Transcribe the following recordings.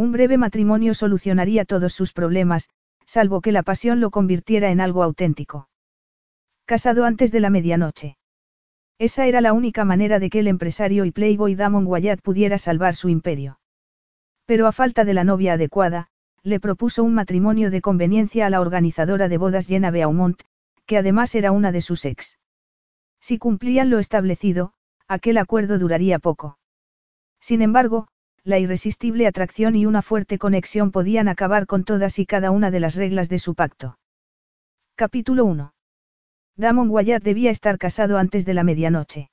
Un breve matrimonio solucionaría todos sus problemas, salvo que la pasión lo convirtiera en algo auténtico. Casado antes de la medianoche. Esa era la única manera de que el empresario y playboy Damon Wyatt pudiera salvar su imperio. Pero a falta de la novia adecuada, le propuso un matrimonio de conveniencia a la organizadora de bodas Jenna Beaumont, que además era una de sus ex. Si cumplían lo establecido, aquel acuerdo duraría poco. Sin embargo, la irresistible atracción y una fuerte conexión podían acabar con todas y cada una de las reglas de su pacto. Capítulo 1. Damon Wyatt debía estar casado antes de la medianoche.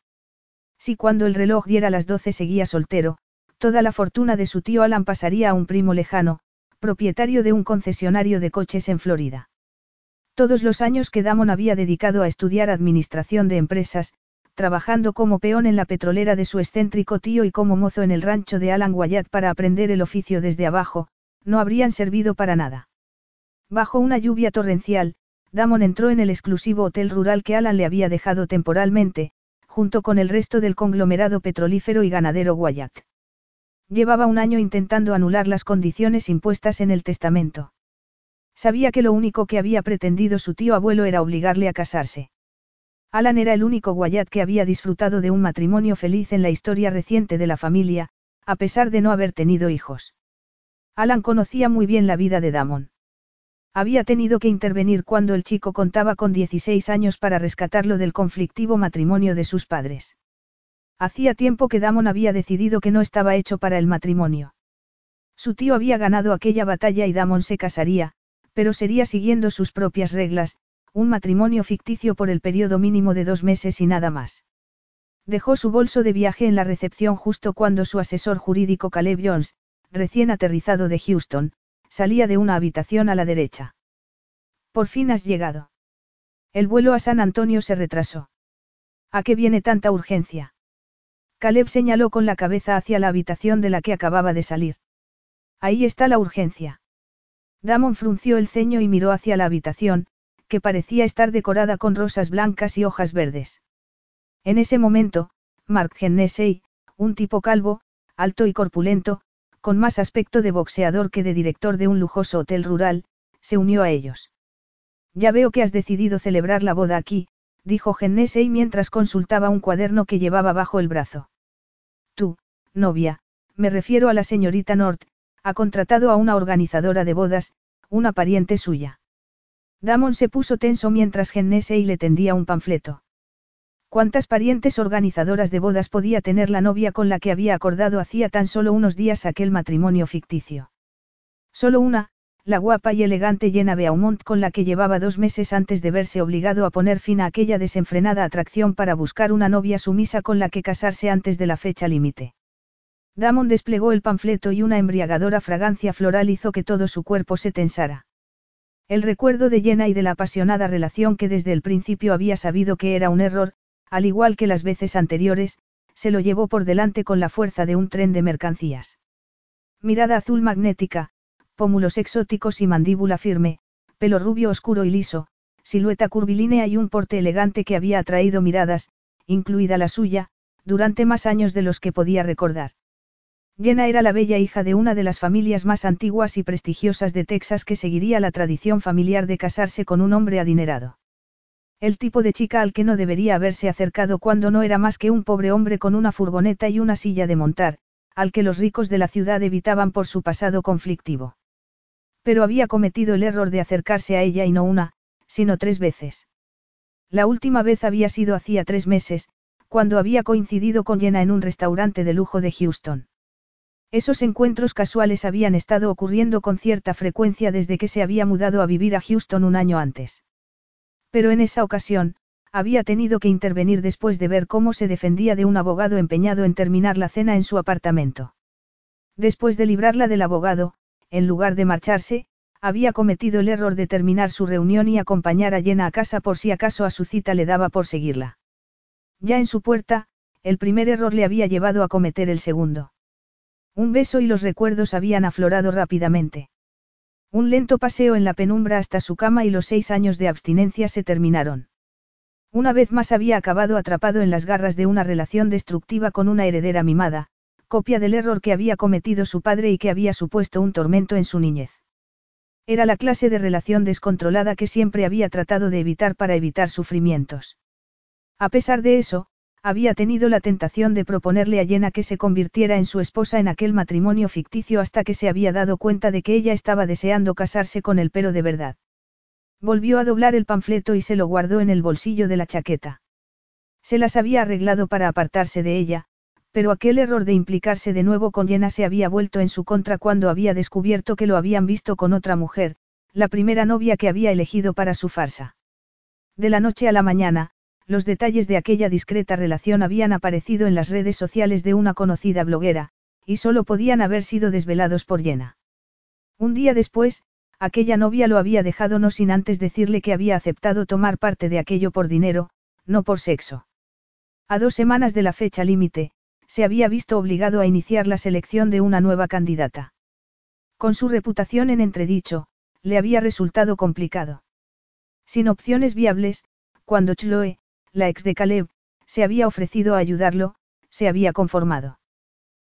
Si cuando el reloj diera las doce seguía soltero, toda la fortuna de su tío Alan pasaría a un primo lejano, propietario de un concesionario de coches en Florida. Todos los años que Damon había dedicado a estudiar administración de empresas, trabajando como peón en la petrolera de su excéntrico tío y como mozo en el rancho de Alan Wyatt para aprender el oficio desde abajo, no habrían servido para nada. Bajo una lluvia torrencial, Damon entró en el exclusivo hotel rural que Alan le había dejado temporalmente, junto con el resto del conglomerado petrolífero y ganadero Wyatt. Llevaba un año intentando anular las condiciones impuestas en el testamento. Sabía que lo único que había pretendido su tío abuelo era obligarle a casarse. Alan era el único Wyatt que había disfrutado de un matrimonio feliz en la historia reciente de la familia, a pesar de no haber tenido hijos. Alan conocía muy bien la vida de Damon. Había tenido que intervenir cuando el chico contaba con 16 años para rescatarlo del conflictivo matrimonio de sus padres. Hacía tiempo que Damon había decidido que no estaba hecho para el matrimonio. Su tío había ganado aquella batalla y Damon se casaría, pero sería siguiendo sus propias reglas, un matrimonio ficticio por el periodo mínimo de dos meses y nada más. Dejó su bolso de viaje en la recepción justo cuando su asesor jurídico Caleb Jones, recién aterrizado de Houston, salía de una habitación a la derecha. Por fin has llegado. El vuelo a San Antonio se retrasó. ¿A qué viene tanta urgencia? Caleb señaló con la cabeza hacia la habitación de la que acababa de salir. Ahí está la urgencia. Damon frunció el ceño y miró hacia la habitación, que parecía estar decorada con rosas blancas y hojas verdes. En ese momento, Mark Hennessey, un tipo calvo, alto y corpulento, con más aspecto de boxeador que de director de un lujoso hotel rural, se unió a ellos. Ya veo que has decidido celebrar la boda aquí, dijo Hennessey mientras consultaba un cuaderno que llevaba bajo el brazo. Tú, novia, me refiero a la señorita Nord, ha contratado a una organizadora de bodas, una pariente suya. Damon se puso tenso mientras Gennesey le tendía un panfleto. ¿Cuántas parientes organizadoras de bodas podía tener la novia con la que había acordado hacía tan solo unos días aquel matrimonio ficticio? Solo una, la guapa y elegante Jenna Beaumont con la que llevaba dos meses antes de verse obligado a poner fin a aquella desenfrenada atracción para buscar una novia sumisa con la que casarse antes de la fecha límite. Damon desplegó el panfleto y una embriagadora fragancia floral hizo que todo su cuerpo se tensara. El recuerdo de Jenna y de la apasionada relación que desde el principio había sabido que era un error, al igual que las veces anteriores, se lo llevó por delante con la fuerza de un tren de mercancías. Mirada azul magnética, pómulos exóticos y mandíbula firme, pelo rubio oscuro y liso, silueta curvilínea y un porte elegante que había atraído miradas, incluida la suya, durante más años de los que podía recordar. Jenna era la bella hija de una de las familias más antiguas y prestigiosas de Texas que seguiría la tradición familiar de casarse con un hombre adinerado. El tipo de chica al que no debería haberse acercado cuando no era más que un pobre hombre con una furgoneta y una silla de montar, al que los ricos de la ciudad evitaban por su pasado conflictivo. Pero había cometido el error de acercarse a ella y no una, sino tres veces. La última vez había sido hacía tres meses, cuando había coincidido con Jenna en un restaurante de lujo de Houston. Esos encuentros casuales habían estado ocurriendo con cierta frecuencia desde que se había mudado a vivir a Houston un año antes. Pero en esa ocasión, había tenido que intervenir después de ver cómo se defendía de un abogado empeñado en terminar la cena en su apartamento. Después de librarla del abogado, en lugar de marcharse, había cometido el error de terminar su reunión y acompañar a Jenna a casa por si acaso a su cita le daba por seguirla. Ya en su puerta, el primer error le había llevado a cometer el segundo. Un beso y los recuerdos habían aflorado rápidamente. Un lento paseo en la penumbra hasta su cama y los seis años de abstinencia se terminaron. Una vez más había acabado atrapado en las garras de una relación destructiva con una heredera mimada, copia del error que había cometido su padre y que había supuesto un tormento en su niñez. Era la clase de relación descontrolada que siempre había tratado de evitar para evitar sufrimientos. A pesar de eso, había tenido la tentación de proponerle a Jenna que se convirtiera en su esposa en aquel matrimonio ficticio hasta que se había dado cuenta de que ella estaba deseando casarse con él pero de verdad. Volvió a doblar el panfleto y se lo guardó en el bolsillo de la chaqueta. Se las había arreglado para apartarse de ella, pero aquel error de implicarse de nuevo con Jenna se había vuelto en su contra cuando había descubierto que lo habían visto con otra mujer, la primera novia que había elegido para su farsa. De la noche a la mañana, los detalles de aquella discreta relación habían aparecido en las redes sociales de una conocida bloguera, y solo podían haber sido desvelados por Jenna. Un día después, aquella novia lo había dejado no sin antes decirle que había aceptado tomar parte de aquello por dinero, no por sexo. A dos semanas de la fecha límite, se había visto obligado a iniciar la selección de una nueva candidata. Con su reputación en entredicho, le había resultado complicado. Sin opciones viables, cuando Chloe, la ex de Caleb, se había ofrecido a ayudarlo, se había conformado.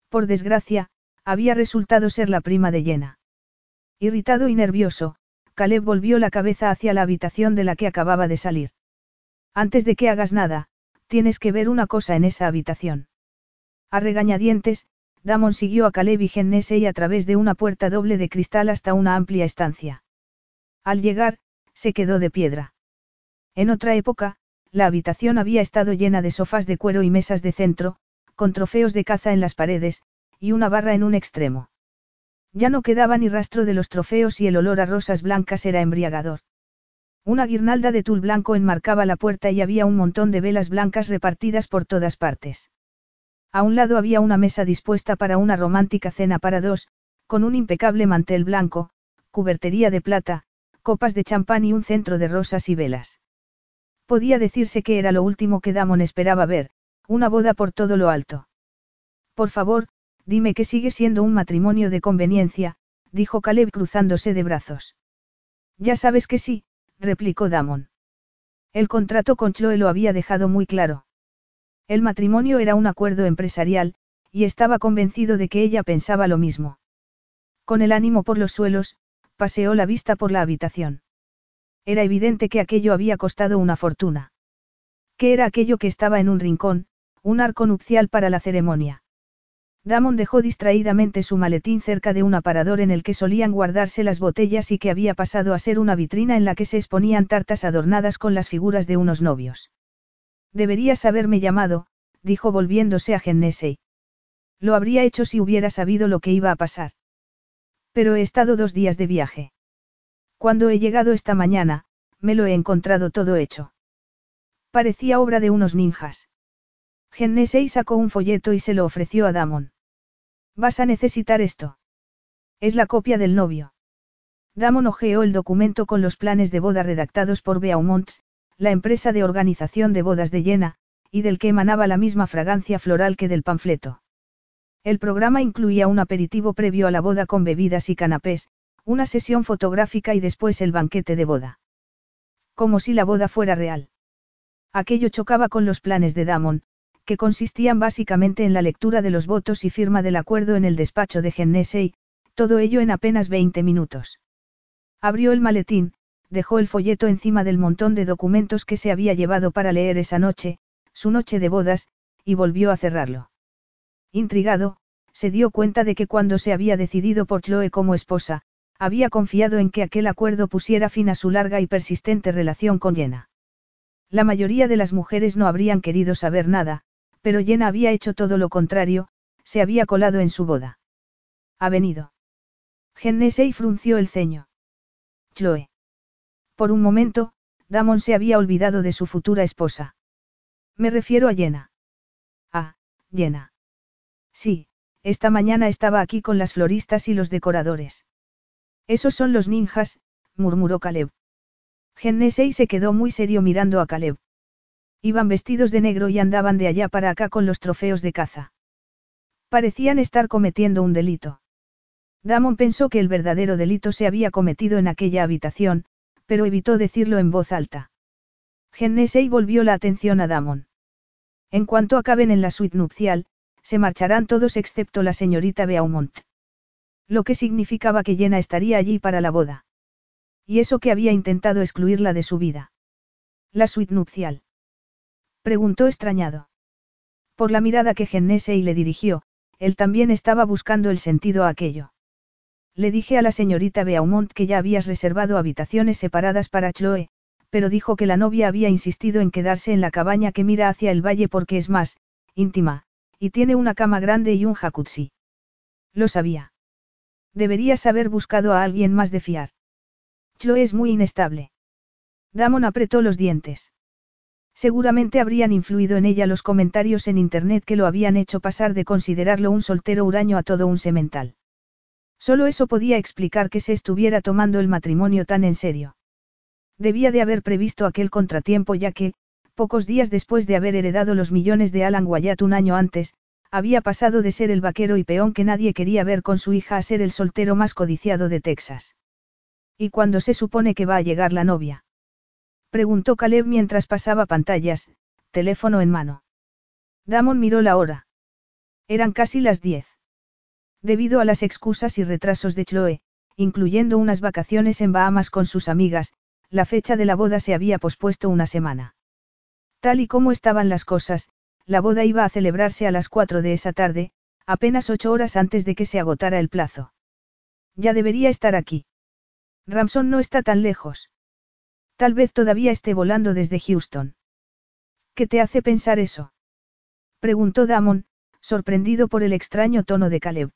Por desgracia, había resultado ser la prima de Jenna. Irritado y nervioso, Caleb volvió la cabeza hacia la habitación de la que acababa de salir. Antes de que hagas nada, tienes que ver una cosa en esa habitación. A regañadientes, Damon siguió a Caleb y Gennesey a través de una puerta doble de cristal hasta una amplia estancia. Al llegar, se quedó de piedra. En otra época, la habitación había estado llena de sofás de cuero y mesas de centro, con trofeos de caza en las paredes, y una barra en un extremo. Ya no quedaba ni rastro de los trofeos y el olor a rosas blancas era embriagador. Una guirnalda de tul blanco enmarcaba la puerta y había un montón de velas blancas repartidas por todas partes. A un lado había una mesa dispuesta para una romántica cena para dos, con un impecable mantel blanco, cubertería de plata, copas de champán y un centro de rosas y velas. Podía decirse que era lo último que Damon esperaba ver, una boda por todo lo alto. Por favor, Dime que sigue siendo un matrimonio de conveniencia, dijo Caleb cruzándose de brazos. Ya sabes que sí, replicó Damon. El contrato con Chloe lo había dejado muy claro. El matrimonio era un acuerdo empresarial, y estaba convencido de que ella pensaba lo mismo. Con el ánimo por los suelos, paseó la vista por la habitación. Era evidente que aquello había costado una fortuna. ¿Qué era aquello que estaba en un rincón, un arco nupcial para la ceremonia? Damon dejó distraídamente su maletín cerca de un aparador en el que solían guardarse las botellas y que había pasado a ser una vitrina en la que se exponían tartas adornadas con las figuras de unos novios. Deberías haberme llamado, dijo volviéndose a Gennesey. Lo habría hecho si hubiera sabido lo que iba a pasar. Pero he estado dos días de viaje. Cuando he llegado esta mañana, me lo he encontrado todo hecho. Parecía obra de unos ninjas. Gennesey sacó un folleto y se lo ofreció a Damon. Vas a necesitar esto. Es la copia del novio. Damon hojeó el documento con los planes de boda redactados por Beaumonts, la empresa de organización de bodas de Jena, y del que emanaba la misma fragancia floral que del panfleto. El programa incluía un aperitivo previo a la boda con bebidas y canapés, una sesión fotográfica y después el banquete de boda. Como si la boda fuera real. Aquello chocaba con los planes de Damon, que consistían básicamente en la lectura de los votos y firma del acuerdo en el despacho de Gennesey, todo ello en apenas 20 minutos. Abrió el maletín, dejó el folleto encima del montón de documentos que se había llevado para leer esa noche, su noche de bodas, y volvió a cerrarlo. Intrigado, se dio cuenta de que cuando se había decidido por Chloe como esposa, había confiado en que aquel acuerdo pusiera fin a su larga y persistente relación con Jenna. La mayoría de las mujeres no habrían querido saber nada, pero Jenna había hecho todo lo contrario, se había colado en su boda. Ha venido. Gennesey frunció el ceño. Chloe. Por un momento, Damon se había olvidado de su futura esposa. Me refiero a Jenna. Ah, Jenna. Sí, esta mañana estaba aquí con las floristas y los decoradores. Esos son los ninjas, murmuró Caleb. Gennesei se quedó muy serio mirando a Caleb. Iban vestidos de negro y andaban de allá para acá con los trofeos de caza. Parecían estar cometiendo un delito. Damon pensó que el verdadero delito se había cometido en aquella habitación, pero evitó decirlo en voz alta. Gennesei volvió la atención a Damon. En cuanto acaben en la suite nupcial, se marcharán todos excepto la señorita Beaumont. Lo que significaba que Jenna estaría allí para la boda. Y eso que había intentado excluirla de su vida. La suite nupcial. Preguntó extrañado. Por la mirada que Gennesei le dirigió, él también estaba buscando el sentido a aquello. Le dije a la señorita Beaumont que ya habías reservado habitaciones separadas para Chloe, pero dijo que la novia había insistido en quedarse en la cabaña que mira hacia el valle porque es más, íntima, y tiene una cama grande y un jacuzzi. Lo sabía. Deberías haber buscado a alguien más de fiar. Chloe es muy inestable. Damon apretó los dientes. Seguramente habrían influido en ella los comentarios en Internet que lo habían hecho pasar de considerarlo un soltero huraño a todo un semental. Solo eso podía explicar que se estuviera tomando el matrimonio tan en serio. Debía de haber previsto aquel contratiempo ya que, pocos días después de haber heredado los millones de Alan Wyatt un año antes, había pasado de ser el vaquero y peón que nadie quería ver con su hija a ser el soltero más codiciado de Texas. ¿Y cuándo se supone que va a llegar la novia? Preguntó Caleb mientras pasaba pantallas, teléfono en mano. Damon miró la hora. Eran casi las diez. Debido a las excusas y retrasos de Chloe, incluyendo unas vacaciones en Bahamas con sus amigas, la fecha de la boda se había pospuesto una semana. Tal y como estaban las cosas, la boda iba a celebrarse a las cuatro de esa tarde, apenas ocho horas antes de que se agotara el plazo. Ya debería estar aquí. Ramson no está tan lejos. Tal vez todavía esté volando desde Houston. ¿Qué te hace pensar eso? Preguntó Damon, sorprendido por el extraño tono de Caleb.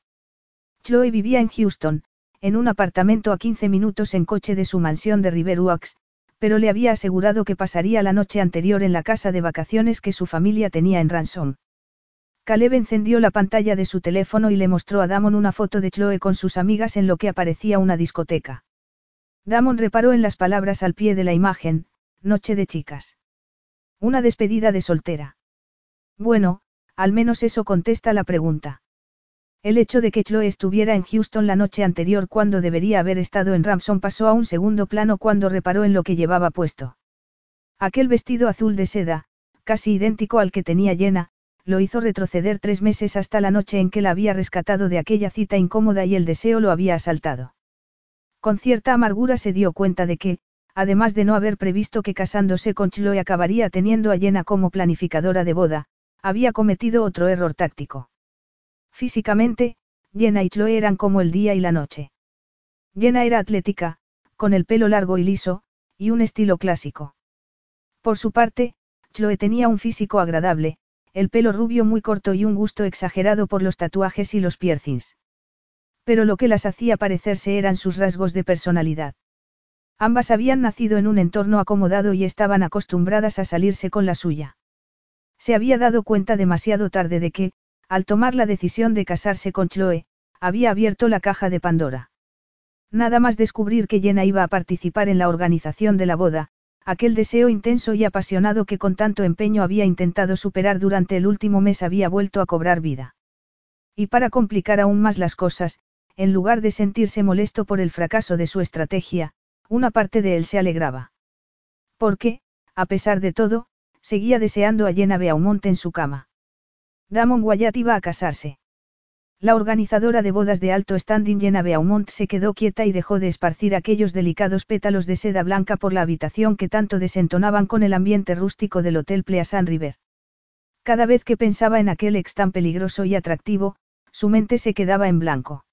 Chloe vivía en Houston, en un apartamento a 15 minutos en coche de su mansión de Riverwalks, pero le había asegurado que pasaría la noche anterior en la casa de vacaciones que su familia tenía en Ransom. Caleb encendió la pantalla de su teléfono y le mostró a Damon una foto de Chloe con sus amigas en lo que aparecía una discoteca. Damon reparó en las palabras al pie de la imagen, Noche de chicas. Una despedida de soltera. Bueno, al menos eso contesta la pregunta. El hecho de que Chloe estuviera en Houston la noche anterior cuando debería haber estado en Ramson pasó a un segundo plano cuando reparó en lo que llevaba puesto. Aquel vestido azul de seda, casi idéntico al que tenía llena, lo hizo retroceder tres meses hasta la noche en que la había rescatado de aquella cita incómoda y el deseo lo había asaltado. Con cierta amargura se dio cuenta de que, además de no haber previsto que casándose con Chloe acabaría teniendo a Jenna como planificadora de boda, había cometido otro error táctico. Físicamente, Jenna y Chloe eran como el día y la noche. Jenna era atlética, con el pelo largo y liso, y un estilo clásico. Por su parte, Chloe tenía un físico agradable, el pelo rubio muy corto y un gusto exagerado por los tatuajes y los piercings. Pero lo que las hacía parecerse eran sus rasgos de personalidad. Ambas habían nacido en un entorno acomodado y estaban acostumbradas a salirse con la suya. Se había dado cuenta demasiado tarde de que, al tomar la decisión de casarse con Chloe, había abierto la caja de Pandora. Nada más descubrir que Jenna iba a participar en la organización de la boda, aquel deseo intenso y apasionado que con tanto empeño había intentado superar durante el último mes había vuelto a cobrar vida. Y para complicar aún más las cosas, en lugar de sentirse molesto por el fracaso de su estrategia, una parte de él se alegraba. Porque, a pesar de todo, seguía deseando a Jenna Beaumont en su cama. Damon Wyatt iba a casarse. La organizadora de bodas de alto standing Jenna Beaumont se quedó quieta y dejó de esparcir aquellos delicados pétalos de seda blanca por la habitación que tanto desentonaban con el ambiente rústico del Hotel Pleasant River. Cada vez que pensaba en aquel ex tan peligroso y atractivo, su mente se quedaba en blanco.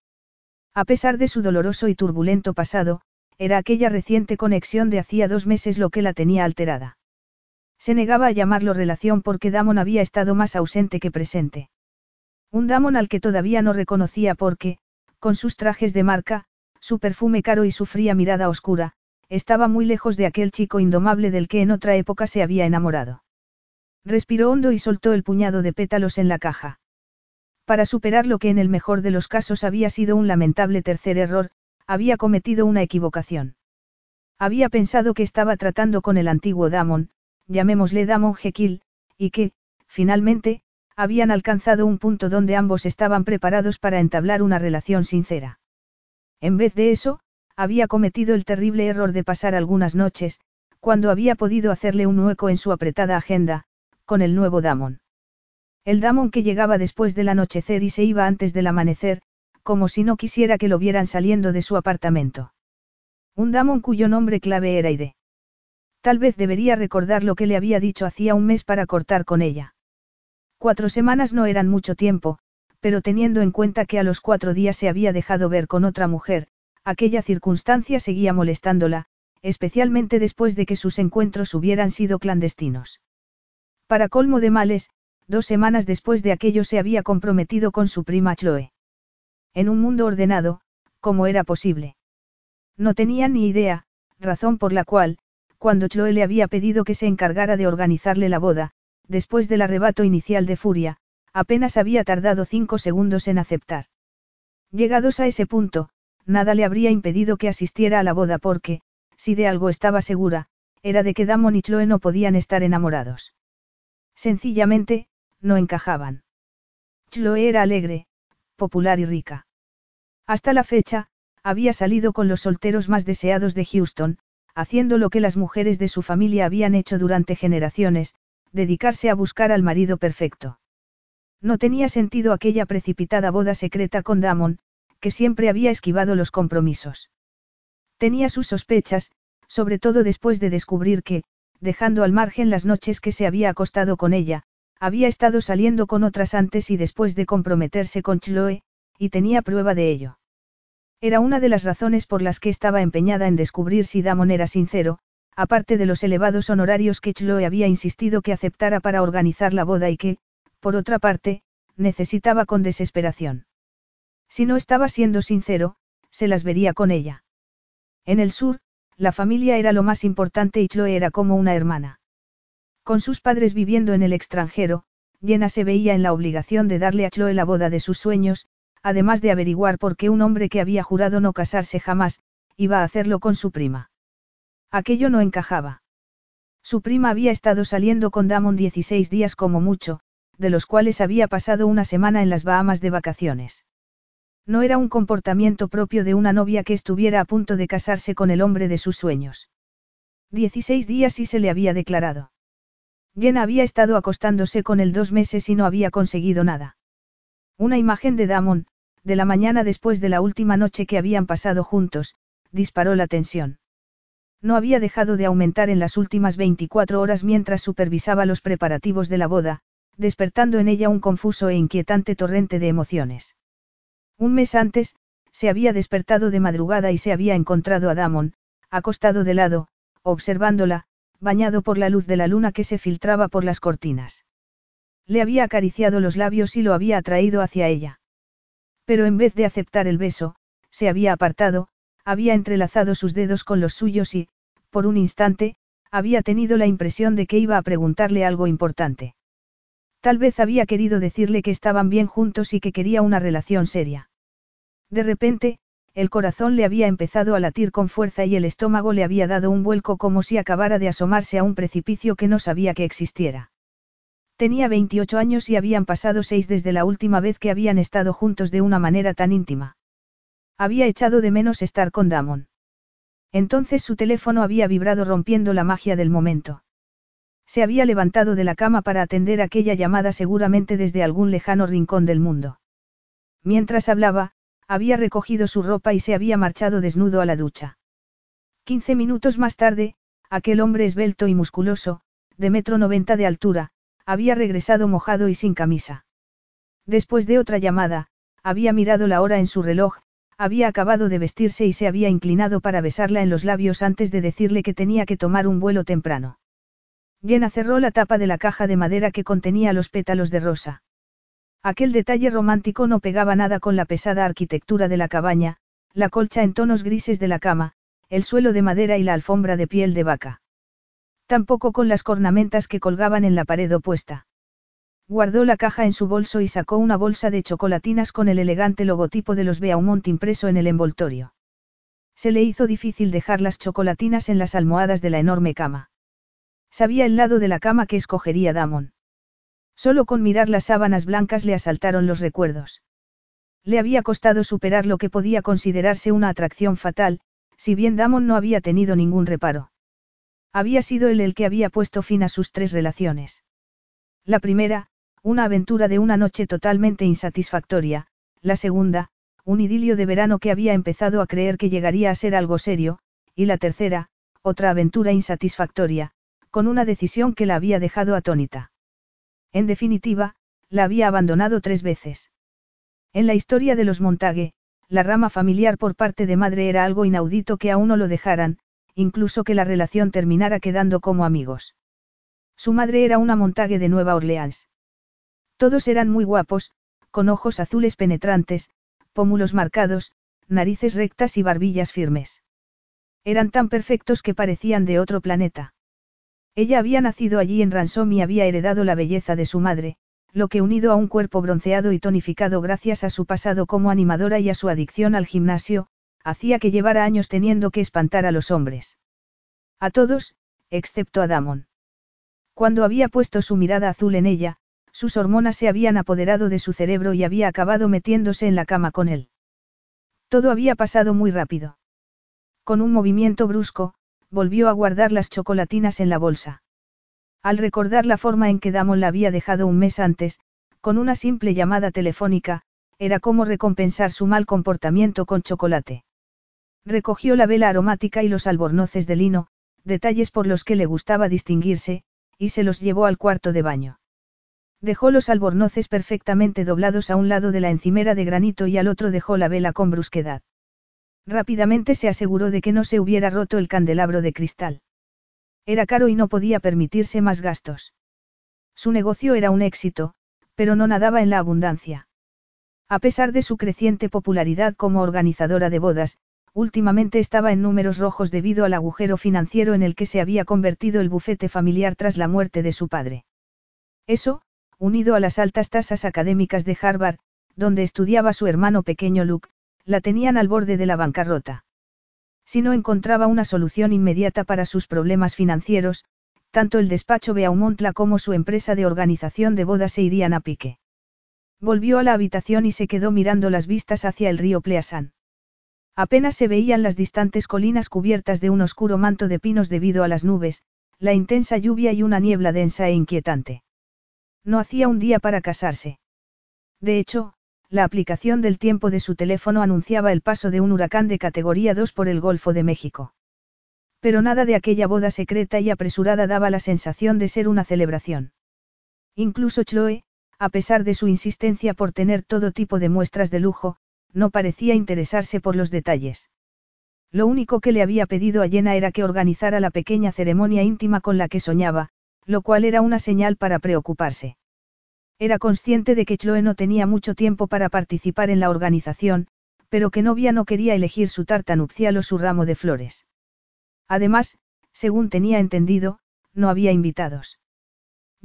A pesar de su doloroso y turbulento pasado, era aquella reciente conexión de hacía dos meses lo que la tenía alterada. Se negaba a llamarlo relación porque Damon había estado más ausente que presente. Un Damon al que todavía no reconocía porque, con sus trajes de marca, su perfume caro y su fría mirada oscura, estaba muy lejos de aquel chico indomable del que en otra época se había enamorado. Respiró hondo y soltó el puñado de pétalos en la caja. Para superar lo que en el mejor de los casos había sido un lamentable tercer error, había cometido una equivocación. Había pensado que estaba tratando con el antiguo Damon, llamémosle Damon Jekyll, y que, finalmente, habían alcanzado un punto donde ambos estaban preparados para entablar una relación sincera. En vez de eso, había cometido el terrible error de pasar algunas noches, cuando había podido hacerle un hueco en su apretada agenda, con el nuevo Damon. El Damon que llegaba después del anochecer y se iba antes del amanecer, como si no quisiera que lo vieran saliendo de su apartamento. Un Damon cuyo nombre clave era Ide. Tal vez debería recordar lo que le había dicho hacía un mes para cortar con ella. Cuatro semanas no eran mucho tiempo, pero teniendo en cuenta que a los cuatro días se había dejado ver con otra mujer, aquella circunstancia seguía molestándola, especialmente después de que sus encuentros hubieran sido clandestinos. Para colmo de males, dos semanas después de aquello se había comprometido con su prima Chloe. En un mundo ordenado, ¿cómo era posible? No tenía ni idea, razón por la cual, cuando Chloe le había pedido que se encargara de organizarle la boda, después del arrebato inicial de furia, apenas había tardado cinco segundos en aceptar. Llegados a ese punto, nada le habría impedido que asistiera a la boda porque, si de algo estaba segura, era de que Damon y Chloe no podían estar enamorados. Sencillamente, no encajaban. Chloe era alegre, popular y rica. Hasta la fecha, había salido con los solteros más deseados de Houston, haciendo lo que las mujeres de su familia habían hecho durante generaciones, dedicarse a buscar al marido perfecto. No tenía sentido aquella precipitada boda secreta con Damon, que siempre había esquivado los compromisos. Tenía sus sospechas, sobre todo después de descubrir que, dejando al margen las noches que se había acostado con ella, había estado saliendo con otras antes y después de comprometerse con Chloe, y tenía prueba de ello. Era una de las razones por las que estaba empeñada en descubrir si Damon era sincero, aparte de los elevados honorarios que Chloe había insistido que aceptara para organizar la boda y que, por otra parte, necesitaba con desesperación. Si no estaba siendo sincero, se las vería con ella. En el sur, la familia era lo más importante y Chloe era como una hermana. Con sus padres viviendo en el extranjero, Jenna se veía en la obligación de darle a Chloe la boda de sus sueños, además de averiguar por qué un hombre que había jurado no casarse jamás, iba a hacerlo con su prima. Aquello no encajaba. Su prima había estado saliendo con Damon 16 días como mucho, de los cuales había pasado una semana en las Bahamas de vacaciones. No era un comportamiento propio de una novia que estuviera a punto de casarse con el hombre de sus sueños. 16 días y se le había declarado. Jenna había estado acostándose con él dos meses y no había conseguido nada. Una imagen de Damon, de la mañana después de la última noche que habían pasado juntos, disparó la tensión. No había dejado de aumentar en las últimas 24 horas mientras supervisaba los preparativos de la boda, despertando en ella un confuso e inquietante torrente de emociones. Un mes antes, se había despertado de madrugada y se había encontrado a Damon, acostado de lado, observándola, bañado por la luz de la luna que se filtraba por las cortinas. Le había acariciado los labios y lo había atraído hacia ella. Pero en vez de aceptar el beso, se había apartado, había entrelazado sus dedos con los suyos y, por un instante, había tenido la impresión de que iba a preguntarle algo importante. Tal vez había querido decirle que estaban bien juntos y que quería una relación seria. De repente, el corazón le había empezado a latir con fuerza y el estómago le había dado un vuelco como si acabara de asomarse a un precipicio que no sabía que existiera. Tenía 28 años y habían pasado seis desde la última vez que habían estado juntos de una manera tan íntima. Había echado de menos estar con Damon. Entonces su teléfono había vibrado rompiendo la magia del momento. Se había levantado de la cama para atender aquella llamada seguramente desde algún lejano rincón del mundo. Mientras hablaba, había recogido su ropa y se había marchado desnudo a la ducha. Quince minutos más tarde, aquel hombre esbelto y musculoso, de metro noventa de altura, había regresado mojado y sin camisa. Después de otra llamada, había mirado la hora en su reloj, había acabado de vestirse y se había inclinado para besarla en los labios antes de decirle que tenía que tomar un vuelo temprano. Jenna cerró la tapa de la caja de madera que contenía los pétalos de rosa. Aquel detalle romántico no pegaba nada con la pesada arquitectura de la cabaña, la colcha en tonos grises de la cama, el suelo de madera y la alfombra de piel de vaca. Tampoco con las cornamentas que colgaban en la pared opuesta. Guardó la caja en su bolso y sacó una bolsa de chocolatinas con el elegante logotipo de los Beaumont impreso en el envoltorio. Se le hizo difícil dejar las chocolatinas en las almohadas de la enorme cama. Sabía el lado de la cama que escogería Damon. Solo con mirar las sábanas blancas le asaltaron los recuerdos. Le había costado superar lo que podía considerarse una atracción fatal, si bien Damon no había tenido ningún reparo. Había sido él el que había puesto fin a sus tres relaciones. La primera, una aventura de una noche totalmente insatisfactoria, la segunda, un idilio de verano que había empezado a creer que llegaría a ser algo serio, y la tercera, otra aventura insatisfactoria, con una decisión que la había dejado atónita. En definitiva, la había abandonado tres veces. En la historia de los Montague, la rama familiar por parte de madre era algo inaudito que aún no lo dejaran, incluso que la relación terminara quedando como amigos. Su madre era una Montague de Nueva Orleans. Todos eran muy guapos, con ojos azules penetrantes, pómulos marcados, narices rectas y barbillas firmes. Eran tan perfectos que parecían de otro planeta. Ella había nacido allí en Ransom y había heredado la belleza de su madre, lo que unido a un cuerpo bronceado y tonificado gracias a su pasado como animadora y a su adicción al gimnasio, hacía que llevara años teniendo que espantar a los hombres. A todos, excepto a Damon. Cuando había puesto su mirada azul en ella, sus hormonas se habían apoderado de su cerebro y había acabado metiéndose en la cama con él. Todo había pasado muy rápido. Con un movimiento brusco, volvió a guardar las chocolatinas en la bolsa. Al recordar la forma en que Damon la había dejado un mes antes, con una simple llamada telefónica, era como recompensar su mal comportamiento con chocolate. Recogió la vela aromática y los albornoces de lino, detalles por los que le gustaba distinguirse, y se los llevó al cuarto de baño. Dejó los albornoces perfectamente doblados a un lado de la encimera de granito y al otro dejó la vela con brusquedad. Rápidamente se aseguró de que no se hubiera roto el candelabro de cristal. Era caro y no podía permitirse más gastos. Su negocio era un éxito, pero no nadaba en la abundancia. A pesar de su creciente popularidad como organizadora de bodas, últimamente estaba en números rojos debido al agujero financiero en el que se había convertido el bufete familiar tras la muerte de su padre. Eso, unido a las altas tasas académicas de Harvard, donde estudiaba su hermano pequeño Luke, la tenían al borde de la bancarrota. Si no encontraba una solución inmediata para sus problemas financieros, tanto el despacho Beaumontla como su empresa de organización de bodas se irían a pique. Volvió a la habitación y se quedó mirando las vistas hacia el río Pleasant. Apenas se veían las distantes colinas cubiertas de un oscuro manto de pinos debido a las nubes, la intensa lluvia y una niebla densa e inquietante. No hacía un día para casarse. De hecho, la aplicación del tiempo de su teléfono anunciaba el paso de un huracán de categoría 2 por el Golfo de México. Pero nada de aquella boda secreta y apresurada daba la sensación de ser una celebración. Incluso Chloe, a pesar de su insistencia por tener todo tipo de muestras de lujo, no parecía interesarse por los detalles. Lo único que le había pedido a Jenna era que organizara la pequeña ceremonia íntima con la que soñaba, lo cual era una señal para preocuparse. Era consciente de que Chloe no tenía mucho tiempo para participar en la organización, pero que novia no quería elegir su tarta nupcial o su ramo de flores. Además, según tenía entendido, no había invitados.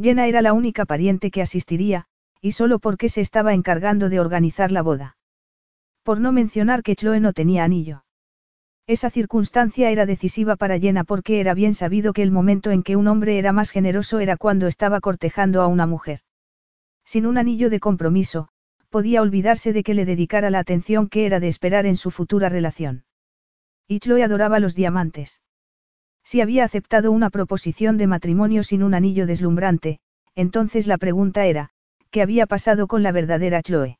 Jenna era la única pariente que asistiría, y solo porque se estaba encargando de organizar la boda. Por no mencionar que Chloe no tenía anillo. Esa circunstancia era decisiva para Jenna porque era bien sabido que el momento en que un hombre era más generoso era cuando estaba cortejando a una mujer. Sin un anillo de compromiso, podía olvidarse de que le dedicara la atención que era de esperar en su futura relación. Y Chloe adoraba los diamantes. Si había aceptado una proposición de matrimonio sin un anillo deslumbrante, entonces la pregunta era, ¿qué había pasado con la verdadera Chloe?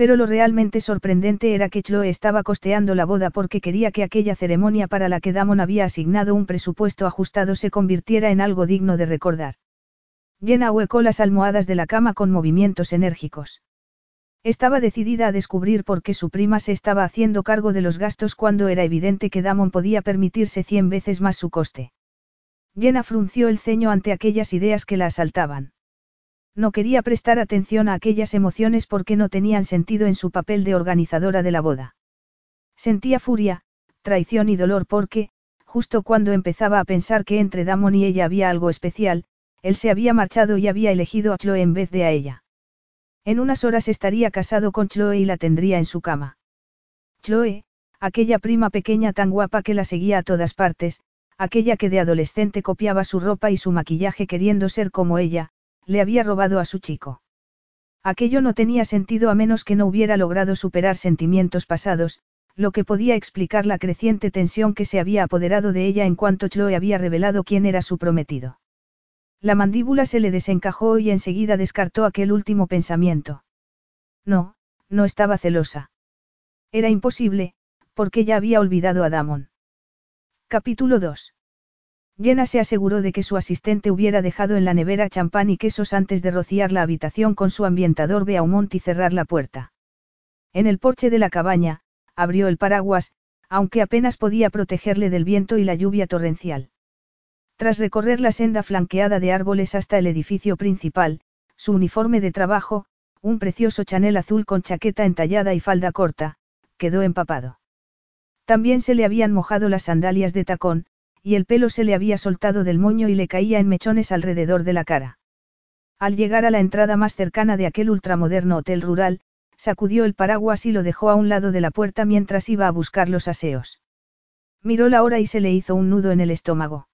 Pero lo realmente sorprendente era que Chloe estaba costeando la boda porque quería que aquella ceremonia para la que Damon había asignado un presupuesto ajustado se convirtiera en algo digno de recordar. Jenna huecó las almohadas de la cama con movimientos enérgicos. Estaba decidida a descubrir por qué su prima se estaba haciendo cargo de los gastos cuando era evidente que Damon podía permitirse cien veces más su coste. Jenna frunció el ceño ante aquellas ideas que la asaltaban. No quería prestar atención a aquellas emociones porque no tenían sentido en su papel de organizadora de la boda. Sentía furia, traición y dolor porque, justo cuando empezaba a pensar que entre Damon y ella había algo especial, él se había marchado y había elegido a Chloe en vez de a ella. En unas horas estaría casado con Chloe y la tendría en su cama. Chloe, aquella prima pequeña tan guapa que la seguía a todas partes, aquella que de adolescente copiaba su ropa y su maquillaje queriendo ser como ella, le había robado a su chico. Aquello no tenía sentido a menos que no hubiera logrado superar sentimientos pasados, lo que podía explicar la creciente tensión que se había apoderado de ella en cuanto Chloe había revelado quién era su prometido. La mandíbula se le desencajó y enseguida descartó aquel último pensamiento. No, no estaba celosa. Era imposible, porque ya había olvidado a Damon. Capítulo 2. Jenna se aseguró de que su asistente hubiera dejado en la nevera champán y quesos antes de rociar la habitación con su ambientador Beaumont y cerrar la puerta. En el porche de la cabaña, abrió el paraguas, aunque apenas podía protegerle del viento y la lluvia torrencial. Tras recorrer la senda flanqueada de árboles hasta el edificio principal, su uniforme de trabajo, un precioso chanel azul con chaqueta entallada y falda corta, quedó empapado. También se le habían mojado las sandalias de tacón, y el pelo se le había soltado del moño y le caía en mechones alrededor de la cara. Al llegar a la entrada más cercana de aquel ultramoderno hotel rural, sacudió el paraguas y lo dejó a un lado de la puerta mientras iba a buscar los aseos. Miró la hora y se le hizo un nudo en el estómago.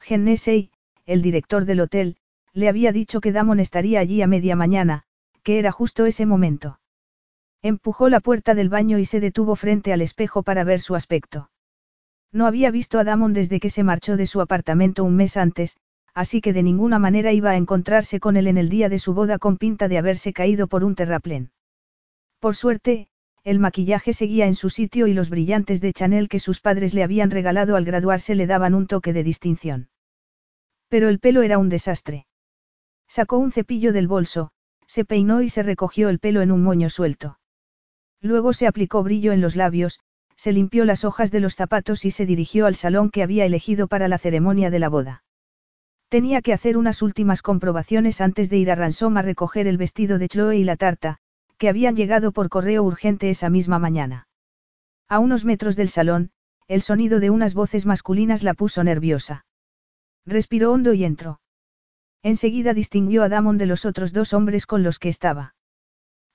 Gennesey, el director del hotel, le había dicho que Damon estaría allí a media mañana, que era justo ese momento. Empujó la puerta del baño y se detuvo frente al espejo para ver su aspecto. No había visto a Damon desde que se marchó de su apartamento un mes antes, así que de ninguna manera iba a encontrarse con él en el día de su boda con pinta de haberse caído por un terraplén. Por suerte, el maquillaje seguía en su sitio y los brillantes de Chanel que sus padres le habían regalado al graduarse le daban un toque de distinción. Pero el pelo era un desastre. Sacó un cepillo del bolso, se peinó y se recogió el pelo en un moño suelto. Luego se aplicó brillo en los labios, se limpió las hojas de los zapatos y se dirigió al salón que había elegido para la ceremonia de la boda. Tenía que hacer unas últimas comprobaciones antes de ir a Ransom a recoger el vestido de Chloe y la tarta, que habían llegado por correo urgente esa misma mañana. A unos metros del salón, el sonido de unas voces masculinas la puso nerviosa. Respiró hondo y entró. Enseguida distinguió a Damon de los otros dos hombres con los que estaba.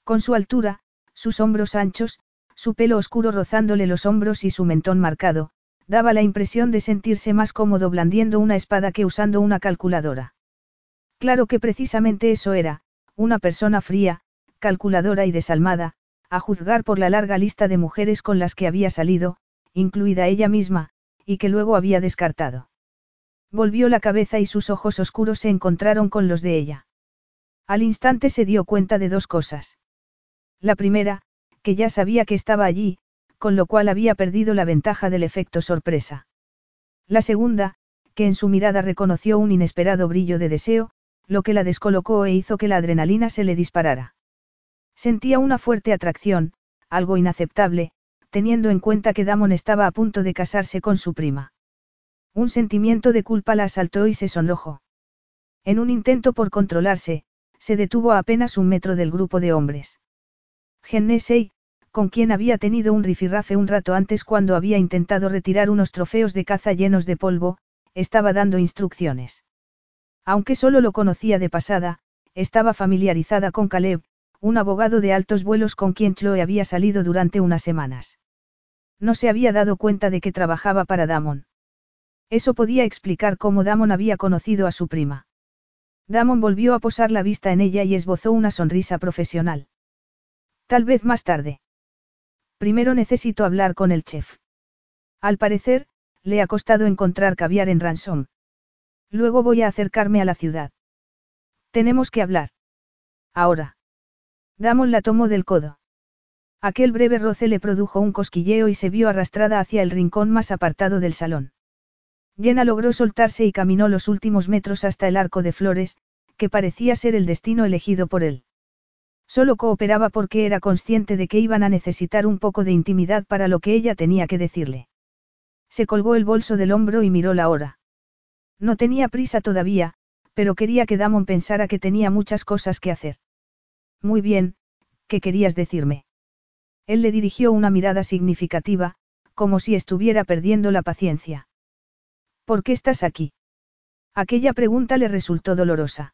Con su altura, sus hombros anchos, su pelo oscuro rozándole los hombros y su mentón marcado, daba la impresión de sentirse más cómodo blandiendo una espada que usando una calculadora. Claro que precisamente eso era, una persona fría, calculadora y desalmada, a juzgar por la larga lista de mujeres con las que había salido, incluida ella misma, y que luego había descartado. Volvió la cabeza y sus ojos oscuros se encontraron con los de ella. Al instante se dio cuenta de dos cosas. La primera, que ya sabía que estaba allí, con lo cual había perdido la ventaja del efecto sorpresa. La segunda, que en su mirada reconoció un inesperado brillo de deseo, lo que la descolocó e hizo que la adrenalina se le disparara. Sentía una fuerte atracción, algo inaceptable, teniendo en cuenta que Damon estaba a punto de casarse con su prima. Un sentimiento de culpa la asaltó y se sonrojó. En un intento por controlarse, se detuvo a apenas un metro del grupo de hombres. Gennesey, con quien había tenido un rifirrafe un rato antes cuando había intentado retirar unos trofeos de caza llenos de polvo, estaba dando instrucciones. Aunque solo lo conocía de pasada, estaba familiarizada con Caleb, un abogado de altos vuelos con quien Chloe había salido durante unas semanas. No se había dado cuenta de que trabajaba para Damon. Eso podía explicar cómo Damon había conocido a su prima. Damon volvió a posar la vista en ella y esbozó una sonrisa profesional. Tal vez más tarde. Primero necesito hablar con el chef. Al parecer, le ha costado encontrar caviar en Ransom. Luego voy a acercarme a la ciudad. Tenemos que hablar. Ahora. Damon la tomó del codo. Aquel breve roce le produjo un cosquilleo y se vio arrastrada hacia el rincón más apartado del salón. Jenna logró soltarse y caminó los últimos metros hasta el arco de flores, que parecía ser el destino elegido por él. Solo cooperaba porque era consciente de que iban a necesitar un poco de intimidad para lo que ella tenía que decirle. Se colgó el bolso del hombro y miró la hora. No tenía prisa todavía, pero quería que Damon pensara que tenía muchas cosas que hacer. Muy bien, ¿qué querías decirme? Él le dirigió una mirada significativa, como si estuviera perdiendo la paciencia. ¿Por qué estás aquí? Aquella pregunta le resultó dolorosa.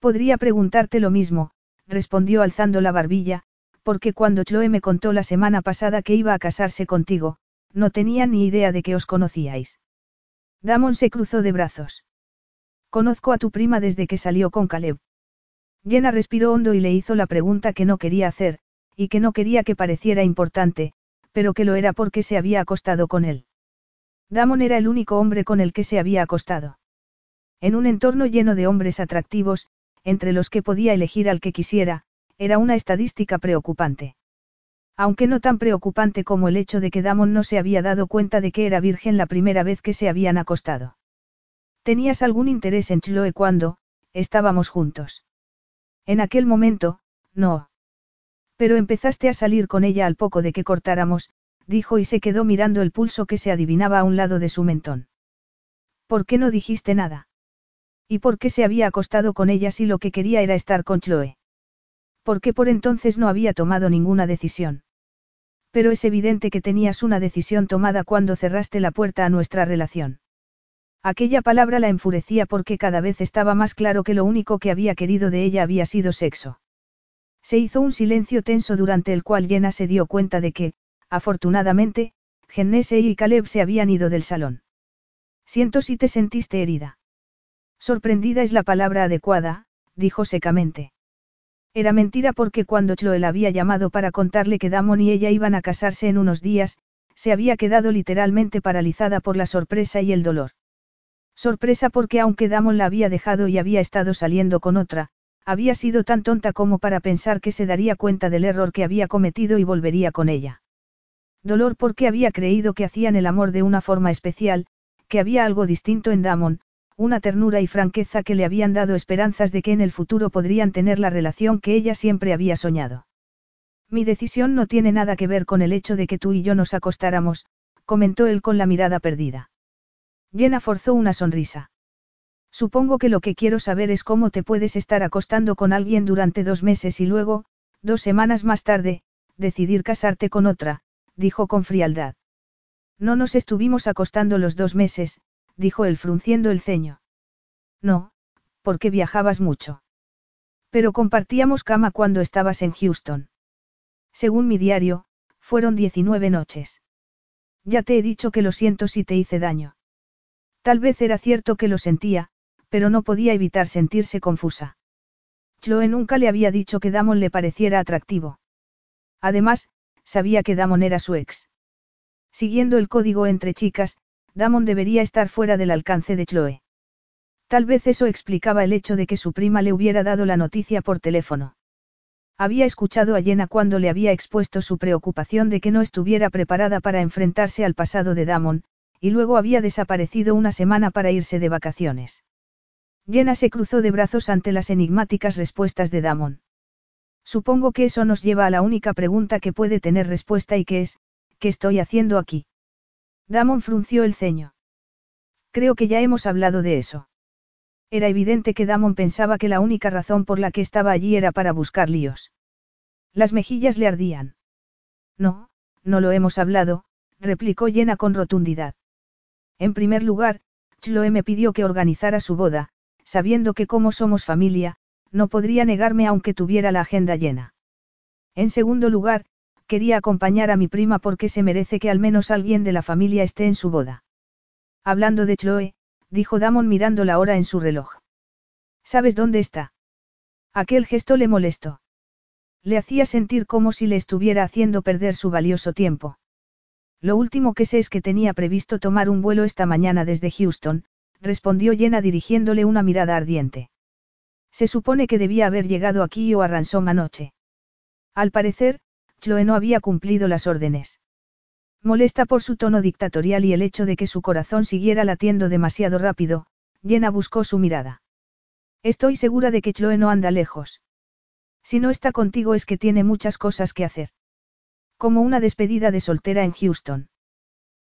Podría preguntarte lo mismo, respondió alzando la barbilla, Porque cuando Chloe me contó la semana pasada que iba a casarse contigo, no tenía ni idea de que os conocíais. Damon se cruzó de brazos. Conozco a tu prima desde que salió con Caleb. Jenna respiró hondo y le hizo la pregunta que no quería hacer, y que no quería que pareciera importante, pero que lo era porque se había acostado con él. Damon era el único hombre con el que se había acostado. En un entorno lleno de hombres atractivos, entre los que podía elegir al que quisiera, era una estadística preocupante. Aunque no tan preocupante como el hecho de que Damon no se había dado cuenta de que era virgen la primera vez que se habían acostado. ¿Tenías algún interés en Chloe cuando, estábamos juntos? En aquel momento, no. Pero empezaste a salir con ella al poco de que cortáramos, dijo y se quedó mirando el pulso que se adivinaba a un lado de su mentón. ¿Por qué no dijiste nada? ¿Y por qué se había acostado con ella si lo que quería era estar con Chloe? Porque por entonces no había tomado ninguna decisión. Pero es evidente que tenías una decisión tomada cuando cerraste la puerta a nuestra relación. Aquella palabra la enfurecía porque cada vez estaba más claro que lo único que había querido de ella había sido sexo. Se hizo un silencio tenso durante el cual Jenna se dio cuenta de que, afortunadamente, Gennese y Caleb se habían ido del salón. Siento si te sentiste herida. Sorprendida es la palabra adecuada, dijo secamente. Era mentira porque cuando Chloe la había llamado para contarle que Damon y ella iban a casarse en unos días, se había quedado literalmente paralizada por la sorpresa y el dolor. Sorpresa porque aunque Damon la había dejado y había estado saliendo con otra, había sido tan tonta como para pensar que se daría cuenta del error que había cometido y volvería con ella. Dolor porque había creído que hacían el amor de una forma especial, que había algo distinto en Damon, una ternura y franqueza que le habían dado esperanzas de que en el futuro podrían tener la relación que ella siempre había soñado. Mi decisión no tiene nada que ver con el hecho de que tú y yo nos acostáramos, comentó él con la mirada perdida. Jenna forzó una sonrisa. Supongo que lo que quiero saber es cómo te puedes estar acostando con alguien durante dos meses y luego, dos semanas más tarde, decidir casarte con otra, dijo con frialdad. No nos estuvimos acostando los dos meses, dijo él frunciendo el ceño. No, porque viajabas mucho. Pero compartíamos cama cuando estabas en Houston. Según mi diario, fueron 19 noches. Ya te he dicho que lo siento si te hice daño. Tal vez era cierto que lo sentía, pero no podía evitar sentirse confusa. Chloe nunca le había dicho que Damon le pareciera atractivo. Además, sabía que Damon era su ex. Siguiendo el código entre chicas, Damon debería estar fuera del alcance de Chloe. Tal vez eso explicaba el hecho de que su prima le hubiera dado la noticia por teléfono. Había escuchado a Jenna cuando le había expuesto su preocupación de que no estuviera preparada para enfrentarse al pasado de Damon, y luego había desaparecido una semana para irse de vacaciones. Jenna se cruzó de brazos ante las enigmáticas respuestas de Damon. Supongo que eso nos lleva a la única pregunta que puede tener respuesta y que es, ¿qué estoy haciendo aquí? Damon frunció el ceño. Creo que ya hemos hablado de eso. Era evidente que Damon pensaba que la única razón por la que estaba allí era para buscar líos. Las mejillas le ardían. No, no lo hemos hablado, replicó llena con rotundidad. En primer lugar, Chloe me pidió que organizara su boda, sabiendo que como somos familia, no podría negarme aunque tuviera la agenda llena. En segundo lugar, quería acompañar a mi prima porque se merece que al menos alguien de la familia esté en su boda. Hablando de Chloe, dijo Damon mirando la hora en su reloj. ¿Sabes dónde está? Aquel gesto le molestó. Le hacía sentir como si le estuviera haciendo perder su valioso tiempo. Lo último que sé es que tenía previsto tomar un vuelo esta mañana desde Houston, respondió Jenna dirigiéndole una mirada ardiente. Se supone que debía haber llegado aquí o a Ransom anoche. Al parecer, Chloe no había cumplido las órdenes. Molesta por su tono dictatorial y el hecho de que su corazón siguiera latiendo demasiado rápido, Jenna buscó su mirada. Estoy segura de que Chloe no anda lejos. Si no está contigo es que tiene muchas cosas que hacer. Como una despedida de soltera en Houston.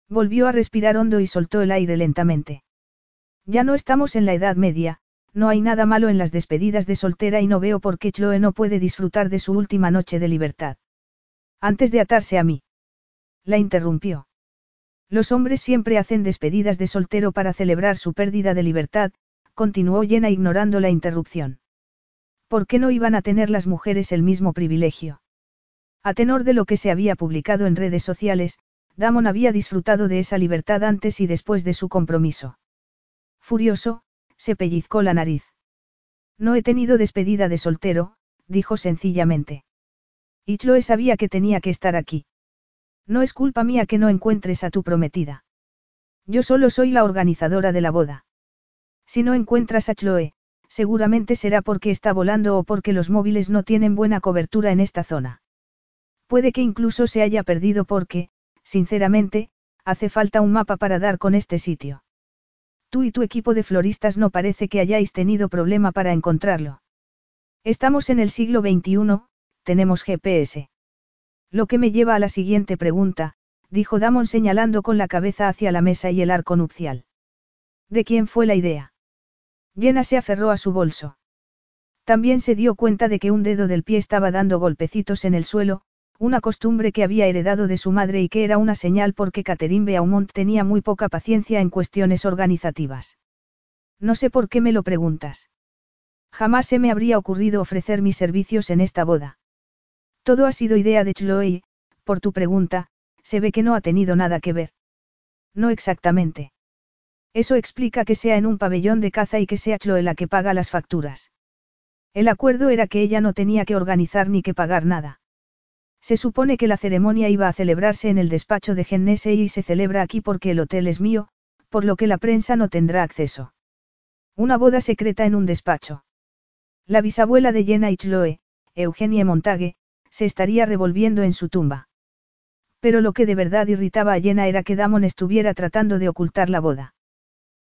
Volvió a respirar hondo y soltó el aire lentamente. Ya no estamos en la Edad Media, no hay nada malo en las despedidas de soltera y no veo por qué Chloe no puede disfrutar de su última noche de libertad. Antes de atarse a mí. La interrumpió. Los hombres siempre hacen despedidas de soltero para celebrar su pérdida de libertad, continuó llena ignorando la interrupción. ¿Por qué no iban a tener las mujeres el mismo privilegio? A tenor de lo que se había publicado en redes sociales, Damon había disfrutado de esa libertad antes y después de su compromiso. Furioso, se pellizcó la nariz. No he tenido despedida de soltero, dijo sencillamente. Y Chloe sabía que tenía que estar aquí. No es culpa mía que no encuentres a tu prometida. Yo solo soy la organizadora de la boda. Si no encuentras a Chloe, seguramente será porque está volando o porque los móviles no tienen buena cobertura en esta zona. Puede que incluso se haya perdido porque, sinceramente, hace falta un mapa para dar con este sitio. Tú y tu equipo de floristas no parece que hayáis tenido problema para encontrarlo. Estamos en el siglo XXI, tenemos GPS. Lo que me lleva a la siguiente pregunta, dijo Damon señalando con la cabeza hacia la mesa y el arco nupcial. ¿De quién fue la idea? Jenna se aferró a su bolso. También se dio cuenta de que un dedo del pie estaba dando golpecitos en el suelo, una costumbre que había heredado de su madre y que era una señal porque Catherine Beaumont tenía muy poca paciencia en cuestiones organizativas. No sé por qué me lo preguntas. Jamás se me habría ocurrido ofrecer mis servicios en esta boda. Todo ha sido idea de Chloe, por tu pregunta, se ve que no ha tenido nada que ver. No exactamente. Eso explica que sea en un pabellón de caza y que sea Chloe la que paga las facturas. El acuerdo era que ella no tenía que organizar ni que pagar nada. Se supone que la ceremonia iba a celebrarse en el despacho de Gennese y se celebra aquí porque el hotel es mío, por lo que la prensa no tendrá acceso. Una boda secreta en un despacho. La bisabuela de Jenna y Chloe, Eugenie Montague, se estaría revolviendo en su tumba. Pero lo que de verdad irritaba a Jenna era que Damon estuviera tratando de ocultar la boda.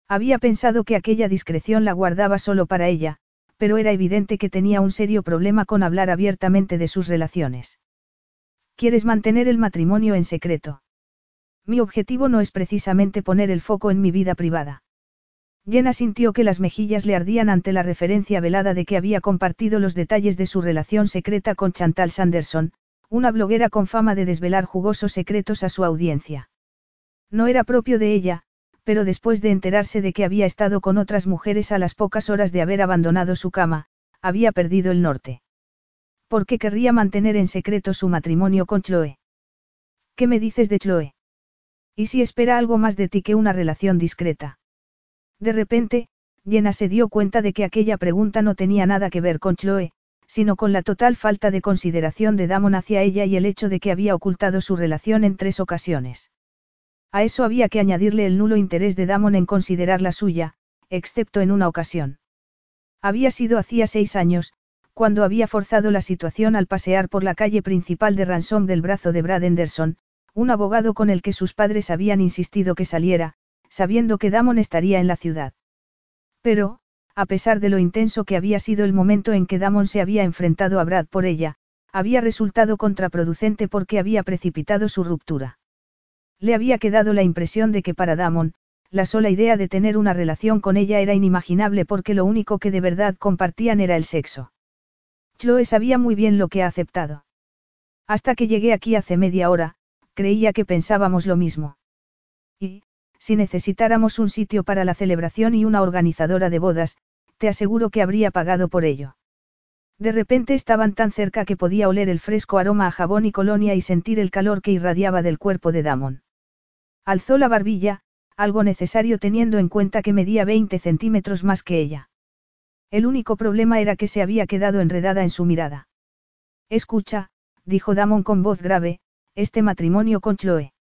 Había pensado que aquella discreción la guardaba solo para ella, pero era evidente que tenía un serio problema con hablar abiertamente de sus relaciones. ¿Quieres mantener el matrimonio en secreto? Mi objetivo no es precisamente poner el foco en mi vida privada. Jenna sintió que las mejillas le ardían ante la referencia velada de que había compartido los detalles de su relación secreta con Chantal Sanderson, una bloguera con fama de desvelar jugosos secretos a su audiencia. No era propio de ella, pero después de enterarse de que había estado con otras mujeres a las pocas horas de haber abandonado su cama, había perdido el norte. ¿Por qué querría mantener en secreto su matrimonio con Chloe? ¿Qué me dices de Chloe? ¿Y si espera algo más de ti que una relación discreta? De repente, Jenna se dio cuenta de que aquella pregunta no tenía nada que ver con Chloe, sino con la total falta de consideración de Damon hacia ella y el hecho de que había ocultado su relación en tres ocasiones. A eso había que añadirle el nulo interés de Damon en considerar la suya, excepto en una ocasión. Había sido hacía seis años, cuando había forzado la situación al pasear por la calle principal de Ransom del brazo de Brad Henderson, un abogado con el que sus padres habían insistido que saliera, sabiendo que Damon estaría en la ciudad. Pero, a pesar de lo intenso que había sido el momento en que Damon se había enfrentado a Brad por ella, había resultado contraproducente porque había precipitado su ruptura. Le había quedado la impresión de que para Damon, la sola idea de tener una relación con ella era inimaginable porque lo único que de verdad compartían era el sexo. Chloe sabía muy bien lo que ha aceptado. Hasta que llegué aquí hace media hora, creía que pensábamos lo mismo. Y, si necesitáramos un sitio para la celebración y una organizadora de bodas, te aseguro que habría pagado por ello. De repente estaban tan cerca que podía oler el fresco aroma a jabón y colonia y sentir el calor que irradiaba del cuerpo de Damon. Alzó la barbilla, algo necesario teniendo en cuenta que medía 20 centímetros más que ella. El único problema era que se había quedado enredada en su mirada. Escucha, dijo Damon con voz grave, este matrimonio con Chloe.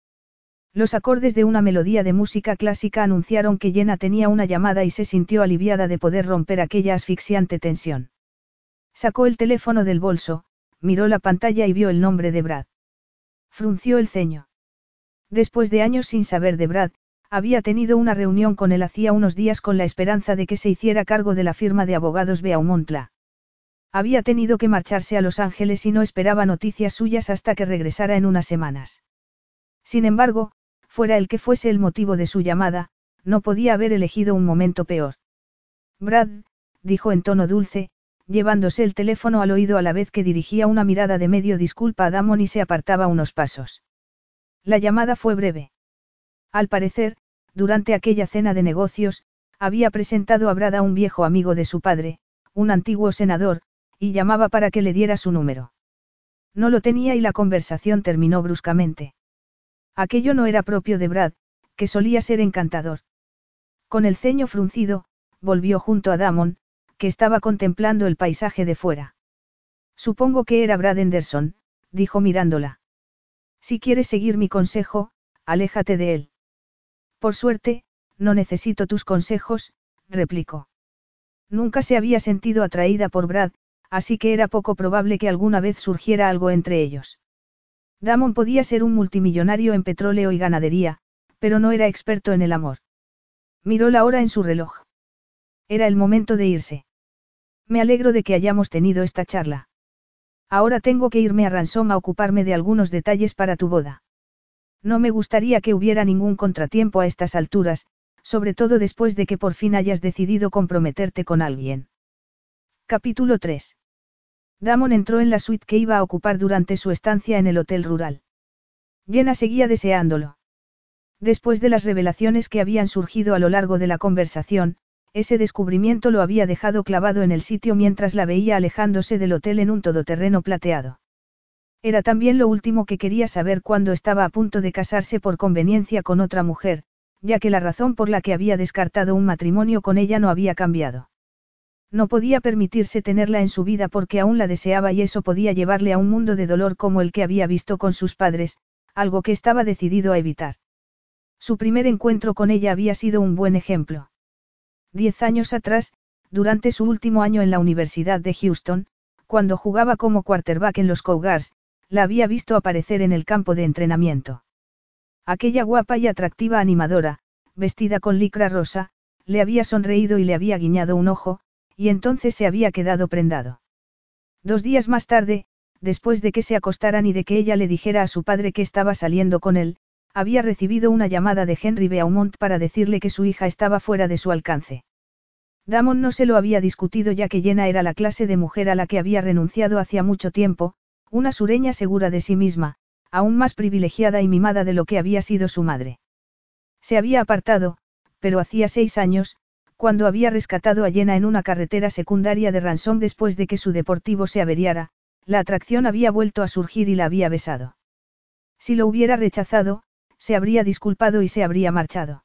Los acordes de una melodía de música clásica anunciaron que Jenna tenía una llamada y se sintió aliviada de poder romper aquella asfixiante tensión. Sacó el teléfono del bolso, miró la pantalla y vio el nombre de Brad. Frunció el ceño. Después de años sin saber de Brad, había tenido una reunión con él hacía unos días con la esperanza de que se hiciera cargo de la firma de abogados Beaumontla. Había tenido que marcharse a Los Ángeles y no esperaba noticias suyas hasta que regresara en unas semanas. Sin embargo, fuera el que fuese el motivo de su llamada, no podía haber elegido un momento peor. Brad, dijo en tono dulce, llevándose el teléfono al oído a la vez que dirigía una mirada de medio disculpa a Damon y se apartaba unos pasos. La llamada fue breve. Al parecer, durante aquella cena de negocios, había presentado a Brad a un viejo amigo de su padre, un antiguo senador, y llamaba para que le diera su número. No lo tenía y la conversación terminó bruscamente. Aquello no era propio de Brad, que solía ser encantador. Con el ceño fruncido, volvió junto a Damon, que estaba contemplando el paisaje de fuera. Supongo que era Brad Henderson, dijo mirándola. Si quieres seguir mi consejo, aléjate de él. Por suerte, no necesito tus consejos, replicó. Nunca se había sentido atraída por Brad, así que era poco probable que alguna vez surgiera algo entre ellos. Damon podía ser un multimillonario en petróleo y ganadería, pero no era experto en el amor. Miró la hora en su reloj. Era el momento de irse. Me alegro de que hayamos tenido esta charla. Ahora tengo que irme a Ransom a ocuparme de algunos detalles para tu boda. No me gustaría que hubiera ningún contratiempo a estas alturas, sobre todo después de que por fin hayas decidido comprometerte con alguien. Capítulo 3. Damon entró en la suite que iba a ocupar durante su estancia en el hotel rural. Jenna seguía deseándolo. Después de las revelaciones que habían surgido a lo largo de la conversación, ese descubrimiento lo había dejado clavado en el sitio mientras la veía alejándose del hotel en un todoterreno plateado. Era también lo último que quería saber cuando estaba a punto de casarse por conveniencia con otra mujer, ya que la razón por la que había descartado un matrimonio con ella no había cambiado. No podía permitirse tenerla en su vida porque aún la deseaba y eso podía llevarle a un mundo de dolor como el que había visto con sus padres, algo que estaba decidido a evitar. Su primer encuentro con ella había sido un buen ejemplo. Diez años atrás, durante su último año en la Universidad de Houston, cuando jugaba como quarterback en los Cougars, la había visto aparecer en el campo de entrenamiento. Aquella guapa y atractiva animadora, vestida con licra rosa, le había sonreído y le había guiñado un ojo, y entonces se había quedado prendado. Dos días más tarde, después de que se acostaran y de que ella le dijera a su padre que estaba saliendo con él, había recibido una llamada de Henry Beaumont para decirle que su hija estaba fuera de su alcance. Damon no se lo había discutido ya que Jenna era la clase de mujer a la que había renunciado hacía mucho tiempo, una sureña segura de sí misma, aún más privilegiada y mimada de lo que había sido su madre. Se había apartado, pero hacía seis años, cuando había rescatado a Jenna en una carretera secundaria de Ransom después de que su deportivo se averiara, la atracción había vuelto a surgir y la había besado. Si lo hubiera rechazado, se habría disculpado y se habría marchado.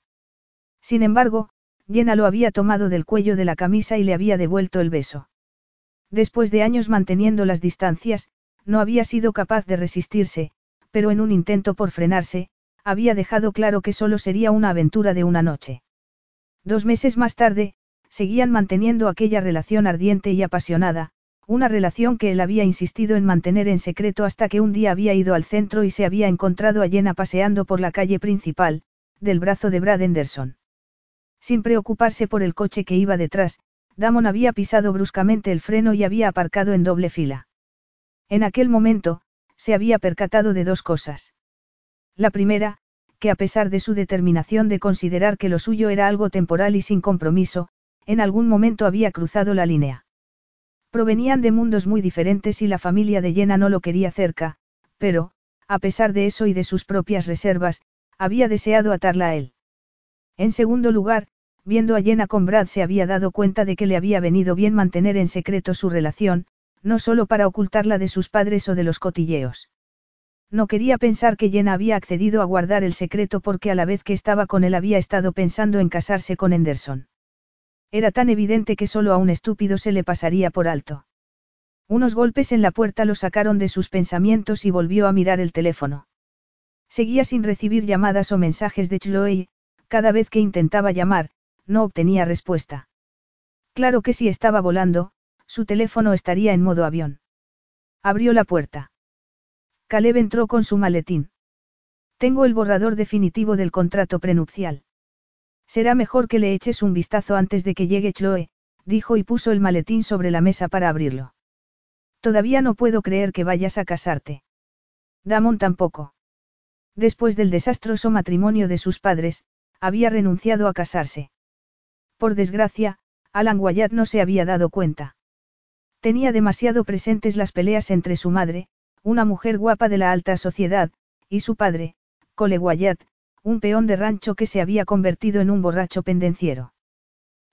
Sin embargo, Jenna lo había tomado del cuello de la camisa y le había devuelto el beso. Después de años manteniendo las distancias, no había sido capaz de resistirse, pero en un intento por frenarse, había dejado claro que solo sería una aventura de una noche. Dos meses más tarde, seguían manteniendo aquella relación ardiente y apasionada, una relación que él había insistido en mantener en secreto hasta que un día había ido al centro y se había encontrado a Jenna paseando por la calle principal, del brazo de Brad Henderson. Sin preocuparse por el coche que iba detrás, Damon había pisado bruscamente el freno y había aparcado en doble fila. En aquel momento, se había percatado de dos cosas. La primera, que a pesar de su determinación de considerar que lo suyo era algo temporal y sin compromiso, en algún momento había cruzado la línea. Provenían de mundos muy diferentes y la familia de Jenna no lo quería cerca, pero, a pesar de eso y de sus propias reservas, había deseado atarla a él. En segundo lugar, viendo a Jenna con Brad se había dado cuenta de que le había venido bien mantener en secreto su relación, no solo para ocultarla de sus padres o de los cotilleos. No quería pensar que Jenna había accedido a guardar el secreto porque a la vez que estaba con él había estado pensando en casarse con Henderson. Era tan evidente que solo a un estúpido se le pasaría por alto. Unos golpes en la puerta lo sacaron de sus pensamientos y volvió a mirar el teléfono. Seguía sin recibir llamadas o mensajes de Chloe cada vez que intentaba llamar, no obtenía respuesta. Claro que si estaba volando, su teléfono estaría en modo avión. Abrió la puerta. Caleb entró con su maletín. Tengo el borrador definitivo del contrato prenupcial. Será mejor que le eches un vistazo antes de que llegue Chloe, dijo y puso el maletín sobre la mesa para abrirlo. Todavía no puedo creer que vayas a casarte. Damon tampoco. Después del desastroso matrimonio de sus padres, había renunciado a casarse. Por desgracia, Alan Wyatt no se había dado cuenta. Tenía demasiado presentes las peleas entre su madre, una mujer guapa de la alta sociedad, y su padre, Cole Wyatt, un peón de rancho que se había convertido en un borracho pendenciero.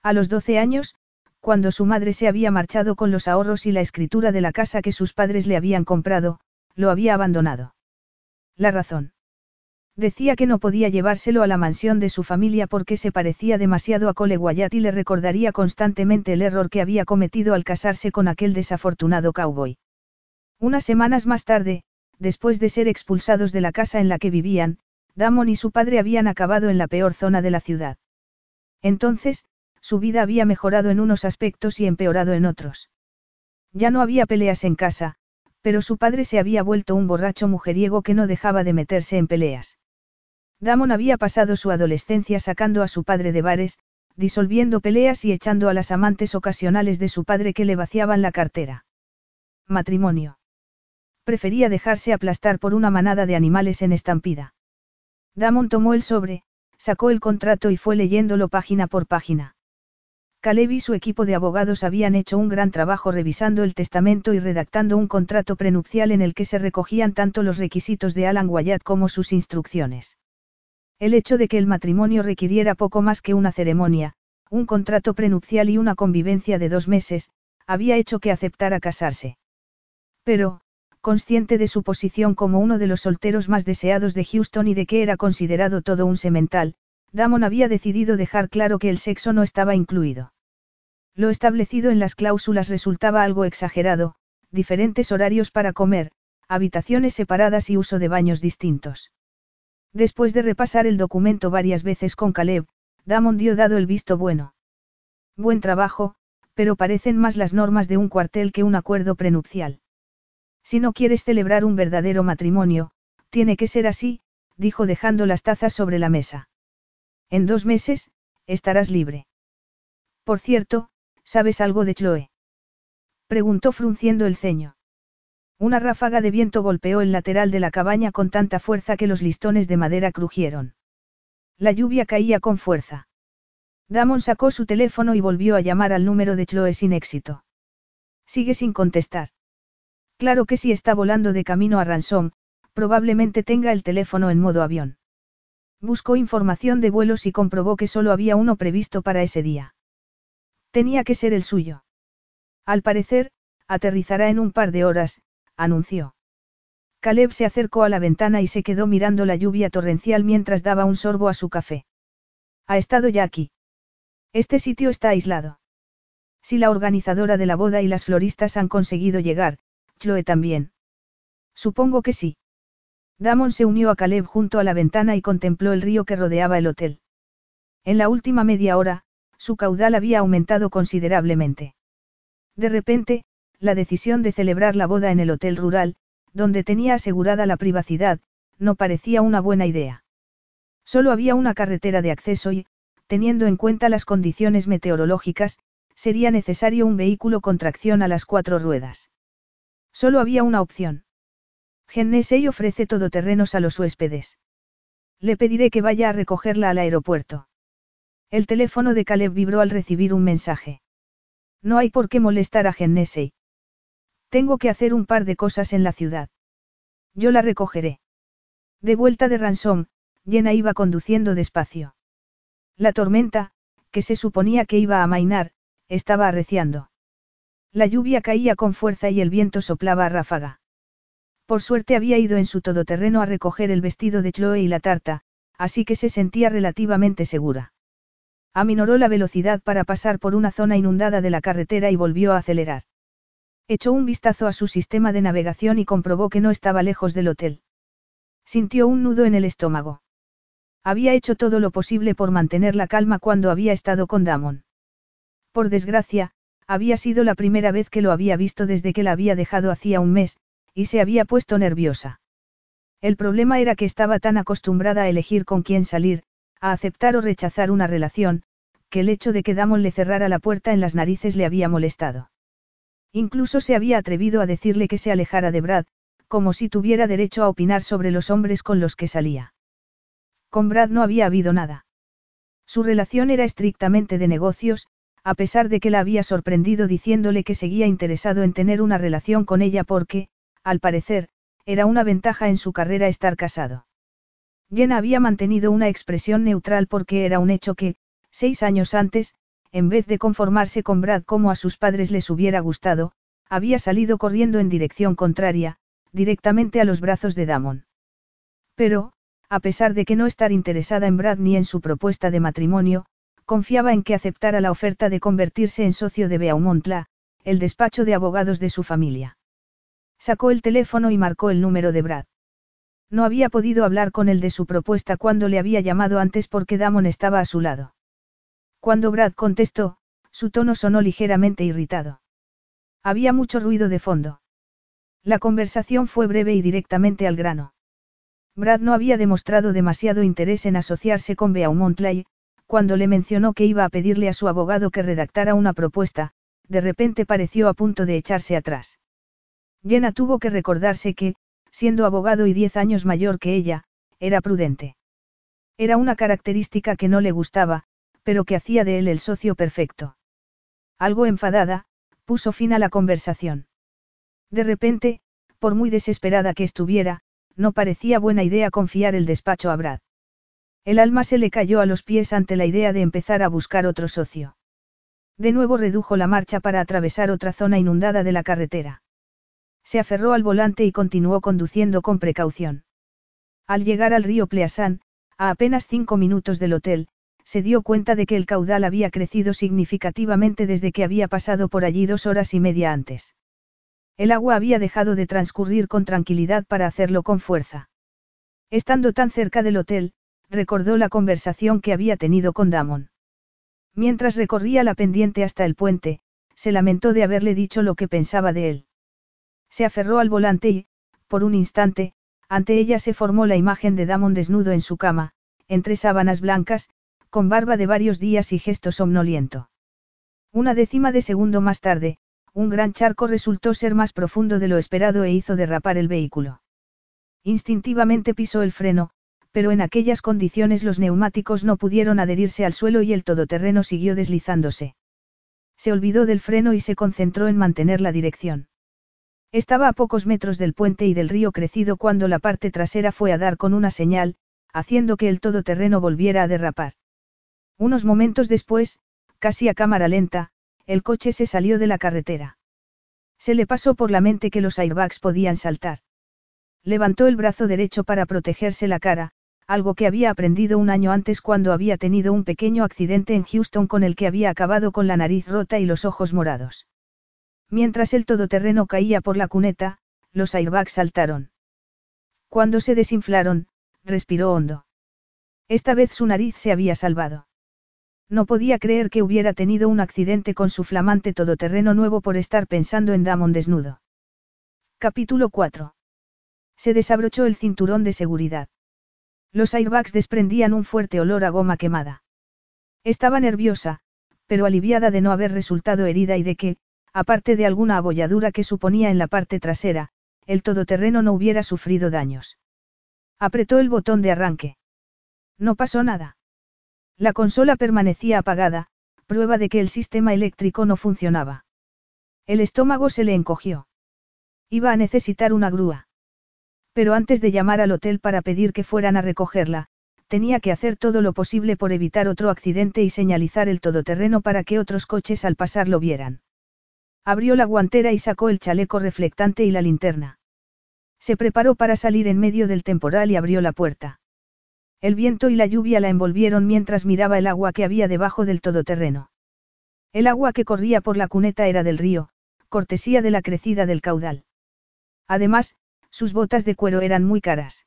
A los 12 años, cuando su madre se había marchado con los ahorros y la escritura de la casa que sus padres le habían comprado, lo había abandonado. La razón. Decía que no podía llevárselo a la mansión de su familia porque se parecía demasiado a Cole Wyatt y le recordaría constantemente el error que había cometido al casarse con aquel desafortunado cowboy. Unas semanas más tarde, después de ser expulsados de la casa en la que vivían, Damon y su padre habían acabado en la peor zona de la ciudad. Entonces, su vida había mejorado en unos aspectos y empeorado en otros. Ya no había peleas en casa, pero su padre se había vuelto un borracho mujeriego que no dejaba de meterse en peleas. Damon había pasado su adolescencia sacando a su padre de bares, disolviendo peleas y echando a las amantes ocasionales de su padre que le vaciaban la cartera. Matrimonio. Prefería dejarse aplastar por una manada de animales en estampida. Damon tomó el sobre, sacó el contrato y fue leyéndolo página por página. Caleb y su equipo de abogados habían hecho un gran trabajo revisando el testamento y redactando un contrato prenupcial en el que se recogían tanto los requisitos de Alan Wyatt como sus instrucciones. El hecho de que el matrimonio requiriera poco más que una ceremonia, un contrato prenupcial y una convivencia de dos meses, había hecho que aceptara casarse. Pero, consciente de su posición como uno de los solteros más deseados de Houston y de que era considerado todo un semental, Damon había decidido dejar claro que el sexo no estaba incluido. Lo establecido en las cláusulas resultaba algo exagerado, diferentes horarios para comer, habitaciones separadas y uso de baños distintos. Después de repasar el documento varias veces con Caleb, Damon dio dado el visto bueno. Buen trabajo, pero parecen más las normas de un cuartel que un acuerdo prenupcial. Si no quieres celebrar un verdadero matrimonio, tiene que ser así, dijo dejando las tazas sobre la mesa. En dos meses, estarás libre. Por cierto, ¿sabes algo de Chloe? Preguntó frunciendo el ceño. Una ráfaga de viento golpeó el lateral de la cabaña con tanta fuerza que los listones de madera crujieron. La lluvia caía con fuerza. Damon sacó su teléfono y volvió a llamar al número de Chloe sin éxito. Sigue sin contestar. Claro que si está volando de camino a Ransom, probablemente tenga el teléfono en modo avión. Buscó información de vuelos y comprobó que solo había uno previsto para ese día. Tenía que ser el suyo. Al parecer, aterrizará en un par de horas, anunció. Caleb se acercó a la ventana y se quedó mirando la lluvia torrencial mientras daba un sorbo a su café. Ha estado ya aquí. Este sitio está aislado. Si la organizadora de la boda y las floristas han conseguido llegar, Chloe también. Supongo que sí. Damon se unió a Caleb junto a la ventana y contempló el río que rodeaba el hotel. En la última media hora, su caudal había aumentado considerablemente. De repente, la decisión de celebrar la boda en el hotel rural, donde tenía asegurada la privacidad, no parecía una buena idea. Solo había una carretera de acceso y, teniendo en cuenta las condiciones meteorológicas, sería necesario un vehículo con tracción a las cuatro ruedas. Solo había una opción. Gennesey ofrece todoterrenos a los huéspedes. Le pediré que vaya a recogerla al aeropuerto. El teléfono de Caleb vibró al recibir un mensaje. No hay por qué molestar a Gennesey. Tengo que hacer un par de cosas en la ciudad. Yo la recogeré. De vuelta de Ransom, Jenna iba conduciendo despacio. La tormenta, que se suponía que iba a amainar, estaba arreciando. La lluvia caía con fuerza y el viento soplaba a ráfaga. Por suerte había ido en su todoterreno a recoger el vestido de Chloe y la tarta, así que se sentía relativamente segura. Aminoró la velocidad para pasar por una zona inundada de la carretera y volvió a acelerar. Echó un vistazo a su sistema de navegación y comprobó que no estaba lejos del hotel. Sintió un nudo en el estómago. Había hecho todo lo posible por mantener la calma cuando había estado con Damon. Por desgracia, había sido la primera vez que lo había visto desde que la había dejado hacía un mes, y se había puesto nerviosa. El problema era que estaba tan acostumbrada a elegir con quién salir, a aceptar o rechazar una relación, que el hecho de que Damon le cerrara la puerta en las narices le había molestado. Incluso se había atrevido a decirle que se alejara de Brad, como si tuviera derecho a opinar sobre los hombres con los que salía. Con Brad no había habido nada. Su relación era estrictamente de negocios, a pesar de que la había sorprendido diciéndole que seguía interesado en tener una relación con ella porque, al parecer, era una ventaja en su carrera estar casado. Jenna había mantenido una expresión neutral porque era un hecho que, seis años antes, en vez de conformarse con Brad como a sus padres les hubiera gustado, había salido corriendo en dirección contraria, directamente a los brazos de Damon. Pero, a pesar de que no estar interesada en Brad ni en su propuesta de matrimonio, confiaba en que aceptara la oferta de convertirse en socio de Beaumontla, el despacho de abogados de su familia. Sacó el teléfono y marcó el número de Brad. No había podido hablar con él de su propuesta cuando le había llamado antes porque Damon estaba a su lado. Cuando Brad contestó, su tono sonó ligeramente irritado. Había mucho ruido de fondo. La conversación fue breve y directamente al grano. Brad no había demostrado demasiado interés en asociarse con Beaumont y, cuando le mencionó que iba a pedirle a su abogado que redactara una propuesta, de repente pareció a punto de echarse atrás. Jenna tuvo que recordarse que, siendo abogado y diez años mayor que ella, era prudente. Era una característica que no le gustaba, pero que hacía de él el socio perfecto. Algo enfadada, puso fin a la conversación. De repente, por muy desesperada que estuviera, no parecía buena idea confiar el despacho a Brad. El alma se le cayó a los pies ante la idea de empezar a buscar otro socio. De nuevo redujo la marcha para atravesar otra zona inundada de la carretera. Se aferró al volante y continuó conduciendo con precaución. Al llegar al río Pleasant, a apenas cinco minutos del hotel, se dio cuenta de que el caudal había crecido significativamente desde que había pasado por allí dos horas y media antes. El agua había dejado de transcurrir con tranquilidad para hacerlo con fuerza. Estando tan cerca del hotel, recordó la conversación que había tenido con Damon. Mientras recorría la pendiente hasta el puente, se lamentó de haberle dicho lo que pensaba de él. Se aferró al volante y, por un instante, ante ella se formó la imagen de Damon desnudo en su cama, entre sábanas blancas, con barba de varios días y gesto somnoliento. Una décima de segundo más tarde, un gran charco resultó ser más profundo de lo esperado e hizo derrapar el vehículo. Instintivamente pisó el freno, pero en aquellas condiciones los neumáticos no pudieron adherirse al suelo y el todoterreno siguió deslizándose. Se olvidó del freno y se concentró en mantener la dirección. Estaba a pocos metros del puente y del río crecido cuando la parte trasera fue a dar con una señal, haciendo que el todoterreno volviera a derrapar. Unos momentos después, casi a cámara lenta, el coche se salió de la carretera. Se le pasó por la mente que los airbags podían saltar. Levantó el brazo derecho para protegerse la cara, algo que había aprendido un año antes cuando había tenido un pequeño accidente en Houston con el que había acabado con la nariz rota y los ojos morados. Mientras el todoterreno caía por la cuneta, los airbags saltaron. Cuando se desinflaron, respiró hondo. Esta vez su nariz se había salvado. No podía creer que hubiera tenido un accidente con su flamante todoterreno nuevo por estar pensando en Damon desnudo. Capítulo 4. Se desabrochó el cinturón de seguridad. Los airbags desprendían un fuerte olor a goma quemada. Estaba nerviosa, pero aliviada de no haber resultado herida y de que, aparte de alguna abolladura que suponía en la parte trasera, el todoterreno no hubiera sufrido daños. Apretó el botón de arranque. No pasó nada. La consola permanecía apagada, prueba de que el sistema eléctrico no funcionaba. El estómago se le encogió. Iba a necesitar una grúa. Pero antes de llamar al hotel para pedir que fueran a recogerla, tenía que hacer todo lo posible por evitar otro accidente y señalizar el todoterreno para que otros coches al pasar lo vieran. Abrió la guantera y sacó el chaleco reflectante y la linterna. Se preparó para salir en medio del temporal y abrió la puerta. El viento y la lluvia la envolvieron mientras miraba el agua que había debajo del todoterreno. El agua que corría por la cuneta era del río, cortesía de la crecida del caudal. Además, sus botas de cuero eran muy caras.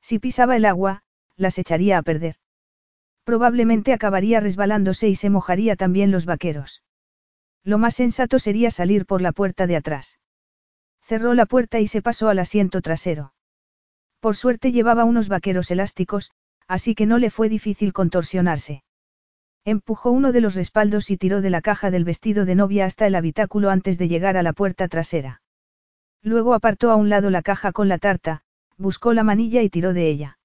Si pisaba el agua, las echaría a perder. Probablemente acabaría resbalándose y se mojaría también los vaqueros. Lo más sensato sería salir por la puerta de atrás. Cerró la puerta y se pasó al asiento trasero. Por suerte llevaba unos vaqueros elásticos, así que no le fue difícil contorsionarse. Empujó uno de los respaldos y tiró de la caja del vestido de novia hasta el habitáculo antes de llegar a la puerta trasera. Luego apartó a un lado la caja con la tarta, buscó la manilla y tiró de ella.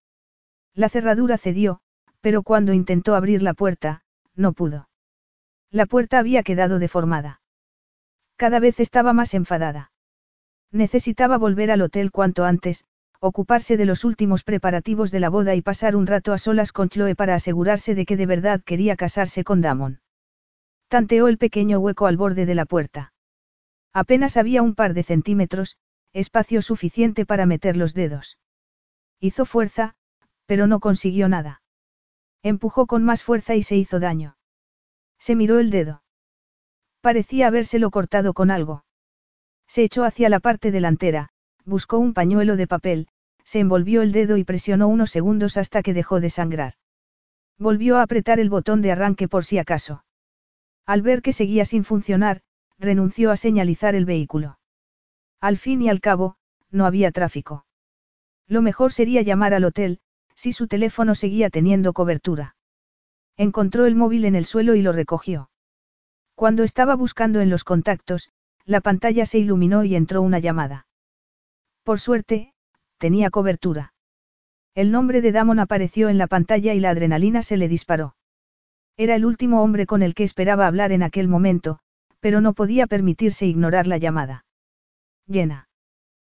La cerradura cedió, pero cuando intentó abrir la puerta, no pudo. La puerta había quedado deformada. Cada vez estaba más enfadada. Necesitaba volver al hotel cuanto antes, ocuparse de los últimos preparativos de la boda y pasar un rato a solas con Chloe para asegurarse de que de verdad quería casarse con Damon. Tanteó el pequeño hueco al borde de la puerta. Apenas había un par de centímetros, espacio suficiente para meter los dedos. Hizo fuerza, pero no consiguió nada. Empujó con más fuerza y se hizo daño. Se miró el dedo. Parecía habérselo cortado con algo. Se echó hacia la parte delantera, buscó un pañuelo de papel, se envolvió el dedo y presionó unos segundos hasta que dejó de sangrar. Volvió a apretar el botón de arranque por si acaso. Al ver que seguía sin funcionar, renunció a señalizar el vehículo. Al fin y al cabo, no había tráfico. Lo mejor sería llamar al hotel, si su teléfono seguía teniendo cobertura. Encontró el móvil en el suelo y lo recogió. Cuando estaba buscando en los contactos, la pantalla se iluminó y entró una llamada. Por suerte, tenía cobertura. El nombre de Damon apareció en la pantalla y la adrenalina se le disparó. Era el último hombre con el que esperaba hablar en aquel momento, pero no podía permitirse ignorar la llamada. Llena.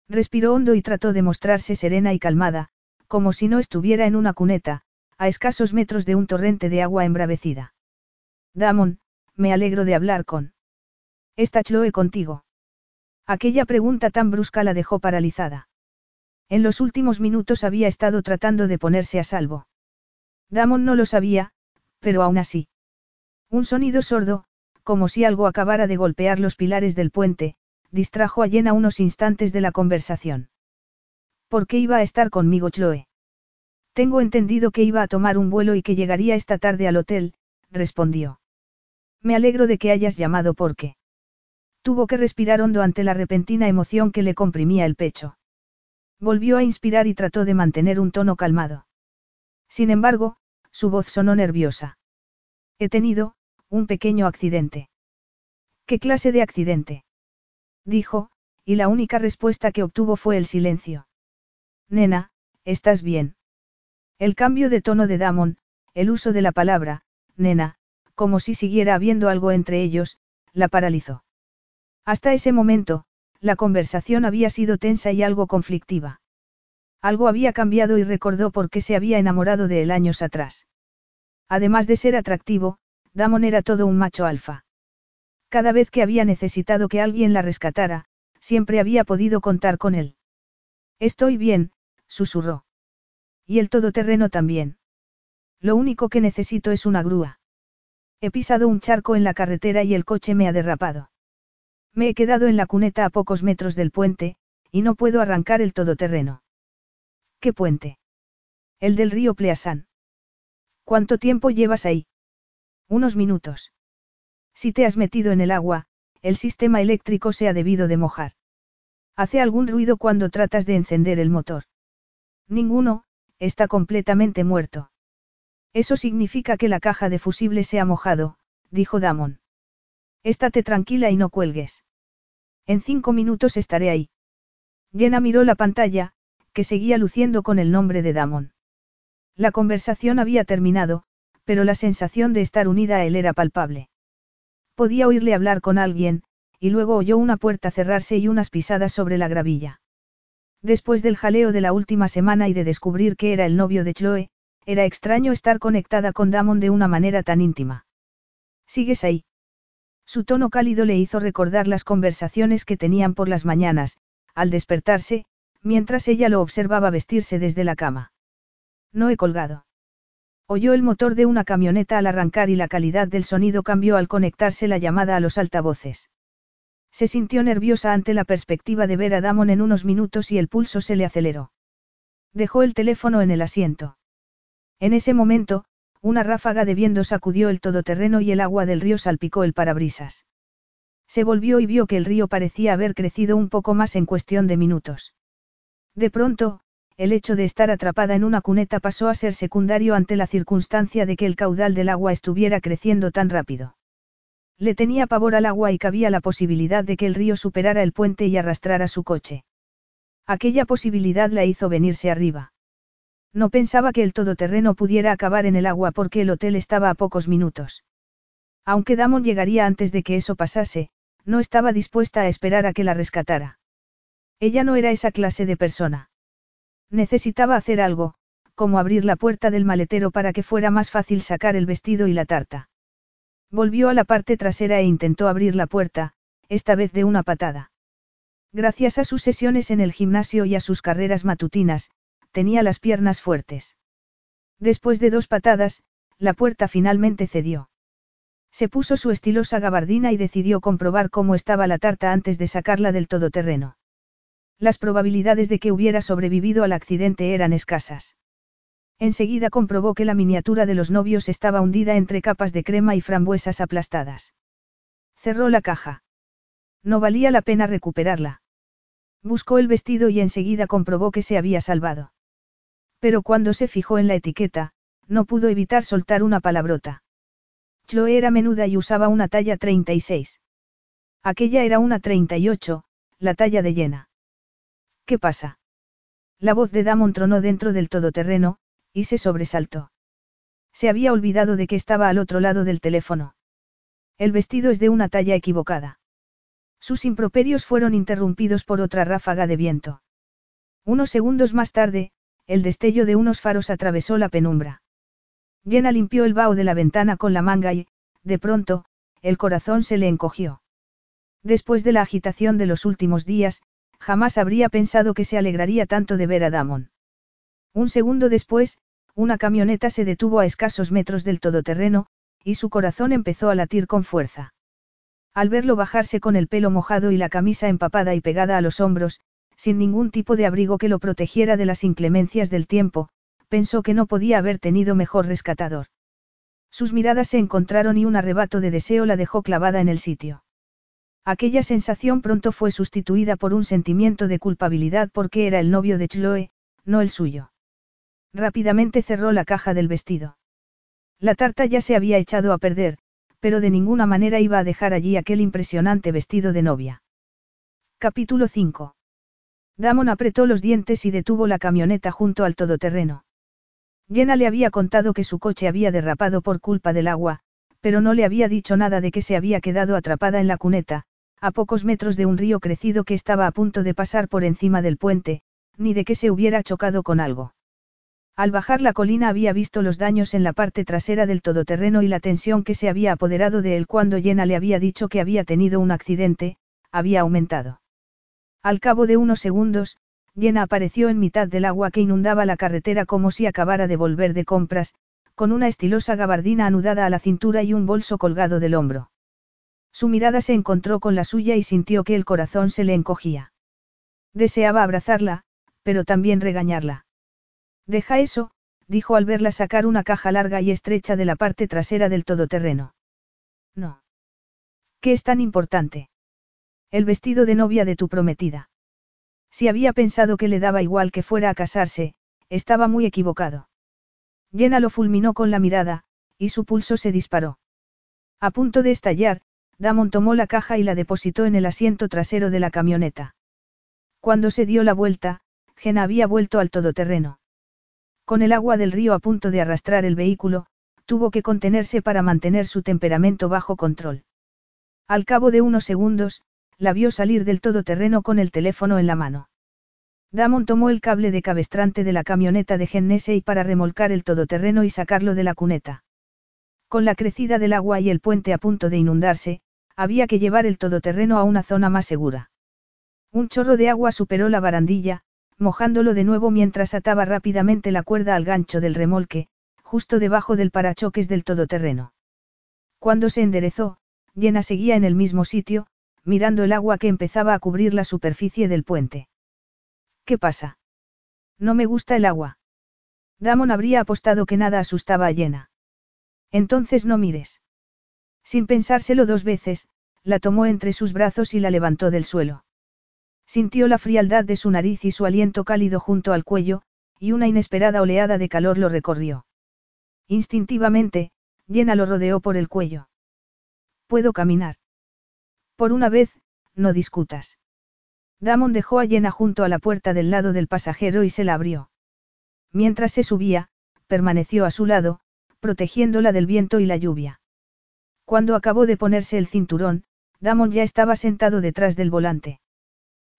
Respiró hondo y trató de mostrarse serena y calmada, como si no estuviera en una cuneta, a escasos metros de un torrente de agua embravecida. Damon, me alegro de hablar con. ¿Está Chloe contigo? Aquella pregunta tan brusca la dejó paralizada. En los últimos minutos había estado tratando de ponerse a salvo. Damon no lo sabía, pero aún así. Un sonido sordo, como si algo acabara de golpear los pilares del puente, distrajo a Jenna unos instantes de la conversación. ¿Por qué iba a estar conmigo Chloe? Tengo entendido que iba a tomar un vuelo y que llegaría esta tarde al hotel, respondió. Me alegro de que hayas llamado porque. Tuvo que respirar hondo ante la repentina emoción que le comprimía el pecho. Volvió a inspirar y trató de mantener un tono calmado. Sin embargo, su voz sonó nerviosa. He tenido, un pequeño accidente. ¿Qué clase de accidente? Dijo, y la única respuesta que obtuvo fue el silencio. Nena, ¿estás bien? El cambio de tono de Damon, el uso de la palabra, nena, como si siguiera habiendo algo entre ellos, la paralizó. Hasta ese momento, la conversación había sido tensa y algo conflictiva. Algo había cambiado y recordó por qué se había enamorado de él años atrás. Además de ser atractivo, Damon era todo un macho alfa. Cada vez que había necesitado que alguien la rescatara, siempre había podido contar con él. Estoy bien, susurró. Y el todoterreno también. Lo único que necesito es una grúa. He pisado un charco en la carretera y el coche me ha derrapado. Me he quedado en la cuneta a pocos metros del puente, y no puedo arrancar el todoterreno. ¿Qué puente? El del río Pleasán. ¿Cuánto tiempo llevas ahí? Unos minutos. Si te has metido en el agua, el sistema eléctrico se ha debido de mojar. Hace algún ruido cuando tratas de encender el motor. Ninguno, está completamente muerto. Eso significa que la caja de fusible se ha mojado, dijo Damon. Estate tranquila y no cuelgues. En cinco minutos estaré ahí. Jenna miró la pantalla, que seguía luciendo con el nombre de Damon. La conversación había terminado, pero la sensación de estar unida a él era palpable. Podía oírle hablar con alguien, y luego oyó una puerta cerrarse y unas pisadas sobre la gravilla. Después del jaleo de la última semana y de descubrir que era el novio de Chloe, era extraño estar conectada con Damon de una manera tan íntima. ¿Sigues ahí? Su tono cálido le hizo recordar las conversaciones que tenían por las mañanas, al despertarse, mientras ella lo observaba vestirse desde la cama. No he colgado. Oyó el motor de una camioneta al arrancar y la calidad del sonido cambió al conectarse la llamada a los altavoces. Se sintió nerviosa ante la perspectiva de ver a Damon en unos minutos y el pulso se le aceleró. Dejó el teléfono en el asiento. En ese momento, una ráfaga de viento sacudió el todoterreno y el agua del río salpicó el parabrisas. Se volvió y vio que el río parecía haber crecido un poco más en cuestión de minutos. De pronto, el hecho de estar atrapada en una cuneta pasó a ser secundario ante la circunstancia de que el caudal del agua estuviera creciendo tan rápido. Le tenía pavor al agua y cabía la posibilidad de que el río superara el puente y arrastrara su coche. Aquella posibilidad la hizo venirse arriba. No pensaba que el todoterreno pudiera acabar en el agua porque el hotel estaba a pocos minutos. Aunque Damon llegaría antes de que eso pasase, no estaba dispuesta a esperar a que la rescatara. Ella no era esa clase de persona. Necesitaba hacer algo, como abrir la puerta del maletero para que fuera más fácil sacar el vestido y la tarta. Volvió a la parte trasera e intentó abrir la puerta, esta vez de una patada. Gracias a sus sesiones en el gimnasio y a sus carreras matutinas, tenía las piernas fuertes. Después de dos patadas, la puerta finalmente cedió. Se puso su estilosa gabardina y decidió comprobar cómo estaba la tarta antes de sacarla del todoterreno. Las probabilidades de que hubiera sobrevivido al accidente eran escasas. Enseguida comprobó que la miniatura de los novios estaba hundida entre capas de crema y frambuesas aplastadas. Cerró la caja. No valía la pena recuperarla. Buscó el vestido y enseguida comprobó que se había salvado. Pero cuando se fijó en la etiqueta, no pudo evitar soltar una palabrota. Chloe era menuda y usaba una talla 36. Aquella era una 38, la talla de llena. ¿Qué pasa? La voz de Damon tronó dentro del todoterreno, y se sobresaltó. Se había olvidado de que estaba al otro lado del teléfono. El vestido es de una talla equivocada. Sus improperios fueron interrumpidos por otra ráfaga de viento. Unos segundos más tarde, el destello de unos faros atravesó la penumbra. Jenna limpió el vaho de la ventana con la manga y, de pronto, el corazón se le encogió. Después de la agitación de los últimos días, jamás habría pensado que se alegraría tanto de ver a Damon. Un segundo después, una camioneta se detuvo a escasos metros del todoterreno, y su corazón empezó a latir con fuerza. Al verlo bajarse con el pelo mojado y la camisa empapada y pegada a los hombros, sin ningún tipo de abrigo que lo protegiera de las inclemencias del tiempo, pensó que no podía haber tenido mejor rescatador. Sus miradas se encontraron y un arrebato de deseo la dejó clavada en el sitio. Aquella sensación pronto fue sustituida por un sentimiento de culpabilidad porque era el novio de Chloe, no el suyo. Rápidamente cerró la caja del vestido. La tarta ya se había echado a perder, pero de ninguna manera iba a dejar allí aquel impresionante vestido de novia. Capítulo 5. Damon apretó los dientes y detuvo la camioneta junto al todoterreno. Jenna le había contado que su coche había derrapado por culpa del agua, pero no le había dicho nada de que se había quedado atrapada en la cuneta, a pocos metros de un río crecido que estaba a punto de pasar por encima del puente, ni de que se hubiera chocado con algo. Al bajar la colina había visto los daños en la parte trasera del todoterreno y la tensión que se había apoderado de él cuando Jenna le había dicho que había tenido un accidente, había aumentado. Al cabo de unos segundos, Jenna apareció en mitad del agua que inundaba la carretera como si acabara de volver de compras, con una estilosa gabardina anudada a la cintura y un bolso colgado del hombro. Su mirada se encontró con la suya y sintió que el corazón se le encogía. Deseaba abrazarla, pero también regañarla. Deja eso, dijo al verla sacar una caja larga y estrecha de la parte trasera del todoterreno. No. ¿Qué es tan importante? El vestido de novia de tu prometida. Si había pensado que le daba igual que fuera a casarse, estaba muy equivocado. Jenna lo fulminó con la mirada, y su pulso se disparó. A punto de estallar, Damon tomó la caja y la depositó en el asiento trasero de la camioneta. Cuando se dio la vuelta, Jenna había vuelto al todoterreno. Con el agua del río a punto de arrastrar el vehículo, tuvo que contenerse para mantener su temperamento bajo control. Al cabo de unos segundos, la vio salir del todoterreno con el teléfono en la mano. Damon tomó el cable de cabestrante de la camioneta de Gennesee para remolcar el todoterreno y sacarlo de la cuneta. Con la crecida del agua y el puente a punto de inundarse, había que llevar el todoterreno a una zona más segura. Un chorro de agua superó la barandilla, mojándolo de nuevo mientras ataba rápidamente la cuerda al gancho del remolque, justo debajo del parachoques del todoterreno. Cuando se enderezó, Jenna seguía en el mismo sitio, mirando el agua que empezaba a cubrir la superficie del puente. ¿Qué pasa? No me gusta el agua. Damon habría apostado que nada asustaba a Jenna. Entonces no mires. Sin pensárselo dos veces, la tomó entre sus brazos y la levantó del suelo. Sintió la frialdad de su nariz y su aliento cálido junto al cuello, y una inesperada oleada de calor lo recorrió. Instintivamente, Jenna lo rodeó por el cuello. Puedo caminar. Por una vez, no discutas. Damon dejó a Jenna junto a la puerta del lado del pasajero y se la abrió. Mientras se subía, permaneció a su lado, protegiéndola del viento y la lluvia. Cuando acabó de ponerse el cinturón, Damon ya estaba sentado detrás del volante.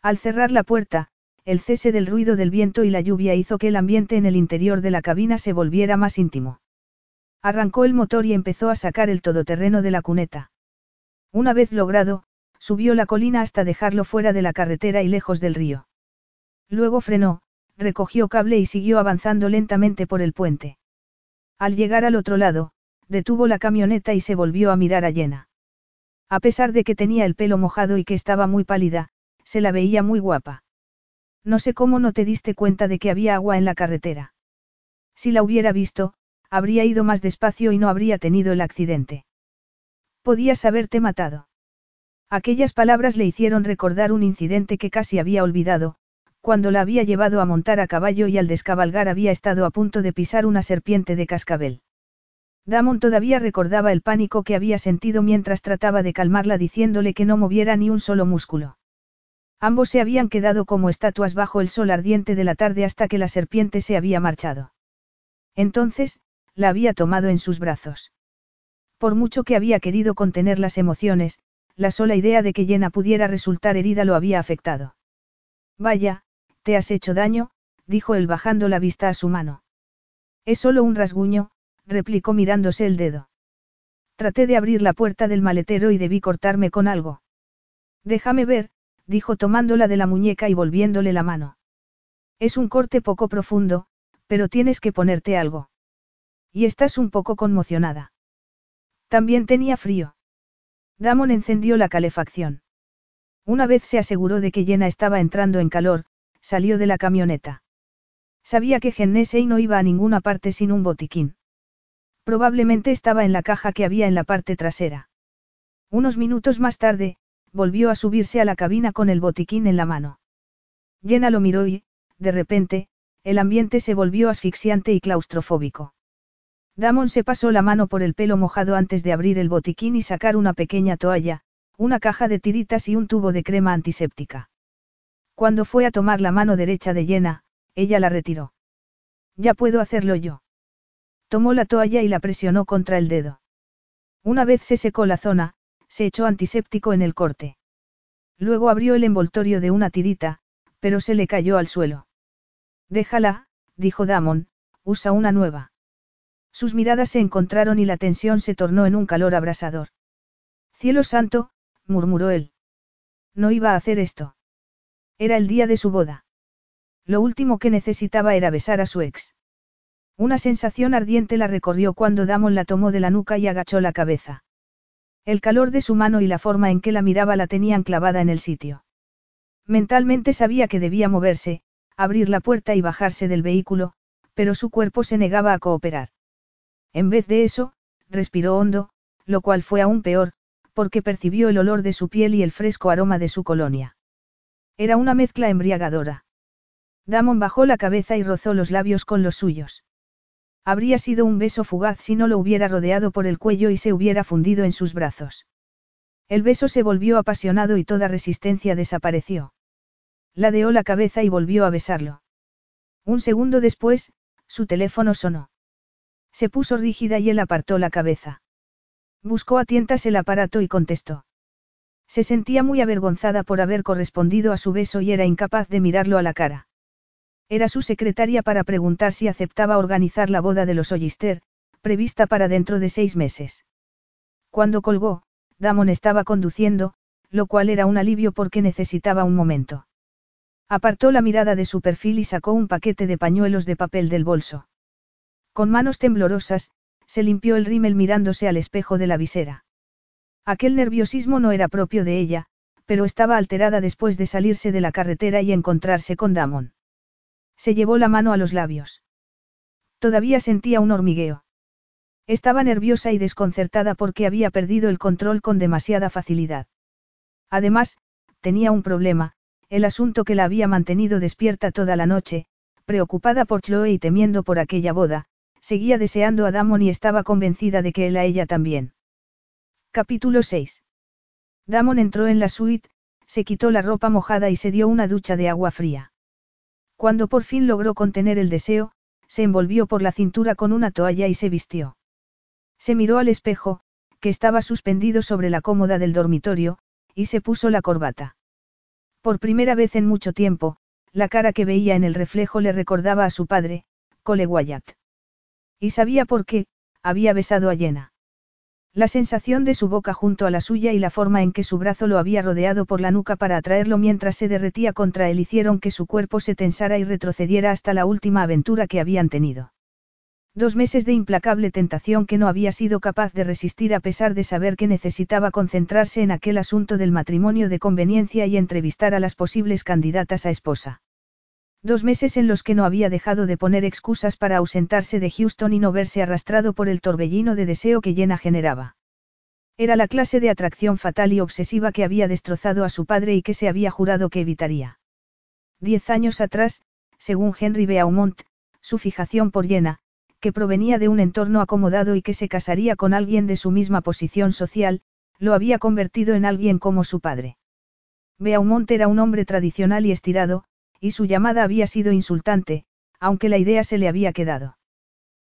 Al cerrar la puerta, el cese del ruido del viento y la lluvia hizo que el ambiente en el interior de la cabina se volviera más íntimo. Arrancó el motor y empezó a sacar el todoterreno de la cuneta. Una vez logrado, Subió la colina hasta dejarlo fuera de la carretera y lejos del río. Luego frenó, recogió cable y siguió avanzando lentamente por el puente. Al llegar al otro lado, detuvo la camioneta y se volvió a mirar a Jenna. A pesar de que tenía el pelo mojado y que estaba muy pálida, se la veía muy guapa. No sé cómo no te diste cuenta de que había agua en la carretera. Si la hubiera visto, habría ido más despacio y no habría tenido el accidente. Podías haberte matado. Aquellas palabras le hicieron recordar un incidente que casi había olvidado, cuando la había llevado a montar a caballo y al descabalgar había estado a punto de pisar una serpiente de cascabel. Damon todavía recordaba el pánico que había sentido mientras trataba de calmarla diciéndole que no moviera ni un solo músculo. Ambos se habían quedado como estatuas bajo el sol ardiente de la tarde hasta que la serpiente se había marchado. Entonces, la había tomado en sus brazos. Por mucho que había querido contener las emociones, la sola idea de que Jenna pudiera resultar herida lo había afectado. Vaya, te has hecho daño, dijo él bajando la vista a su mano. Es solo un rasguño, replicó mirándose el dedo. Traté de abrir la puerta del maletero y debí cortarme con algo. Déjame ver, dijo tomándola de la muñeca y volviéndole la mano. Es un corte poco profundo, pero tienes que ponerte algo. Y estás un poco conmocionada. También tenía frío. Damon encendió la calefacción. Una vez se aseguró de que Jenna estaba entrando en calor, salió de la camioneta. Sabía que Gennesey no iba a ninguna parte sin un botiquín. Probablemente estaba en la caja que había en la parte trasera. Unos minutos más tarde, volvió a subirse a la cabina con el botiquín en la mano. Jenna lo miró y, de repente, el ambiente se volvió asfixiante y claustrofóbico. Damon se pasó la mano por el pelo mojado antes de abrir el botiquín y sacar una pequeña toalla, una caja de tiritas y un tubo de crema antiséptica. Cuando fue a tomar la mano derecha de Jenna, ella la retiró. Ya puedo hacerlo yo. Tomó la toalla y la presionó contra el dedo. Una vez se secó la zona, se echó antiséptico en el corte. Luego abrió el envoltorio de una tirita, pero se le cayó al suelo. Déjala, dijo Damon, usa una nueva. Sus miradas se encontraron y la tensión se tornó en un calor abrasador. Cielo santo, murmuró él. No iba a hacer esto. Era el día de su boda. Lo último que necesitaba era besar a su ex. Una sensación ardiente la recorrió cuando Damon la tomó de la nuca y agachó la cabeza. El calor de su mano y la forma en que la miraba la tenían clavada en el sitio. Mentalmente sabía que debía moverse, abrir la puerta y bajarse del vehículo, pero su cuerpo se negaba a cooperar. En vez de eso, respiró hondo, lo cual fue aún peor, porque percibió el olor de su piel y el fresco aroma de su colonia. Era una mezcla embriagadora. Damon bajó la cabeza y rozó los labios con los suyos. Habría sido un beso fugaz si no lo hubiera rodeado por el cuello y se hubiera fundido en sus brazos. El beso se volvió apasionado y toda resistencia desapareció. Ladeó la cabeza y volvió a besarlo. Un segundo después, su teléfono sonó. Se puso rígida y él apartó la cabeza. Buscó a tientas el aparato y contestó. Se sentía muy avergonzada por haber correspondido a su beso y era incapaz de mirarlo a la cara. Era su secretaria para preguntar si aceptaba organizar la boda de los Ollister, prevista para dentro de seis meses. Cuando colgó, Damon estaba conduciendo, lo cual era un alivio porque necesitaba un momento. Apartó la mirada de su perfil y sacó un paquete de pañuelos de papel del bolso. Con manos temblorosas, se limpió el rímel mirándose al espejo de la visera. Aquel nerviosismo no era propio de ella, pero estaba alterada después de salirse de la carretera y encontrarse con Damon. Se llevó la mano a los labios. Todavía sentía un hormigueo. Estaba nerviosa y desconcertada porque había perdido el control con demasiada facilidad. Además, tenía un problema, el asunto que la había mantenido despierta toda la noche, preocupada por Chloe y temiendo por aquella boda, seguía deseando a Damon y estaba convencida de que él a ella también. Capítulo 6. Damon entró en la suite, se quitó la ropa mojada y se dio una ducha de agua fría. Cuando por fin logró contener el deseo, se envolvió por la cintura con una toalla y se vistió. Se miró al espejo, que estaba suspendido sobre la cómoda del dormitorio, y se puso la corbata. Por primera vez en mucho tiempo, la cara que veía en el reflejo le recordaba a su padre, Cole Wyatt. Y sabía por qué, había besado a Jenna. La sensación de su boca junto a la suya y la forma en que su brazo lo había rodeado por la nuca para atraerlo mientras se derretía contra él hicieron que su cuerpo se tensara y retrocediera hasta la última aventura que habían tenido. Dos meses de implacable tentación que no había sido capaz de resistir a pesar de saber que necesitaba concentrarse en aquel asunto del matrimonio de conveniencia y entrevistar a las posibles candidatas a esposa. Dos meses en los que no había dejado de poner excusas para ausentarse de Houston y no verse arrastrado por el torbellino de deseo que Jenna generaba. Era la clase de atracción fatal y obsesiva que había destrozado a su padre y que se había jurado que evitaría. Diez años atrás, según Henry Beaumont, su fijación por Jenna, que provenía de un entorno acomodado y que se casaría con alguien de su misma posición social, lo había convertido en alguien como su padre. Beaumont era un hombre tradicional y estirado, y su llamada había sido insultante, aunque la idea se le había quedado.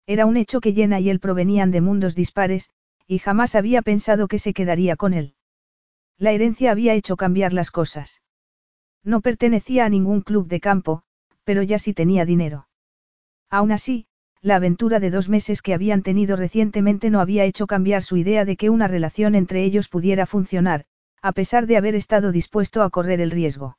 Era un hecho que Jenna y él provenían de mundos dispares, y jamás había pensado que se quedaría con él. La herencia había hecho cambiar las cosas. No pertenecía a ningún club de campo, pero ya sí tenía dinero. Aún así, la aventura de dos meses que habían tenido recientemente no había hecho cambiar su idea de que una relación entre ellos pudiera funcionar, a pesar de haber estado dispuesto a correr el riesgo.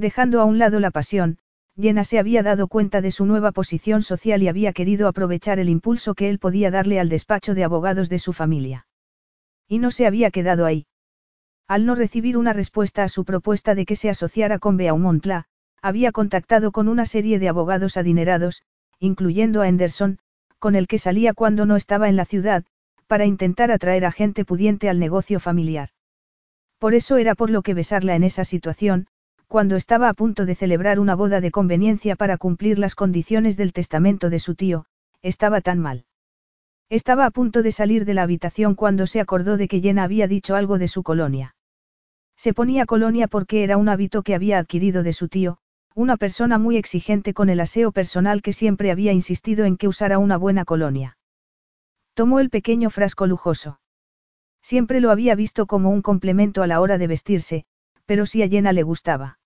Dejando a un lado la pasión, Jenna se había dado cuenta de su nueva posición social y había querido aprovechar el impulso que él podía darle al despacho de abogados de su familia. Y no se había quedado ahí. Al no recibir una respuesta a su propuesta de que se asociara con Beaumontla, había contactado con una serie de abogados adinerados, incluyendo a Anderson, con el que salía cuando no estaba en la ciudad, para intentar atraer a gente pudiente al negocio familiar. Por eso era por lo que besarla en esa situación, cuando estaba a punto de celebrar una boda de conveniencia para cumplir las condiciones del testamento de su tío, estaba tan mal. Estaba a punto de salir de la habitación cuando se acordó de que Jenna había dicho algo de su colonia. Se ponía colonia porque era un hábito que había adquirido de su tío, una persona muy exigente con el aseo personal que siempre había insistido en que usara una buena colonia. Tomó el pequeño frasco lujoso. Siempre lo había visto como un complemento a la hora de vestirse, pero si a Jenna le gustaba.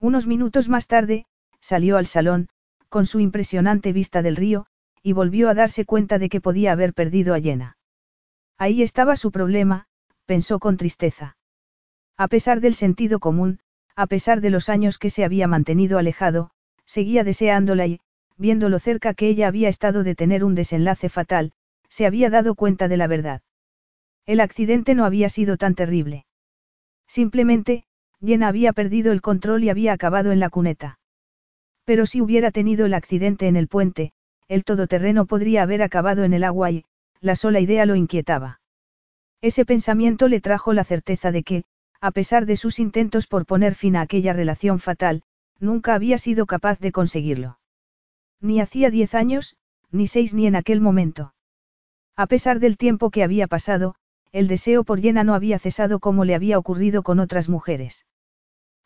Unos minutos más tarde, salió al salón, con su impresionante vista del río, y volvió a darse cuenta de que podía haber perdido a Jenna. Ahí estaba su problema, pensó con tristeza. A pesar del sentido común, a pesar de los años que se había mantenido alejado, seguía deseándola y, viendo lo cerca que ella había estado de tener un desenlace fatal, se había dado cuenta de la verdad. El accidente no había sido tan terrible. Simplemente, Jenna había perdido el control y había acabado en la cuneta. Pero si hubiera tenido el accidente en el puente, el todoterreno podría haber acabado en el agua y, la sola idea lo inquietaba. Ese pensamiento le trajo la certeza de que, a pesar de sus intentos por poner fin a aquella relación fatal, nunca había sido capaz de conseguirlo. Ni hacía diez años, ni seis ni en aquel momento. A pesar del tiempo que había pasado, el deseo por Jenna no había cesado como le había ocurrido con otras mujeres.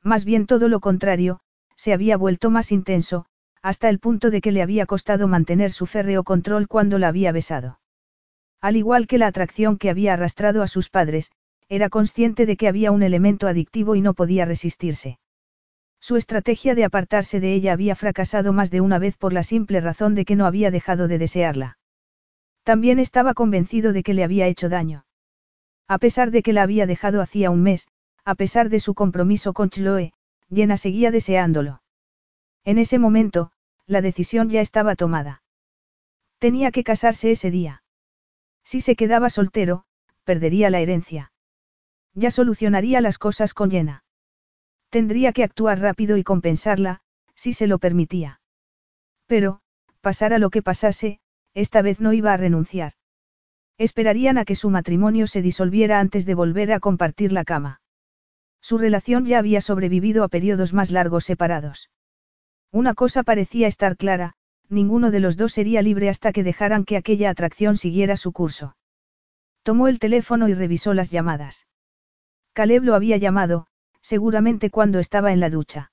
Más bien todo lo contrario, se había vuelto más intenso, hasta el punto de que le había costado mantener su férreo control cuando la había besado. Al igual que la atracción que había arrastrado a sus padres, era consciente de que había un elemento adictivo y no podía resistirse. Su estrategia de apartarse de ella había fracasado más de una vez por la simple razón de que no había dejado de desearla. También estaba convencido de que le había hecho daño. A pesar de que la había dejado hacía un mes, a pesar de su compromiso con Chloe, Jenna seguía deseándolo. En ese momento, la decisión ya estaba tomada. Tenía que casarse ese día. Si se quedaba soltero, perdería la herencia. Ya solucionaría las cosas con Jenna. Tendría que actuar rápido y compensarla, si se lo permitía. Pero, pasara lo que pasase, esta vez no iba a renunciar. Esperarían a que su matrimonio se disolviera antes de volver a compartir la cama. Su relación ya había sobrevivido a periodos más largos separados. Una cosa parecía estar clara, ninguno de los dos sería libre hasta que dejaran que aquella atracción siguiera su curso. Tomó el teléfono y revisó las llamadas. Caleb lo había llamado, seguramente cuando estaba en la ducha.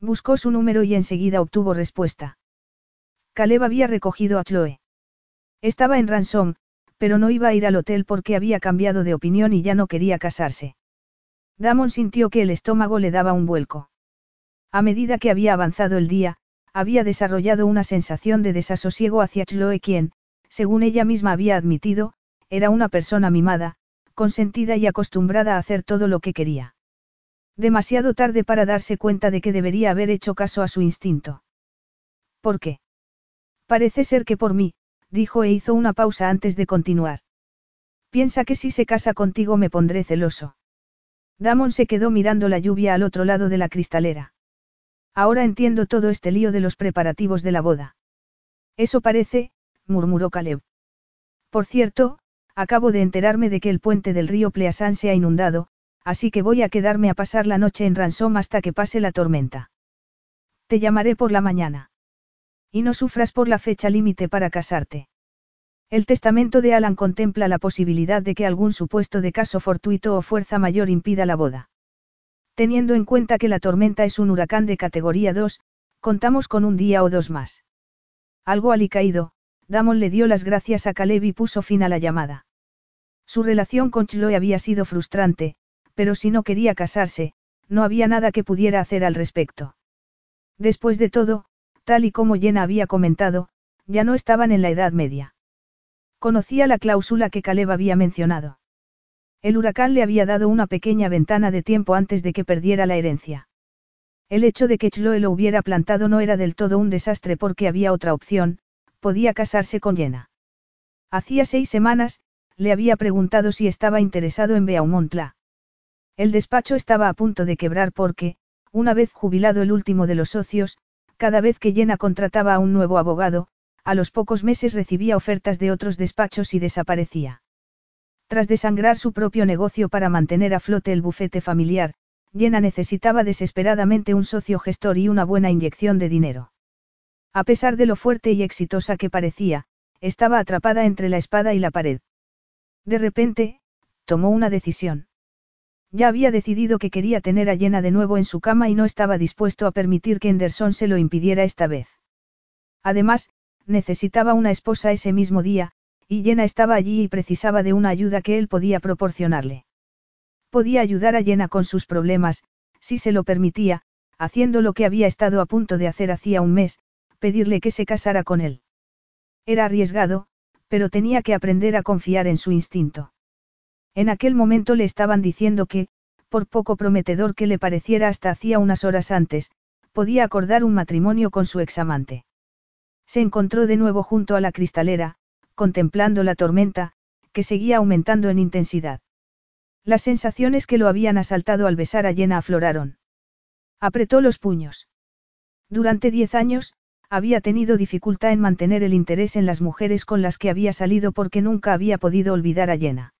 Buscó su número y enseguida obtuvo respuesta. Caleb había recogido a Chloe. Estaba en Ransom, pero no iba a ir al hotel porque había cambiado de opinión y ya no quería casarse. Damon sintió que el estómago le daba un vuelco. A medida que había avanzado el día, había desarrollado una sensación de desasosiego hacia Chloe quien, según ella misma había admitido, era una persona mimada, consentida y acostumbrada a hacer todo lo que quería. Demasiado tarde para darse cuenta de que debería haber hecho caso a su instinto. ¿Por qué? Parece ser que por mí, dijo e hizo una pausa antes de continuar. Piensa que si se casa contigo me pondré celoso. Damon se quedó mirando la lluvia al otro lado de la cristalera. Ahora entiendo todo este lío de los preparativos de la boda. Eso parece, murmuró Caleb. Por cierto, acabo de enterarme de que el puente del río Pleasant se ha inundado, así que voy a quedarme a pasar la noche en Ransom hasta que pase la tormenta. Te llamaré por la mañana. Y no sufras por la fecha límite para casarte. El testamento de Alan contempla la posibilidad de que algún supuesto de caso fortuito o fuerza mayor impida la boda. Teniendo en cuenta que la tormenta es un huracán de categoría 2, contamos con un día o dos más. Algo alicaído, Damon le dio las gracias a Caleb y puso fin a la llamada. Su relación con Chloe había sido frustrante, pero si no quería casarse, no había nada que pudiera hacer al respecto. Después de todo, tal y como Jenna había comentado, ya no estaban en la Edad Media. Conocía la cláusula que Caleb había mencionado. El huracán le había dado una pequeña ventana de tiempo antes de que perdiera la herencia. El hecho de que Chloe lo hubiera plantado no era del todo un desastre porque había otra opción, podía casarse con Jenna. Hacía seis semanas, le había preguntado si estaba interesado en Beaumontla. El despacho estaba a punto de quebrar porque, una vez jubilado el último de los socios, cada vez que Jenna contrataba a un nuevo abogado, a los pocos meses recibía ofertas de otros despachos y desaparecía. Tras desangrar su propio negocio para mantener a flote el bufete familiar, Jenna necesitaba desesperadamente un socio gestor y una buena inyección de dinero. A pesar de lo fuerte y exitosa que parecía, estaba atrapada entre la espada y la pared. De repente, tomó una decisión. Ya había decidido que quería tener a Jenna de nuevo en su cama y no estaba dispuesto a permitir que Henderson se lo impidiera esta vez. Además, necesitaba una esposa ese mismo día, y Jenna estaba allí y precisaba de una ayuda que él podía proporcionarle. Podía ayudar a Jenna con sus problemas, si se lo permitía, haciendo lo que había estado a punto de hacer hacía un mes, pedirle que se casara con él. Era arriesgado, pero tenía que aprender a confiar en su instinto. En aquel momento le estaban diciendo que, por poco prometedor que le pareciera hasta hacía unas horas antes, podía acordar un matrimonio con su examante. Se encontró de nuevo junto a la cristalera, contemplando la tormenta, que seguía aumentando en intensidad. Las sensaciones que lo habían asaltado al besar a Jenna afloraron. Apretó los puños. Durante diez años, había tenido dificultad en mantener el interés en las mujeres con las que había salido porque nunca había podido olvidar a Jenna.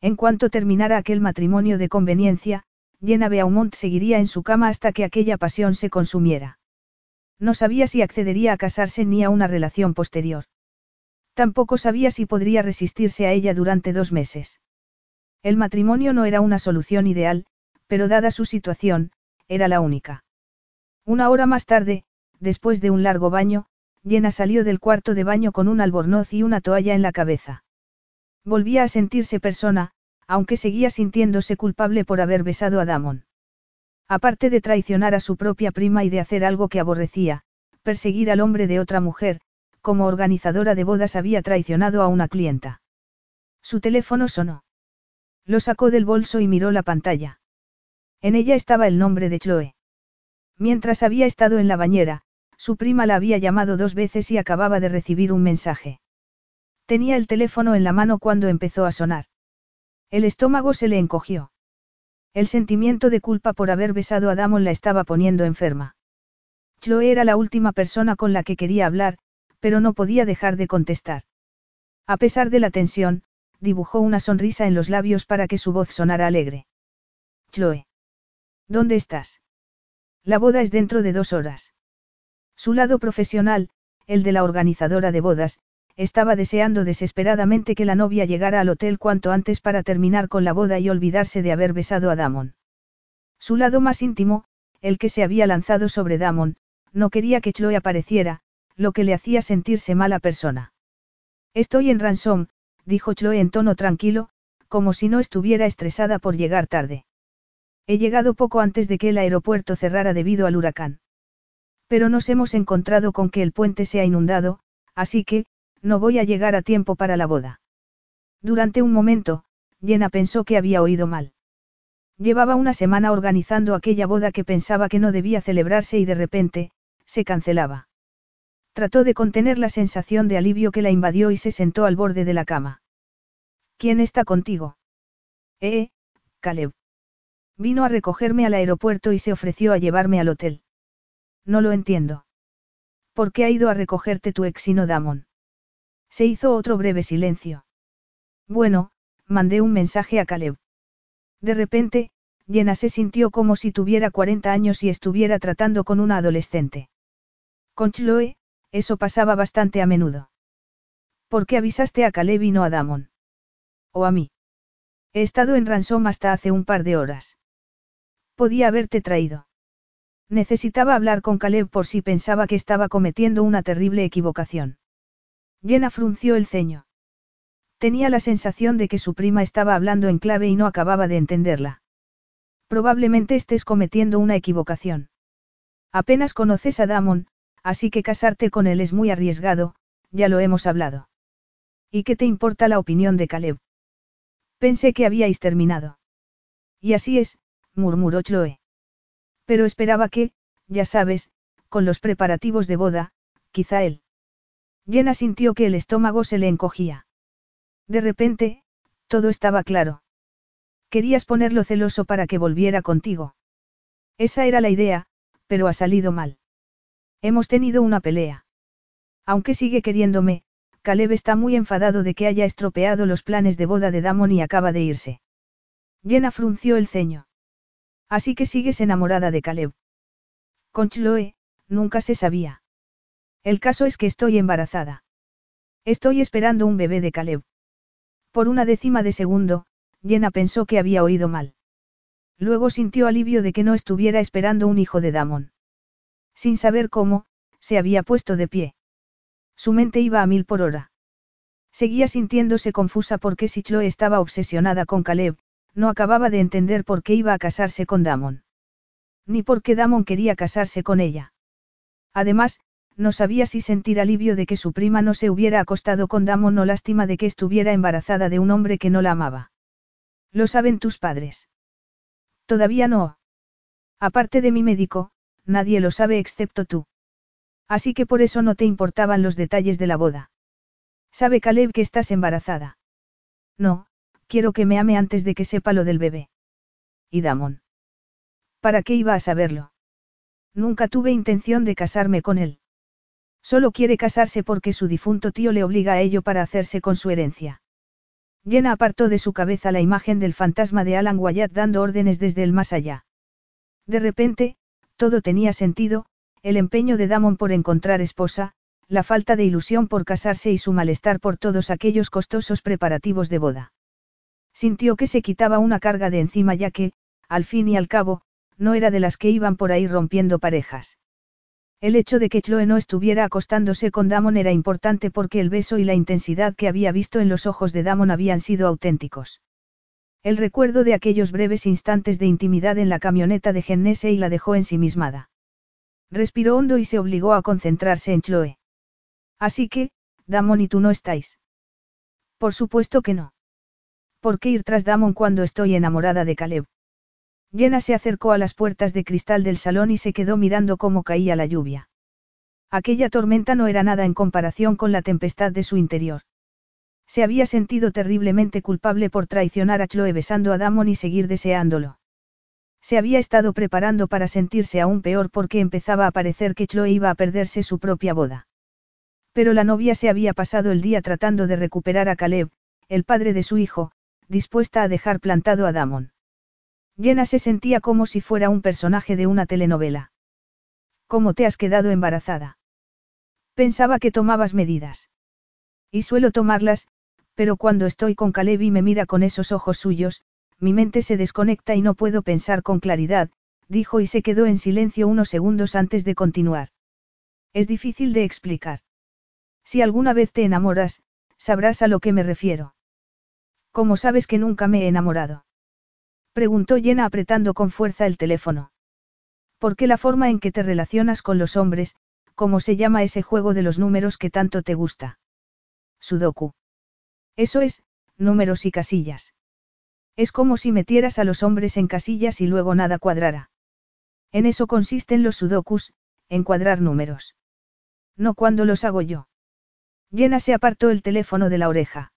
En cuanto terminara aquel matrimonio de conveniencia, Jenna Beaumont seguiría en su cama hasta que aquella pasión se consumiera. No sabía si accedería a casarse ni a una relación posterior. Tampoco sabía si podría resistirse a ella durante dos meses. El matrimonio no era una solución ideal, pero dada su situación, era la única. Una hora más tarde, después de un largo baño, Jenna salió del cuarto de baño con un albornoz y una toalla en la cabeza. Volvía a sentirse persona, aunque seguía sintiéndose culpable por haber besado a Damon. Aparte de traicionar a su propia prima y de hacer algo que aborrecía, perseguir al hombre de otra mujer, como organizadora de bodas había traicionado a una clienta. Su teléfono sonó. Lo sacó del bolso y miró la pantalla. En ella estaba el nombre de Chloe. Mientras había estado en la bañera, su prima la había llamado dos veces y acababa de recibir un mensaje. Tenía el teléfono en la mano cuando empezó a sonar. El estómago se le encogió. El sentimiento de culpa por haber besado a Damon la estaba poniendo enferma. Chloe era la última persona con la que quería hablar, pero no podía dejar de contestar. A pesar de la tensión, dibujó una sonrisa en los labios para que su voz sonara alegre. Chloe. ¿Dónde estás? La boda es dentro de dos horas. Su lado profesional, el de la organizadora de bodas, estaba deseando desesperadamente que la novia llegara al hotel cuanto antes para terminar con la boda y olvidarse de haber besado a Damon. Su lado más íntimo, el que se había lanzado sobre Damon, no quería que Chloe apareciera, lo que le hacía sentirse mala persona. Estoy en Ransom, dijo Chloe en tono tranquilo, como si no estuviera estresada por llegar tarde. He llegado poco antes de que el aeropuerto cerrara debido al huracán. Pero nos hemos encontrado con que el puente se ha inundado, así que, no voy a llegar a tiempo para la boda. Durante un momento, Jenna pensó que había oído mal. Llevaba una semana organizando aquella boda que pensaba que no debía celebrarse y de repente, se cancelaba. Trató de contener la sensación de alivio que la invadió y se sentó al borde de la cama. ¿Quién está contigo? Eh, Caleb. Vino a recogerme al aeropuerto y se ofreció a llevarme al hotel. No lo entiendo. ¿Por qué ha ido a recogerte tu exino Damon? Se hizo otro breve silencio. Bueno, mandé un mensaje a Caleb. De repente, Jenna se sintió como si tuviera 40 años y estuviera tratando con una adolescente. Con Chloe, eso pasaba bastante a menudo. ¿Por qué avisaste a Caleb y no a Damon? ¿O a mí? He estado en Ransom hasta hace un par de horas. Podía haberte traído. Necesitaba hablar con Caleb por si pensaba que estaba cometiendo una terrible equivocación. Jenna frunció el ceño. Tenía la sensación de que su prima estaba hablando en clave y no acababa de entenderla. Probablemente estés cometiendo una equivocación. Apenas conoces a Damon, así que casarte con él es muy arriesgado, ya lo hemos hablado. ¿Y qué te importa la opinión de Caleb? Pensé que habíais terminado. Y así es, murmuró Chloe. Pero esperaba que, ya sabes, con los preparativos de boda, quizá él. Jenna sintió que el estómago se le encogía. De repente, todo estaba claro. Querías ponerlo celoso para que volviera contigo. Esa era la idea, pero ha salido mal. Hemos tenido una pelea. Aunque sigue queriéndome, Caleb está muy enfadado de que haya estropeado los planes de boda de Damon y acaba de irse. Jenna frunció el ceño. Así que sigues enamorada de Caleb. Con Chloe, nunca se sabía. El caso es que estoy embarazada. Estoy esperando un bebé de Caleb. Por una décima de segundo, Jenna pensó que había oído mal. Luego sintió alivio de que no estuviera esperando un hijo de Damon. Sin saber cómo, se había puesto de pie. Su mente iba a mil por hora. Seguía sintiéndose confusa porque si Chloe estaba obsesionada con Caleb, no acababa de entender por qué iba a casarse con Damon. Ni por qué Damon quería casarse con ella. Además, no sabía si sentir alivio de que su prima no se hubiera acostado con Damon o lástima de que estuviera embarazada de un hombre que no la amaba. ¿Lo saben tus padres? Todavía no. Aparte de mi médico, nadie lo sabe excepto tú. Así que por eso no te importaban los detalles de la boda. ¿Sabe Caleb que estás embarazada? No, quiero que me ame antes de que sepa lo del bebé. ¿Y Damon? ¿Para qué iba a saberlo? Nunca tuve intención de casarme con él. Solo quiere casarse porque su difunto tío le obliga a ello para hacerse con su herencia. Jenna apartó de su cabeza la imagen del fantasma de Alan Wyatt dando órdenes desde el más allá. De repente, todo tenía sentido, el empeño de Damon por encontrar esposa, la falta de ilusión por casarse y su malestar por todos aquellos costosos preparativos de boda. Sintió que se quitaba una carga de encima ya que, al fin y al cabo, no era de las que iban por ahí rompiendo parejas. El hecho de que Chloe no estuviera acostándose con Damon era importante porque el beso y la intensidad que había visto en los ojos de Damon habían sido auténticos. El recuerdo de aquellos breves instantes de intimidad en la camioneta de Gennese y la dejó ensimismada. Respiró hondo y se obligó a concentrarse en Chloe. Así que, Damon y tú no estáis. Por supuesto que no. ¿Por qué ir tras Damon cuando estoy enamorada de Caleb? Jenna se acercó a las puertas de cristal del salón y se quedó mirando cómo caía la lluvia. Aquella tormenta no era nada en comparación con la tempestad de su interior. Se había sentido terriblemente culpable por traicionar a Chloe besando a Damon y seguir deseándolo. Se había estado preparando para sentirse aún peor porque empezaba a parecer que Chloe iba a perderse su propia boda. Pero la novia se había pasado el día tratando de recuperar a Caleb, el padre de su hijo, dispuesta a dejar plantado a Damon. Jenna se sentía como si fuera un personaje de una telenovela. ¿Cómo te has quedado embarazada? Pensaba que tomabas medidas. Y suelo tomarlas, pero cuando estoy con Caleb y me mira con esos ojos suyos, mi mente se desconecta y no puedo pensar con claridad, dijo y se quedó en silencio unos segundos antes de continuar. Es difícil de explicar. Si alguna vez te enamoras, sabrás a lo que me refiero. ¿Cómo sabes que nunca me he enamorado? Preguntó Jenna apretando con fuerza el teléfono. Porque la forma en que te relacionas con los hombres, ¿cómo se llama ese juego de los números que tanto te gusta? Sudoku. Eso es, números y casillas. Es como si metieras a los hombres en casillas y luego nada cuadrara. En eso consisten los sudokus, en cuadrar números. No cuando los hago yo. Jenna se apartó el teléfono de la oreja.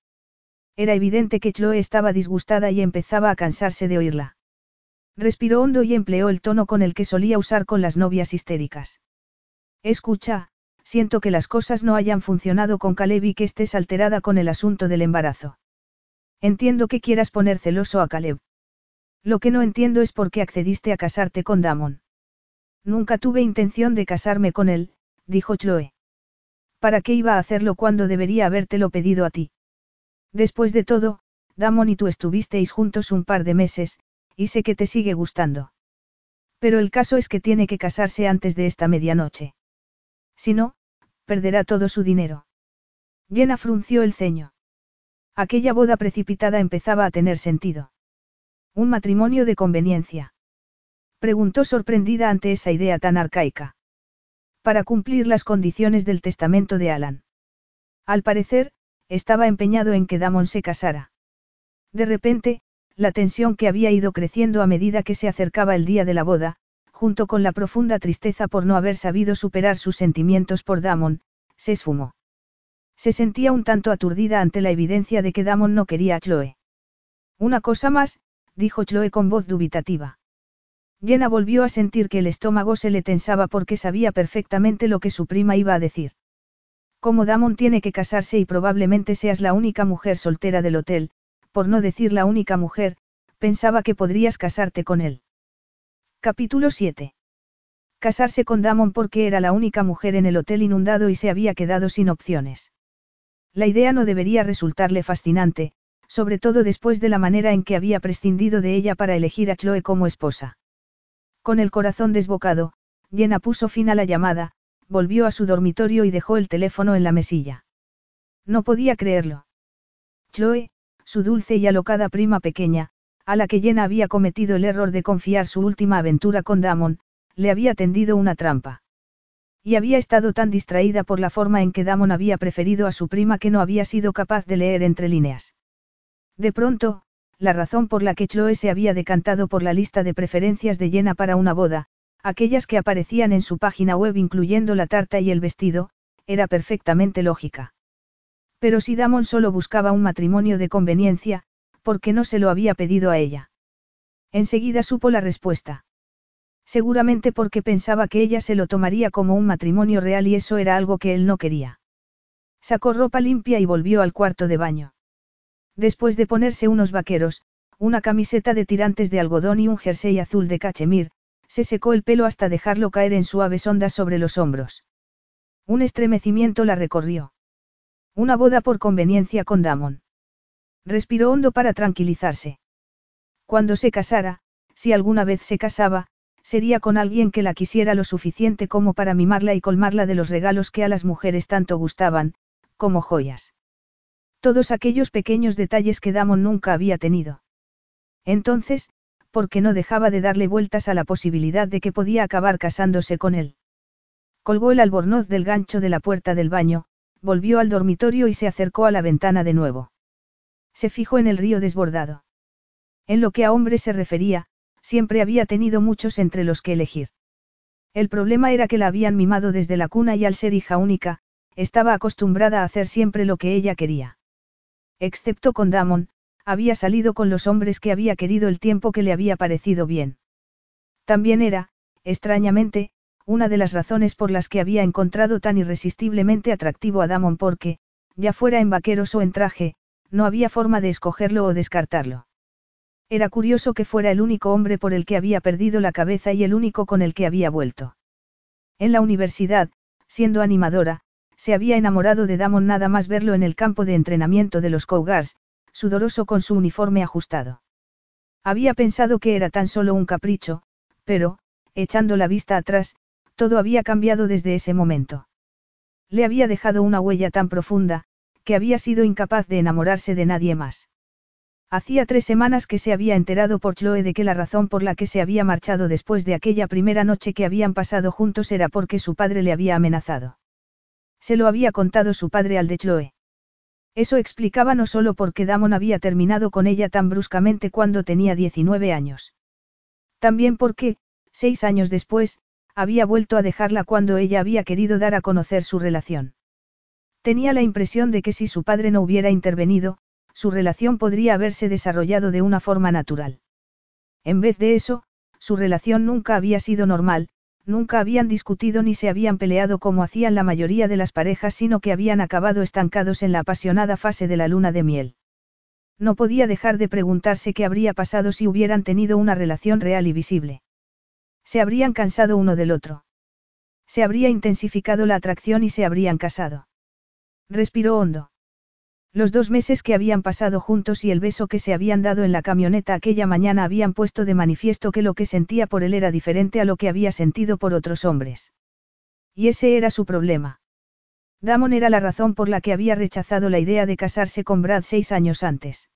Era evidente que Chloe estaba disgustada y empezaba a cansarse de oírla. Respiró hondo y empleó el tono con el que solía usar con las novias histéricas. Escucha, siento que las cosas no hayan funcionado con Caleb y que estés alterada con el asunto del embarazo. Entiendo que quieras poner celoso a Caleb. Lo que no entiendo es por qué accediste a casarte con Damon. Nunca tuve intención de casarme con él, dijo Chloe. ¿Para qué iba a hacerlo cuando debería habértelo pedido a ti? Después de todo, Damon y tú estuvisteis juntos un par de meses, y sé que te sigue gustando. Pero el caso es que tiene que casarse antes de esta medianoche. Si no, perderá todo su dinero. Jenna frunció el ceño. Aquella boda precipitada empezaba a tener sentido. Un matrimonio de conveniencia. Preguntó sorprendida ante esa idea tan arcaica. Para cumplir las condiciones del testamento de Alan. Al parecer, estaba empeñado en que Damon se casara. De repente, la tensión que había ido creciendo a medida que se acercaba el día de la boda, junto con la profunda tristeza por no haber sabido superar sus sentimientos por Damon, se esfumó. Se sentía un tanto aturdida ante la evidencia de que Damon no quería a Chloe. Una cosa más, dijo Chloe con voz dubitativa. Jenna volvió a sentir que el estómago se le tensaba porque sabía perfectamente lo que su prima iba a decir. Como Damon tiene que casarse y probablemente seas la única mujer soltera del hotel, por no decir la única mujer, pensaba que podrías casarte con él. Capítulo 7. Casarse con Damon porque era la única mujer en el hotel inundado y se había quedado sin opciones. La idea no debería resultarle fascinante, sobre todo después de la manera en que había prescindido de ella para elegir a Chloe como esposa. Con el corazón desbocado, Jenna puso fin a la llamada, volvió a su dormitorio y dejó el teléfono en la mesilla. No podía creerlo. Chloe, su dulce y alocada prima pequeña, a la que Jenna había cometido el error de confiar su última aventura con Damon, le había tendido una trampa. Y había estado tan distraída por la forma en que Damon había preferido a su prima que no había sido capaz de leer entre líneas. De pronto, la razón por la que Chloe se había decantado por la lista de preferencias de Jenna para una boda, aquellas que aparecían en su página web incluyendo la tarta y el vestido, era perfectamente lógica. Pero si Damon solo buscaba un matrimonio de conveniencia, ¿por qué no se lo había pedido a ella? Enseguida supo la respuesta. Seguramente porque pensaba que ella se lo tomaría como un matrimonio real y eso era algo que él no quería. Sacó ropa limpia y volvió al cuarto de baño. Después de ponerse unos vaqueros, una camiseta de tirantes de algodón y un jersey azul de cachemir, se secó el pelo hasta dejarlo caer en suaves ondas sobre los hombros. Un estremecimiento la recorrió. Una boda por conveniencia con Damon. Respiró hondo para tranquilizarse. Cuando se casara, si alguna vez se casaba, sería con alguien que la quisiera lo suficiente como para mimarla y colmarla de los regalos que a las mujeres tanto gustaban, como joyas. Todos aquellos pequeños detalles que Damon nunca había tenido. Entonces, porque no dejaba de darle vueltas a la posibilidad de que podía acabar casándose con él. Colgó el albornoz del gancho de la puerta del baño, volvió al dormitorio y se acercó a la ventana de nuevo. Se fijó en el río desbordado. En lo que a hombres se refería, siempre había tenido muchos entre los que elegir. El problema era que la habían mimado desde la cuna y al ser hija única, estaba acostumbrada a hacer siempre lo que ella quería. Excepto con Damon, había salido con los hombres que había querido el tiempo que le había parecido bien. También era, extrañamente, una de las razones por las que había encontrado tan irresistiblemente atractivo a Damon porque, ya fuera en vaqueros o en traje, no había forma de escogerlo o descartarlo. Era curioso que fuera el único hombre por el que había perdido la cabeza y el único con el que había vuelto. En la universidad, siendo animadora, se había enamorado de Damon nada más verlo en el campo de entrenamiento de los Cougars, sudoroso con su uniforme ajustado. Había pensado que era tan solo un capricho, pero, echando la vista atrás, todo había cambiado desde ese momento. Le había dejado una huella tan profunda, que había sido incapaz de enamorarse de nadie más. Hacía tres semanas que se había enterado por Chloe de que la razón por la que se había marchado después de aquella primera noche que habían pasado juntos era porque su padre le había amenazado. Se lo había contado su padre al de Chloe. Eso explicaba no solo por qué Damon había terminado con ella tan bruscamente cuando tenía 19 años. También porque, seis años después, había vuelto a dejarla cuando ella había querido dar a conocer su relación. Tenía la impresión de que si su padre no hubiera intervenido, su relación podría haberse desarrollado de una forma natural. En vez de eso, su relación nunca había sido normal, nunca habían discutido ni se habían peleado como hacían la mayoría de las parejas, sino que habían acabado estancados en la apasionada fase de la luna de miel. No podía dejar de preguntarse qué habría pasado si hubieran tenido una relación real y visible. Se habrían cansado uno del otro. Se habría intensificado la atracción y se habrían casado. Respiró hondo. Los dos meses que habían pasado juntos y el beso que se habían dado en la camioneta aquella mañana habían puesto de manifiesto que lo que sentía por él era diferente a lo que había sentido por otros hombres. Y ese era su problema. Damon era la razón por la que había rechazado la idea de casarse con Brad seis años antes.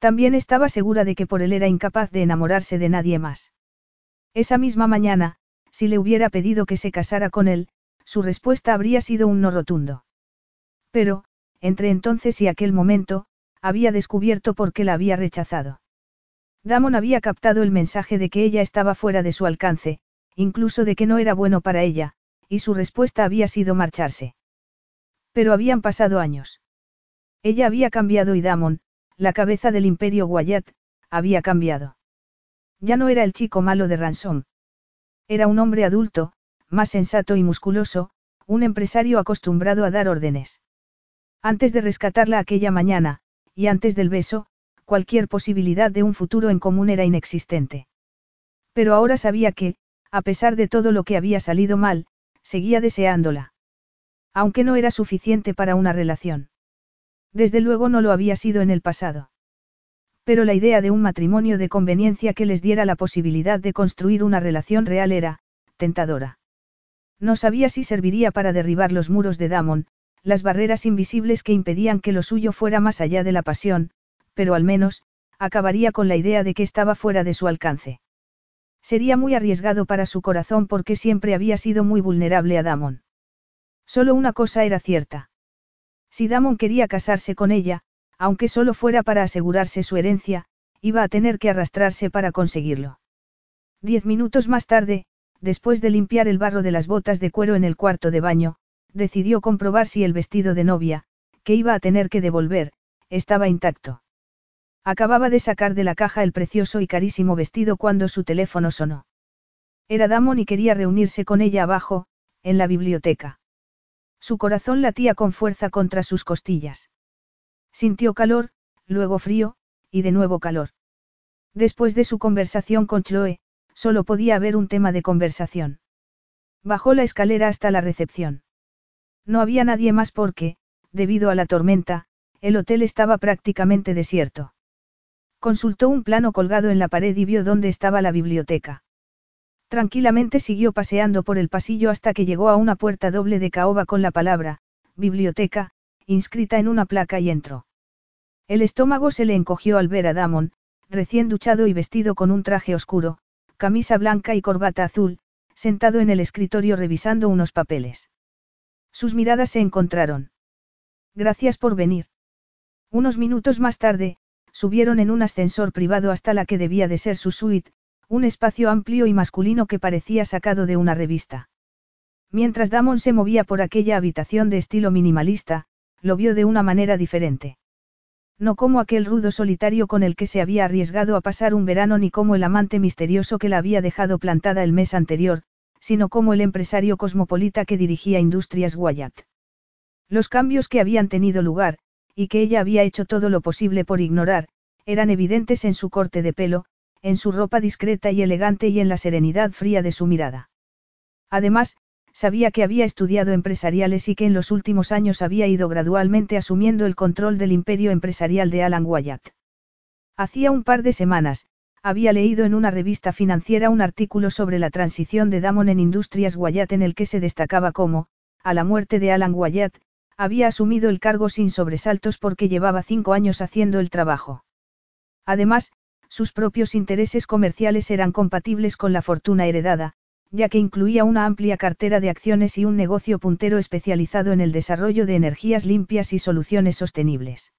También estaba segura de que por él era incapaz de enamorarse de nadie más. Esa misma mañana, si le hubiera pedido que se casara con él, su respuesta habría sido un no rotundo. Pero, entre entonces y aquel momento, había descubierto por qué la había rechazado. Damon había captado el mensaje de que ella estaba fuera de su alcance, incluso de que no era bueno para ella, y su respuesta había sido marcharse. Pero habían pasado años. Ella había cambiado y Damon, la cabeza del imperio Wyatt, había cambiado. Ya no era el chico malo de Ransom. Era un hombre adulto, más sensato y musculoso, un empresario acostumbrado a dar órdenes. Antes de rescatarla aquella mañana, y antes del beso, cualquier posibilidad de un futuro en común era inexistente. Pero ahora sabía que, a pesar de todo lo que había salido mal, seguía deseándola. Aunque no era suficiente para una relación. Desde luego no lo había sido en el pasado. Pero la idea de un matrimonio de conveniencia que les diera la posibilidad de construir una relación real era, tentadora. No sabía si serviría para derribar los muros de Damon, las barreras invisibles que impedían que lo suyo fuera más allá de la pasión, pero al menos, acabaría con la idea de que estaba fuera de su alcance. Sería muy arriesgado para su corazón porque siempre había sido muy vulnerable a Damon. Solo una cosa era cierta. Si Damon quería casarse con ella, aunque solo fuera para asegurarse su herencia, iba a tener que arrastrarse para conseguirlo. Diez minutos más tarde, después de limpiar el barro de las botas de cuero en el cuarto de baño, decidió comprobar si el vestido de novia, que iba a tener que devolver, estaba intacto. Acababa de sacar de la caja el precioso y carísimo vestido cuando su teléfono sonó. Era Damon y quería reunirse con ella abajo, en la biblioteca. Su corazón latía con fuerza contra sus costillas. Sintió calor, luego frío, y de nuevo calor. Después de su conversación con Chloe, solo podía haber un tema de conversación. Bajó la escalera hasta la recepción. No había nadie más porque, debido a la tormenta, el hotel estaba prácticamente desierto. Consultó un plano colgado en la pared y vio dónde estaba la biblioteca. Tranquilamente siguió paseando por el pasillo hasta que llegó a una puerta doble de caoba con la palabra, biblioteca, inscrita en una placa y entró. El estómago se le encogió al ver a Damon, recién duchado y vestido con un traje oscuro, camisa blanca y corbata azul, sentado en el escritorio revisando unos papeles. Sus miradas se encontraron. Gracias por venir. Unos minutos más tarde, subieron en un ascensor privado hasta la que debía de ser su suite, un espacio amplio y masculino que parecía sacado de una revista. Mientras Damon se movía por aquella habitación de estilo minimalista, lo vio de una manera diferente. No como aquel rudo solitario con el que se había arriesgado a pasar un verano ni como el amante misterioso que la había dejado plantada el mes anterior, sino como el empresario cosmopolita que dirigía Industrias Wyatt. Los cambios que habían tenido lugar, y que ella había hecho todo lo posible por ignorar, eran evidentes en su corte de pelo, en su ropa discreta y elegante y en la serenidad fría de su mirada. Además, sabía que había estudiado empresariales y que en los últimos años había ido gradualmente asumiendo el control del imperio empresarial de Alan Wyatt. Hacía un par de semanas, había leído en una revista financiera un artículo sobre la transición de Damon en Industrias Wyatt en el que se destacaba cómo, a la muerte de Alan Wyatt, había asumido el cargo sin sobresaltos porque llevaba cinco años haciendo el trabajo. Además, sus propios intereses comerciales eran compatibles con la fortuna heredada, ya que incluía una amplia cartera de acciones y un negocio puntero especializado en el desarrollo de energías limpias y soluciones sostenibles.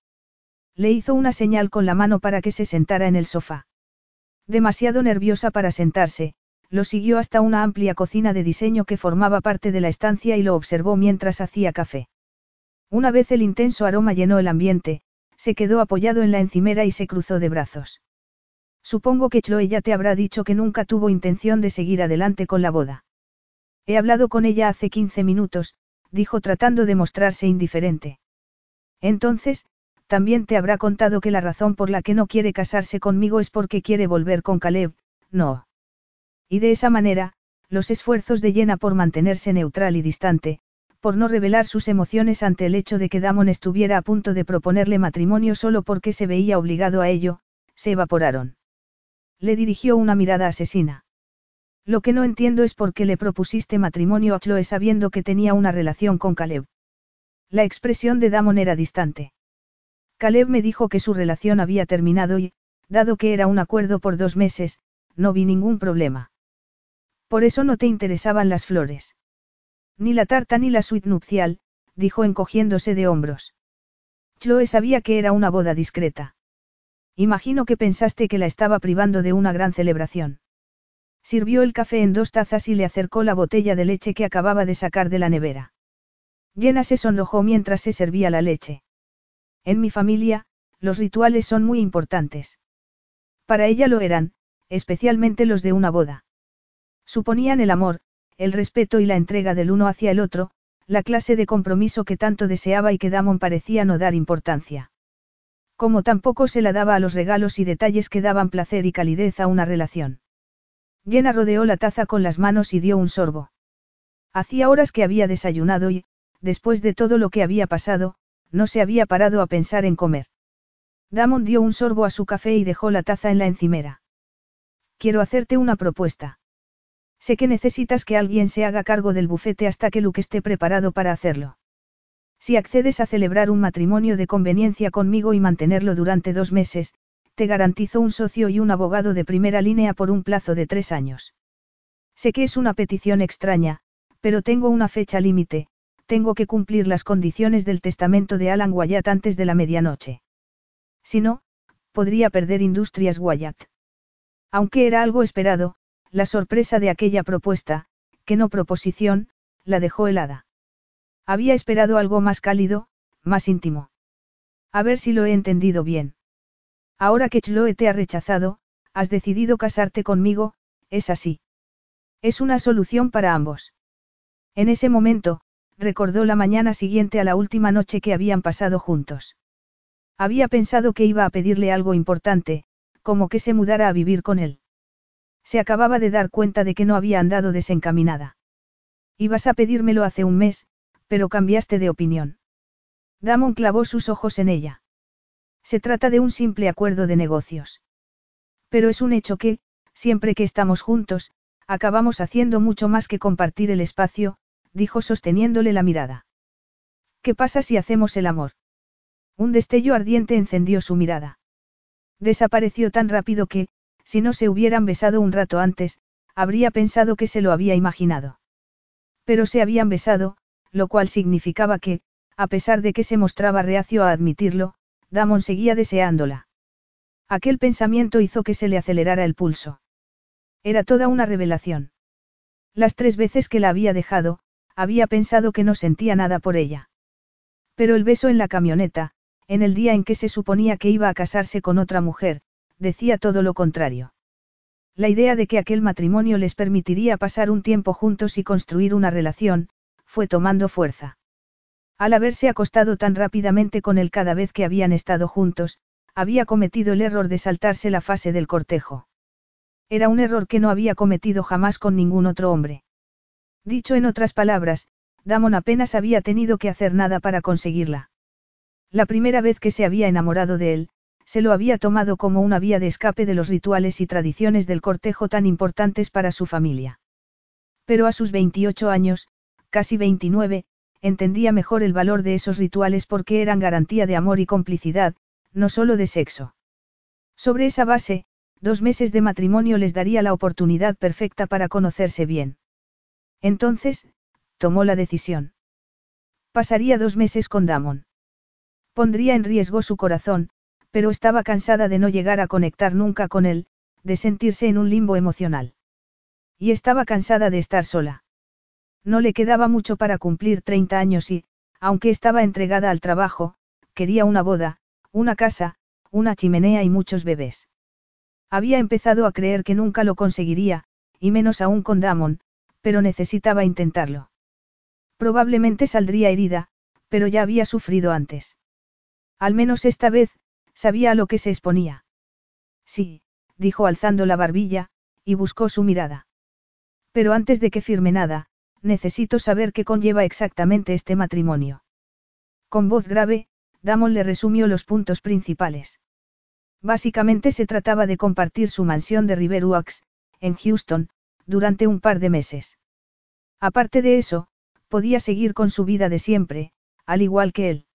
Le hizo una señal con la mano para que se sentara en el sofá. Demasiado nerviosa para sentarse, lo siguió hasta una amplia cocina de diseño que formaba parte de la estancia y lo observó mientras hacía café. Una vez el intenso aroma llenó el ambiente, se quedó apoyado en la encimera y se cruzó de brazos. Supongo que Chloe ya te habrá dicho que nunca tuvo intención de seguir adelante con la boda. He hablado con ella hace 15 minutos, dijo tratando de mostrarse indiferente. Entonces, también te habrá contado que la razón por la que no quiere casarse conmigo es porque quiere volver con Caleb, no. Y de esa manera, los esfuerzos de Jenna por mantenerse neutral y distante, por no revelar sus emociones ante el hecho de que Damon estuviera a punto de proponerle matrimonio solo porque se veía obligado a ello, se evaporaron. Le dirigió una mirada asesina. Lo que no entiendo es por qué le propusiste matrimonio a Chloe sabiendo que tenía una relación con Caleb. La expresión de Damon era distante. Caleb me dijo que su relación había terminado y, dado que era un acuerdo por dos meses, no vi ningún problema. Por eso no te interesaban las flores. Ni la tarta ni la suite nupcial, dijo encogiéndose de hombros. Chloe sabía que era una boda discreta. Imagino que pensaste que la estaba privando de una gran celebración. Sirvió el café en dos tazas y le acercó la botella de leche que acababa de sacar de la nevera. Jenna se sonrojó mientras se servía la leche. En mi familia, los rituales son muy importantes. Para ella lo eran, especialmente los de una boda. Suponían el amor, el respeto y la entrega del uno hacia el otro, la clase de compromiso que tanto deseaba y que Damon parecía no dar importancia. Como tampoco se la daba a los regalos y detalles que daban placer y calidez a una relación. Jenna rodeó la taza con las manos y dio un sorbo. Hacía horas que había desayunado y, después de todo lo que había pasado, no se había parado a pensar en comer. Damon dio un sorbo a su café y dejó la taza en la encimera. Quiero hacerte una propuesta. Sé que necesitas que alguien se haga cargo del bufete hasta que Luke esté preparado para hacerlo. Si accedes a celebrar un matrimonio de conveniencia conmigo y mantenerlo durante dos meses, te garantizo un socio y un abogado de primera línea por un plazo de tres años. Sé que es una petición extraña, pero tengo una fecha límite, tengo que cumplir las condiciones del testamento de Alan Wyatt antes de la medianoche. Si no, podría perder Industrias Wyatt. Aunque era algo esperado, la sorpresa de aquella propuesta, que no proposición, la dejó helada. Había esperado algo más cálido, más íntimo. A ver si lo he entendido bien. Ahora que Chloe te ha rechazado, has decidido casarte conmigo, es así. Es una solución para ambos. En ese momento, recordó la mañana siguiente a la última noche que habían pasado juntos. Había pensado que iba a pedirle algo importante, como que se mudara a vivir con él. Se acababa de dar cuenta de que no había andado desencaminada. Ibas a pedírmelo hace un mes, pero cambiaste de opinión. Damon clavó sus ojos en ella. Se trata de un simple acuerdo de negocios. Pero es un hecho que, siempre que estamos juntos, acabamos haciendo mucho más que compartir el espacio, dijo sosteniéndole la mirada. ¿Qué pasa si hacemos el amor? Un destello ardiente encendió su mirada. Desapareció tan rápido que, si no se hubieran besado un rato antes, habría pensado que se lo había imaginado. Pero se habían besado, lo cual significaba que, a pesar de que se mostraba reacio a admitirlo, Damon seguía deseándola. Aquel pensamiento hizo que se le acelerara el pulso. Era toda una revelación. Las tres veces que la había dejado, había pensado que no sentía nada por ella. Pero el beso en la camioneta, en el día en que se suponía que iba a casarse con otra mujer, decía todo lo contrario. La idea de que aquel matrimonio les permitiría pasar un tiempo juntos y construir una relación, fue tomando fuerza. Al haberse acostado tan rápidamente con él cada vez que habían estado juntos, había cometido el error de saltarse la fase del cortejo. Era un error que no había cometido jamás con ningún otro hombre. Dicho en otras palabras, Damon apenas había tenido que hacer nada para conseguirla. La primera vez que se había enamorado de él, se lo había tomado como una vía de escape de los rituales y tradiciones del cortejo tan importantes para su familia. Pero a sus 28 años, casi 29, entendía mejor el valor de esos rituales porque eran garantía de amor y complicidad, no solo de sexo. Sobre esa base, dos meses de matrimonio les daría la oportunidad perfecta para conocerse bien. Entonces, tomó la decisión. Pasaría dos meses con Damon. Pondría en riesgo su corazón, pero estaba cansada de no llegar a conectar nunca con él, de sentirse en un limbo emocional. Y estaba cansada de estar sola. No le quedaba mucho para cumplir 30 años y, aunque estaba entregada al trabajo, quería una boda, una casa, una chimenea y muchos bebés. Había empezado a creer que nunca lo conseguiría, y menos aún con Damon, pero necesitaba intentarlo. Probablemente saldría herida, pero ya había sufrido antes. Al menos esta vez, sabía a lo que se exponía. Sí, dijo alzando la barbilla, y buscó su mirada. Pero antes de que firme nada, necesito saber qué conlleva exactamente este matrimonio. Con voz grave, Damon le resumió los puntos principales. Básicamente se trataba de compartir su mansión de Riverwalks, en Houston, durante un par de meses. Aparte de eso, podía seguir con su vida de siempre, al igual que él.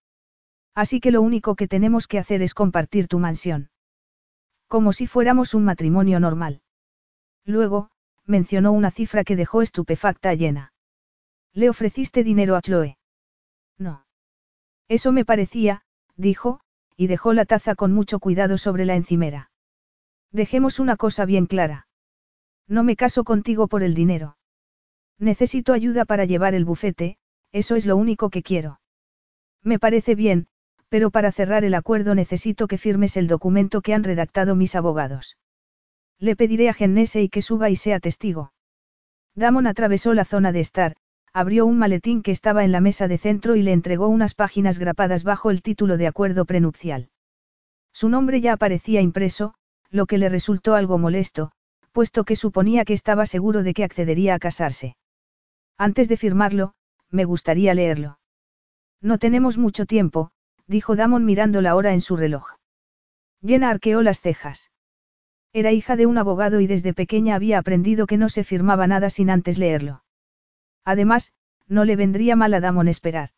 Así que lo único que tenemos que hacer es compartir tu mansión. Como si fuéramos un matrimonio normal. Luego, mencionó una cifra que dejó estupefacta a Llena. ¿Le ofreciste dinero a Chloe? No. Eso me parecía, dijo, y dejó la taza con mucho cuidado sobre la encimera. Dejemos una cosa bien clara. No me caso contigo por el dinero. Necesito ayuda para llevar el bufete, eso es lo único que quiero. Me parece bien, pero para cerrar el acuerdo necesito que firmes el documento que han redactado mis abogados. Le pediré a y que suba y sea testigo. Damon atravesó la zona de estar, abrió un maletín que estaba en la mesa de centro y le entregó unas páginas grapadas bajo el título de acuerdo prenupcial. Su nombre ya aparecía impreso, lo que le resultó algo molesto, puesto que suponía que estaba seguro de que accedería a casarse. Antes de firmarlo, me gustaría leerlo. No tenemos mucho tiempo, dijo Damon mirando la hora en su reloj. Jenna arqueó las cejas. Era hija de un abogado y desde pequeña había aprendido que no se firmaba nada sin antes leerlo. Además, no le vendría mal a Damon esperar.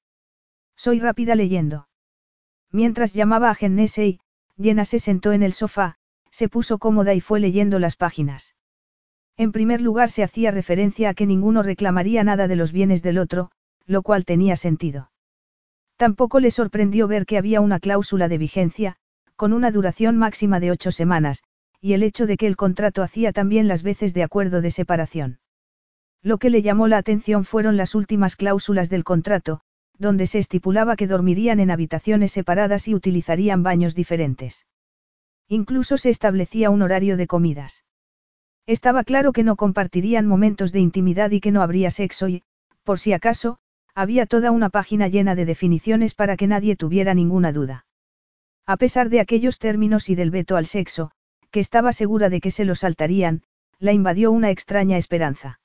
Soy rápida leyendo. Mientras llamaba a Gennesey, Jenna se sentó en el sofá, se puso cómoda y fue leyendo las páginas. En primer lugar se hacía referencia a que ninguno reclamaría nada de los bienes del otro, lo cual tenía sentido. Tampoco le sorprendió ver que había una cláusula de vigencia, con una duración máxima de ocho semanas, y el hecho de que el contrato hacía también las veces de acuerdo de separación. Lo que le llamó la atención fueron las últimas cláusulas del contrato, donde se estipulaba que dormirían en habitaciones separadas y utilizarían baños diferentes. Incluso se establecía un horario de comidas. Estaba claro que no compartirían momentos de intimidad y que no habría sexo y, por si acaso, había toda una página llena de definiciones para que nadie tuviera ninguna duda. A pesar de aquellos términos y del veto al sexo, que estaba segura de que se lo saltarían, la invadió una extraña esperanza.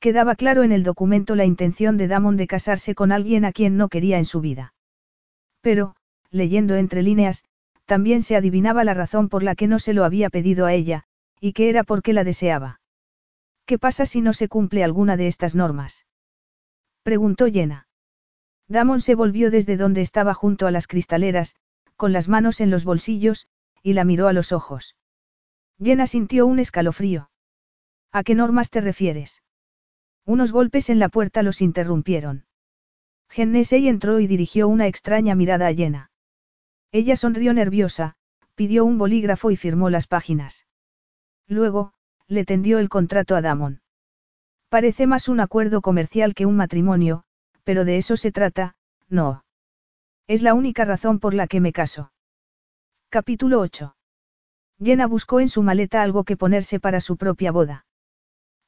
Quedaba claro en el documento la intención de Damon de casarse con alguien a quien no quería en su vida. Pero, leyendo entre líneas, también se adivinaba la razón por la que no se lo había pedido a ella, y que era porque la deseaba. ¿Qué pasa si no se cumple alguna de estas normas? Preguntó Jenna. Damon se volvió desde donde estaba junto a las cristaleras, con las manos en los bolsillos, y la miró a los ojos. Jenna sintió un escalofrío. ¿A qué normas te refieres? Unos golpes en la puerta los interrumpieron. Gennesey entró y dirigió una extraña mirada a Jenna. Ella sonrió nerviosa, pidió un bolígrafo y firmó las páginas. Luego, le tendió el contrato a Damon. Parece más un acuerdo comercial que un matrimonio, pero de eso se trata, no. Es la única razón por la que me caso. Capítulo 8. Jenna buscó en su maleta algo que ponerse para su propia boda.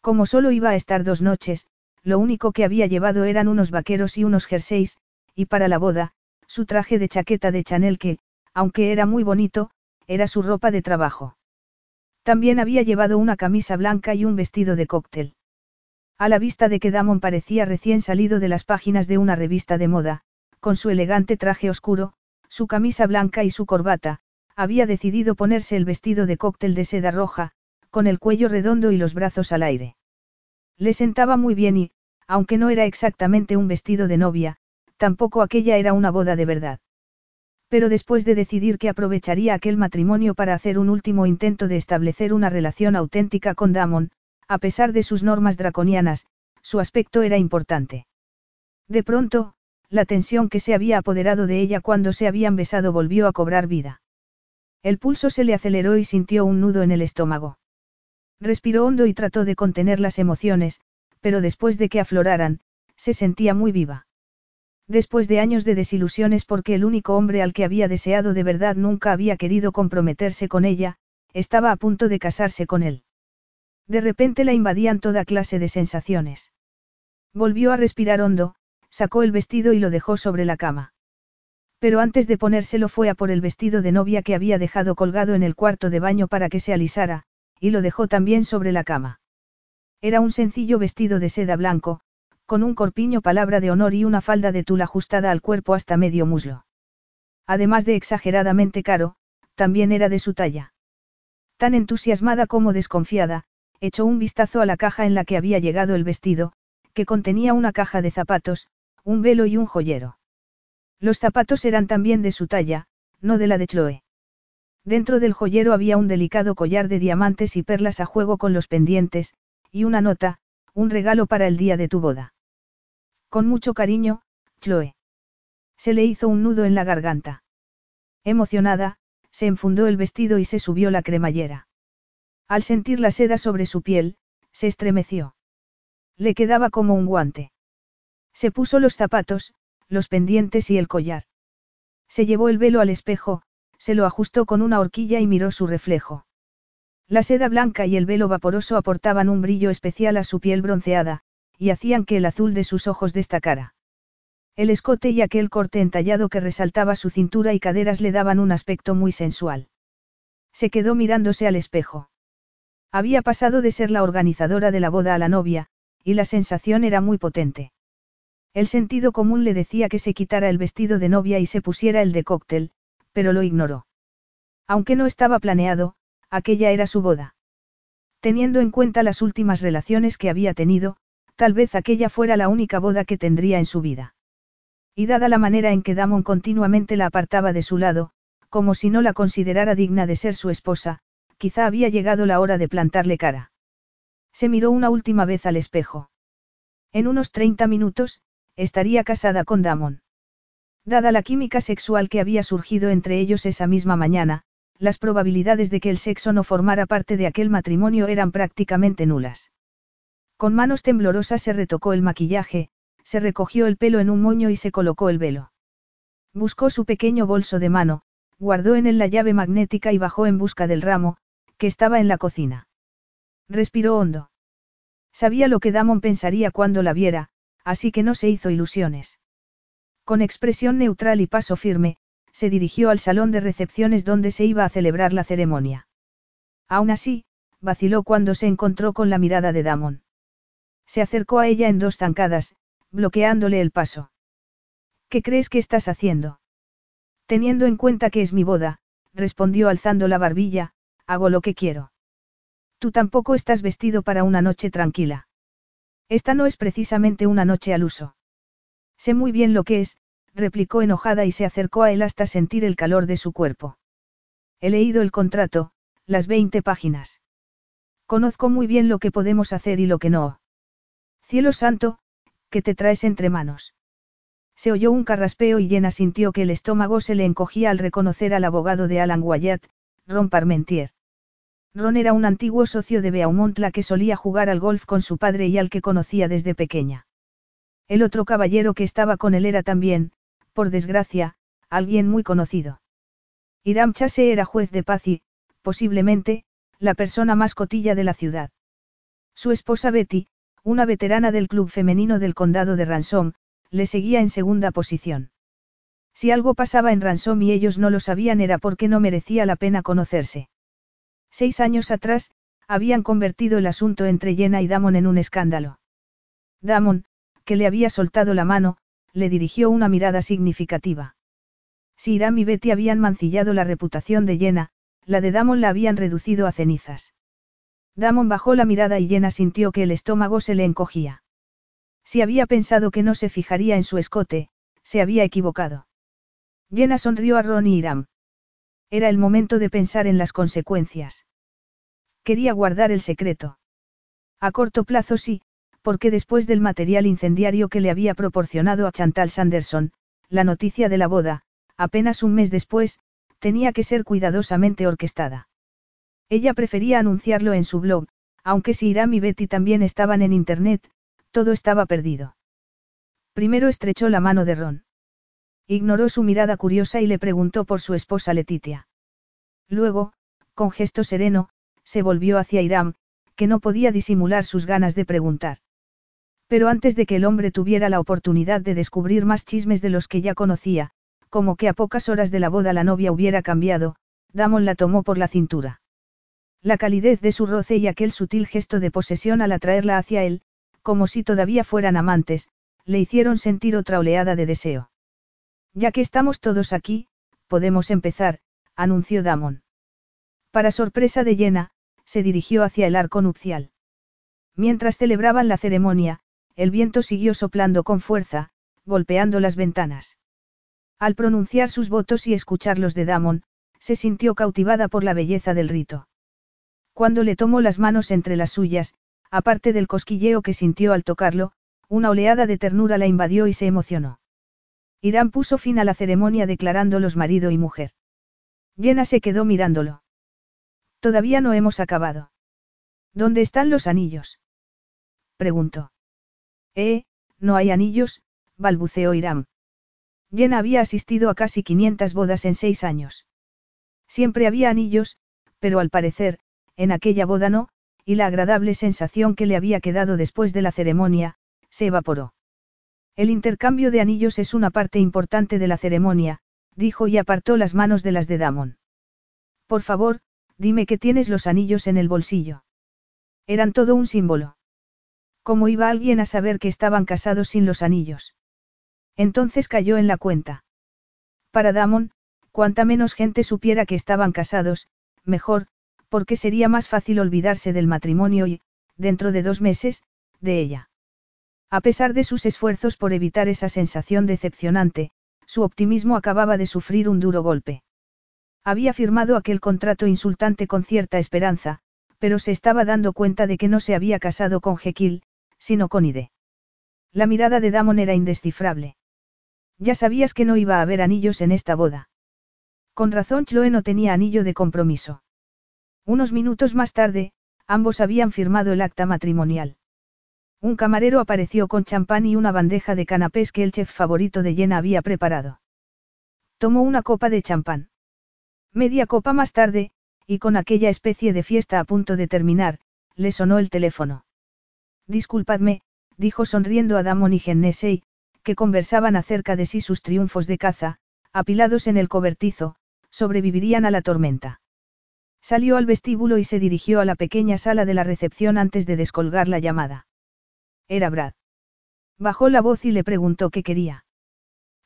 Como solo iba a estar dos noches, lo único que había llevado eran unos vaqueros y unos jerseys, y para la boda, su traje de chaqueta de Chanel que, aunque era muy bonito, era su ropa de trabajo. También había llevado una camisa blanca y un vestido de cóctel. A la vista de que Damon parecía recién salido de las páginas de una revista de moda, con su elegante traje oscuro, su camisa blanca y su corbata, había decidido ponerse el vestido de cóctel de seda roja, con el cuello redondo y los brazos al aire. Le sentaba muy bien y, aunque no era exactamente un vestido de novia, tampoco aquella era una boda de verdad. Pero después de decidir que aprovecharía aquel matrimonio para hacer un último intento de establecer una relación auténtica con Damon, a pesar de sus normas draconianas, su aspecto era importante. De pronto, la tensión que se había apoderado de ella cuando se habían besado volvió a cobrar vida. El pulso se le aceleró y sintió un nudo en el estómago. Respiró hondo y trató de contener las emociones, pero después de que afloraran, se sentía muy viva. Después de años de desilusiones porque el único hombre al que había deseado de verdad nunca había querido comprometerse con ella, estaba a punto de casarse con él. De repente la invadían toda clase de sensaciones. Volvió a respirar hondo, sacó el vestido y lo dejó sobre la cama. Pero antes de ponérselo fue a por el vestido de novia que había dejado colgado en el cuarto de baño para que se alisara, y lo dejó también sobre la cama. Era un sencillo vestido de seda blanco, con un corpiño palabra de honor y una falda de tul ajustada al cuerpo hasta medio muslo. Además de exageradamente caro, también era de su talla. Tan entusiasmada como desconfiada, echó un vistazo a la caja en la que había llegado el vestido, que contenía una caja de zapatos, un velo y un joyero. Los zapatos eran también de su talla, no de la de Chloe. Dentro del joyero había un delicado collar de diamantes y perlas a juego con los pendientes, y una nota, un regalo para el día de tu boda. Con mucho cariño, Chloe. Se le hizo un nudo en la garganta. Emocionada, se enfundó el vestido y se subió la cremallera. Al sentir la seda sobre su piel, se estremeció. Le quedaba como un guante. Se puso los zapatos, los pendientes y el collar. Se llevó el velo al espejo, se lo ajustó con una horquilla y miró su reflejo. La seda blanca y el velo vaporoso aportaban un brillo especial a su piel bronceada, y hacían que el azul de sus ojos destacara. El escote y aquel corte entallado que resaltaba su cintura y caderas le daban un aspecto muy sensual. Se quedó mirándose al espejo. Había pasado de ser la organizadora de la boda a la novia, y la sensación era muy potente. El sentido común le decía que se quitara el vestido de novia y se pusiera el de cóctel, pero lo ignoró. Aunque no estaba planeado, aquella era su boda. Teniendo en cuenta las últimas relaciones que había tenido, Tal vez aquella fuera la única boda que tendría en su vida. Y dada la manera en que Damon continuamente la apartaba de su lado, como si no la considerara digna de ser su esposa, quizá había llegado la hora de plantarle cara. Se miró una última vez al espejo. En unos 30 minutos, estaría casada con Damon. Dada la química sexual que había surgido entre ellos esa misma mañana, las probabilidades de que el sexo no formara parte de aquel matrimonio eran prácticamente nulas. Con manos temblorosas se retocó el maquillaje, se recogió el pelo en un moño y se colocó el velo. Buscó su pequeño bolso de mano, guardó en él la llave magnética y bajó en busca del ramo, que estaba en la cocina. Respiró hondo. Sabía lo que Damon pensaría cuando la viera, así que no se hizo ilusiones. Con expresión neutral y paso firme, se dirigió al salón de recepciones donde se iba a celebrar la ceremonia. Aún así, vaciló cuando se encontró con la mirada de Damon. Se acercó a ella en dos zancadas, bloqueándole el paso. ¿Qué crees que estás haciendo? Teniendo en cuenta que es mi boda, respondió alzando la barbilla, hago lo que quiero. Tú tampoco estás vestido para una noche tranquila. Esta no es precisamente una noche al uso. Sé muy bien lo que es, replicó enojada y se acercó a él hasta sentir el calor de su cuerpo. He leído el contrato, las 20 páginas. Conozco muy bien lo que podemos hacer y lo que no. Cielo santo, ¿qué te traes entre manos? Se oyó un carraspeo y Jenna sintió que el estómago se le encogía al reconocer al abogado de Alan Wyatt, Ron Parmentier. Ron era un antiguo socio de Beaumont la que solía jugar al golf con su padre y al que conocía desde pequeña. El otro caballero que estaba con él era también, por desgracia, alguien muy conocido. Iram Chase era juez de paz y, posiblemente, la persona más cotilla de la ciudad. Su esposa Betty, una veterana del club femenino del condado de Ransom, le seguía en segunda posición. Si algo pasaba en Ransom y ellos no lo sabían era porque no merecía la pena conocerse. Seis años atrás, habían convertido el asunto entre Jenna y Damon en un escándalo. Damon, que le había soltado la mano, le dirigió una mirada significativa. Si Iram y Betty habían mancillado la reputación de Jenna, la de Damon la habían reducido a cenizas. Damon bajó la mirada y Jenna sintió que el estómago se le encogía. Si había pensado que no se fijaría en su escote, se había equivocado. Jenna sonrió a Ron y Iram. Era el momento de pensar en las consecuencias. Quería guardar el secreto. A corto plazo sí, porque después del material incendiario que le había proporcionado a Chantal Sanderson, la noticia de la boda, apenas un mes después, tenía que ser cuidadosamente orquestada. Ella prefería anunciarlo en su blog, aunque si Iram y Betty también estaban en Internet, todo estaba perdido. Primero estrechó la mano de Ron. Ignoró su mirada curiosa y le preguntó por su esposa Letitia. Luego, con gesto sereno, se volvió hacia Iram, que no podía disimular sus ganas de preguntar. Pero antes de que el hombre tuviera la oportunidad de descubrir más chismes de los que ya conocía, como que a pocas horas de la boda la novia hubiera cambiado, Damon la tomó por la cintura. La calidez de su roce y aquel sutil gesto de posesión al atraerla hacia él, como si todavía fueran amantes, le hicieron sentir otra oleada de deseo. Ya que estamos todos aquí, podemos empezar, anunció Damon. Para sorpresa de Jenna, se dirigió hacia el arco nupcial. Mientras celebraban la ceremonia, el viento siguió soplando con fuerza, golpeando las ventanas. Al pronunciar sus votos y escuchar los de Damon, se sintió cautivada por la belleza del rito. Cuando le tomó las manos entre las suyas, aparte del cosquilleo que sintió al tocarlo, una oleada de ternura la invadió y se emocionó. Irán puso fin a la ceremonia declarándolos marido y mujer. Jenna se quedó mirándolo. Todavía no hemos acabado. ¿Dónde están los anillos? preguntó. Eh, no hay anillos, balbuceó Irán. Jenna había asistido a casi 500 bodas en seis años. Siempre había anillos, pero al parecer, en aquella boda no, y la agradable sensación que le había quedado después de la ceremonia, se evaporó. El intercambio de anillos es una parte importante de la ceremonia, dijo y apartó las manos de las de Damon. Por favor, Dime que tienes los anillos en el bolsillo. Eran todo un símbolo. ¿Cómo iba alguien a saber que estaban casados sin los anillos? Entonces cayó en la cuenta. Para Damon, cuanta menos gente supiera que estaban casados, mejor, porque sería más fácil olvidarse del matrimonio y, dentro de dos meses, de ella. A pesar de sus esfuerzos por evitar esa sensación decepcionante, su optimismo acababa de sufrir un duro golpe. Había firmado aquel contrato insultante con cierta esperanza, pero se estaba dando cuenta de que no se había casado con Jekyll, sino con Ide. La mirada de Damon era indescifrable. Ya sabías que no iba a haber anillos en esta boda. Con razón Chloe no tenía anillo de compromiso. Unos minutos más tarde, ambos habían firmado el acta matrimonial. Un camarero apareció con champán y una bandeja de canapés que el chef favorito de Jenna había preparado. Tomó una copa de champán. Media copa más tarde, y con aquella especie de fiesta a punto de terminar, le sonó el teléfono. Disculpadme, dijo sonriendo a Damon y Gennesey, que conversaban acerca de si sus triunfos de caza, apilados en el cobertizo, sobrevivirían a la tormenta. Salió al vestíbulo y se dirigió a la pequeña sala de la recepción antes de descolgar la llamada. Era Brad. Bajó la voz y le preguntó qué quería.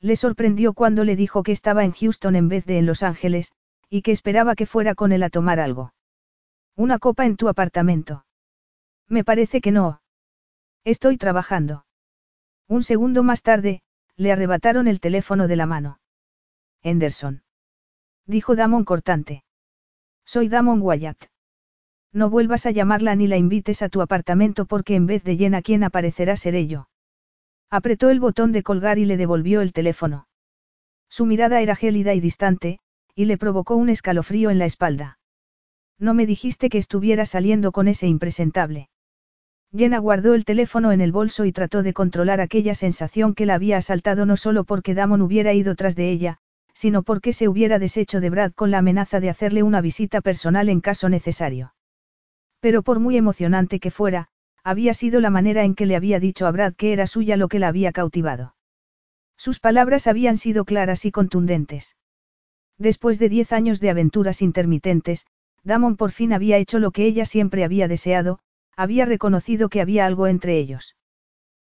Le sorprendió cuando le dijo que estaba en Houston en vez de en Los Ángeles, y que esperaba que fuera con él a tomar algo. Una copa en tu apartamento. Me parece que no. Estoy trabajando. Un segundo más tarde, le arrebataron el teléfono de la mano. Henderson. Dijo Damon cortante. Soy Damon Wyatt. No vuelvas a llamarla ni la invites a tu apartamento porque en vez de llena quien aparecerá seré yo. Apretó el botón de colgar y le devolvió el teléfono. Su mirada era gélida y distante, y le provocó un escalofrío en la espalda. No me dijiste que estuviera saliendo con ese impresentable. Jenna guardó el teléfono en el bolso y trató de controlar aquella sensación que la había asaltado no solo porque Damon hubiera ido tras de ella, sino porque se hubiera deshecho de Brad con la amenaza de hacerle una visita personal en caso necesario. Pero por muy emocionante que fuera, había sido la manera en que le había dicho a Brad que era suya lo que la había cautivado. Sus palabras habían sido claras y contundentes. Después de diez años de aventuras intermitentes, Damon por fin había hecho lo que ella siempre había deseado, había reconocido que había algo entre ellos.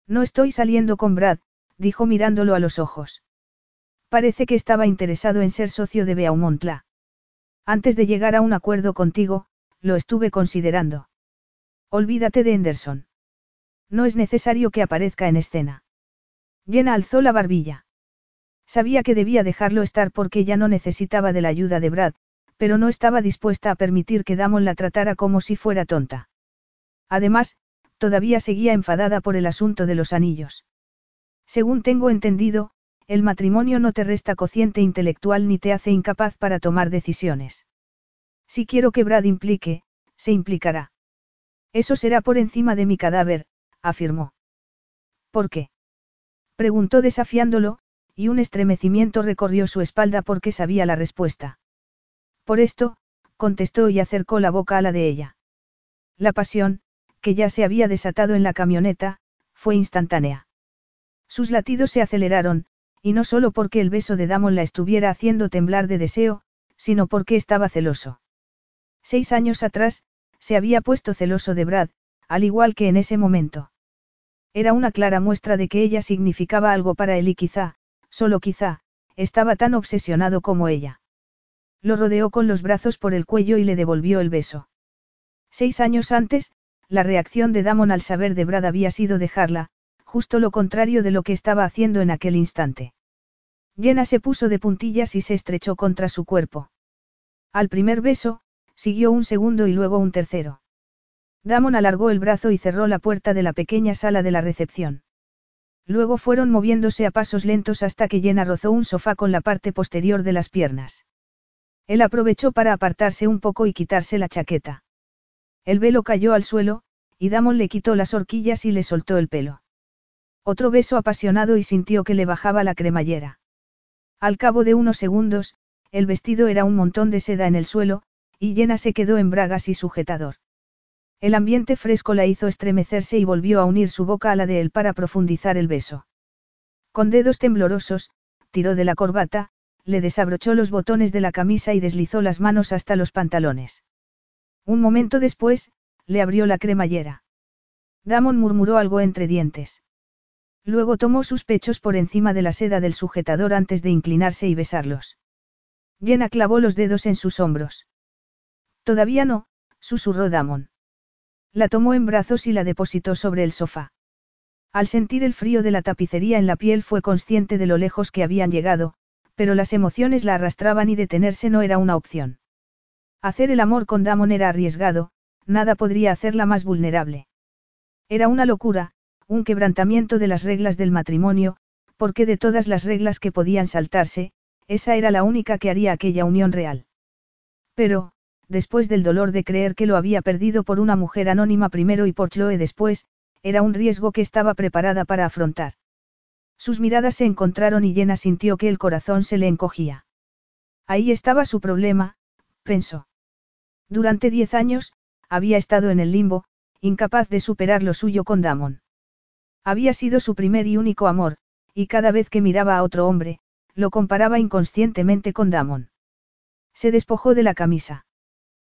No estoy saliendo con Brad, dijo mirándolo a los ojos. Parece que estaba interesado en ser socio de Beaumontla. Antes de llegar a un acuerdo contigo, lo estuve considerando. Olvídate de Henderson. No es necesario que aparezca en escena. Jenna alzó la barbilla. Sabía que debía dejarlo estar porque ya no necesitaba de la ayuda de Brad, pero no estaba dispuesta a permitir que Damon la tratara como si fuera tonta. Además, todavía seguía enfadada por el asunto de los anillos. Según tengo entendido, el matrimonio no te resta cociente intelectual ni te hace incapaz para tomar decisiones. Si quiero que Brad implique, se implicará. Eso será por encima de mi cadáver, afirmó. ¿Por qué? Preguntó desafiándolo, y un estremecimiento recorrió su espalda porque sabía la respuesta. Por esto, contestó y acercó la boca a la de ella. La pasión, que ya se había desatado en la camioneta, fue instantánea. Sus latidos se aceleraron, y no solo porque el beso de Damon la estuviera haciendo temblar de deseo, sino porque estaba celoso. Seis años atrás, se había puesto celoso de Brad, al igual que en ese momento. Era una clara muestra de que ella significaba algo para él y quizá, solo quizá, estaba tan obsesionado como ella. Lo rodeó con los brazos por el cuello y le devolvió el beso. Seis años antes, la reacción de Damon al saber de Brad había sido dejarla, justo lo contrario de lo que estaba haciendo en aquel instante. Jenna se puso de puntillas y se estrechó contra su cuerpo. Al primer beso, siguió un segundo y luego un tercero. Damon alargó el brazo y cerró la puerta de la pequeña sala de la recepción. Luego fueron moviéndose a pasos lentos hasta que Jenna rozó un sofá con la parte posterior de las piernas. Él aprovechó para apartarse un poco y quitarse la chaqueta. El velo cayó al suelo, y Damon le quitó las horquillas y le soltó el pelo. Otro beso apasionado y sintió que le bajaba la cremallera. Al cabo de unos segundos, el vestido era un montón de seda en el suelo, y Llena se quedó en bragas y sujetador. El ambiente fresco la hizo estremecerse y volvió a unir su boca a la de él para profundizar el beso. Con dedos temblorosos, tiró de la corbata, le desabrochó los botones de la camisa y deslizó las manos hasta los pantalones. Un momento después, le abrió la cremallera. Damon murmuró algo entre dientes. Luego tomó sus pechos por encima de la seda del sujetador antes de inclinarse y besarlos. Jenna clavó los dedos en sus hombros. Todavía no, susurró Damon. La tomó en brazos y la depositó sobre el sofá. Al sentir el frío de la tapicería en la piel fue consciente de lo lejos que habían llegado, pero las emociones la arrastraban y detenerse no era una opción. Hacer el amor con Damon era arriesgado, nada podría hacerla más vulnerable. Era una locura, un quebrantamiento de las reglas del matrimonio, porque de todas las reglas que podían saltarse, esa era la única que haría aquella unión real. Pero, después del dolor de creer que lo había perdido por una mujer anónima primero y por Chloe después, era un riesgo que estaba preparada para afrontar. Sus miradas se encontraron y Jenna sintió que el corazón se le encogía. Ahí estaba su problema, pensó. Durante diez años, había estado en el limbo, incapaz de superar lo suyo con Damon. Había sido su primer y único amor, y cada vez que miraba a otro hombre, lo comparaba inconscientemente con Damon. Se despojó de la camisa.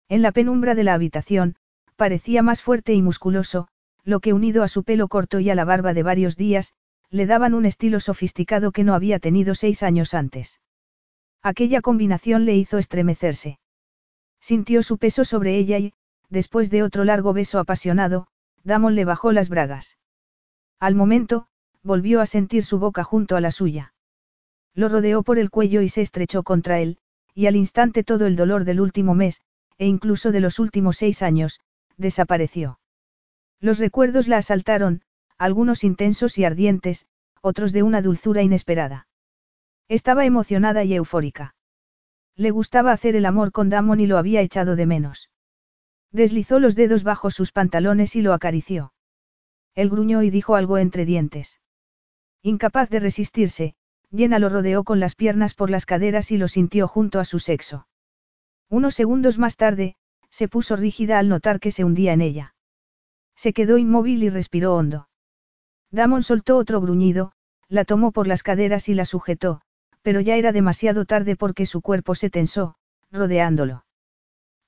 En la penumbra de la habitación, parecía más fuerte y musculoso, lo que unido a su pelo corto y a la barba de varios días, le daban un estilo sofisticado que no había tenido seis años antes. Aquella combinación le hizo estremecerse. Sintió su peso sobre ella y, después de otro largo beso apasionado, Damon le bajó las bragas. Al momento, volvió a sentir su boca junto a la suya. Lo rodeó por el cuello y se estrechó contra él, y al instante todo el dolor del último mes, e incluso de los últimos seis años, desapareció. Los recuerdos la asaltaron, algunos intensos y ardientes, otros de una dulzura inesperada. Estaba emocionada y eufórica. Le gustaba hacer el amor con Damon y lo había echado de menos. Deslizó los dedos bajo sus pantalones y lo acarició. Él gruñó y dijo algo entre dientes. Incapaz de resistirse, Jenna lo rodeó con las piernas por las caderas y lo sintió junto a su sexo. Unos segundos más tarde, se puso rígida al notar que se hundía en ella. Se quedó inmóvil y respiró hondo. Damon soltó otro gruñido, la tomó por las caderas y la sujetó, pero ya era demasiado tarde porque su cuerpo se tensó, rodeándolo.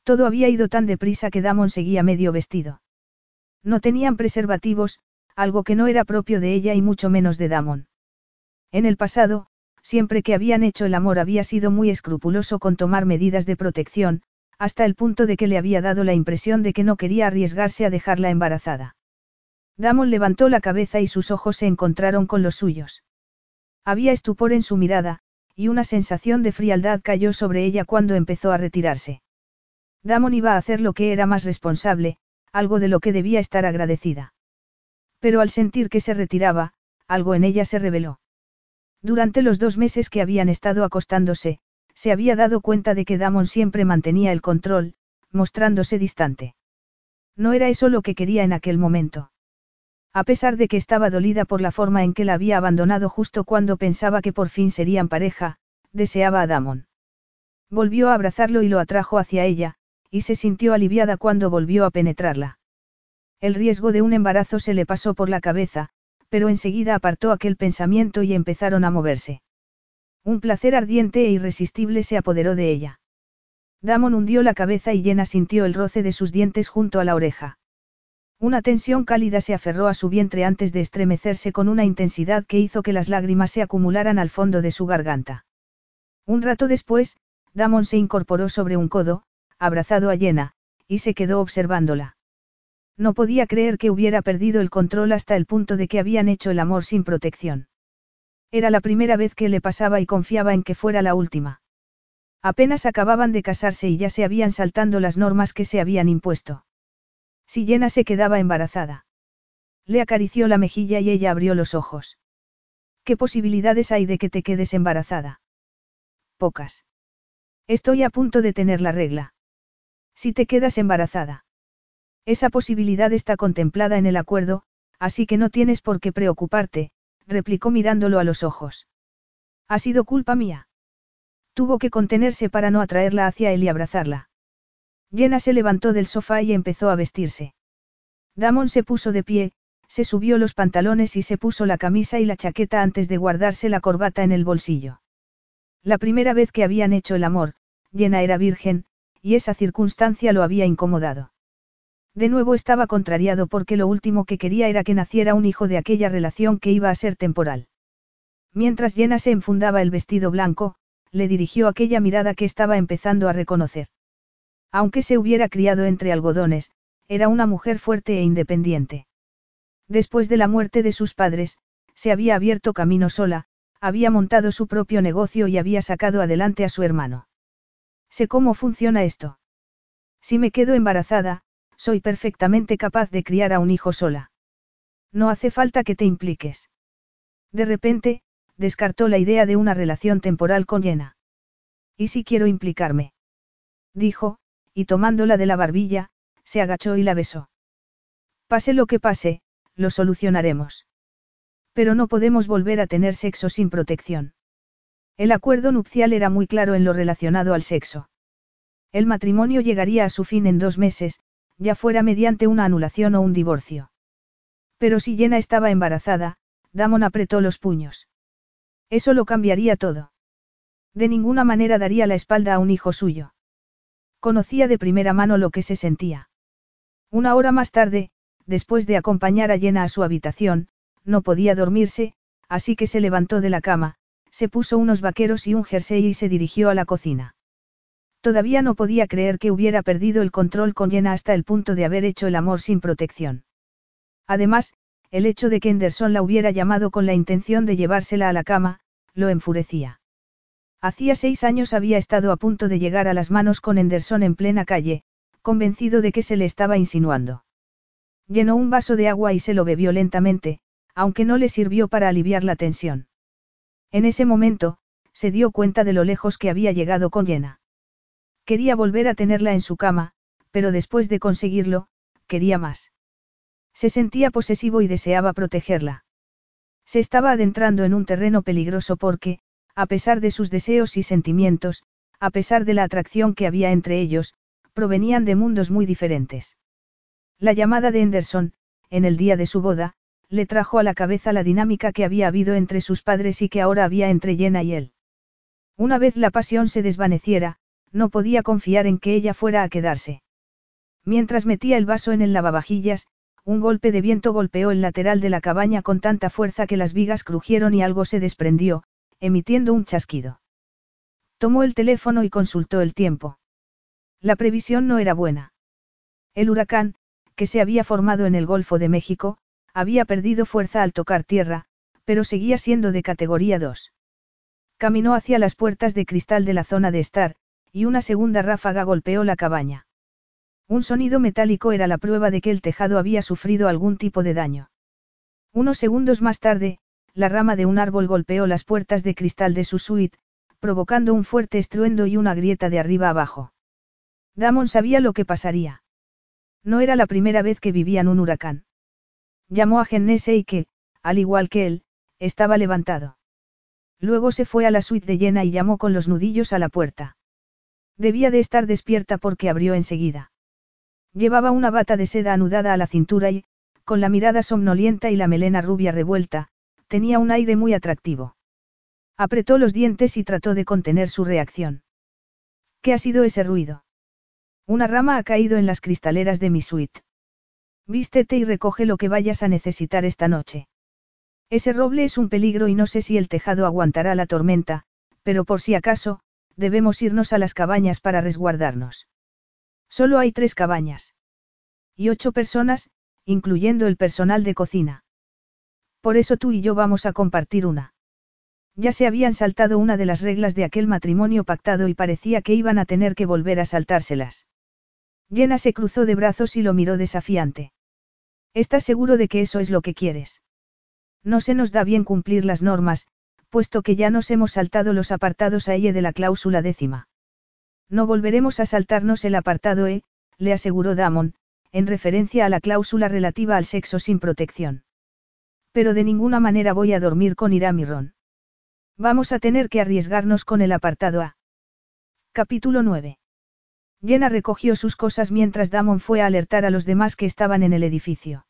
Todo había ido tan deprisa que Damon seguía medio vestido. No tenían preservativos, algo que no era propio de ella y mucho menos de Damon. En el pasado, siempre que habían hecho el amor había sido muy escrupuloso con tomar medidas de protección, hasta el punto de que le había dado la impresión de que no quería arriesgarse a dejarla embarazada. Damon levantó la cabeza y sus ojos se encontraron con los suyos. Había estupor en su mirada, y una sensación de frialdad cayó sobre ella cuando empezó a retirarse. Damon iba a hacer lo que era más responsable, algo de lo que debía estar agradecida. Pero al sentir que se retiraba, algo en ella se reveló. Durante los dos meses que habían estado acostándose, se había dado cuenta de que Damon siempre mantenía el control, mostrándose distante. No era eso lo que quería en aquel momento. A pesar de que estaba dolida por la forma en que la había abandonado justo cuando pensaba que por fin serían pareja, deseaba a Damon. Volvió a abrazarlo y lo atrajo hacia ella, y se sintió aliviada cuando volvió a penetrarla. El riesgo de un embarazo se le pasó por la cabeza, pero enseguida apartó aquel pensamiento y empezaron a moverse. Un placer ardiente e irresistible se apoderó de ella. Damon hundió la cabeza y Llena sintió el roce de sus dientes junto a la oreja. Una tensión cálida se aferró a su vientre antes de estremecerse con una intensidad que hizo que las lágrimas se acumularan al fondo de su garganta. Un rato después, Damon se incorporó sobre un codo, abrazado a Llena, y se quedó observándola. No podía creer que hubiera perdido el control hasta el punto de que habían hecho el amor sin protección. Era la primera vez que le pasaba y confiaba en que fuera la última. Apenas acababan de casarse y ya se habían saltando las normas que se habían impuesto. Si Llena se quedaba embarazada. Le acarició la mejilla y ella abrió los ojos. ¿Qué posibilidades hay de que te quedes embarazada? Pocas. Estoy a punto de tener la regla. Si te quedas embarazada. Esa posibilidad está contemplada en el acuerdo, así que no tienes por qué preocuparte, replicó mirándolo a los ojos. Ha sido culpa mía. Tuvo que contenerse para no atraerla hacia él y abrazarla. Jenna se levantó del sofá y empezó a vestirse. Damon se puso de pie, se subió los pantalones y se puso la camisa y la chaqueta antes de guardarse la corbata en el bolsillo. La primera vez que habían hecho el amor, Jenna era virgen, y esa circunstancia lo había incomodado. De nuevo estaba contrariado porque lo último que quería era que naciera un hijo de aquella relación que iba a ser temporal. Mientras Jenna se enfundaba el vestido blanco, le dirigió aquella mirada que estaba empezando a reconocer. Aunque se hubiera criado entre algodones, era una mujer fuerte e independiente. Después de la muerte de sus padres, se había abierto camino sola, había montado su propio negocio y había sacado adelante a su hermano. Sé cómo funciona esto. Si me quedo embarazada, soy perfectamente capaz de criar a un hijo sola. No hace falta que te impliques. De repente, descartó la idea de una relación temporal con Jenna. ¿Y si quiero implicarme? Dijo, y tomándola de la barbilla, se agachó y la besó. Pase lo que pase, lo solucionaremos. Pero no podemos volver a tener sexo sin protección. El acuerdo nupcial era muy claro en lo relacionado al sexo. El matrimonio llegaría a su fin en dos meses, ya fuera mediante una anulación o un divorcio. Pero si Jenna estaba embarazada, Damon apretó los puños. Eso lo cambiaría todo. De ninguna manera daría la espalda a un hijo suyo. Conocía de primera mano lo que se sentía. Una hora más tarde, después de acompañar a Jenna a su habitación, no podía dormirse, así que se levantó de la cama, se puso unos vaqueros y un jersey y se dirigió a la cocina. Todavía no podía creer que hubiera perdido el control con Jenna hasta el punto de haber hecho el amor sin protección. Además, el hecho de que Henderson la hubiera llamado con la intención de llevársela a la cama, lo enfurecía. Hacía seis años había estado a punto de llegar a las manos con Henderson en plena calle, convencido de que se le estaba insinuando. Llenó un vaso de agua y se lo bebió lentamente, aunque no le sirvió para aliviar la tensión. En ese momento, se dio cuenta de lo lejos que había llegado con Jenna. Quería volver a tenerla en su cama, pero después de conseguirlo, quería más. Se sentía posesivo y deseaba protegerla. Se estaba adentrando en un terreno peligroso porque, a pesar de sus deseos y sentimientos, a pesar de la atracción que había entre ellos, provenían de mundos muy diferentes. La llamada de Henderson, en el día de su boda, le trajo a la cabeza la dinámica que había habido entre sus padres y que ahora había entre Jenna y él. Una vez la pasión se desvaneciera, no podía confiar en que ella fuera a quedarse. Mientras metía el vaso en el lavavajillas, un golpe de viento golpeó el lateral de la cabaña con tanta fuerza que las vigas crujieron y algo se desprendió, emitiendo un chasquido. Tomó el teléfono y consultó el tiempo. La previsión no era buena. El huracán, que se había formado en el Golfo de México, había perdido fuerza al tocar tierra, Pero seguía siendo de categoría 2. Caminó hacia las puertas de cristal de la zona de estar, y una segunda ráfaga golpeó la cabaña. Un sonido metálico era la prueba de que el tejado había sufrido algún tipo de daño. Unos segundos más tarde, la rama de un árbol golpeó las puertas de cristal de su suite, provocando un fuerte estruendo y una grieta de arriba abajo. Damon sabía lo que pasaría. No era la primera vez que vivían un huracán. Llamó a y que, al igual que él, estaba levantado. Luego se fue a la suite de Jenna y llamó con los nudillos a la puerta. Debía de estar despierta porque abrió enseguida. Llevaba una bata de seda anudada a la cintura y, con la mirada somnolienta y la melena rubia revuelta, tenía un aire muy atractivo. Apretó los dientes y trató de contener su reacción. ¿Qué ha sido ese ruido? Una rama ha caído en las cristaleras de mi suite. Vístete y recoge lo que vayas a necesitar esta noche. Ese roble es un peligro y no sé si el tejado aguantará la tormenta, pero por si acaso, debemos irnos a las cabañas para resguardarnos. Solo hay tres cabañas. Y ocho personas, incluyendo el personal de cocina. Por eso tú y yo vamos a compartir una. Ya se habían saltado una de las reglas de aquel matrimonio pactado y parecía que iban a tener que volver a saltárselas. Jenna se cruzó de brazos y lo miró desafiante. ¿Estás seguro de que eso es lo que quieres? No se nos da bien cumplir las normas, puesto que ya nos hemos saltado los apartados a ella de la cláusula décima. No volveremos a saltarnos el apartado E, le aseguró Damon, en referencia a la cláusula relativa al sexo sin protección. Pero de ninguna manera voy a dormir con Iram y Ron. Vamos a tener que arriesgarnos con el apartado A. Capítulo 9. Jenna recogió sus cosas mientras Damon fue a alertar a los demás que estaban en el edificio.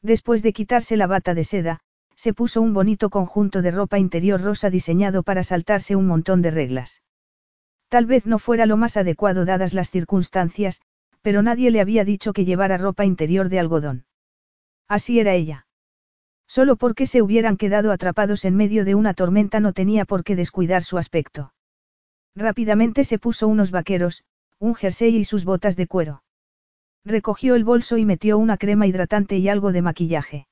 Después de quitarse la bata de seda, se puso un bonito conjunto de ropa interior rosa diseñado para saltarse un montón de reglas. Tal vez no fuera lo más adecuado dadas las circunstancias, pero nadie le había dicho que llevara ropa interior de algodón. Así era ella. Solo porque se hubieran quedado atrapados en medio de una tormenta no tenía por qué descuidar su aspecto. Rápidamente se puso unos vaqueros, un jersey y sus botas de cuero. Recogió el bolso y metió una crema hidratante y algo de maquillaje.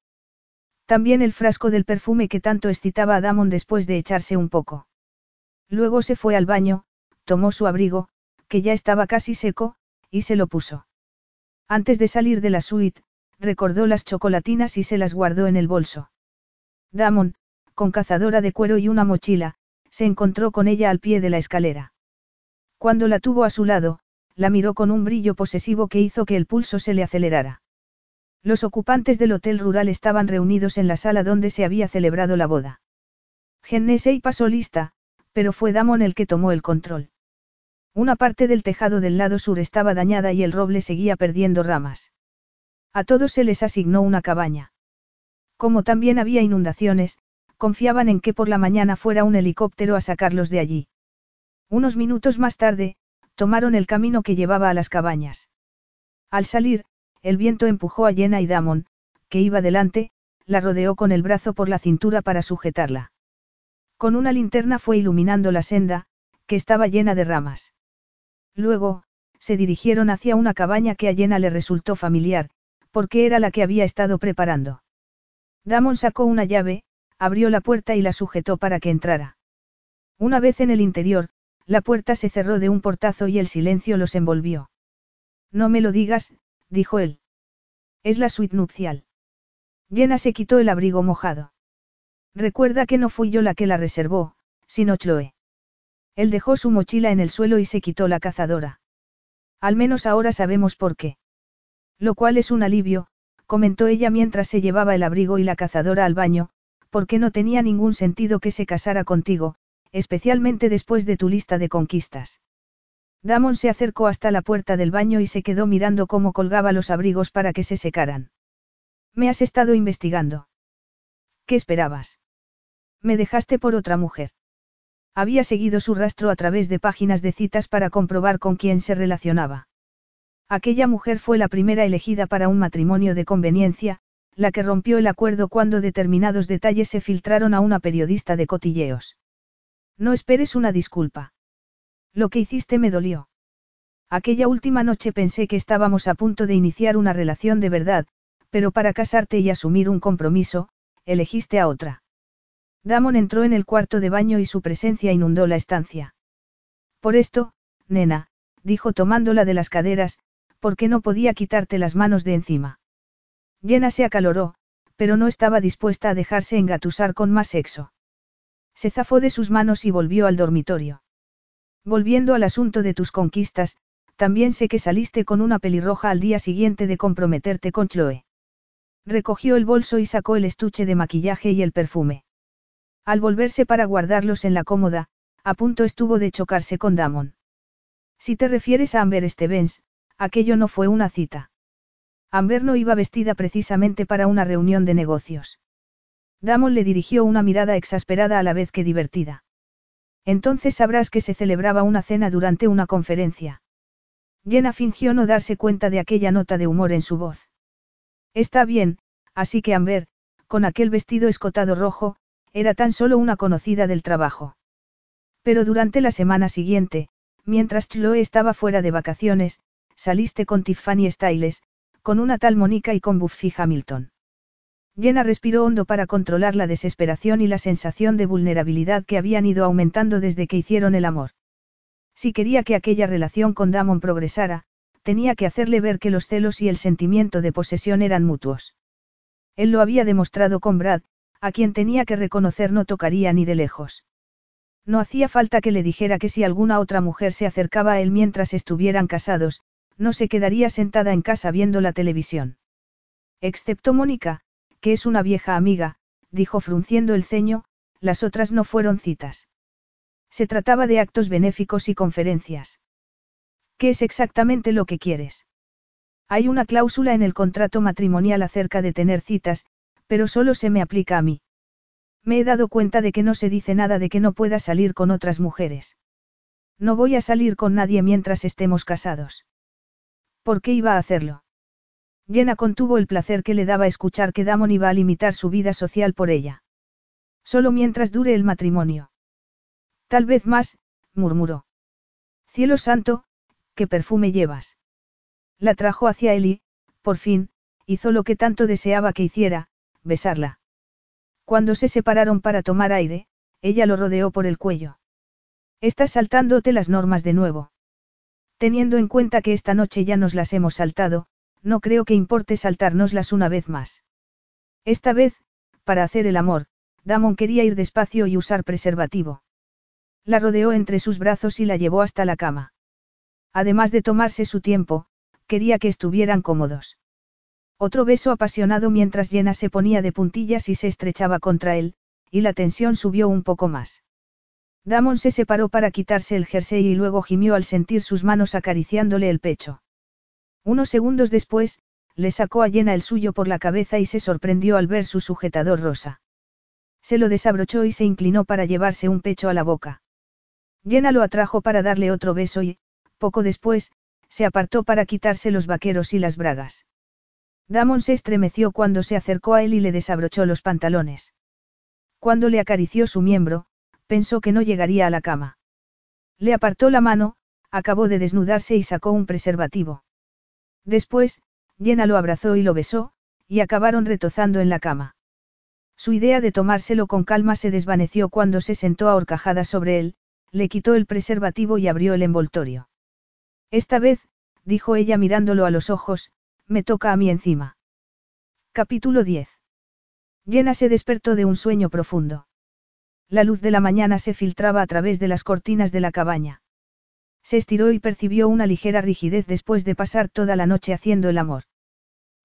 También el frasco del perfume que tanto excitaba a Damon después de echarse un poco. Luego se fue al baño, tomó su abrigo, que ya estaba casi seco, y se lo puso. Antes de salir de la suite, recordó las chocolatinas y se las guardó en el bolso. Damon, con cazadora de cuero y una mochila, se encontró con ella al pie de la escalera. Cuando la tuvo a su lado, la miró con un brillo posesivo que hizo que el pulso se le acelerara. Los ocupantes del hotel rural estaban reunidos en la sala donde se había celebrado la boda. Gennesey pasó lista, pero fue Damon el que tomó el control. Una parte del tejado del lado sur estaba dañada y el roble seguía perdiendo ramas. A todos se les asignó una cabaña. Como también había inundaciones, confiaban en que por la mañana fuera un helicóptero a sacarlos de allí. Unos minutos más tarde, tomaron el camino que llevaba a las cabañas. Al salir, el viento empujó a Jenna y Damon, que iba delante, la rodeó con el brazo por la cintura para sujetarla. Con una linterna fue iluminando la senda, que estaba llena de ramas. Luego, se dirigieron hacia una cabaña que a Jenna le resultó familiar, porque era la que había estado preparando. Damon sacó una llave, abrió la puerta y la sujetó para que entrara. Una vez en el interior, la puerta se cerró de un portazo y el silencio los envolvió. No me lo digas, dijo él. Es la suite nupcial. Jenna se quitó el abrigo mojado. Recuerda que no fui yo la que la reservó, sino Chloe. Él dejó su mochila en el suelo y se quitó la cazadora. Al menos ahora sabemos por qué. Lo cual es un alivio, comentó ella mientras se llevaba el abrigo y la cazadora al baño, porque no tenía ningún sentido que se casara contigo, especialmente después de tu lista de conquistas. Damon se acercó hasta la puerta del baño y se quedó mirando cómo colgaba los abrigos para que se secaran. Me has estado investigando. ¿Qué esperabas? Me dejaste por otra mujer. Había seguido su rastro a través de páginas de citas para comprobar con quién se relacionaba. Aquella mujer fue la primera elegida para un matrimonio de conveniencia, la que rompió el acuerdo cuando determinados detalles se filtraron a una periodista de cotilleos. No esperes una disculpa. Lo que hiciste me dolió. Aquella última noche pensé que estábamos a punto de iniciar una relación de verdad, pero para casarte y asumir un compromiso, elegiste a otra. Damon entró en el cuarto de baño y su presencia inundó la estancia. Por esto, nena, dijo tomándola de las caderas, porque no podía quitarte las manos de encima. Jenna se acaloró, pero no estaba dispuesta a dejarse engatusar con más sexo. Se zafó de sus manos y volvió al dormitorio. Volviendo al asunto de tus conquistas, también sé que saliste con una pelirroja al día siguiente de comprometerte con Chloe. Recogió el bolso y sacó el estuche de maquillaje y el perfume. Al volverse para guardarlos en la cómoda, a punto estuvo de chocarse con Damon. Si te refieres a Amber Stevens, aquello no fue una cita. Amber no iba vestida precisamente para una reunión de negocios. Damon le dirigió una mirada exasperada a la vez que divertida. Entonces sabrás que se celebraba una cena durante una conferencia. Jenna fingió no darse cuenta de aquella nota de humor en su voz. Está bien, así que Amber, con aquel vestido escotado rojo, era tan solo una conocida del trabajo. Pero durante la semana siguiente, Mientras Chloe estaba fuera de vacaciones, saliste con Tiffany Styles, con una tal Mónica y con Buffy Hamilton. Jenna respiró hondo para controlar la desesperación y la sensación de vulnerabilidad que habían ido aumentando desde que hicieron el amor. Si quería que aquella relación con Damon progresara, tenía que hacerle ver que los celos y el sentimiento de posesión eran mutuos. Él lo había demostrado con Brad, a quien tenía que reconocer no tocaría ni de lejos. No hacía falta que le dijera que si alguna otra mujer se acercaba a él mientras estuvieran casados, no se quedaría sentada en casa viendo la televisión. Excepto Mónica, que es una vieja amiga, dijo frunciendo el ceño, las otras no fueron citas. Se trataba de actos benéficos y conferencias. ¿Qué es exactamente lo que quieres? Hay una cláusula en el contrato matrimonial acerca de tener citas, pero solo se me aplica a mí. Me he dado cuenta de que no se dice nada de que no pueda salir con otras mujeres. No voy a salir con nadie mientras estemos casados. ¿Por qué iba a hacerlo? Jenna contuvo el placer que le daba escuchar que Damon iba a limitar su vida social por ella. Solo mientras dure el matrimonio. Tal vez más, murmuró. Cielo santo, ¿qué perfume llevas? La trajo hacia él y, por fin, hizo lo que tanto deseaba que hiciera, besarla. Cuando se separaron para tomar aire, ella lo rodeó por el cuello. Estás saltándote las normas de nuevo. Teniendo en cuenta que esta noche ya nos las hemos saltado, no creo que importe saltárnoslas una vez más. Esta vez, para hacer el amor, Damon quería ir despacio y usar preservativo. La rodeó entre sus brazos y la llevó hasta la cama. Además de tomarse su tiempo, quería que estuvieran cómodos. Otro beso apasionado mientras Jenna se ponía de puntillas y se estrechaba contra él, y la tensión subió un poco más. Damon se separó para quitarse el jersey y luego gimió al sentir sus manos acariciándole el pecho. Unos segundos después, le sacó a Jenna el suyo por la cabeza y se sorprendió al ver su sujetador rosa. Se lo desabrochó y se inclinó para llevarse un pecho a la boca. Jenna lo atrajo para darle otro beso y, poco después, se apartó para quitarse los vaqueros y las bragas. Damon se estremeció cuando se acercó a él y le desabrochó los pantalones. Cuando le acarició su miembro, pensó que no llegaría a la cama. Le apartó la mano, acabó de desnudarse y sacó un preservativo. Después, Jenna lo abrazó y lo besó, y acabaron retozando en la cama. Su idea de tomárselo con calma se desvaneció cuando se sentó a horcajadas sobre él, le quitó el preservativo y abrió el envoltorio. Esta vez, dijo ella mirándolo a los ojos, me toca a mí encima. Capítulo 10. Jenna se despertó de un sueño profundo. La luz de la mañana se filtraba a través de las cortinas de la cabaña. Se estiró y percibió una ligera rigidez después de pasar toda la noche haciendo el amor.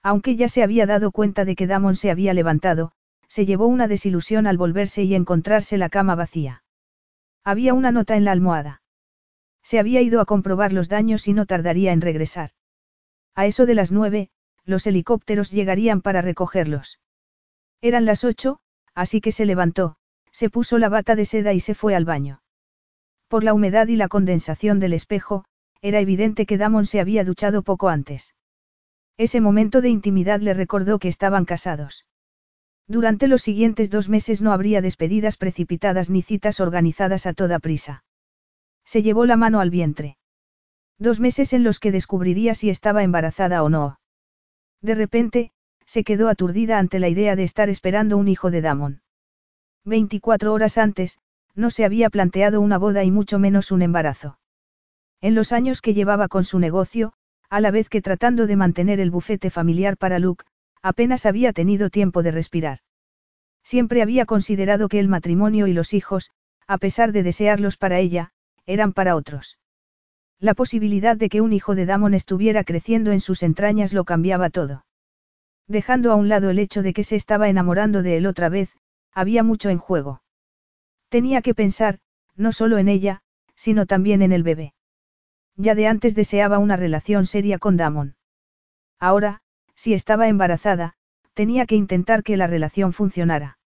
Aunque ya se había dado cuenta de que Damon se había levantado, se llevó una desilusión al volverse y encontrarse la cama vacía. Había una nota en la almohada. Se había ido a comprobar los daños y no tardaría en regresar. A eso de las nueve, los helicópteros llegarían para recogerlos. Eran las ocho, así que se levantó, se puso la bata de seda y se fue al baño. Por la humedad y la condensación del espejo, era evidente que Damon se había duchado poco antes. Ese momento de intimidad le recordó que estaban casados. Durante los siguientes dos meses no habría despedidas precipitadas ni citas organizadas a toda prisa. Se llevó la mano al vientre. Dos meses en los que descubriría si estaba embarazada o no. De repente, se quedó aturdida ante la idea de estar esperando un hijo de Damon. 24 horas antes, no se había planteado una boda y mucho menos un embarazo. En los años que llevaba con su negocio, a la vez que tratando de mantener el bufete familiar para Luke, apenas había tenido tiempo de respirar. Siempre había considerado que el matrimonio y los hijos, a pesar de desearlos para ella, eran para otros. La posibilidad de que un hijo de Damon estuviera creciendo en sus entrañas lo cambiaba todo. Dejando a un lado el hecho de que se estaba enamorando de él otra vez, había mucho en juego. Tenía que pensar, no solo en ella, sino también en el bebé. Ya de antes deseaba una relación seria con Damon. Ahora, si estaba embarazada, tenía que intentar que la relación funcionara.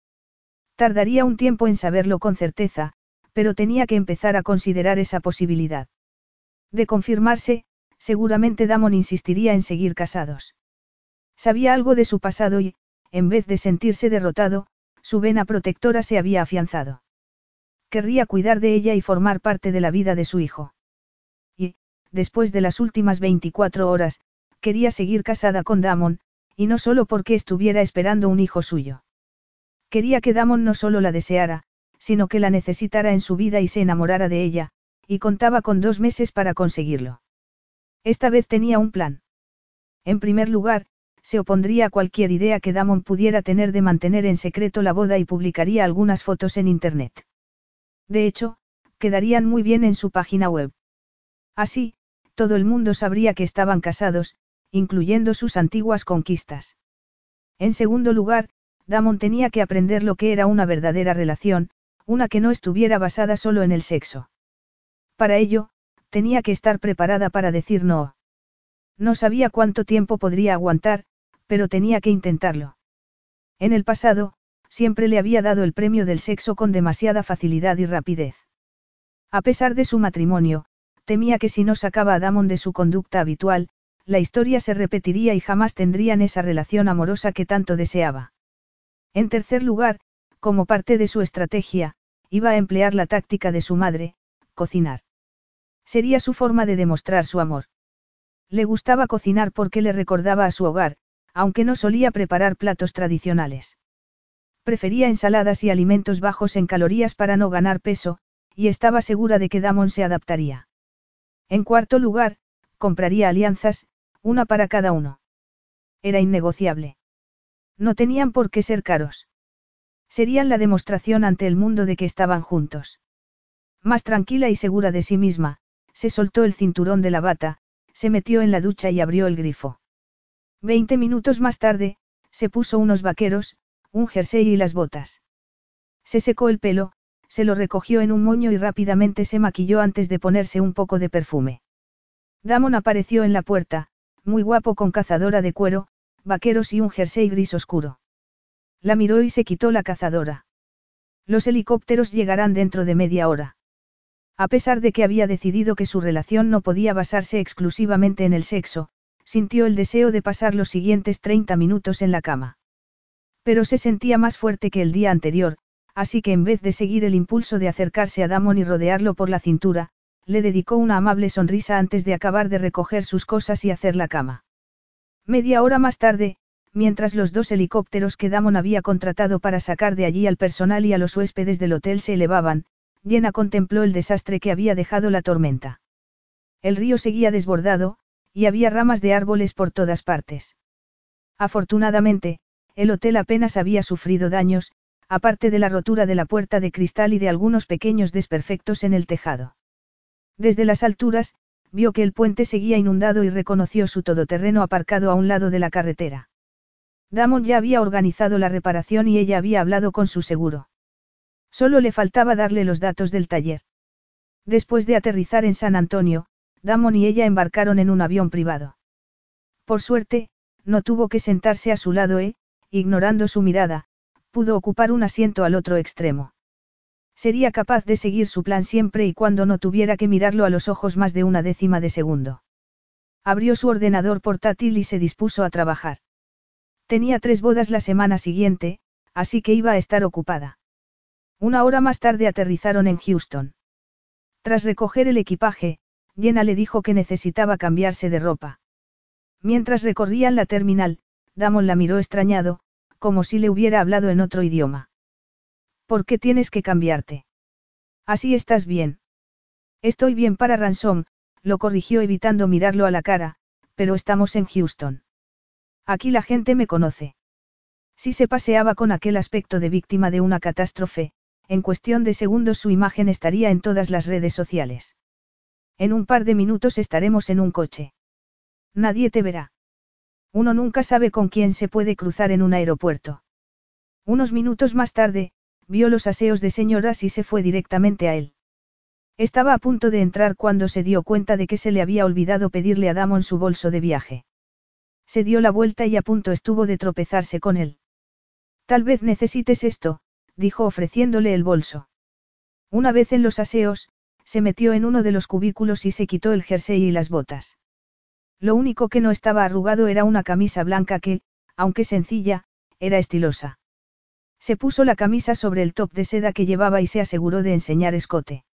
Tardaría un tiempo en saberlo con certeza, pero tenía que empezar a considerar esa posibilidad. De confirmarse, seguramente Damon insistiría en seguir casados. Sabía algo de su pasado y, en vez de sentirse derrotado, su vena protectora se había afianzado. Querría cuidar de ella y formar parte de la vida de su hijo. Y, después de las últimas 24 horas, quería seguir casada con Damon, y no solo porque estuviera esperando un hijo suyo. Quería que Damon no solo la deseara, sino que la necesitara en su vida y se enamorara de ella, y contaba con dos meses para conseguirlo. Esta vez tenía un plan. En primer lugar, se opondría a cualquier idea que Damon pudiera tener de mantener en secreto la boda y publicaría algunas fotos en Internet. De hecho, quedarían muy bien en su página web. Así, todo el mundo sabría que estaban casados, incluyendo sus antiguas conquistas. En segundo lugar, Damon tenía que aprender lo que era una verdadera relación, una que no estuviera basada solo en el sexo. Para ello, tenía que estar preparada para decir no. No sabía cuánto tiempo podría aguantar, pero tenía que intentarlo. En el pasado, siempre le había dado el premio del sexo con demasiada facilidad y rapidez. A pesar de su matrimonio, temía que si no sacaba a Damon de su conducta habitual, la historia se repetiría y jamás tendrían esa relación amorosa que tanto deseaba. En tercer lugar, como parte de su estrategia, iba a emplear la táctica de su madre, cocinar. Sería su forma de demostrar su amor. Le gustaba cocinar porque le recordaba a su hogar, aunque no solía preparar platos tradicionales. Prefería ensaladas y alimentos bajos en calorías para no ganar peso, y estaba segura de que Damon se adaptaría. En cuarto lugar, compraría alianzas, una para cada uno. Era innegociable. No tenían por qué ser caros. Serían la demostración ante el mundo de que estaban juntos. Más tranquila y segura de sí misma, se soltó el cinturón de la bata, se metió en la ducha y abrió el grifo. Veinte minutos más tarde, se puso unos vaqueros, un jersey y las botas. Se secó el pelo, se lo recogió en un moño y rápidamente se maquilló antes de ponerse un poco de perfume. Damon apareció en la puerta, muy guapo con cazadora de cuero, vaqueros y un jersey gris oscuro. La miró y se quitó la cazadora. Los helicópteros llegarán dentro de media hora. A pesar de que había decidido que su relación no podía basarse exclusivamente en el sexo, sintió el deseo de pasar los siguientes 30 minutos en la cama. Pero se sentía más fuerte que el día anterior, así que en vez de seguir el impulso de acercarse a Damon y rodearlo por la cintura, le dedicó una amable sonrisa antes de acabar de recoger sus cosas y hacer la cama. Media hora más tarde, mientras los dos helicópteros que Damon había contratado para sacar de allí al personal y a los huéspedes del hotel se elevaban, Llena contempló el desastre que había dejado la tormenta. El río seguía desbordado, y había ramas de árboles por todas partes. Afortunadamente, el hotel apenas había sufrido daños, aparte de la rotura de la puerta de cristal y de algunos pequeños desperfectos en el tejado. Desde las alturas, vio que el puente seguía inundado y reconoció su todoterreno aparcado a un lado de la carretera. Damon ya había organizado la reparación y ella había hablado con su seguro. Solo le faltaba darle los datos del taller. Después de aterrizar en San Antonio, Damon y ella embarcaron en un avión privado. Por suerte, no tuvo que sentarse a su lado e, ignorando su mirada, pudo ocupar un asiento al otro extremo. Sería capaz de seguir su plan siempre y cuando no tuviera que mirarlo a los ojos más de una décima de segundo. Abrió su ordenador portátil y se dispuso a trabajar. Tenía tres bodas la semana siguiente, así que iba a estar ocupada. Una hora más tarde aterrizaron en Houston. Tras recoger el equipaje, Jenna le dijo que necesitaba cambiarse de ropa. Mientras recorrían la terminal, Damon la miró extrañado, como si le hubiera hablado en otro idioma. ¿Por qué tienes que cambiarte? Así estás bien. Estoy bien para Ransom, lo corrigió evitando mirarlo a la cara, pero estamos en Houston. Aquí la gente me conoce. Si se paseaba con aquel aspecto de víctima de una catástrofe, en cuestión de segundos su imagen estaría en todas las redes sociales. En un par de minutos estaremos en un coche. Nadie te verá. Uno nunca sabe con quién se puede cruzar en un aeropuerto. Unos minutos más tarde, vio los aseos de señoras y se fue directamente a él. Estaba a punto de entrar cuando se dio cuenta de que se le había olvidado pedirle a Damon su bolso de viaje. Se dio la vuelta y a punto estuvo de tropezarse con él. Tal vez necesites esto, dijo ofreciéndole el bolso. Una vez en los aseos, se metió en uno de los cubículos y se quitó el jersey y las botas. Lo único que no estaba arrugado era una camisa blanca que, aunque sencilla, era estilosa. Se puso la camisa sobre el top de seda que llevaba y se aseguró de enseñar escote.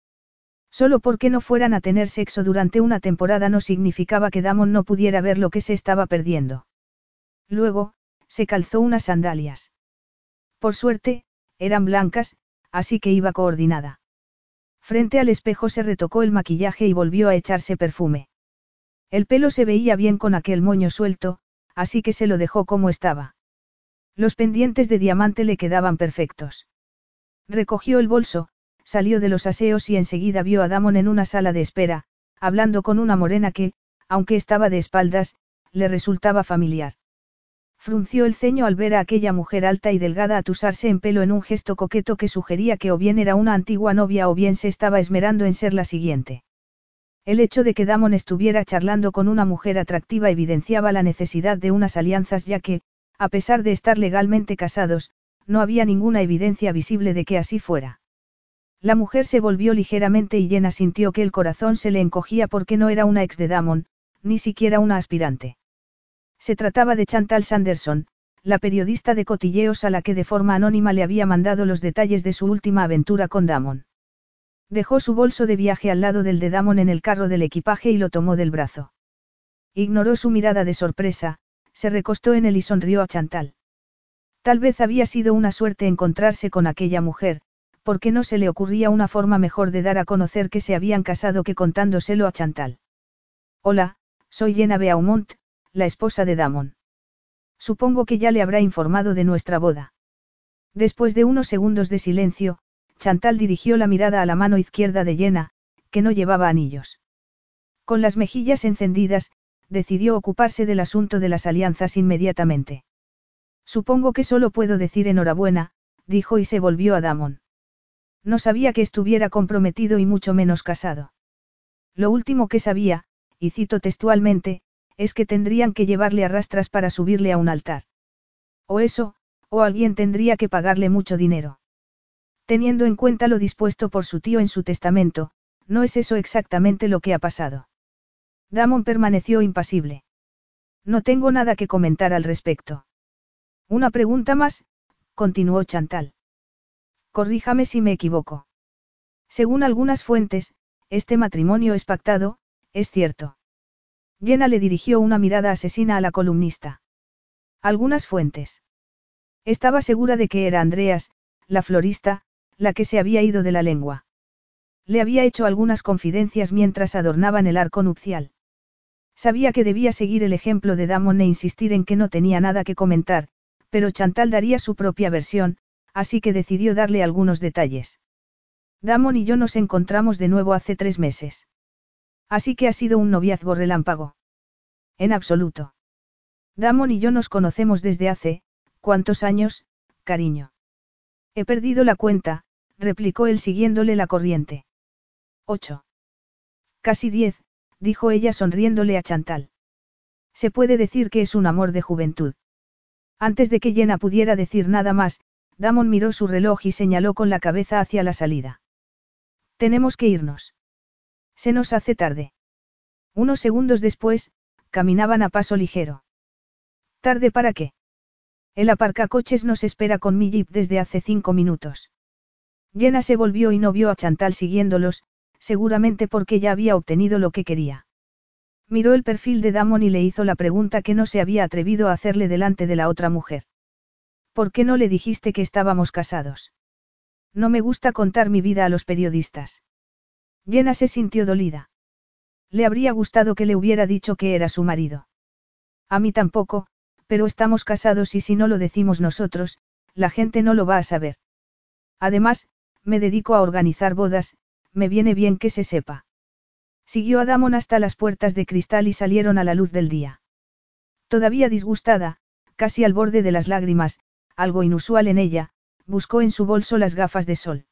Solo porque no fueran a tener sexo durante una temporada no significaba que Damon no pudiera ver lo que se estaba perdiendo. Luego, se calzó unas sandalias. Por suerte, eran blancas, así que iba coordinada. Frente al espejo se retocó el maquillaje y volvió a echarse perfume. El pelo se veía bien con aquel moño suelto, así que se lo dejó como estaba. Los pendientes de diamante le quedaban perfectos. Recogió el bolso, salió de los aseos y enseguida vio a Damon en una sala de espera, hablando con una morena que, aunque estaba de espaldas, le resultaba familiar. Frunció el ceño al ver a aquella mujer alta y delgada atusarse en pelo en un gesto coqueto que sugería que o bien era una antigua novia o bien se estaba esmerando en ser la siguiente. El hecho de que Damon estuviera charlando con una mujer atractiva evidenciaba la necesidad de unas alianzas ya que, a pesar de estar legalmente casados, no había ninguna evidencia visible de que así fuera. La mujer se volvió ligeramente y llena sintió que el corazón se le encogía porque no era una ex de Damon, ni siquiera una aspirante. Se trataba de Chantal Sanderson, la periodista de cotilleos a la que de forma anónima le había mandado los detalles de su última aventura con Damon. Dejó su bolso de viaje al lado del de Damon en el carro del equipaje y lo tomó del brazo. Ignoró su mirada de sorpresa, se recostó en él y sonrió a Chantal. Tal vez había sido una suerte encontrarse con aquella mujer, porque no se le ocurría una forma mejor de dar a conocer que se habían casado que contándoselo a Chantal. Hola, soy Jenna Beaumont, la esposa de Damon. Supongo que ya le habrá informado de nuestra boda. Después de unos segundos de silencio, Chantal dirigió la mirada a la mano izquierda de Jenna, que no llevaba anillos. Con las mejillas encendidas, decidió ocuparse del asunto de las alianzas inmediatamente. Supongo que solo puedo decir enhorabuena, dijo y se volvió a Damon. No sabía que estuviera comprometido y mucho menos casado. Lo último que sabía, y cito textualmente, es que tendrían que llevarle a rastras para subirle a un altar. O eso, o alguien tendría que pagarle mucho dinero. Teniendo en cuenta lo dispuesto por su tío en su testamento, no es eso exactamente lo que ha pasado. Damon permaneció impasible. No tengo nada que comentar al respecto. Una pregunta más, continuó Chantal. Corríjame si me equivoco. Según algunas fuentes, este matrimonio es pactado, es cierto. Jenna le dirigió una mirada asesina a la columnista. Algunas fuentes. Estaba segura de que era Andreas, la florista, la que se había ido de la lengua. Le había hecho algunas confidencias mientras adornaban el arco nupcial. Sabía que debía seguir el ejemplo de Damon e insistir en que no tenía nada que comentar, pero Chantal daría su propia versión, así que decidió darle algunos detalles. Damon y yo nos encontramos de nuevo hace tres meses. Así que ha sido un noviazgo relámpago. En absoluto. Damon y yo nos conocemos desde hace, ¿cuántos años, cariño? He perdido la cuenta, replicó él siguiéndole la corriente. Ocho. Casi diez, dijo ella sonriéndole a Chantal. Se puede decir que es un amor de juventud. Antes de que Jenna pudiera decir nada más, Damon miró su reloj y señaló con la cabeza hacia la salida. Tenemos que irnos. Se nos hace tarde. Unos segundos después, caminaban a paso ligero. ¿Tarde para qué? El aparcacoches nos espera con mi jeep desde hace cinco minutos. Jenna se volvió y no vio a Chantal siguiéndolos, seguramente porque ya había obtenido lo que quería. Miró el perfil de Damon y le hizo la pregunta que no se había atrevido a hacerle delante de la otra mujer. ¿Por qué no le dijiste que estábamos casados? No me gusta contar mi vida a los periodistas. Jenna se sintió dolida. Le habría gustado que le hubiera dicho que era su marido. A mí tampoco, pero estamos casados y si no lo decimos nosotros, la gente no lo va a saber. Además, me dedico a organizar bodas, me viene bien que se sepa. Siguió a Damon hasta las puertas de cristal y salieron a la luz del día. Todavía disgustada, casi al borde de las lágrimas, algo inusual en ella, buscó en su bolso las gafas de sol.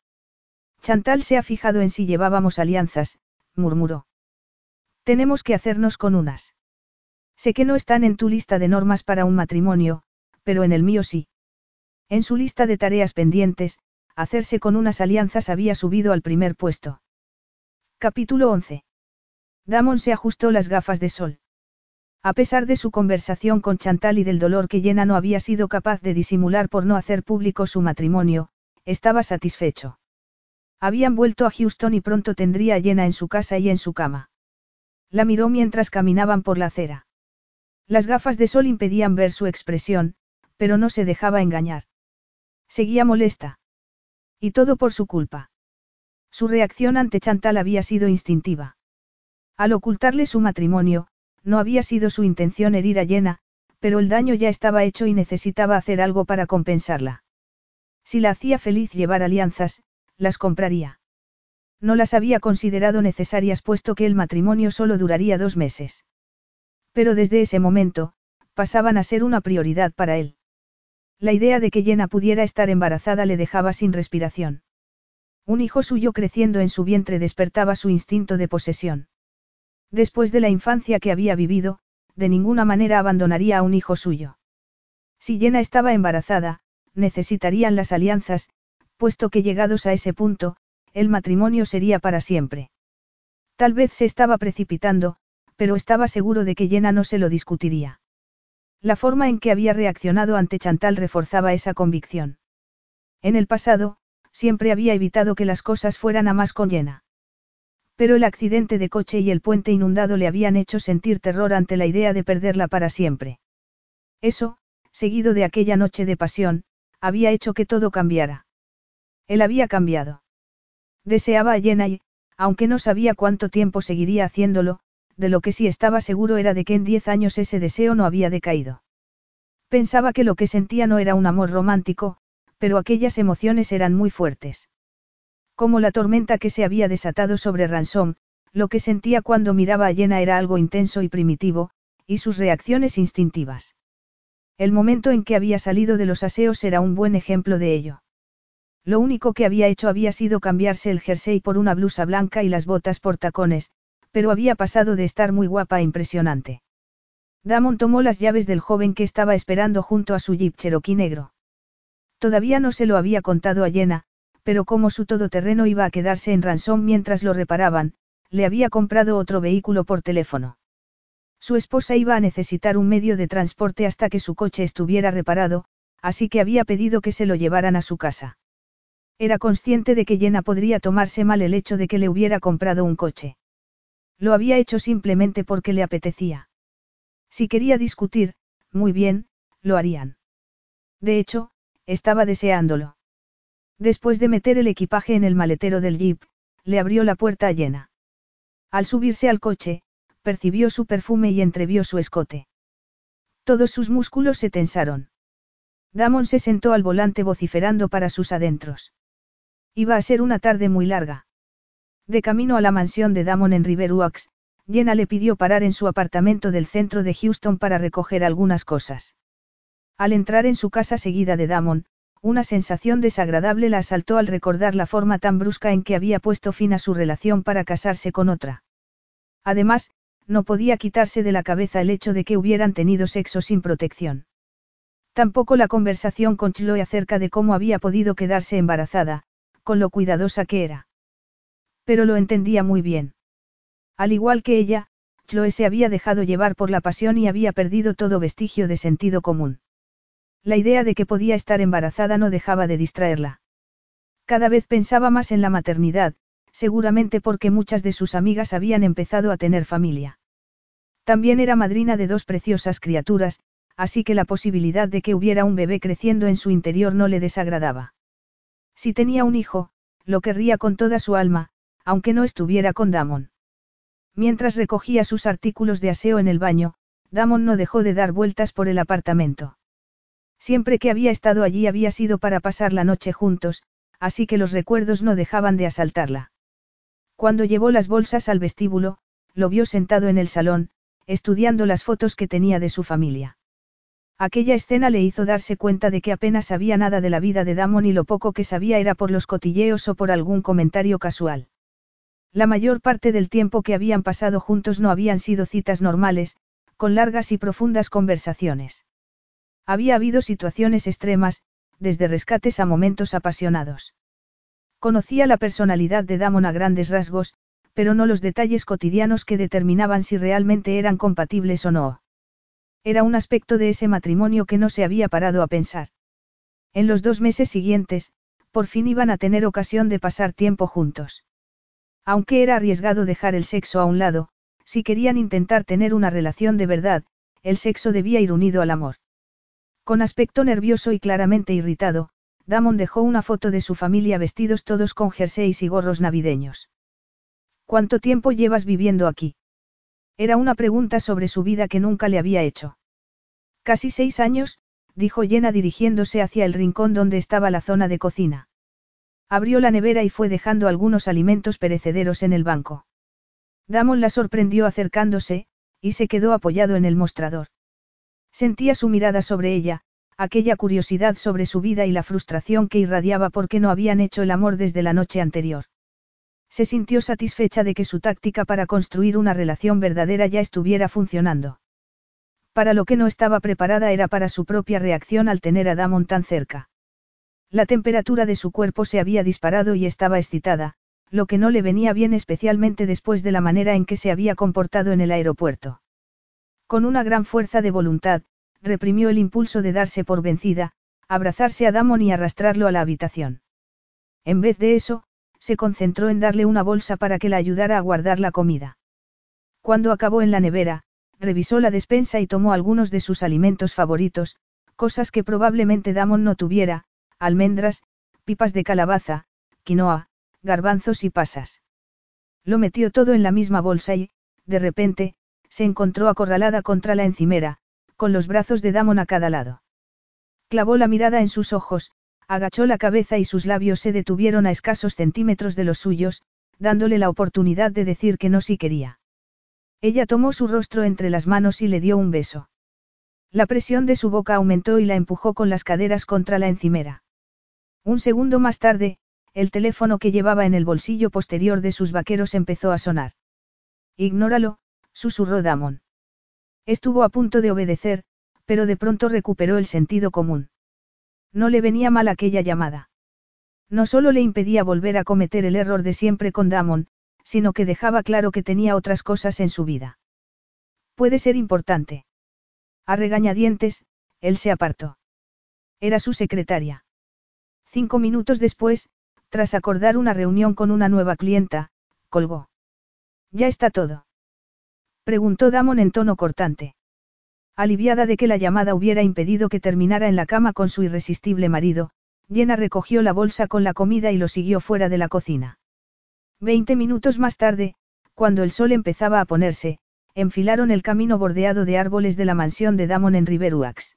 Chantal se ha fijado en si llevábamos alianzas, murmuró. Tenemos que hacernos con unas. Sé que no están en tu lista de normas para un matrimonio, pero en el mío sí. En su lista de tareas pendientes, hacerse con unas alianzas había subido al primer puesto. Capítulo 11. Damon se ajustó las gafas de sol. A pesar de su conversación con Chantal y del dolor que Jenna no había sido capaz de disimular por no hacer público su matrimonio, estaba satisfecho. Habían vuelto a Houston y pronto tendría a Jenna en su casa y en su cama. La miró mientras caminaban por la acera. Las gafas de sol impedían ver su expresión, pero no se dejaba engañar. Seguía molesta. Y todo por su culpa. Su reacción ante Chantal había sido instintiva. Al ocultarle su matrimonio, no había sido su intención herir a Jenna, pero el daño ya estaba hecho y necesitaba hacer algo para compensarla. Si la hacía feliz llevar alianzas, las compraría. No las había considerado necesarias puesto que el matrimonio solo duraría dos meses. Pero desde ese momento, pasaban a ser una prioridad para él. La idea de que Jenna pudiera estar embarazada le dejaba sin respiración. Un hijo suyo creciendo en su vientre despertaba su instinto de posesión. Después de la infancia que había vivido, de ninguna manera abandonaría a un hijo suyo. Si Jenna estaba embarazada, necesitarían las alianzas, puesto que llegados a ese punto, el matrimonio sería para siempre. Tal vez se estaba precipitando, pero estaba seguro de que Jenna no se lo discutiría. La forma en que había reaccionado ante Chantal reforzaba esa convicción. En el pasado, siempre había evitado que las cosas fueran a más con Jenna. Pero el accidente de coche y el puente inundado le habían hecho sentir terror ante la idea de perderla para siempre. Eso, seguido de aquella noche de pasión, había hecho que todo cambiara. Él había cambiado. Deseaba a Jenna y, aunque no sabía cuánto tiempo seguiría haciéndolo, de lo que sí estaba seguro era de que en diez años ese deseo no había decaído. Pensaba que lo que sentía no era un amor romántico, pero aquellas emociones eran muy fuertes. Como la tormenta que se había desatado sobre Ransom, lo que sentía cuando miraba a Jenna era algo intenso y primitivo, y sus reacciones instintivas. El momento en que había salido de los aseos era un buen ejemplo de ello. Lo único que había hecho había sido cambiarse el jersey por una blusa blanca y las botas por tacones, pero había pasado de estar muy guapa a impresionante. Damon tomó las llaves del joven que estaba esperando junto a su jeep cherokee negro. Todavía no se lo había contado a Jenna, pero como su todoterreno iba a quedarse en Ransom mientras lo reparaban, le había comprado otro vehículo por teléfono. Su esposa iba a necesitar un medio de transporte hasta que su coche estuviera reparado, así que había pedido que se lo llevaran a su casa. Era consciente de que Jenna podría tomarse mal el hecho de que le hubiera comprado un coche. Lo había hecho simplemente porque le apetecía. Si quería discutir, muy bien, lo harían. De hecho, estaba deseándolo. Después de meter el equipaje en el maletero del jeep, le abrió la puerta llena. Al subirse al coche, percibió su perfume y entrevió su escote. Todos sus músculos se tensaron. Damon se sentó al volante vociferando para sus adentros. Iba a ser una tarde muy larga. De camino a la mansión de Damon en River Oaks, Jenna le pidió parar en su apartamento del centro de Houston para recoger algunas cosas. Al entrar en su casa seguida de Damon, una sensación desagradable la asaltó al recordar la forma tan brusca en que había puesto fin a su relación para casarse con otra. Además, no podía quitarse de la cabeza el hecho de que hubieran tenido sexo sin protección. Tampoco la conversación con Chloe acerca de cómo había podido quedarse embarazada, con lo cuidadosa que era. Pero lo entendía muy bien. Al igual que ella, Chloe se había dejado llevar por la pasión y había perdido todo vestigio de sentido común. La idea de que podía estar embarazada no dejaba de distraerla. Cada vez pensaba más en la maternidad, seguramente porque muchas de sus amigas habían empezado a tener familia. También era madrina de dos preciosas criaturas, así que la posibilidad de que hubiera un bebé creciendo en su interior no le desagradaba. Si tenía un hijo, lo querría con toda su alma, aunque no estuviera con Damon. Mientras recogía sus artículos de aseo en el baño, Damon no dejó de dar vueltas por el apartamento. Siempre que había estado allí había sido para pasar la noche juntos, así que los recuerdos no dejaban de asaltarla. Cuando llevó las bolsas al vestíbulo, lo vio sentado en el salón, estudiando las fotos que tenía de su familia. Aquella escena le hizo darse cuenta de que apenas sabía nada de la vida de Damon y lo poco que sabía era por los cotilleos o por algún comentario casual. La mayor parte del tiempo que habían pasado juntos no habían sido citas normales, con largas y profundas conversaciones. Había habido situaciones extremas, desde rescates a momentos apasionados. Conocía la personalidad de Damon a grandes rasgos, pero no los detalles cotidianos que determinaban si realmente eran compatibles o no. Era un aspecto de ese matrimonio que no se había parado a pensar. En los dos meses siguientes, por fin iban a tener ocasión de pasar tiempo juntos. Aunque era arriesgado dejar el sexo a un lado, si querían intentar tener una relación de verdad, el sexo debía ir unido al amor. Con aspecto nervioso y claramente irritado, Damon dejó una foto de su familia vestidos todos con jerseys y gorros navideños. ¿Cuánto tiempo llevas viviendo aquí? Era una pregunta sobre su vida que nunca le había hecho. Casi seis años, dijo Jenna dirigiéndose hacia el rincón donde estaba la zona de cocina. Abrió la nevera y fue dejando algunos alimentos perecederos en el banco. Damon la sorprendió acercándose, y se quedó apoyado en el mostrador. Sentía su mirada sobre ella, aquella curiosidad sobre su vida y la frustración que irradiaba porque no habían hecho el amor desde la noche anterior. Se sintió satisfecha de que su táctica para construir una relación verdadera ya estuviera funcionando. Para lo que no estaba preparada era para su propia reacción al tener a Damon tan cerca. La temperatura de su cuerpo se había disparado y estaba excitada, lo que no le venía bien especialmente después de la manera en que se había comportado en el aeropuerto. Con una gran fuerza de voluntad, reprimió el impulso de darse por vencida, abrazarse a Damon y arrastrarlo a la habitación. En vez de eso, se concentró en darle una bolsa para que la ayudara a guardar la comida. Cuando acabó en la nevera, revisó la despensa y tomó algunos de sus alimentos favoritos, cosas que probablemente Damon no tuviera, almendras, pipas de calabaza, quinoa, garbanzos y pasas. Lo metió todo en la misma bolsa y, de repente, se encontró acorralada contra la encimera, con los brazos de Damon a cada lado. Clavó la mirada en sus ojos, agachó la cabeza y sus labios se detuvieron a escasos centímetros de los suyos, dándole la oportunidad de decir que no si quería. Ella tomó su rostro entre las manos y le dio un beso. La presión de su boca aumentó y la empujó con las caderas contra la encimera. Un segundo más tarde, el teléfono que llevaba en el bolsillo posterior de sus vaqueros empezó a sonar. Ignóralo, susurró Damon. Estuvo a punto de obedecer, pero de pronto recuperó el sentido común. No le venía mal aquella llamada. No solo le impedía volver a cometer el error de siempre con Damon, sino que dejaba claro que tenía otras cosas en su vida. Puede ser importante. A regañadientes, él se apartó. Era su secretaria. Cinco minutos después, tras acordar una reunión con una nueva clienta, colgó. ¿Ya está todo? Preguntó Damon en tono cortante. Aliviada de que la llamada hubiera impedido que terminara en la cama con su irresistible marido, Jenna recogió la bolsa con la comida y lo siguió fuera de la cocina. Veinte minutos más tarde, cuando el sol empezaba a ponerse, enfilaron el camino bordeado de árboles de la mansión de Damon en Riveruax.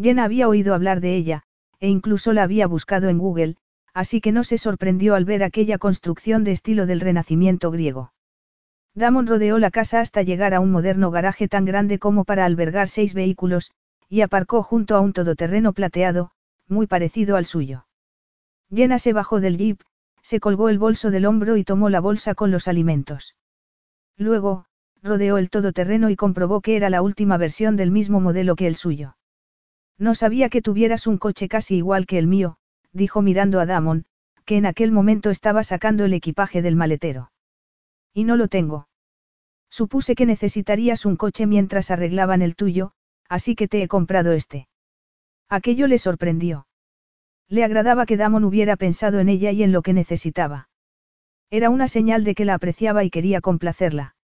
Jenna había oído hablar de ella, e incluso la había buscado en Google, así que no se sorprendió al ver aquella construcción de estilo del Renacimiento griego. Damon rodeó la casa hasta llegar a un moderno garaje tan grande como para albergar seis vehículos, y aparcó junto a un todoterreno plateado, muy parecido al suyo. Jenna se bajó del jeep, se colgó el bolso del hombro y tomó la bolsa con los alimentos. Luego, rodeó el todoterreno y comprobó que era la última versión del mismo modelo que el suyo. No sabía que tuvieras un coche casi igual que el mío, dijo mirando a Damon, que en aquel momento estaba sacando el equipaje del maletero. Y no lo tengo. Supuse que necesitarías un coche mientras arreglaban el tuyo, así que te he comprado este. Aquello le sorprendió. Le agradaba que Damon hubiera pensado en ella y en lo que necesitaba. Era una señal de que la apreciaba y quería complacerla.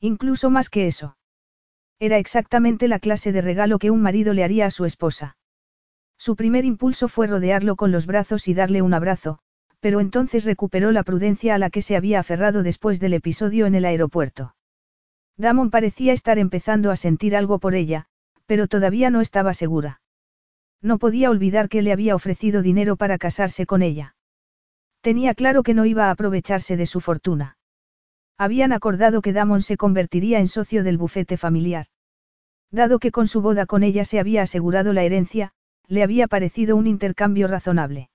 Incluso más que eso. Era exactamente la clase de regalo que un marido le haría a su esposa. Su primer impulso fue rodearlo con los brazos y darle un abrazo, pero entonces recuperó la prudencia a la que se había aferrado después del episodio en el aeropuerto. Damon parecía estar empezando a sentir algo por ella, pero todavía no estaba segura. No podía olvidar que le había ofrecido dinero para casarse con ella. Tenía claro que no iba a aprovecharse de su fortuna. Habían acordado que Damon se convertiría en socio del bufete familiar. Dado que con su boda con ella se había asegurado la herencia, le había parecido un intercambio razonable.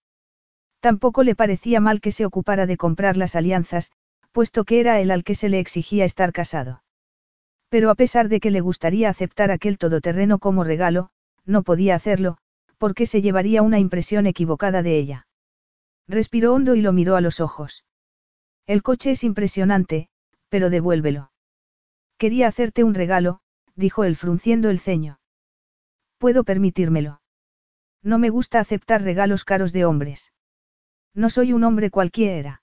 Tampoco le parecía mal que se ocupara de comprar las alianzas, puesto que era él al que se le exigía estar casado. Pero a pesar de que le gustaría aceptar aquel todoterreno como regalo, no podía hacerlo, porque se llevaría una impresión equivocada de ella. Respiró hondo y lo miró a los ojos. El coche es impresionante, pero devuélvelo. Quería hacerte un regalo, dijo él frunciendo el ceño. Puedo permitírmelo. No me gusta aceptar regalos caros de hombres. No soy un hombre cualquiera.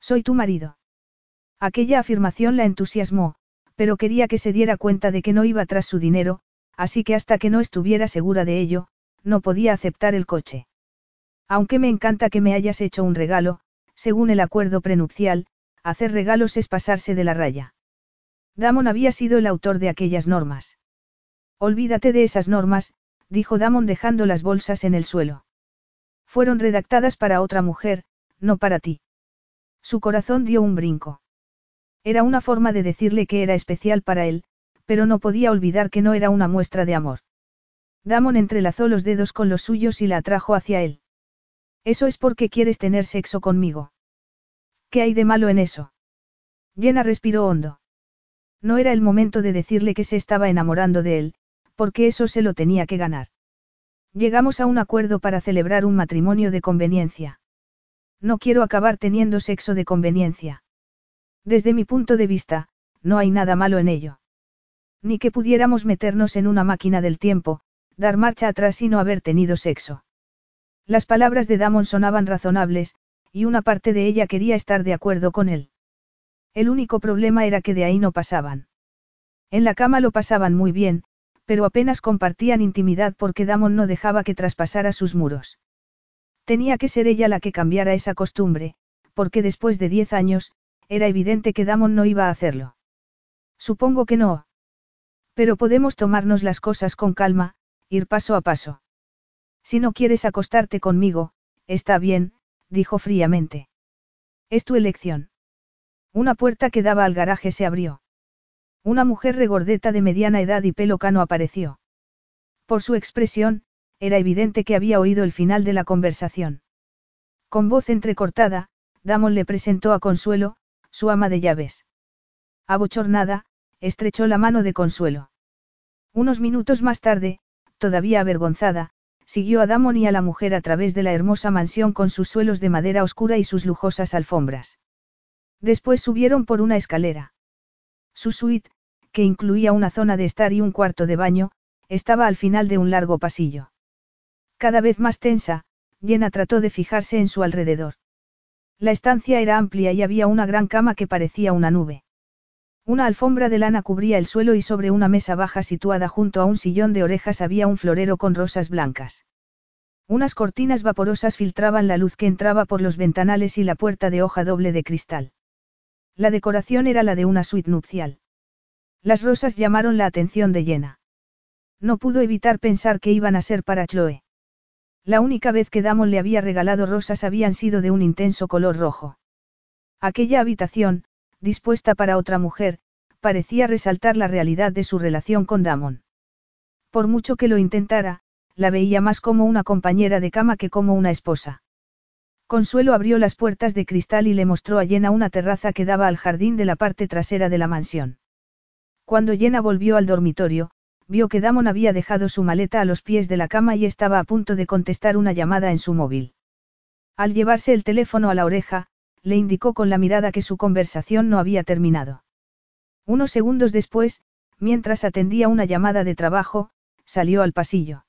Soy tu marido. Aquella afirmación la entusiasmó, pero quería que se diera cuenta de que no iba tras su dinero, así que hasta que no estuviera segura de ello, no podía aceptar el coche. Aunque me encanta que me hayas hecho un regalo, según el acuerdo prenupcial, hacer regalos es pasarse de la raya. Damon había sido el autor de aquellas normas. Olvídate de esas normas, dijo Damon dejando las bolsas en el suelo. Fueron redactadas para otra mujer, no para ti. Su corazón dio un brinco. Era una forma de decirle que era especial para él, pero no podía olvidar que no era una muestra de amor. Damon entrelazó los dedos con los suyos y la atrajo hacia él. Eso es porque quieres tener sexo conmigo. ¿Qué hay de malo en eso? Jenna respiró hondo. No era el momento de decirle que se estaba enamorando de él, porque eso se lo tenía que ganar. Llegamos a un acuerdo para celebrar un matrimonio de conveniencia. No quiero acabar teniendo sexo de conveniencia. Desde mi punto de vista, no hay nada malo en ello. Ni que pudiéramos meternos en una máquina del tiempo, dar marcha atrás y no haber tenido sexo. Las palabras de Damon sonaban razonables, y una parte de ella quería estar de acuerdo con él. El único problema era que de ahí no pasaban. En la cama lo pasaban muy bien, pero apenas compartían intimidad porque Damon no dejaba que traspasara sus muros. Tenía que ser ella la que cambiara esa costumbre, porque después de diez años, era evidente que Damon no iba a hacerlo. Supongo que no. Pero podemos tomarnos las cosas con calma, ir paso a paso. Si no quieres acostarte conmigo, está bien, dijo fríamente. Es tu elección. Una puerta que daba al garaje se abrió. Una mujer regordeta de mediana edad y pelo cano apareció. Por su expresión, era evidente que había oído el final de la conversación. Con voz entrecortada, Damon le presentó a Consuelo, su ama de llaves. Abochornada, estrechó la mano de Consuelo. Unos minutos más tarde, todavía avergonzada, siguió a Damon y a la mujer a través de la hermosa mansión con sus suelos de madera oscura y sus lujosas alfombras. Después subieron por una escalera. Su suite, que incluía una zona de estar y un cuarto de baño, estaba al final de un largo pasillo. Cada vez más tensa, Jenna trató de fijarse en su alrededor. La estancia era amplia y había una gran cama que parecía una nube. Una alfombra de lana cubría el suelo y sobre una mesa baja situada junto a un sillón de orejas había un florero con rosas blancas. Unas cortinas vaporosas filtraban la luz que entraba por los ventanales y la puerta de hoja doble de cristal. La decoración era la de una suite nupcial. Las rosas llamaron la atención de Jenna. No pudo evitar pensar que iban a ser para Chloe. La única vez que Damon le había regalado rosas habían sido de un intenso color rojo. Aquella habitación, dispuesta para otra mujer, parecía resaltar la realidad de su relación con Damon. Por mucho que lo intentara, la veía más como una compañera de cama que como una esposa. Consuelo abrió las puertas de cristal y le mostró a Jenna una terraza que daba al jardín de la parte trasera de la mansión. Cuando Jenna volvió al dormitorio, vio que Damon había dejado su maleta a los pies de la cama y estaba a punto de contestar una llamada en su móvil. Al llevarse el teléfono a la oreja, le indicó con la mirada que su conversación no había terminado. Unos segundos después, mientras atendía una llamada de trabajo, salió al pasillo.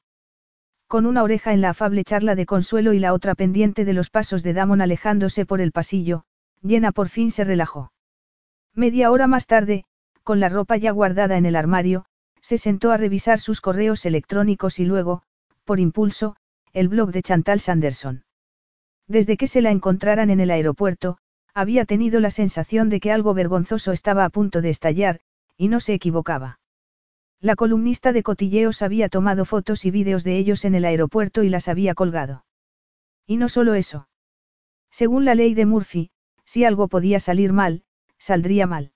Con una oreja en la afable charla de Consuelo y la otra pendiente de los pasos de Damon alejándose por el pasillo, Jenna por fin se relajó. Media hora más tarde, con la ropa ya guardada en el armario, se sentó a revisar sus correos electrónicos y luego, por impulso, el blog de Chantal Sanderson. Desde que se la encontraran en el aeropuerto, había tenido la sensación de que algo vergonzoso estaba a punto de estallar, y no se equivocaba. La columnista de cotilleos había tomado fotos y vídeos de ellos en el aeropuerto y las había colgado. Y no solo eso. Según la ley de Murphy, si algo podía salir mal, saldría mal.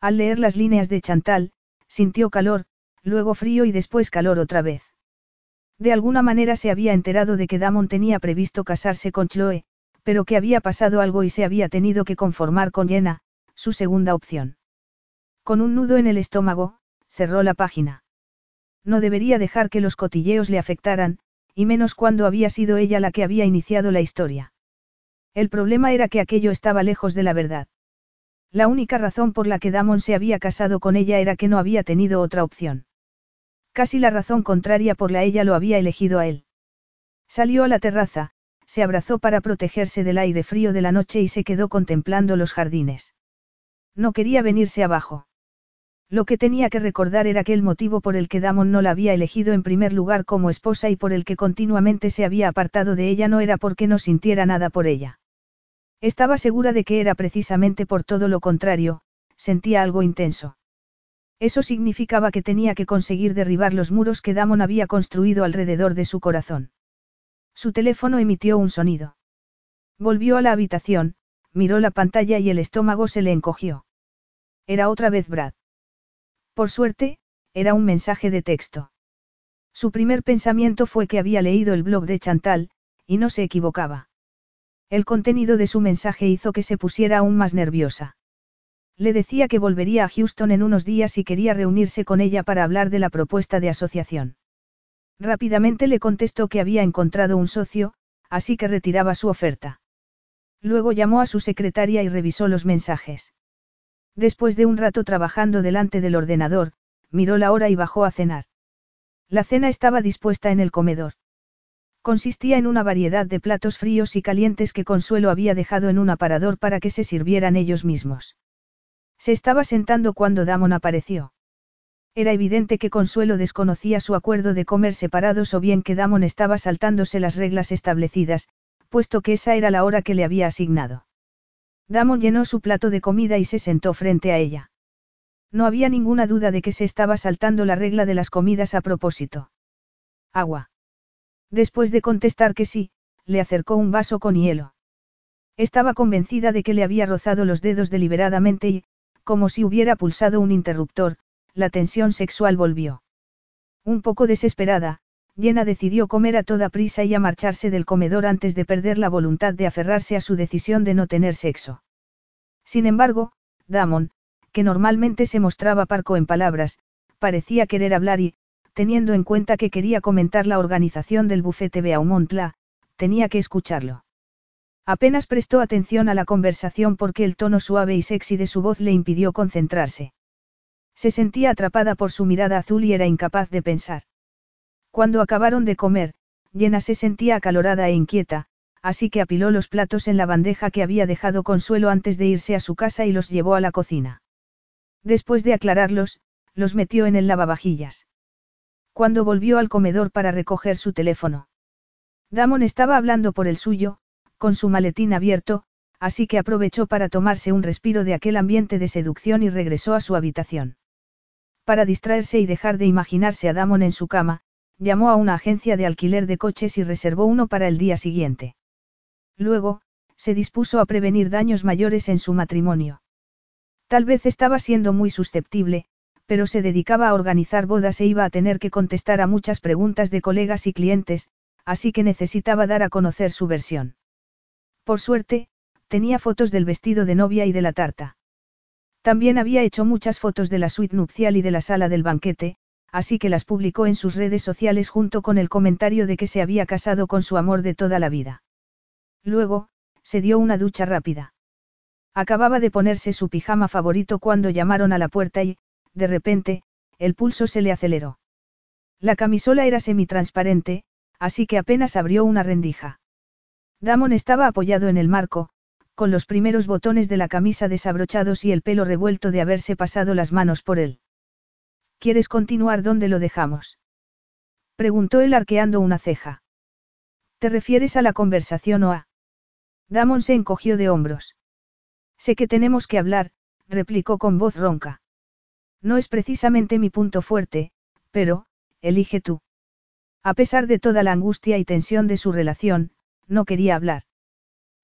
Al leer las líneas de Chantal, sintió calor, luego frío y después calor otra vez. De alguna manera se había enterado de que Damon tenía previsto casarse con Chloe, pero que había pasado algo y se había tenido que conformar con Jenna, su segunda opción. Con un nudo en el estómago, cerró la página. No debería dejar que los cotilleos le afectaran, y menos cuando había sido ella la que había iniciado la historia. El problema era que aquello estaba lejos de la verdad. La única razón por la que Damon se había casado con ella era que no había tenido otra opción. Casi la razón contraria por la ella lo había elegido a él. Salió a la terraza, se abrazó para protegerse del aire frío de la noche y se quedó contemplando los jardines. No quería venirse abajo. Lo que tenía que recordar era que el motivo por el que Damon no la había elegido en primer lugar como esposa y por el que continuamente se había apartado de ella no era porque no sintiera nada por ella. Estaba segura de que era precisamente por todo lo contrario, sentía algo intenso. Eso significaba que tenía que conseguir derribar los muros que Damon había construido alrededor de su corazón. Su teléfono emitió un sonido. Volvió a la habitación, miró la pantalla y el estómago se le encogió. Era otra vez Brad. Por suerte, era un mensaje de texto. Su primer pensamiento fue que había leído el blog de Chantal, y no se equivocaba. El contenido de su mensaje hizo que se pusiera aún más nerviosa. Le decía que volvería a Houston en unos días y quería reunirse con ella para hablar de la propuesta de asociación. Rápidamente le contestó que había encontrado un socio, así que retiraba su oferta. Luego llamó a su secretaria y revisó los mensajes. Después de un rato trabajando delante del ordenador, miró la hora y bajó a cenar. La cena estaba dispuesta en el comedor. Consistía en una variedad de platos fríos y calientes que Consuelo había dejado en un aparador para que se sirvieran ellos mismos. Se estaba sentando cuando Damon apareció. Era evidente que Consuelo desconocía su acuerdo de comer separados o bien que Damon estaba saltándose las reglas establecidas, puesto que esa era la hora que le había asignado. Damon llenó su plato de comida y se sentó frente a ella. No había ninguna duda de que se estaba saltando la regla de las comidas a propósito. Agua. Después de contestar que sí, le acercó un vaso con hielo. Estaba convencida de que le había rozado los dedos deliberadamente y, como si hubiera pulsado un interruptor, la tensión sexual volvió. Un poco desesperada, Jenna decidió comer a toda prisa y a marcharse del comedor antes de perder la voluntad de aferrarse a su decisión de no tener sexo. Sin embargo, Damon, que normalmente se mostraba parco en palabras, parecía querer hablar y, teniendo en cuenta que quería comentar la organización del bufete Beaumontla, tenía que escucharlo. Apenas prestó atención a la conversación porque el tono suave y sexy de su voz le impidió concentrarse. Se sentía atrapada por su mirada azul y era incapaz de pensar. Cuando acabaron de comer, Jenna se sentía acalorada e inquieta, así que apiló los platos en la bandeja que había dejado Consuelo antes de irse a su casa y los llevó a la cocina. Después de aclararlos, los metió en el lavavajillas. Cuando volvió al comedor para recoger su teléfono. Damon estaba hablando por el suyo, con su maletín abierto, así que aprovechó para tomarse un respiro de aquel ambiente de seducción y regresó a su habitación. Para distraerse y dejar de imaginarse a Damon en su cama, llamó a una agencia de alquiler de coches y reservó uno para el día siguiente. Luego, se dispuso a prevenir daños mayores en su matrimonio. Tal vez estaba siendo muy susceptible, pero se dedicaba a organizar bodas e iba a tener que contestar a muchas preguntas de colegas y clientes, así que necesitaba dar a conocer su versión. Por suerte, tenía fotos del vestido de novia y de la tarta. También había hecho muchas fotos de la suite nupcial y de la sala del banquete, así que las publicó en sus redes sociales junto con el comentario de que se había casado con su amor de toda la vida. Luego, se dio una ducha rápida. Acababa de ponerse su pijama favorito cuando llamaron a la puerta y, de repente, el pulso se le aceleró. La camisola era semitransparente, así que apenas abrió una rendija. Damon estaba apoyado en el marco, con los primeros botones de la camisa desabrochados y el pelo revuelto de haberse pasado las manos por él. ¿Quieres continuar donde lo dejamos? Preguntó él arqueando una ceja. ¿Te refieres a la conversación o a...? Damon se encogió de hombros. Sé que tenemos que hablar, replicó con voz ronca. No es precisamente mi punto fuerte, pero, elige tú. A pesar de toda la angustia y tensión de su relación, no quería hablar.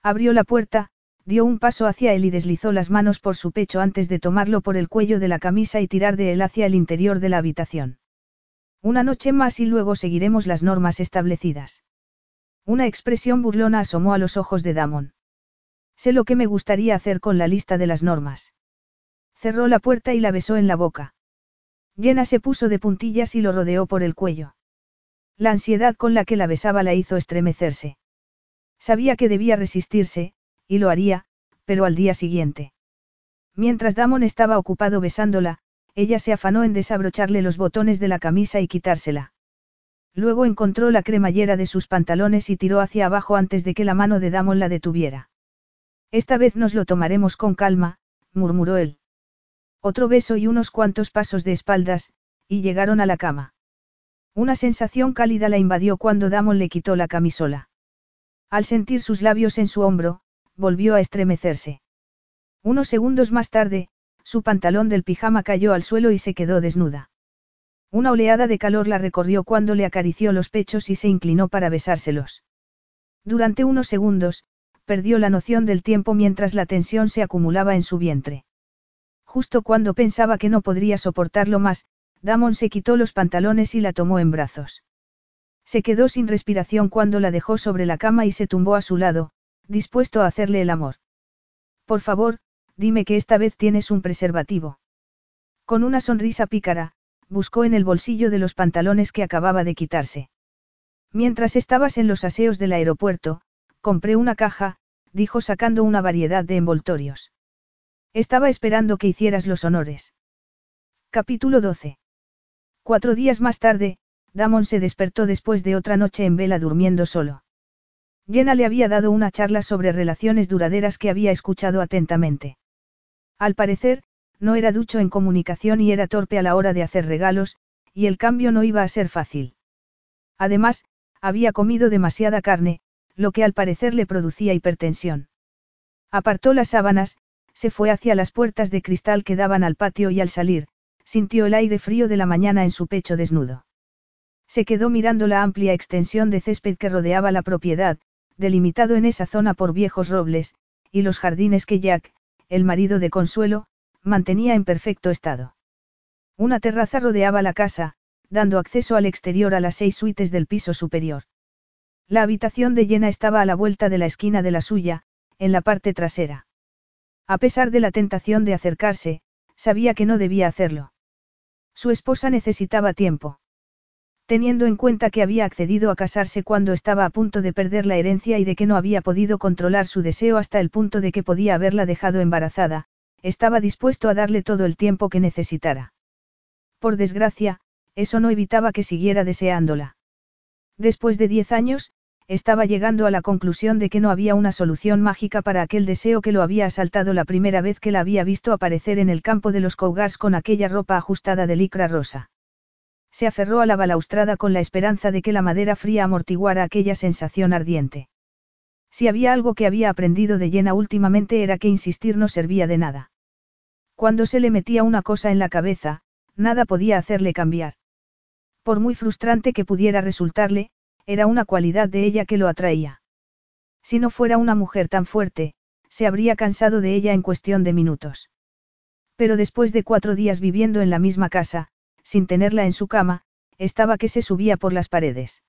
Abrió la puerta, dio un paso hacia él y deslizó las manos por su pecho antes de tomarlo por el cuello de la camisa y tirar de él hacia el interior de la habitación. Una noche más y luego seguiremos las normas establecidas. Una expresión burlona asomó a los ojos de Damon. Sé lo que me gustaría hacer con la lista de las normas. Cerró la puerta y la besó en la boca. Jenna se puso de puntillas y lo rodeó por el cuello. La ansiedad con la que la besaba la hizo estremecerse. Sabía que debía resistirse, y lo haría, pero al día siguiente. Mientras Damon estaba ocupado besándola, ella se afanó en desabrocharle los botones de la camisa y quitársela. Luego encontró la cremallera de sus pantalones y tiró hacia abajo antes de que la mano de Damon la detuviera. Esta vez nos lo tomaremos con calma, murmuró él. Otro beso y unos cuantos pasos de espaldas, y llegaron a la cama. Una sensación cálida la invadió cuando Damon le quitó la camisola. Al sentir sus labios en su hombro, volvió a estremecerse. Unos segundos más tarde, su pantalón del pijama cayó al suelo y se quedó desnuda. Una oleada de calor la recorrió cuando le acarició los pechos y se inclinó para besárselos. Durante unos segundos, perdió la noción del tiempo mientras la tensión se acumulaba en su vientre. Justo cuando pensaba que no podría soportarlo más, Damon se quitó los pantalones y la tomó en brazos. Se quedó sin respiración cuando la dejó sobre la cama y se tumbó a su lado, dispuesto a hacerle el amor. Por favor, dime que esta vez tienes un preservativo. Con una sonrisa pícara, buscó en el bolsillo de los pantalones que acababa de quitarse. Mientras estabas en los aseos del aeropuerto, compré una caja, dijo sacando una variedad de envoltorios. Estaba esperando que hicieras los honores. Capítulo 12. Cuatro días más tarde, Damon se despertó después de otra noche en vela durmiendo solo. Jenna le había dado una charla sobre relaciones duraderas que había escuchado atentamente. Al parecer, no era ducho en comunicación y era torpe a la hora de hacer regalos, y el cambio no iba a ser fácil. Además, había comido demasiada carne, lo que al parecer le producía hipertensión. Apartó las sábanas, se fue hacia las puertas de cristal que daban al patio y al salir, sintió el aire frío de la mañana en su pecho desnudo. Se quedó mirando la amplia extensión de césped que rodeaba la propiedad, delimitado en esa zona por viejos robles, y los jardines que Jack, el marido de Consuelo, mantenía en perfecto estado. Una terraza rodeaba la casa, dando acceso al exterior a las seis suites del piso superior. La habitación de Llena estaba a la vuelta de la esquina de la suya, en la parte trasera. A pesar de la tentación de acercarse, sabía que no debía hacerlo. Su esposa necesitaba tiempo. Teniendo en cuenta que había accedido a casarse cuando estaba a punto de perder la herencia y de que no había podido controlar su deseo hasta el punto de que podía haberla dejado embarazada, estaba dispuesto a darle todo el tiempo que necesitara. Por desgracia, eso no evitaba que siguiera deseándola. Después de diez años, estaba llegando a la conclusión de que no había una solución mágica para aquel deseo que lo había asaltado la primera vez que la había visto aparecer en el campo de los Cougars con aquella ropa ajustada de licra rosa se aferró a la balaustrada con la esperanza de que la madera fría amortiguara aquella sensación ardiente. Si había algo que había aprendido de llena últimamente era que insistir no servía de nada. Cuando se le metía una cosa en la cabeza, nada podía hacerle cambiar. Por muy frustrante que pudiera resultarle, era una cualidad de ella que lo atraía. Si no fuera una mujer tan fuerte, se habría cansado de ella en cuestión de minutos. Pero después de cuatro días viviendo en la misma casa, sin tenerla en su cama, estaba que se subía por las paredes.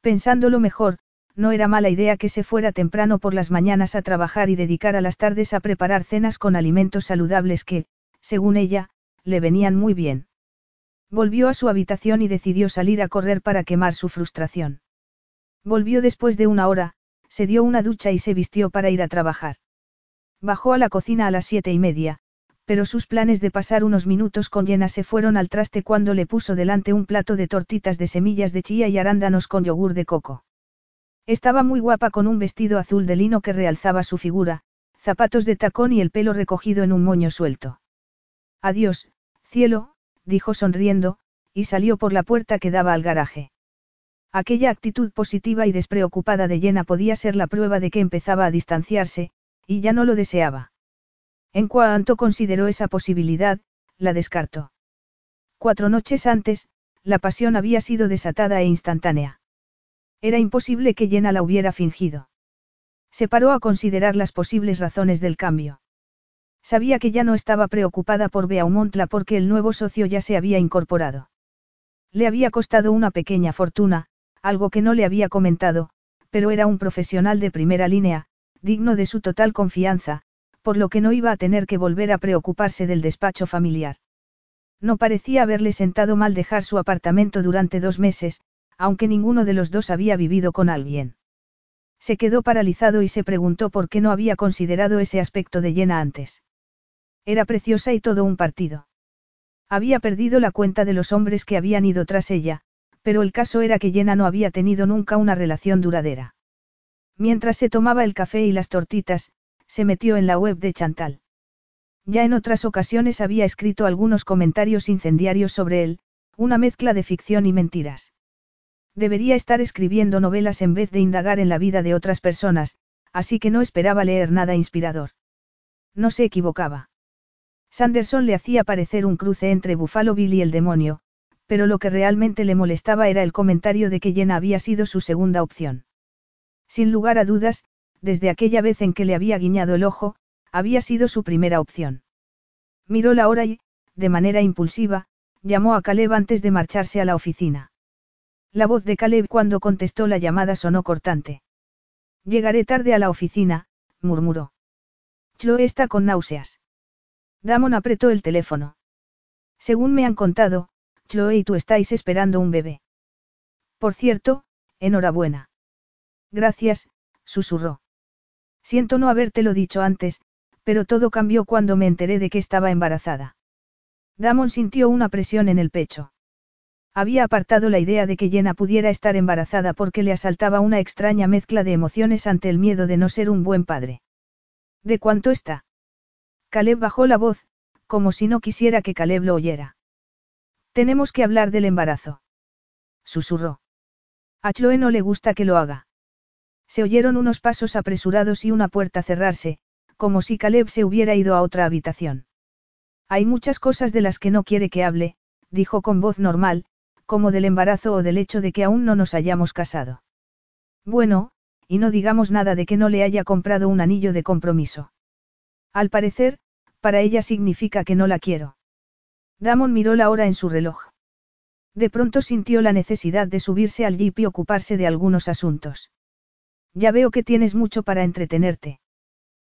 Pensándolo mejor, no era mala idea que se fuera temprano por las mañanas a trabajar y dedicara las tardes a preparar cenas con alimentos saludables que, según ella, le venían muy bien. Volvió a su habitación y decidió salir a correr para quemar su frustración. Volvió después de una hora, se dio una ducha y se vistió para ir a trabajar. Bajó a la cocina a las siete y media, pero sus planes de pasar unos minutos con Jenna se fueron al traste cuando le puso delante un plato de tortitas de semillas de chía y arándanos con yogur de coco. Estaba muy guapa con un vestido azul de lino que realzaba su figura, zapatos de tacón y el pelo recogido en un moño suelto. Adiós, cielo, dijo sonriendo, y salió por la puerta que daba al garaje. Aquella actitud positiva y despreocupada de Jenna podía ser la prueba de que empezaba a distanciarse, y ya no lo deseaba. En cuanto consideró esa posibilidad, la descartó. Cuatro noches antes, la pasión había sido desatada e instantánea. Era imposible que Jenna la hubiera fingido. Se paró a considerar las posibles razones del cambio. Sabía que ya no estaba preocupada por Beaumontla porque el nuevo socio ya se había incorporado. Le había costado una pequeña fortuna, algo que no le había comentado, pero era un profesional de primera línea, digno de su total confianza, por lo que no iba a tener que volver a preocuparse del despacho familiar. No parecía haberle sentado mal dejar su apartamento durante dos meses, aunque ninguno de los dos había vivido con alguien. Se quedó paralizado y se preguntó por qué no había considerado ese aspecto de llena antes. Era preciosa y todo un partido. Había perdido la cuenta de los hombres que habían ido tras ella, pero el caso era que Jenna no había tenido nunca una relación duradera. Mientras se tomaba el café y las tortitas, se metió en la web de Chantal. Ya en otras ocasiones había escrito algunos comentarios incendiarios sobre él, una mezcla de ficción y mentiras. Debería estar escribiendo novelas en vez de indagar en la vida de otras personas, así que no esperaba leer nada inspirador. No se equivocaba. Sanderson le hacía parecer un cruce entre Buffalo Bill y el demonio, pero lo que realmente le molestaba era el comentario de que Jenna había sido su segunda opción. Sin lugar a dudas, desde aquella vez en que le había guiñado el ojo, había sido su primera opción. Miró la hora y, de manera impulsiva, llamó a Caleb antes de marcharse a la oficina. La voz de Caleb cuando contestó la llamada sonó cortante. Llegaré tarde a la oficina, murmuró. Chloe está con náuseas. Damon apretó el teléfono. Según me han contado, Chloe y tú estáis esperando un bebé. Por cierto, enhorabuena. Gracias, susurró. Siento no habértelo dicho antes, pero todo cambió cuando me enteré de que estaba embarazada. Damon sintió una presión en el pecho. Había apartado la idea de que Jenna pudiera estar embarazada porque le asaltaba una extraña mezcla de emociones ante el miedo de no ser un buen padre. ¿De cuánto está? Caleb bajó la voz, como si no quisiera que Caleb lo oyera. Tenemos que hablar del embarazo. Susurró. A Chloe no le gusta que lo haga. Se oyeron unos pasos apresurados y una puerta cerrarse, como si Caleb se hubiera ido a otra habitación. Hay muchas cosas de las que no quiere que hable, dijo con voz normal, como del embarazo o del hecho de que aún no nos hayamos casado. Bueno, y no digamos nada de que no le haya comprado un anillo de compromiso. Al parecer, para ella significa que no la quiero. Damon miró la hora en su reloj. De pronto sintió la necesidad de subirse al jeep y ocuparse de algunos asuntos. Ya veo que tienes mucho para entretenerte.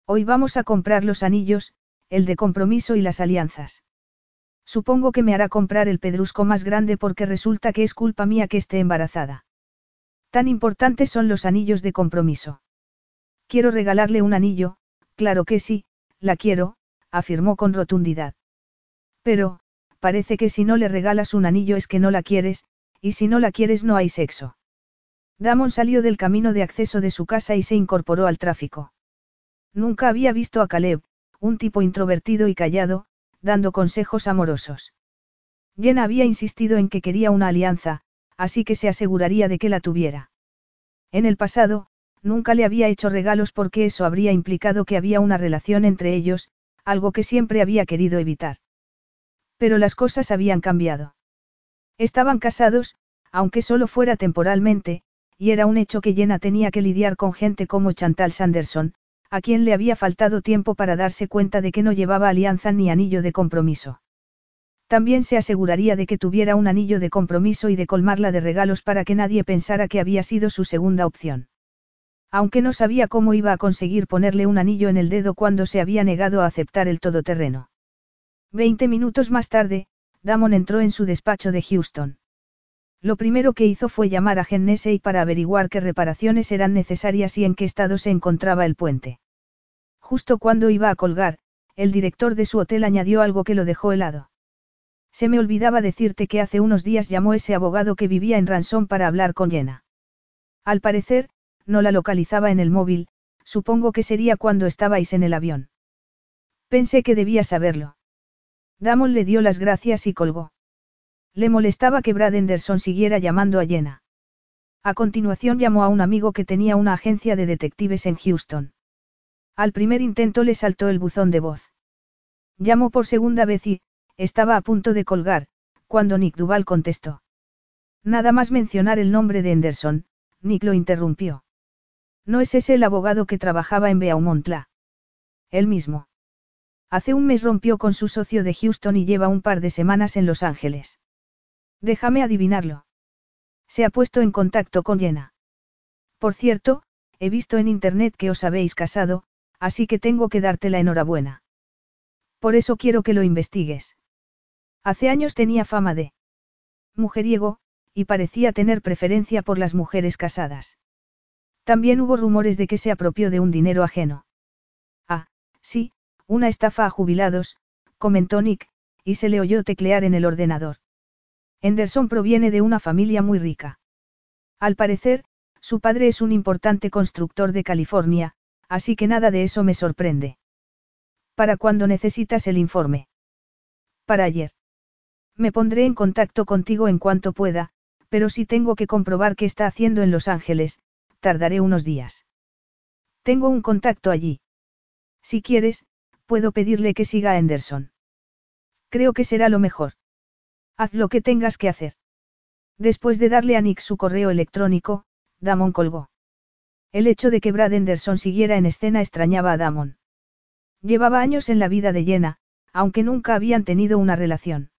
Hoy vamos a comprar los anillos, el de compromiso y las alianzas. Supongo que me hará comprar el pedrusco más grande porque resulta que es culpa mía que esté embarazada. Tan importantes son los anillos de compromiso. Quiero regalarle un anillo, claro que sí, la quiero, afirmó con rotundidad. Pero, parece que si no le regalas un anillo es que no la quieres, y si no la quieres no hay sexo. Damon salió del camino de acceso de su casa y se incorporó al tráfico. Nunca había visto a Caleb, un tipo introvertido y callado, dando consejos amorosos. Jenna había insistido en que quería una alianza, así que se aseguraría de que la tuviera. En el pasado, nunca le había hecho regalos porque eso habría implicado que había una relación entre ellos, algo que siempre había querido evitar. Pero las cosas habían cambiado. Estaban casados, aunque solo fuera temporalmente, y era un hecho que Jenna tenía que lidiar con gente como Chantal Sanderson, a quien le había faltado tiempo para darse cuenta de que no llevaba alianza ni anillo de compromiso. También se aseguraría de que tuviera un anillo de compromiso y de colmarla de regalos para que nadie pensara que había sido su segunda opción. Aunque no sabía cómo iba a conseguir ponerle un anillo en el dedo cuando se había negado a aceptar el todoterreno. Veinte minutos más tarde, Damon entró en su despacho de Houston. Lo primero que hizo fue llamar a Gennesey para averiguar qué reparaciones eran necesarias y en qué estado se encontraba el puente. Justo cuando iba a colgar, el director de su hotel añadió algo que lo dejó helado. Se me olvidaba decirte que hace unos días llamó ese abogado que vivía en Ransom para hablar con Jenna. Al parecer, no la localizaba en el móvil, supongo que sería cuando estabais en el avión. Pensé que debía saberlo. Damon le dio las gracias y colgó. Le molestaba que Brad Anderson siguiera llamando a Jenna. A continuación llamó a un amigo que tenía una agencia de detectives en Houston. Al primer intento le saltó el buzón de voz. Llamó por segunda vez y, estaba a punto de colgar, cuando Nick Duval contestó. Nada más mencionar el nombre de Henderson, Nick lo interrumpió. ¿No es ese el abogado que trabajaba en Beaumontla? El mismo. Hace un mes rompió con su socio de Houston y lleva un par de semanas en Los Ángeles. Déjame adivinarlo. Se ha puesto en contacto con Jenna. Por cierto, he visto en internet que os habéis casado, así que tengo que darte la enhorabuena. Por eso quiero que lo investigues. Hace años tenía fama de mujeriego, y parecía tener preferencia por las mujeres casadas. También hubo rumores de que se apropió de un dinero ajeno. Ah, sí, una estafa a jubilados, comentó Nick, y se le oyó teclear en el ordenador. Henderson proviene de una familia muy rica. Al parecer, su padre es un importante constructor de California, así que nada de eso me sorprende. ¿Para cuándo necesitas el informe? Para ayer. Me pondré en contacto contigo en cuanto pueda, pero si tengo que comprobar qué está haciendo en Los Ángeles, tardaré unos días. Tengo un contacto allí. Si quieres, puedo pedirle que siga a Anderson. Creo que será lo mejor. Haz lo que tengas que hacer. Después de darle a Nick su correo electrónico, Damon colgó. El hecho de que Brad Anderson siguiera en escena extrañaba a Damon. Llevaba años en la vida de Jenna, aunque nunca habían tenido una relación.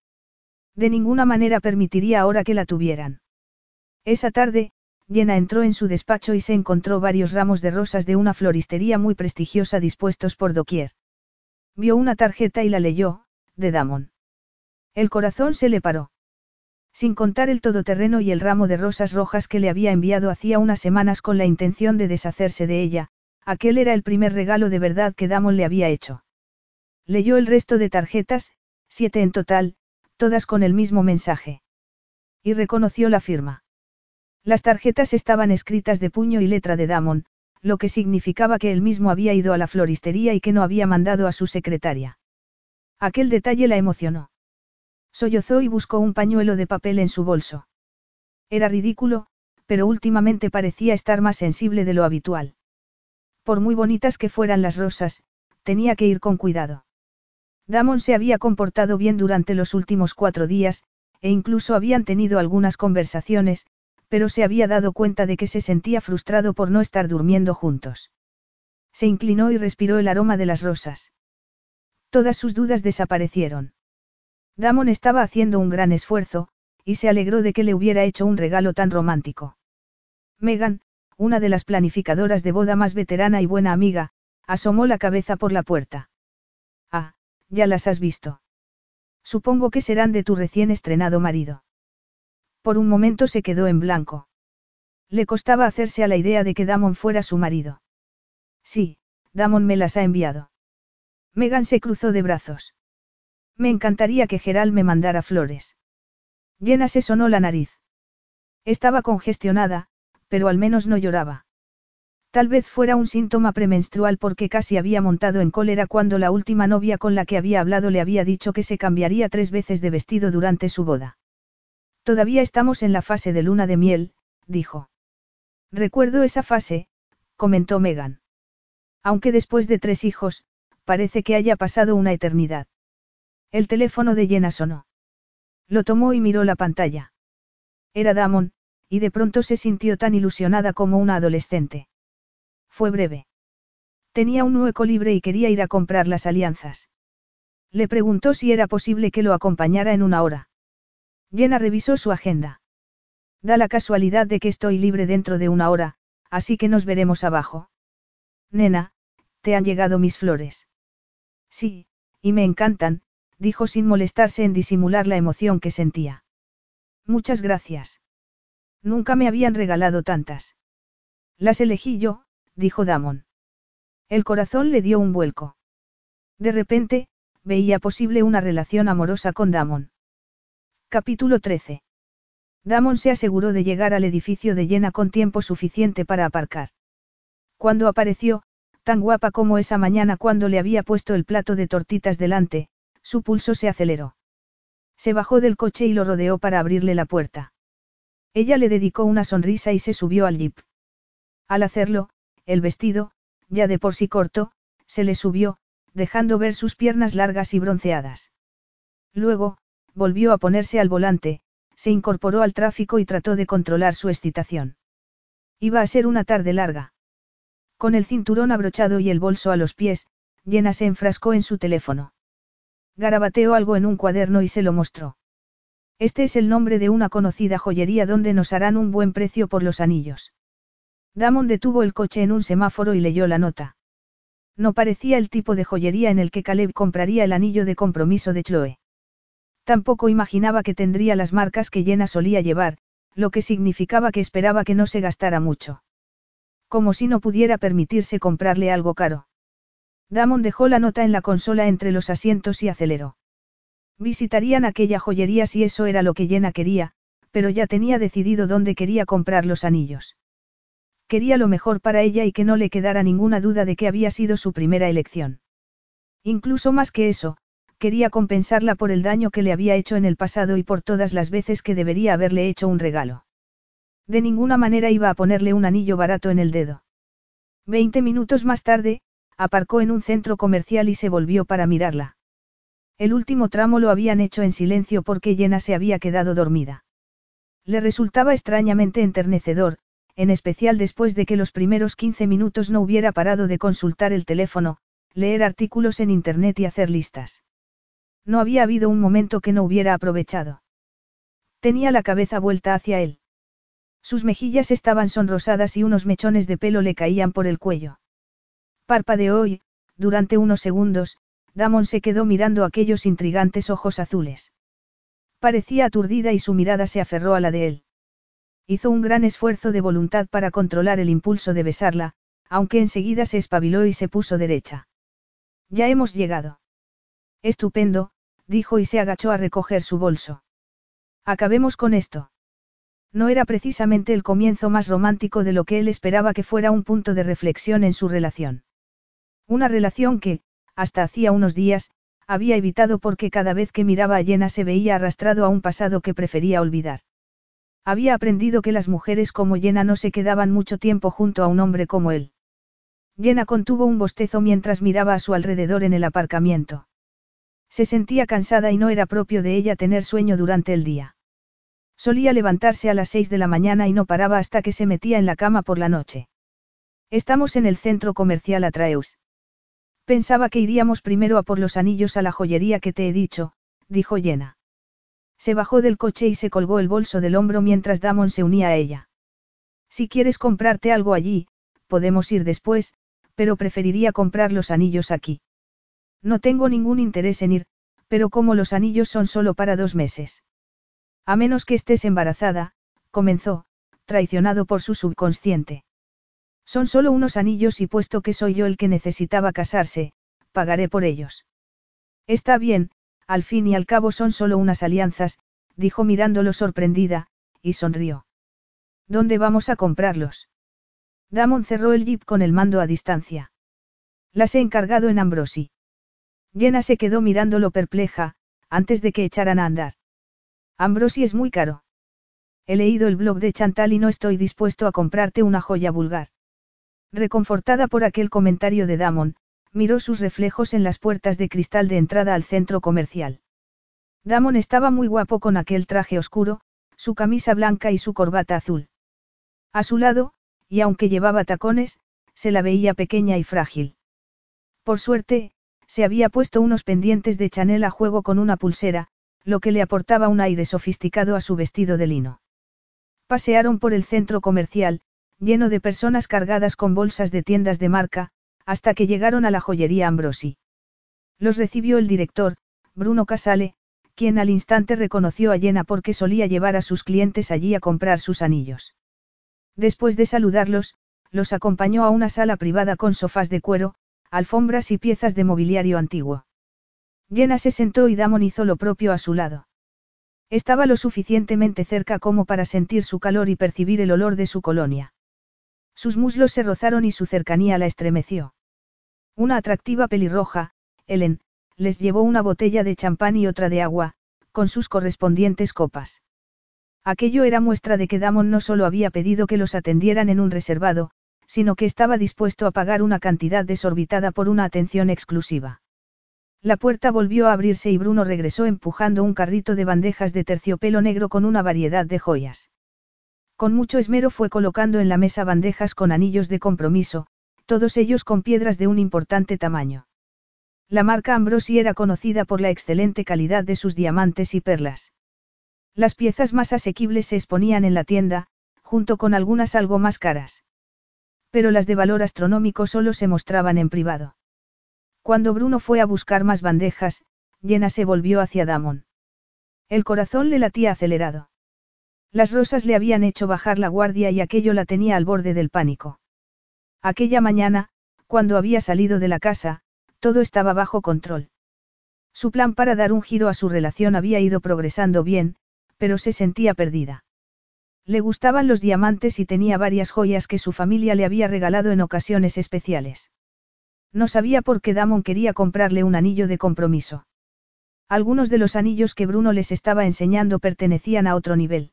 De ninguna manera permitiría ahora que la tuvieran. Esa tarde, Jenna entró en su despacho y se encontró varios ramos de rosas de una floristería muy prestigiosa dispuestos por doquier. Vio una tarjeta y la leyó, de Damon. El corazón se le paró. Sin contar el todoterreno y el ramo de rosas rojas que le había enviado hacía unas semanas con la intención de deshacerse de ella, aquel era el primer regalo de verdad que Damon le había hecho. Leyó el resto de tarjetas, siete en total, todas con el mismo mensaje. Y reconoció la firma. Las tarjetas estaban escritas de puño y letra de Damon, lo que significaba que él mismo había ido a la floristería y que no había mandado a su secretaria. Aquel detalle la emocionó. Sollozó y buscó un pañuelo de papel en su bolso. Era ridículo, pero últimamente parecía estar más sensible de lo habitual. Por muy bonitas que fueran las rosas, tenía que ir con cuidado. Damon se había comportado bien durante los últimos cuatro días, e incluso habían tenido algunas conversaciones, pero se había dado cuenta de que se sentía frustrado por no estar durmiendo juntos. Se inclinó y respiró el aroma de las rosas. Todas sus dudas desaparecieron. Damon estaba haciendo un gran esfuerzo, y se alegró de que le hubiera hecho un regalo tan romántico. Megan, una de las planificadoras de boda más veterana y buena amiga, asomó la cabeza por la puerta. Ah, ya las has visto. Supongo que serán de tu recién estrenado marido. Por un momento se quedó en blanco. Le costaba hacerse a la idea de que Damon fuera su marido. Sí, Damon me las ha enviado. Megan se cruzó de brazos. Me encantaría que Geral me mandara flores. Llena se sonó la nariz. Estaba congestionada, pero al menos no lloraba. Tal vez fuera un síntoma premenstrual porque casi había montado en cólera cuando la última novia con la que había hablado le había dicho que se cambiaría tres veces de vestido durante su boda. Todavía estamos en la fase de luna de miel, dijo. Recuerdo esa fase, comentó Megan. Aunque después de tres hijos, parece que haya pasado una eternidad. El teléfono de Jenna sonó. Lo tomó y miró la pantalla. Era Damon, y de pronto se sintió tan ilusionada como una adolescente. Fue breve. Tenía un hueco libre y quería ir a comprar las alianzas. Le preguntó si era posible que lo acompañara en una hora. Jenna revisó su agenda. Da la casualidad de que estoy libre dentro de una hora, así que nos veremos abajo. Nena, ¿te han llegado mis flores? Sí, y me encantan, dijo sin molestarse en disimular la emoción que sentía. Muchas gracias. Nunca me habían regalado tantas. Las elegí yo, dijo Damon. El corazón le dio un vuelco. De repente, veía posible una relación amorosa con Damon. Capítulo 13. Damon se aseguró de llegar al edificio de llena con tiempo suficiente para aparcar. Cuando apareció, tan guapa como esa mañana cuando le había puesto el plato de tortitas delante, su pulso se aceleró. Se bajó del coche y lo rodeó para abrirle la puerta. Ella le dedicó una sonrisa y se subió al jeep. Al hacerlo, el vestido, ya de por sí corto, se le subió, dejando ver sus piernas largas y bronceadas. Luego, volvió a ponerse al volante, se incorporó al tráfico y trató de controlar su excitación. Iba a ser una tarde larga. Con el cinturón abrochado y el bolso a los pies, Jenna se enfrascó en su teléfono. Garabateó algo en un cuaderno y se lo mostró. Este es el nombre de una conocida joyería donde nos harán un buen precio por los anillos. Damon detuvo el coche en un semáforo y leyó la nota. No parecía el tipo de joyería en el que Caleb compraría el anillo de compromiso de Chloe. Tampoco imaginaba que tendría las marcas que Jenna solía llevar, lo que significaba que esperaba que no se gastara mucho. Como si no pudiera permitirse comprarle algo caro. Damon dejó la nota en la consola entre los asientos y aceleró. Visitarían aquella joyería si eso era lo que Jenna quería, pero ya tenía decidido dónde quería comprar los anillos. Quería lo mejor para ella y que no le quedara ninguna duda de que había sido su primera elección. Incluso más que eso, quería compensarla por el daño que le había hecho en el pasado y por todas las veces que debería haberle hecho un regalo. De ninguna manera iba a ponerle un anillo barato en el dedo. Veinte minutos más tarde, aparcó en un centro comercial y se volvió para mirarla. El último tramo lo habían hecho en silencio porque Jenna se había quedado dormida. Le resultaba extrañamente enternecedor, en especial después de que los primeros 15 minutos no hubiera parado de consultar el teléfono, leer artículos en Internet y hacer listas. No había habido un momento que no hubiera aprovechado. Tenía la cabeza vuelta hacia él. Sus mejillas estaban sonrosadas y unos mechones de pelo le caían por el cuello. Parpadeó y, durante unos segundos, Damon se quedó mirando aquellos intrigantes ojos azules. Parecía aturdida y su mirada se aferró a la de él. Hizo un gran esfuerzo de voluntad para controlar el impulso de besarla, aunque enseguida se espabiló y se puso derecha. Ya hemos llegado. Estupendo, dijo y se agachó a recoger su bolso. Acabemos con esto. No era precisamente el comienzo más romántico de lo que él esperaba que fuera un punto de reflexión en su relación. Una relación que, hasta hacía unos días, había evitado porque cada vez que miraba a Jenna se veía arrastrado a un pasado que prefería olvidar. Había aprendido que las mujeres como Jenna no se quedaban mucho tiempo junto a un hombre como él. Jenna contuvo un bostezo mientras miraba a su alrededor en el aparcamiento. Se sentía cansada y no era propio de ella tener sueño durante el día. Solía levantarse a las seis de la mañana y no paraba hasta que se metía en la cama por la noche. Estamos en el centro comercial Atraeus. Pensaba que iríamos primero a por los anillos a la joyería que te he dicho, dijo Jenna. Se bajó del coche y se colgó el bolso del hombro mientras Damon se unía a ella. Si quieres comprarte algo allí, podemos ir después, pero preferiría comprar los anillos aquí. No tengo ningún interés en ir, pero como los anillos son solo para dos meses. A menos que estés embarazada, comenzó, traicionado por su subconsciente. Son solo unos anillos y puesto que soy yo el que necesitaba casarse, pagaré por ellos. Está bien, al fin y al cabo son solo unas alianzas, dijo mirándolo sorprendida, y sonrió. ¿Dónde vamos a comprarlos? Damon cerró el jeep con el mando a distancia. Las he encargado en Ambrosi. Jenna se quedó mirándolo perpleja, antes de que echaran a andar. Ambrosi es muy caro. He leído el blog de Chantal y no estoy dispuesto a comprarte una joya vulgar. Reconfortada por aquel comentario de Damon, miró sus reflejos en las puertas de cristal de entrada al centro comercial. Damon estaba muy guapo con aquel traje oscuro, su camisa blanca y su corbata azul. A su lado, y aunque llevaba tacones, se la veía pequeña y frágil. Por suerte, se había puesto unos pendientes de Chanel a juego con una pulsera, lo que le aportaba un aire sofisticado a su vestido de lino. Pasearon por el centro comercial, lleno de personas cargadas con bolsas de tiendas de marca, hasta que llegaron a la joyería Ambrosi. Los recibió el director, Bruno Casale, quien al instante reconoció a Jenna porque solía llevar a sus clientes allí a comprar sus anillos. Después de saludarlos, los acompañó a una sala privada con sofás de cuero, alfombras y piezas de mobiliario antiguo. Jenna se sentó y Damon hizo lo propio a su lado. Estaba lo suficientemente cerca como para sentir su calor y percibir el olor de su colonia. Sus muslos se rozaron y su cercanía la estremeció. Una atractiva pelirroja, Ellen, les llevó una botella de champán y otra de agua, con sus correspondientes copas. Aquello era muestra de que Damon no solo había pedido que los atendieran en un reservado, sino que estaba dispuesto a pagar una cantidad desorbitada por una atención exclusiva. La puerta volvió a abrirse y Bruno regresó empujando un carrito de bandejas de terciopelo negro con una variedad de joyas. Con mucho esmero fue colocando en la mesa bandejas con anillos de compromiso, todos ellos con piedras de un importante tamaño. La marca Ambrosi era conocida por la excelente calidad de sus diamantes y perlas. Las piezas más asequibles se exponían en la tienda, junto con algunas algo más caras. Pero las de valor astronómico solo se mostraban en privado. Cuando Bruno fue a buscar más bandejas, Jenna se volvió hacia Damon. El corazón le latía acelerado. Las rosas le habían hecho bajar la guardia y aquello la tenía al borde del pánico. Aquella mañana, cuando había salido de la casa, todo estaba bajo control. Su plan para dar un giro a su relación había ido progresando bien, pero se sentía perdida. Le gustaban los diamantes y tenía varias joyas que su familia le había regalado en ocasiones especiales. No sabía por qué Damon quería comprarle un anillo de compromiso. Algunos de los anillos que Bruno les estaba enseñando pertenecían a otro nivel.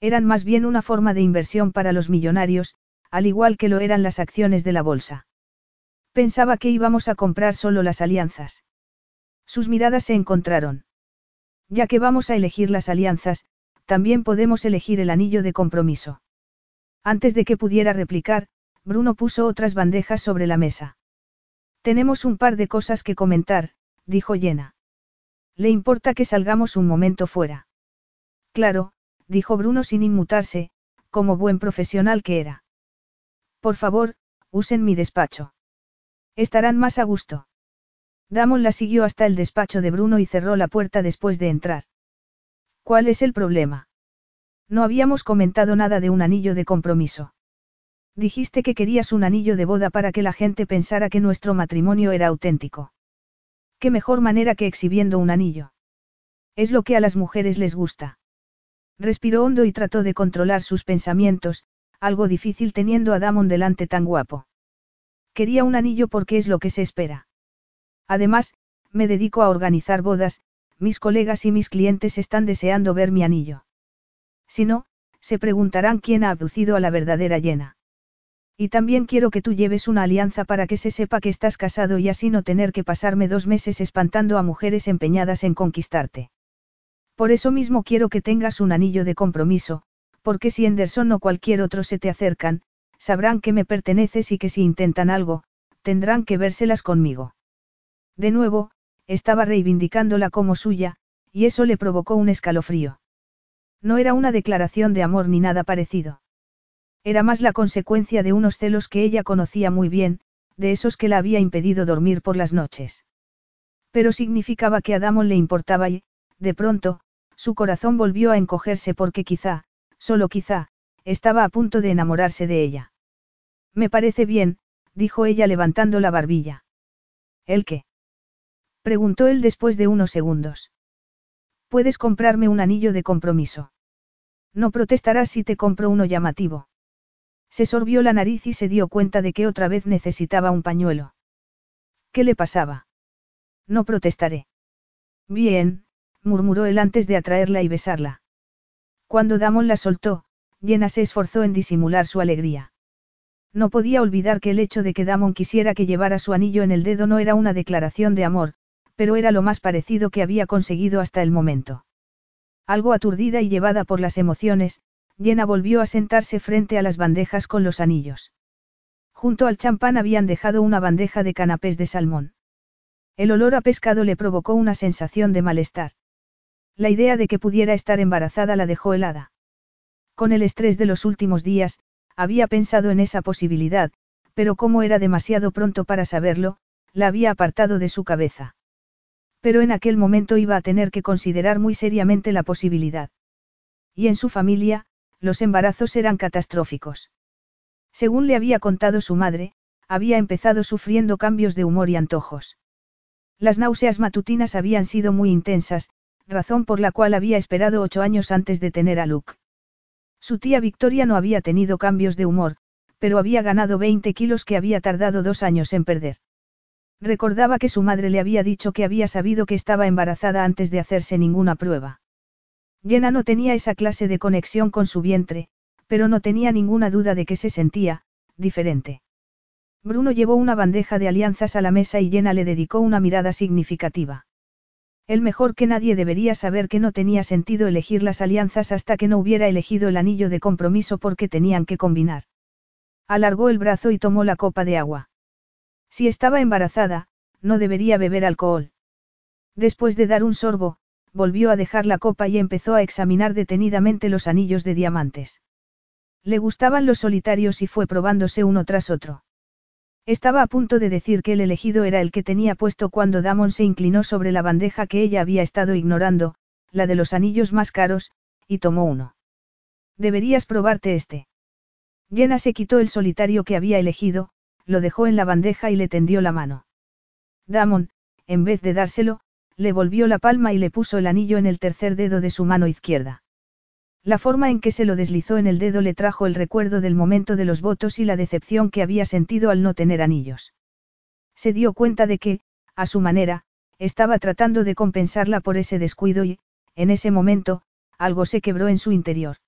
Eran más bien una forma de inversión para los millonarios, al igual que lo eran las acciones de la bolsa. Pensaba que íbamos a comprar solo las alianzas. Sus miradas se encontraron. Ya que vamos a elegir las alianzas, también podemos elegir el anillo de compromiso. Antes de que pudiera replicar, Bruno puso otras bandejas sobre la mesa. Tenemos un par de cosas que comentar, dijo Jenna. ¿Le importa que salgamos un momento fuera? Claro, dijo Bruno sin inmutarse, como buen profesional que era. Por favor, usen mi despacho. Estarán más a gusto. Damon la siguió hasta el despacho de Bruno y cerró la puerta después de entrar. ¿Cuál es el problema? No habíamos comentado nada de un anillo de compromiso. Dijiste que querías un anillo de boda para que la gente pensara que nuestro matrimonio era auténtico. ¿Qué mejor manera que exhibiendo un anillo? Es lo que a las mujeres les gusta. Respiró hondo y trató de controlar sus pensamientos, algo difícil teniendo a Damon delante tan guapo. Quería un anillo porque es lo que se espera. Además, me dedico a organizar bodas, mis colegas y mis clientes están deseando ver mi anillo. Si no, se preguntarán quién ha abducido a la verdadera llena. Y también quiero que tú lleves una alianza para que se sepa que estás casado y así no tener que pasarme dos meses espantando a mujeres empeñadas en conquistarte. Por eso mismo quiero que tengas un anillo de compromiso, porque si Henderson o cualquier otro se te acercan, sabrán que me perteneces y que si intentan algo, tendrán que vérselas conmigo. De nuevo, estaba reivindicándola como suya, y eso le provocó un escalofrío. No era una declaración de amor ni nada parecido. Era más la consecuencia de unos celos que ella conocía muy bien, de esos que la había impedido dormir por las noches. Pero significaba que a Damon le importaba y, de pronto, su corazón volvió a encogerse porque quizá, solo quizá, estaba a punto de enamorarse de ella. Me parece bien, dijo ella levantando la barbilla. ¿El qué? Preguntó él después de unos segundos. Puedes comprarme un anillo de compromiso. No protestarás si te compro uno llamativo. Se sorbió la nariz y se dio cuenta de que otra vez necesitaba un pañuelo. ¿Qué le pasaba? No protestaré. Bien, murmuró él antes de atraerla y besarla. Cuando Damon la soltó, Jenna se esforzó en disimular su alegría. No podía olvidar que el hecho de que Damon quisiera que llevara su anillo en el dedo no era una declaración de amor, pero era lo más parecido que había conseguido hasta el momento. Algo aturdida y llevada por las emociones, Jenna volvió a sentarse frente a las bandejas con los anillos. Junto al champán habían dejado una bandeja de canapés de salmón. El olor a pescado le provocó una sensación de malestar. La idea de que pudiera estar embarazada la dejó helada. Con el estrés de los últimos días, había pensado en esa posibilidad, pero como era demasiado pronto para saberlo, la había apartado de su cabeza. Pero en aquel momento iba a tener que considerar muy seriamente la posibilidad. Y en su familia, los embarazos eran catastróficos. Según le había contado su madre, había empezado sufriendo cambios de humor y antojos. Las náuseas matutinas habían sido muy intensas, razón por la cual había esperado ocho años antes de tener a Luke. Su tía Victoria no había tenido cambios de humor, pero había ganado 20 kilos que había tardado dos años en perder. Recordaba que su madre le había dicho que había sabido que estaba embarazada antes de hacerse ninguna prueba. Llena no tenía esa clase de conexión con su vientre, pero no tenía ninguna duda de que se sentía, diferente. Bruno llevó una bandeja de alianzas a la mesa y Llena le dedicó una mirada significativa. El mejor que nadie debería saber que no tenía sentido elegir las alianzas hasta que no hubiera elegido el anillo de compromiso porque tenían que combinar. Alargó el brazo y tomó la copa de agua. Si estaba embarazada, no debería beber alcohol. Después de dar un sorbo, volvió a dejar la copa y empezó a examinar detenidamente los anillos de diamantes. Le gustaban los solitarios y fue probándose uno tras otro. Estaba a punto de decir que el elegido era el que tenía puesto cuando Damon se inclinó sobre la bandeja que ella había estado ignorando, la de los anillos más caros, y tomó uno. Deberías probarte este. Jenna se quitó el solitario que había elegido, lo dejó en la bandeja y le tendió la mano. Damon, en vez de dárselo, le volvió la palma y le puso el anillo en el tercer dedo de su mano izquierda. La forma en que se lo deslizó en el dedo le trajo el recuerdo del momento de los votos y la decepción que había sentido al no tener anillos. Se dio cuenta de que, a su manera, estaba tratando de compensarla por ese descuido y, en ese momento, algo se quebró en su interior.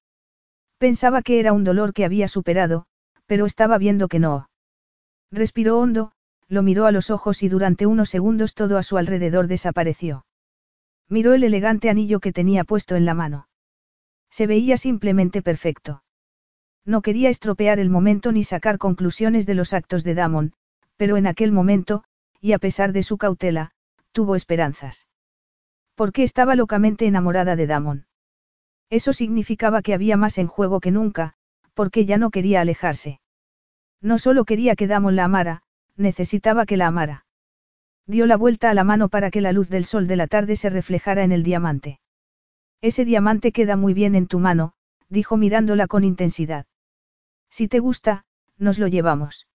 Pensaba que era un dolor que había superado, pero estaba viendo que no. Respiró hondo, lo miró a los ojos y durante unos segundos todo a su alrededor desapareció. Miró el elegante anillo que tenía puesto en la mano. Se veía simplemente perfecto. No quería estropear el momento ni sacar conclusiones de los actos de Damon, pero en aquel momento, y a pesar de su cautela, tuvo esperanzas. Porque estaba locamente enamorada de Damon. Eso significaba que había más en juego que nunca, porque ya no quería alejarse. No solo quería que Damon la amara, necesitaba que la amara. Dio la vuelta a la mano para que la luz del sol de la tarde se reflejara en el diamante. Ese diamante queda muy bien en tu mano, dijo mirándola con intensidad. Si te gusta, nos lo llevamos.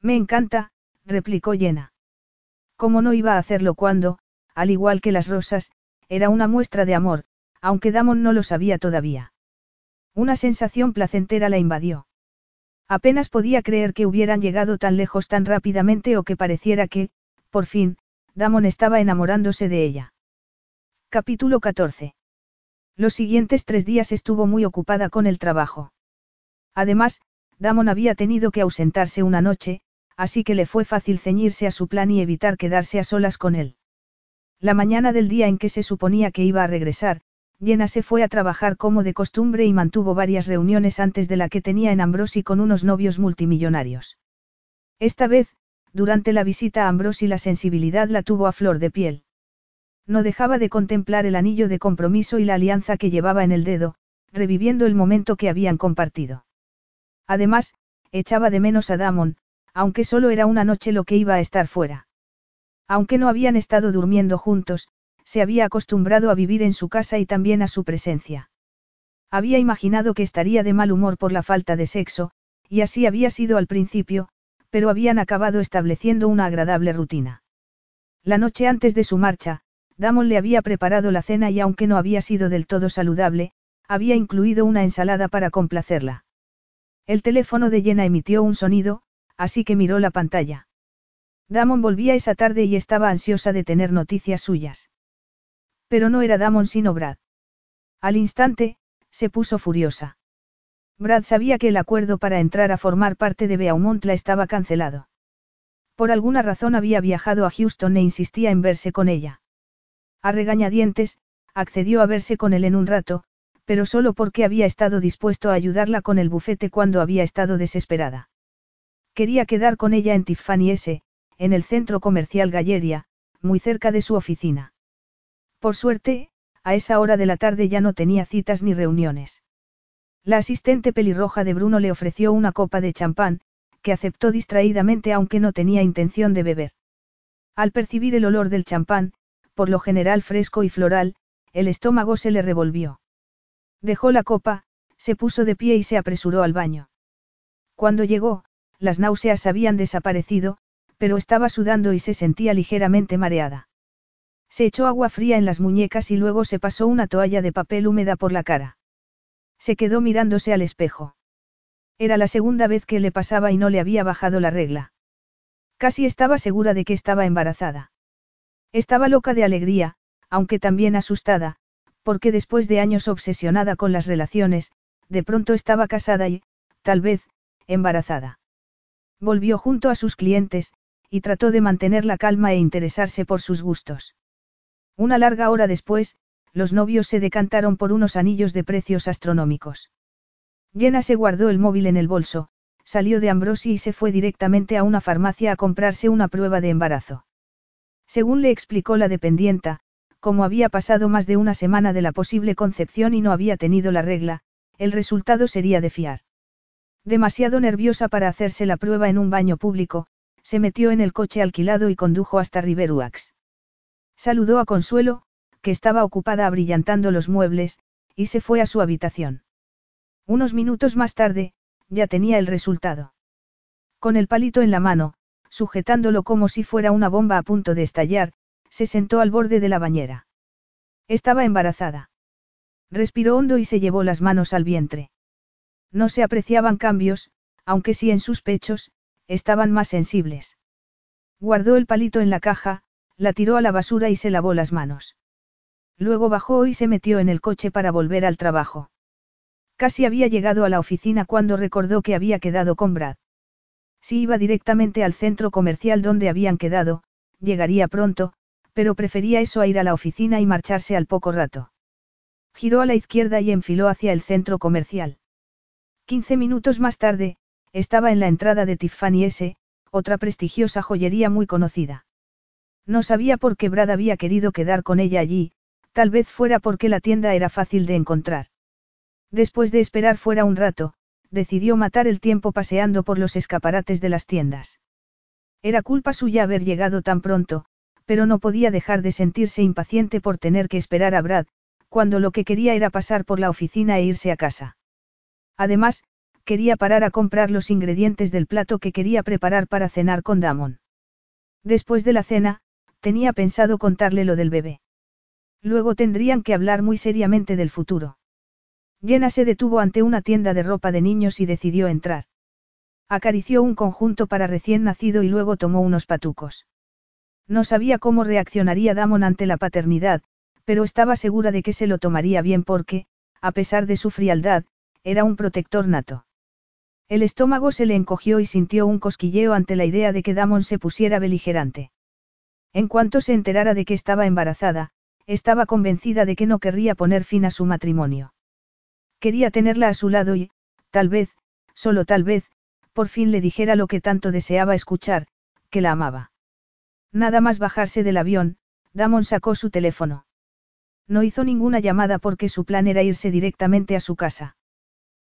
Me encanta, replicó Llena. ¿Cómo no iba a hacerlo cuando, al igual que las rosas, era una muestra de amor, aunque Damon no lo sabía todavía? Una sensación placentera la invadió. Apenas podía creer que hubieran llegado tan lejos tan rápidamente o que pareciera que, por fin, Damon estaba enamorándose de ella. Capítulo 14. Los siguientes tres días estuvo muy ocupada con el trabajo. Además, Damon había tenido que ausentarse una noche, así que le fue fácil ceñirse a su plan y evitar quedarse a solas con él. La mañana del día en que se suponía que iba a regresar, Jenna se fue a trabajar como de costumbre y mantuvo varias reuniones antes de la que tenía en Ambrosi con unos novios multimillonarios. Esta vez, durante la visita a Ambrosi la sensibilidad la tuvo a flor de piel. No dejaba de contemplar el anillo de compromiso y la alianza que llevaba en el dedo, reviviendo el momento que habían compartido. Además, echaba de menos a Damon, aunque solo era una noche lo que iba a estar fuera. Aunque no habían estado durmiendo juntos, se había acostumbrado a vivir en su casa y también a su presencia. Había imaginado que estaría de mal humor por la falta de sexo, y así había sido al principio, pero habían acabado estableciendo una agradable rutina. La noche antes de su marcha, Damon le había preparado la cena y aunque no había sido del todo saludable, había incluido una ensalada para complacerla. El teléfono de Jenna emitió un sonido, así que miró la pantalla. Damon volvía esa tarde y estaba ansiosa de tener noticias suyas. Pero no era Damon sino Brad. Al instante, se puso furiosa. Brad sabía que el acuerdo para entrar a formar parte de Beaumont la estaba cancelado. Por alguna razón había viajado a Houston e insistía en verse con ella. A regañadientes, accedió a verse con él en un rato, pero solo porque había estado dispuesto a ayudarla con el bufete cuando había estado desesperada. Quería quedar con ella en Tiffany S., en el centro comercial Galleria, muy cerca de su oficina. Por suerte, a esa hora de la tarde ya no tenía citas ni reuniones. La asistente pelirroja de Bruno le ofreció una copa de champán, que aceptó distraídamente aunque no tenía intención de beber. Al percibir el olor del champán, por lo general fresco y floral, el estómago se le revolvió. Dejó la copa, se puso de pie y se apresuró al baño. Cuando llegó, las náuseas habían desaparecido, pero estaba sudando y se sentía ligeramente mareada. Se echó agua fría en las muñecas y luego se pasó una toalla de papel húmeda por la cara. Se quedó mirándose al espejo. Era la segunda vez que le pasaba y no le había bajado la regla. Casi estaba segura de que estaba embarazada. Estaba loca de alegría, aunque también asustada, Porque después de años obsesionada con las relaciones, de pronto estaba casada y, tal vez, embarazada. Volvió junto a sus clientes, y trató de mantener la calma e interesarse por sus gustos. Una larga hora después, los novios se decantaron por unos anillos de precios astronómicos. Jenna se guardó el móvil en el bolso, salió de Ambrosi y se fue directamente a una farmacia a comprarse una prueba de embarazo. Según le explicó la dependienta, como había pasado más de una semana de la posible concepción y no había tenido la regla, el resultado sería de fiar. Demasiado nerviosa para hacerse la prueba en un baño público, se metió en el coche alquilado y condujo hasta Riveruax. Saludó a Consuelo, que estaba ocupada abrillantando los muebles, y se fue a su habitación. Unos minutos más tarde, ya tenía el resultado. Con el palito en la mano, sujetándolo como si fuera una bomba a punto de estallar, se sentó al borde de la bañera. Estaba embarazada. Respiró hondo y se llevó las manos al vientre. No se apreciaban cambios, aunque sí en sus pechos, estaban más sensibles. Guardó el palito en la caja, la tiró a la basura y se lavó las manos. Luego bajó y se metió en el coche para volver al trabajo. Casi había llegado a la oficina cuando recordó que había quedado con Brad. Si iba directamente al centro comercial donde habían quedado, llegaría pronto, pero prefería eso a ir a la oficina y marcharse al poco rato. Giró a la izquierda y enfiló hacia el centro comercial. Quince minutos más tarde, estaba en la entrada de Tiffany S., otra prestigiosa joyería muy conocida. No sabía por qué Brad había querido quedar con ella allí, tal vez fuera porque la tienda era fácil de encontrar. Después de esperar fuera un rato, decidió matar el tiempo paseando por los escaparates de las tiendas. Era culpa suya haber llegado tan pronto, pero no podía dejar de sentirse impaciente por tener que esperar a Brad, cuando lo que quería era pasar por la oficina e irse a casa. Además, quería parar a comprar los ingredientes del plato que quería preparar para cenar con Damon. Después de la cena, tenía pensado contarle lo del bebé. Luego tendrían que hablar muy seriamente del futuro. Jenna se detuvo ante una tienda de ropa de niños y decidió entrar. Acarició un conjunto para recién nacido y luego tomó unos patucos. No sabía cómo reaccionaría Damon ante la paternidad, pero estaba segura de que se lo tomaría bien porque, a pesar de su frialdad, era un protector nato. El estómago se le encogió y sintió un cosquilleo ante la idea de que Damon se pusiera beligerante. En cuanto se enterara de que estaba embarazada, estaba convencida de que no querría poner fin a su matrimonio. Quería tenerla a su lado y, tal vez, solo tal vez, por fin le dijera lo que tanto deseaba escuchar, que la amaba. Nada más bajarse del avión, Damon sacó su teléfono. No hizo ninguna llamada porque su plan era irse directamente a su casa.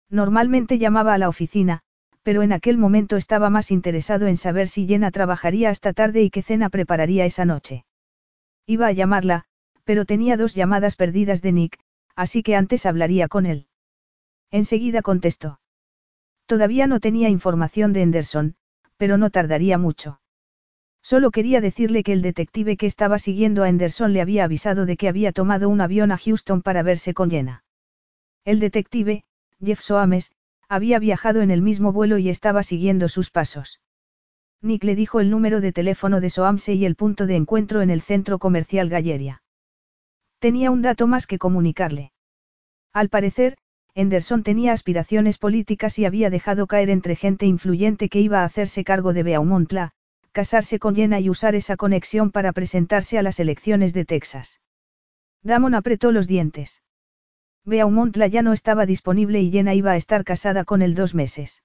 Normalmente llamaba a la oficina, pero en aquel momento estaba más interesado en saber si Jenna trabajaría hasta tarde y qué cena prepararía esa noche. Iba a llamarla, pero tenía dos llamadas perdidas de Nick, así que antes hablaría con él. Enseguida contestó. Todavía no tenía información de Henderson, pero no tardaría mucho. Solo quería decirle que el detective que estaba siguiendo a Anderson le había avisado de que había tomado un avión a Houston para verse con Jenna. El detective, Jeff Soames, había viajado en el mismo vuelo y estaba siguiendo sus pasos. Nick le dijo el número de teléfono de Soames y el punto de encuentro en el centro comercial Galleria. Tenía un dato más que comunicarle. Al parecer, Henderson tenía aspiraciones políticas y había dejado caer entre gente influyente que iba a hacerse cargo de Beaumontla, casarse con Jenna y usar esa conexión para presentarse a las elecciones de Texas. Damon apretó los dientes. Beaumontla ya no estaba disponible y Jenna iba a estar casada con él dos meses.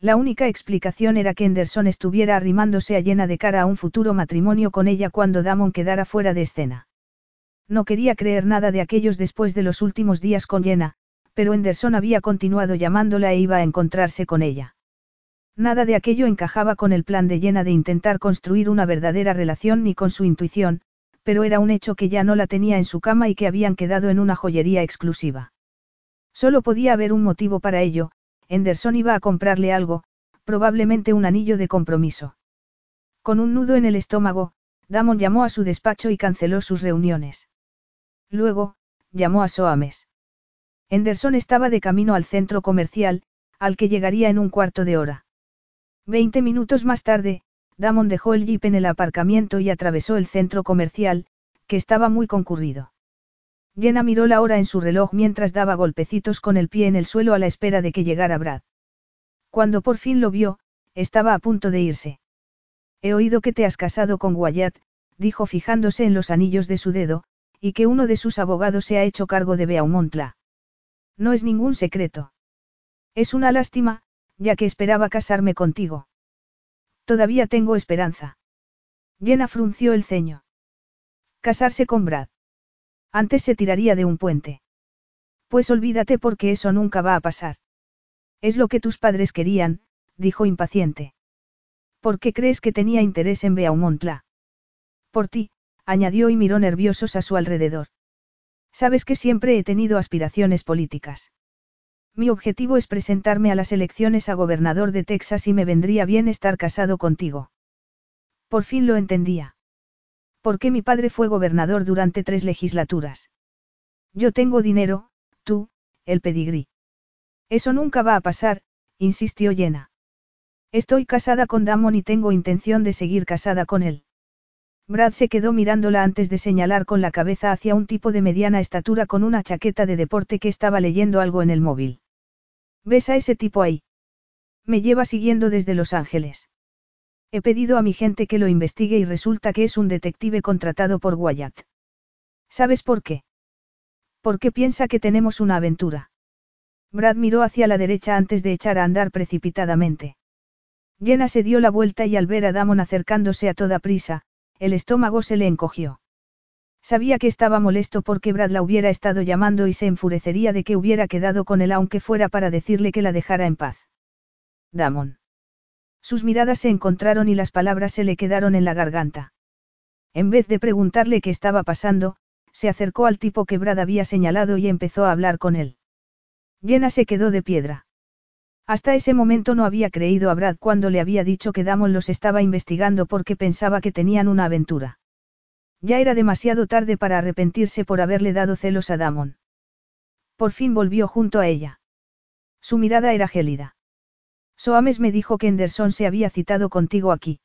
La única explicación era que Henderson estuviera arrimándose a Jenna de cara a un futuro matrimonio con ella cuando Damon quedara fuera de escena. No quería creer nada de aquellos después de los últimos días con Jenna, pero Henderson había continuado llamándola e iba a encontrarse con ella. Nada de aquello encajaba con el plan de Jenna de intentar construir una verdadera relación ni con su intuición, pero era un hecho que ya no la tenía en su cama y que habían quedado en una joyería exclusiva. Solo podía haber un motivo para ello, Henderson iba a comprarle algo, probablemente un anillo de compromiso. Con un nudo en el estómago, Damon llamó a su despacho y canceló sus reuniones. Luego, llamó a Soames. Henderson estaba de camino al centro comercial, al que llegaría en un cuarto de hora. Veinte minutos más tarde, Damon dejó el jeep en el aparcamiento y atravesó el centro comercial, que estaba muy concurrido. Jenna miró la hora en su reloj mientras daba golpecitos con el pie en el suelo a la espera de que llegara Brad. Cuando por fin lo vio, estaba a punto de irse. He oído que te has casado con Wyatt, dijo fijándose en los anillos de su dedo, y que uno de sus abogados se ha hecho cargo de Beaumontla. No es ningún secreto. Es una lástima, ya que esperaba casarme contigo. Todavía tengo esperanza. Jenna frunció el ceño. Casarse con Brad. Antes se tiraría de un puente. Pues olvídate porque eso nunca va a pasar. Es lo que tus padres querían, dijo impaciente. ¿Por qué crees que tenía interés en Beaumontla? Por ti, añadió y miró nerviosos a su alrededor. Sabes que siempre he tenido aspiraciones políticas. Mi objetivo es presentarme a las elecciones a gobernador de Texas y me vendría bien estar casado contigo. Por fin lo entendía. Porque mi padre fue gobernador durante tres legislaturas. Yo tengo dinero, tú, el pedigrí. Eso nunca va a pasar, insistió Jenna. Estoy casada con Damon y tengo intención de seguir casada con él. Brad se quedó mirándola antes de señalar con la cabeza hacia un tipo de mediana estatura con una chaqueta de deporte que estaba leyendo algo en el móvil. ¿Ves a ese tipo ahí? Me lleva siguiendo desde Los Ángeles. He pedido a mi gente que lo investigue y resulta que es un detective contratado por Wyatt. ¿Sabes por qué? Porque piensa que tenemos una aventura. Brad miró hacia la derecha antes de echar a andar precipitadamente. Jenna se dio la vuelta y al ver a Damon acercándose a toda prisa, el estómago se le encogió. Sabía que estaba molesto porque Brad la hubiera estado llamando y se enfurecería de que hubiera quedado con él aunque fuera para decirle que la dejara en paz. Damon. Sus miradas se encontraron y las palabras se le quedaron en la garganta. En vez de preguntarle qué estaba pasando, se acercó al tipo que Brad había señalado y empezó a hablar con él. Jenna se quedó de piedra. Hasta ese momento no había creído a Brad cuando le había dicho que Damon los estaba investigando porque pensaba que tenían una aventura. Ya era demasiado tarde para arrepentirse por haberle dado celos a Damon. Por fin volvió junto a ella. Su mirada era gélida. Soames me dijo que Henderson se había citado contigo aquí.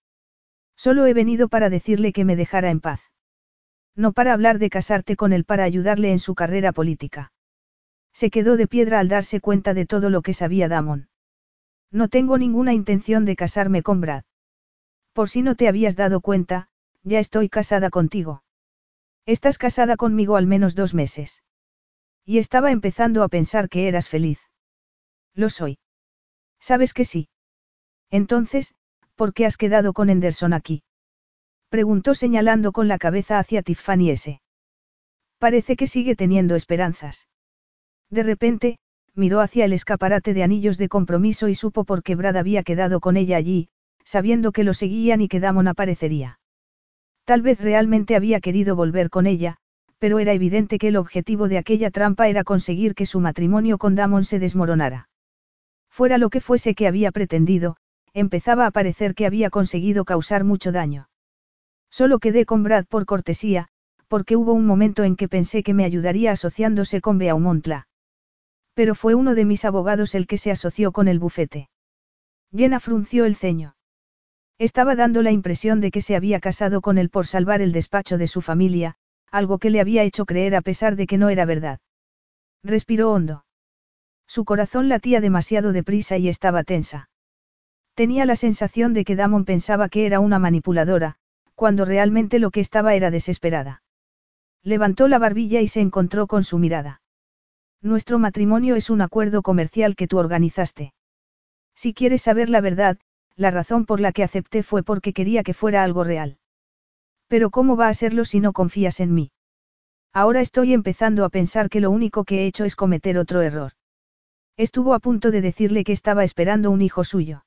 Solo he venido para decirle que me dejara en paz. No para hablar de casarte con él para ayudarle en su carrera política. Se quedó de piedra al darse cuenta de todo lo que sabía Damon. No tengo ninguna intención de casarme con Brad. Por si no te habías dado cuenta, ya estoy casada contigo. Estás casada conmigo al menos dos meses. Y estaba empezando a pensar que eras feliz. Lo soy. ¿Sabes que sí? Entonces, ¿por qué has quedado con Henderson aquí? Preguntó señalando con la cabeza hacia Tiffany S. Parece que sigue teniendo esperanzas. De repente, miró hacia el escaparate de anillos de compromiso y supo por qué Brad había quedado con ella allí, sabiendo que lo seguían y que Damon aparecería. Tal vez realmente había querido volver con ella, pero era evidente que el objetivo de aquella trampa era conseguir que su matrimonio con Damon se desmoronara. Fuera lo que fuese que había pretendido, empezaba a parecer que había conseguido causar mucho daño. Solo quedé con Brad por cortesía, porque hubo un momento en que pensé que me ayudaría asociándose con Beaumontla. Pero fue uno de mis abogados el que se asoció con el bufete. Jenna frunció el ceño. Estaba dando la impresión de que se había casado con él por salvar el despacho de su familia, algo que le había hecho creer a pesar de que no era verdad. Respiró hondo. Su corazón latía demasiado deprisa y estaba tensa. Tenía la sensación de que Damon pensaba que era una manipuladora, cuando realmente lo que estaba era desesperada. Levantó la barbilla y se encontró con su mirada. Nuestro matrimonio es un acuerdo comercial que tú organizaste. Si quieres saber la verdad, la razón por la que acepté fue porque quería que fuera algo real. Pero ¿cómo va a serlo si no confías en mí? Ahora estoy empezando a pensar que lo único que he hecho es cometer otro error. Estuvo a punto de decirle que estaba esperando un hijo suyo.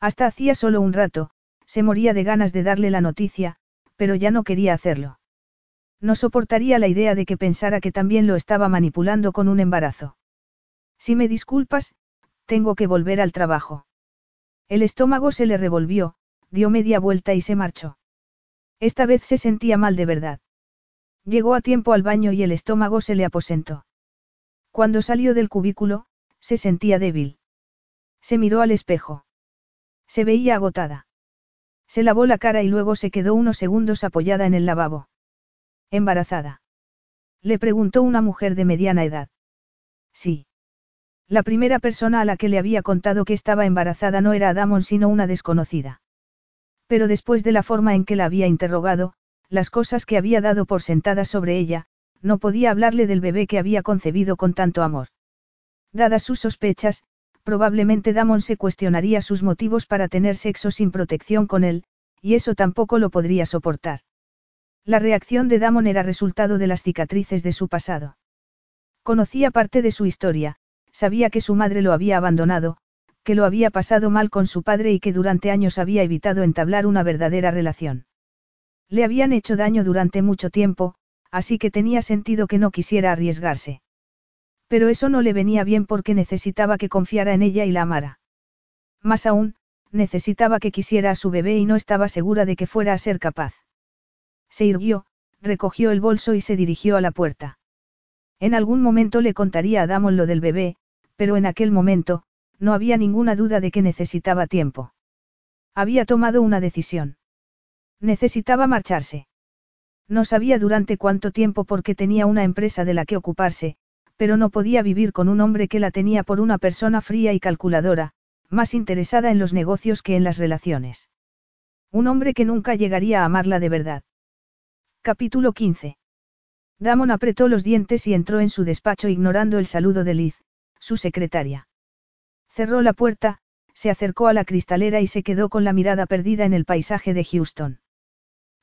Hasta hacía solo un rato, se moría de ganas de darle la noticia, pero ya no quería hacerlo. No soportaría la idea de que pensara que también lo estaba manipulando con un embarazo. Si me disculpas, tengo que volver al trabajo. El estómago se le revolvió, dio media vuelta y se marchó. Esta vez se sentía mal de verdad. Llegó a tiempo al baño y el estómago se le aposentó. Cuando salió del cubículo, se sentía débil. Se miró al espejo. Se veía agotada. Se lavó la cara y luego se quedó unos segundos apoyada en el lavabo. Embarazada. Le preguntó una mujer de mediana edad. Sí. La primera persona a la que le había contado que estaba embarazada no era Adamon sino una desconocida. Pero después de la forma en que la había interrogado, las cosas que había dado por sentadas sobre ella, no podía hablarle del bebé que había concebido con tanto amor. Dadas sus sospechas, probablemente Damon se cuestionaría sus motivos para tener sexo sin protección con él, y eso tampoco lo podría soportar. La reacción de Damon era resultado de las cicatrices de su pasado. Conocía parte de su historia, sabía que su madre lo había abandonado, que lo había pasado mal con su padre y que durante años había evitado entablar una verdadera relación. Le habían hecho daño durante mucho tiempo, así que tenía sentido que no quisiera arriesgarse. Pero eso no le venía bien porque necesitaba que confiara en ella y la amara. Más aún, necesitaba que quisiera a su bebé y no estaba segura de que fuera a ser capaz. Se irguió, recogió el bolso y se dirigió a la puerta. En algún momento le contaría a Damon lo del bebé, pero en aquel momento, no había ninguna duda de que necesitaba tiempo. Había tomado una decisión. Necesitaba marcharse. No sabía durante cuánto tiempo porque tenía una empresa de la que ocuparse, pero no podía vivir con un hombre que la tenía por una persona fría y calculadora, más interesada en los negocios que en las relaciones. Un hombre que nunca llegaría a amarla de verdad. Capítulo 15. Damon apretó los dientes y entró en su despacho ignorando el saludo de Liz, su secretaria. Cerró la puerta, se acercó a la cristalera y se quedó con la mirada perdida en el paisaje de Houston.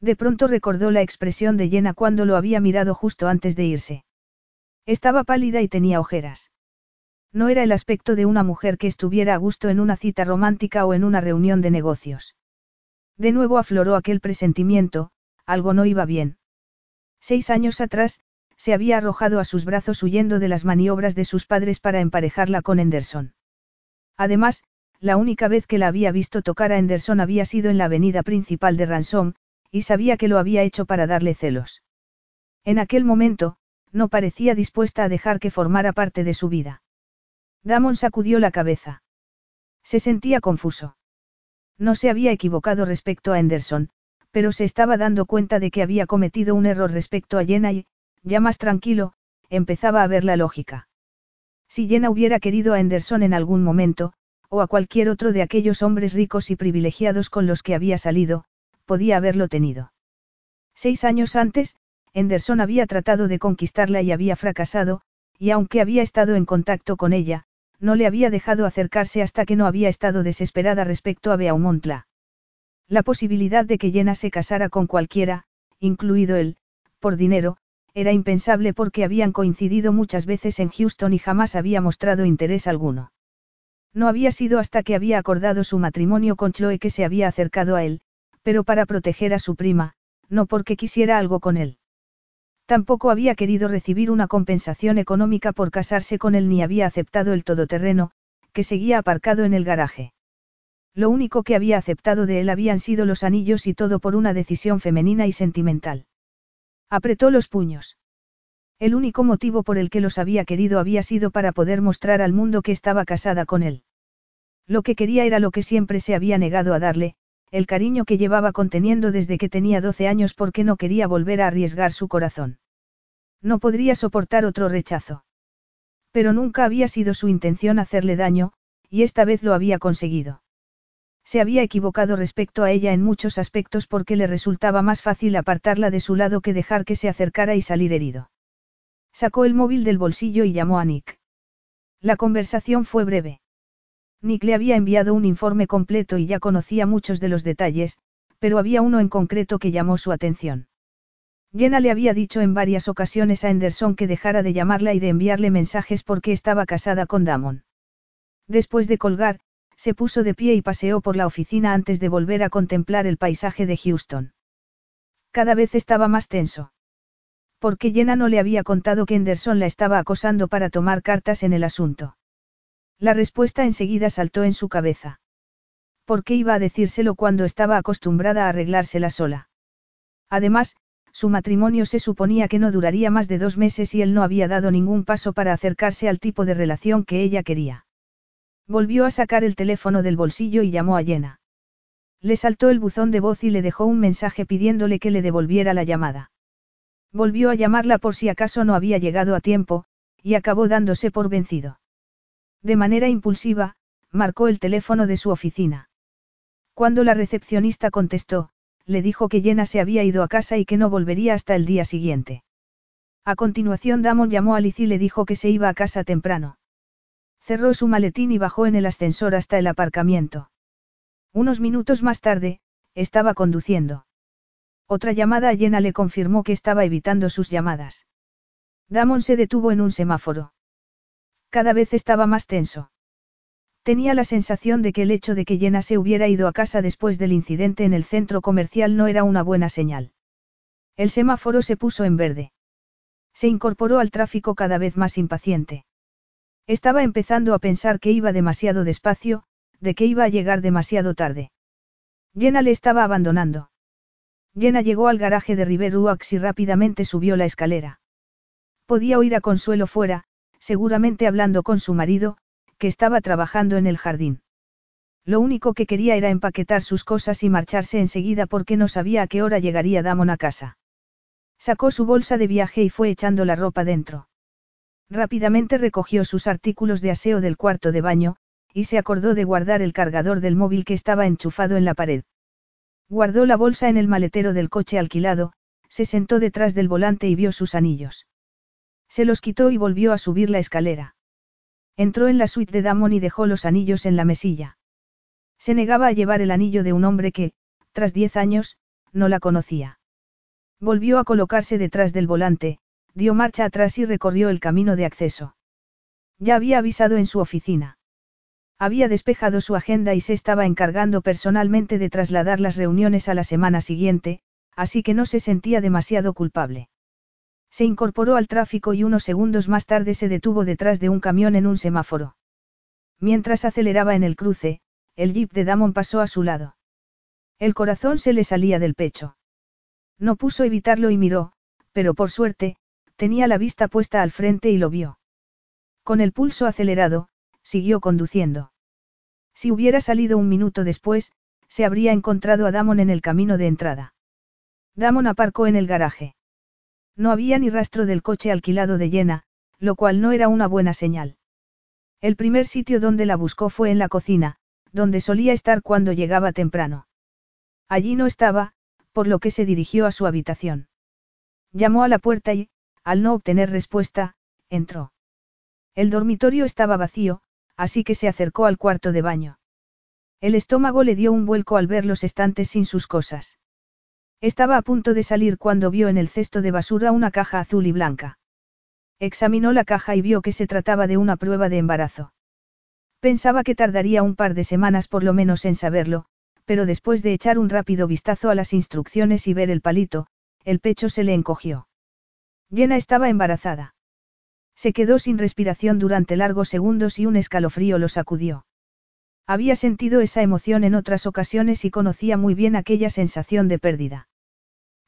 De pronto recordó la expresión de Jenna cuando lo había mirado justo antes de irse. Estaba pálida y tenía ojeras. No era el aspecto de una mujer que estuviera a gusto en una cita romántica o en una reunión de negocios. De nuevo afloró aquel presentimiento, algo no iba bien. Seis años atrás, se había arrojado a sus brazos huyendo de las maniobras de sus padres para emparejarla con Henderson. Además, la única vez que la había visto tocar a Henderson había sido en la avenida principal de Ransom, y sabía que lo había hecho para darle celos. En aquel momento, no parecía dispuesta a dejar que formara parte de su vida. Damon sacudió la cabeza. Se sentía confuso. No se había equivocado respecto a Anderson, pero se estaba dando cuenta de que había cometido un error respecto a Jenna y, ya más tranquilo, empezaba a ver la lógica. Si Jenna hubiera querido a Anderson en algún momento, o a cualquier otro de aquellos hombres ricos y privilegiados con los que había salido, podía haberlo tenido. Seis años antes, Henderson había tratado de conquistarla y había fracasado, y aunque había estado en contacto con ella, no le había dejado acercarse hasta que no había estado desesperada respecto a Beaumontla. La posibilidad de que Jenna se casara con cualquiera, incluido él, por dinero, era impensable porque habían coincidido muchas veces en Houston y jamás había mostrado interés alguno. No había sido hasta que había acordado su matrimonio con Chloe que se había acercado a él, pero para proteger a su prima, no porque quisiera algo con él. Tampoco había querido recibir una compensación económica por casarse con él ni había aceptado el todoterreno, que seguía aparcado en el garaje. Lo único que había aceptado de él habían sido los anillos y todo por una decisión femenina y sentimental. Apretó los puños. El único motivo por el que los había querido había sido para poder mostrar al mundo que estaba casada con él. Lo que quería era lo que siempre se había negado a darle, el cariño que llevaba conteniendo desde que tenía 12 años porque no quería volver a arriesgar su corazón. No podría soportar otro rechazo. Pero nunca había sido su intención hacerle daño, y esta vez lo había conseguido. Se había equivocado respecto a ella en muchos aspectos porque le resultaba más fácil apartarla de su lado que dejar que se acercara y salir herido. Sacó el móvil del bolsillo y llamó a Nick. La conversación fue breve. Nick le había enviado un informe completo y ya conocía muchos de los detalles, pero había uno en concreto que llamó su atención. Jenna le había dicho en varias ocasiones a Anderson que dejara de llamarla y de enviarle mensajes porque estaba casada con Damon. Después de colgar, se puso de pie y paseó por la oficina antes de volver a contemplar el paisaje de Houston. Cada vez estaba más tenso. Porque Jenna no le había contado que Anderson la estaba acosando para tomar cartas en el asunto. La respuesta enseguida saltó en su cabeza. ¿Por qué iba a decírselo cuando estaba acostumbrada a arreglársela sola? Además, su matrimonio se suponía que no duraría más de dos meses y él no había dado ningún paso para acercarse al tipo de relación que ella quería. Volvió a sacar el teléfono del bolsillo y llamó a Jenna. Le saltó el buzón de voz y le dejó un mensaje pidiéndole que le devolviera la llamada. Volvió a llamarla por si acaso no había llegado a tiempo, y acabó dándose por vencido. De manera impulsiva, marcó el teléfono de su oficina. Cuando la recepcionista contestó, le dijo que Jenna se había ido a casa y que no volvería hasta el día siguiente. A continuación Damon llamó a Liz y le dijo que se iba a casa temprano. Cerró su maletín y bajó en el ascensor hasta el aparcamiento. Unos minutos más tarde, estaba conduciendo. Otra llamada a Jenna le confirmó que estaba evitando sus llamadas. Damon se detuvo en un semáforo. Cada vez estaba más tenso. Tenía la sensación de que el hecho de que Jenna se hubiera ido a casa después del incidente en el centro comercial no era una buena señal. El semáforo se puso en verde. Se incorporó al tráfico cada vez más impaciente. Estaba empezando a pensar que iba demasiado despacio, de que iba a llegar demasiado tarde. Jenna le estaba abandonando. Jenna llegó al garaje de River Oaks y rápidamente subió la escalera. Podía oír a Consuelo fuera, seguramente hablando con su marido, que estaba trabajando en el jardín. Lo único que quería era empaquetar sus cosas y marcharse enseguida porque no sabía a qué hora llegaría Damon a casa. Sacó su bolsa de viaje y fue echando la ropa dentro. Rápidamente recogió sus artículos de aseo del cuarto de baño, y se acordó de guardar el cargador del móvil que estaba enchufado en la pared. Guardó la bolsa en el maletero del coche alquilado, se sentó detrás del volante y vio sus anillos. Se los quitó y volvió a subir la escalera. Entró en la suite de Damon y dejó los anillos en la mesilla. Se negaba a llevar el anillo de un hombre que, tras diez años, no la conocía. Volvió a colocarse detrás del volante, dio marcha atrás y recorrió el camino de acceso. Ya había avisado en su oficina. Había despejado su agenda y se estaba encargando personalmente de trasladar las reuniones a la semana siguiente, así que no se sentía demasiado culpable. Se incorporó al tráfico y unos segundos más tarde se detuvo detrás de un camión en un semáforo. Mientras aceleraba en el cruce, el jeep de Damon pasó a su lado. El corazón se le salía del pecho. No puso evitarlo y miró, pero por suerte, tenía la vista puesta al frente y lo vio. Con el pulso acelerado, siguió conduciendo. Si hubiera salido un minuto después, se habría encontrado a Damon en el camino de entrada. Damon aparcó en el garaje. No había ni rastro del coche alquilado de llena, lo cual no era una buena señal. El primer sitio donde la buscó fue en la cocina, donde solía estar cuando llegaba temprano. Allí no estaba, por lo que se dirigió a su habitación. Llamó a la puerta y, al no obtener respuesta, entró. El dormitorio estaba vacío, así que se acercó al cuarto de baño. El estómago le dio un vuelco al ver los estantes sin sus cosas. Estaba a punto de salir cuando vio en el cesto de basura una caja azul y blanca. Examinó la caja y vio que se trataba de una prueba de embarazo. Pensaba que tardaría un par de semanas por lo menos en saberlo, pero después de echar un rápido vistazo a las instrucciones y ver el palito, el pecho se le encogió. Jenna estaba embarazada. Se quedó sin respiración durante largos segundos y un escalofrío lo sacudió. Había sentido esa emoción en otras ocasiones y conocía muy bien aquella sensación de pérdida.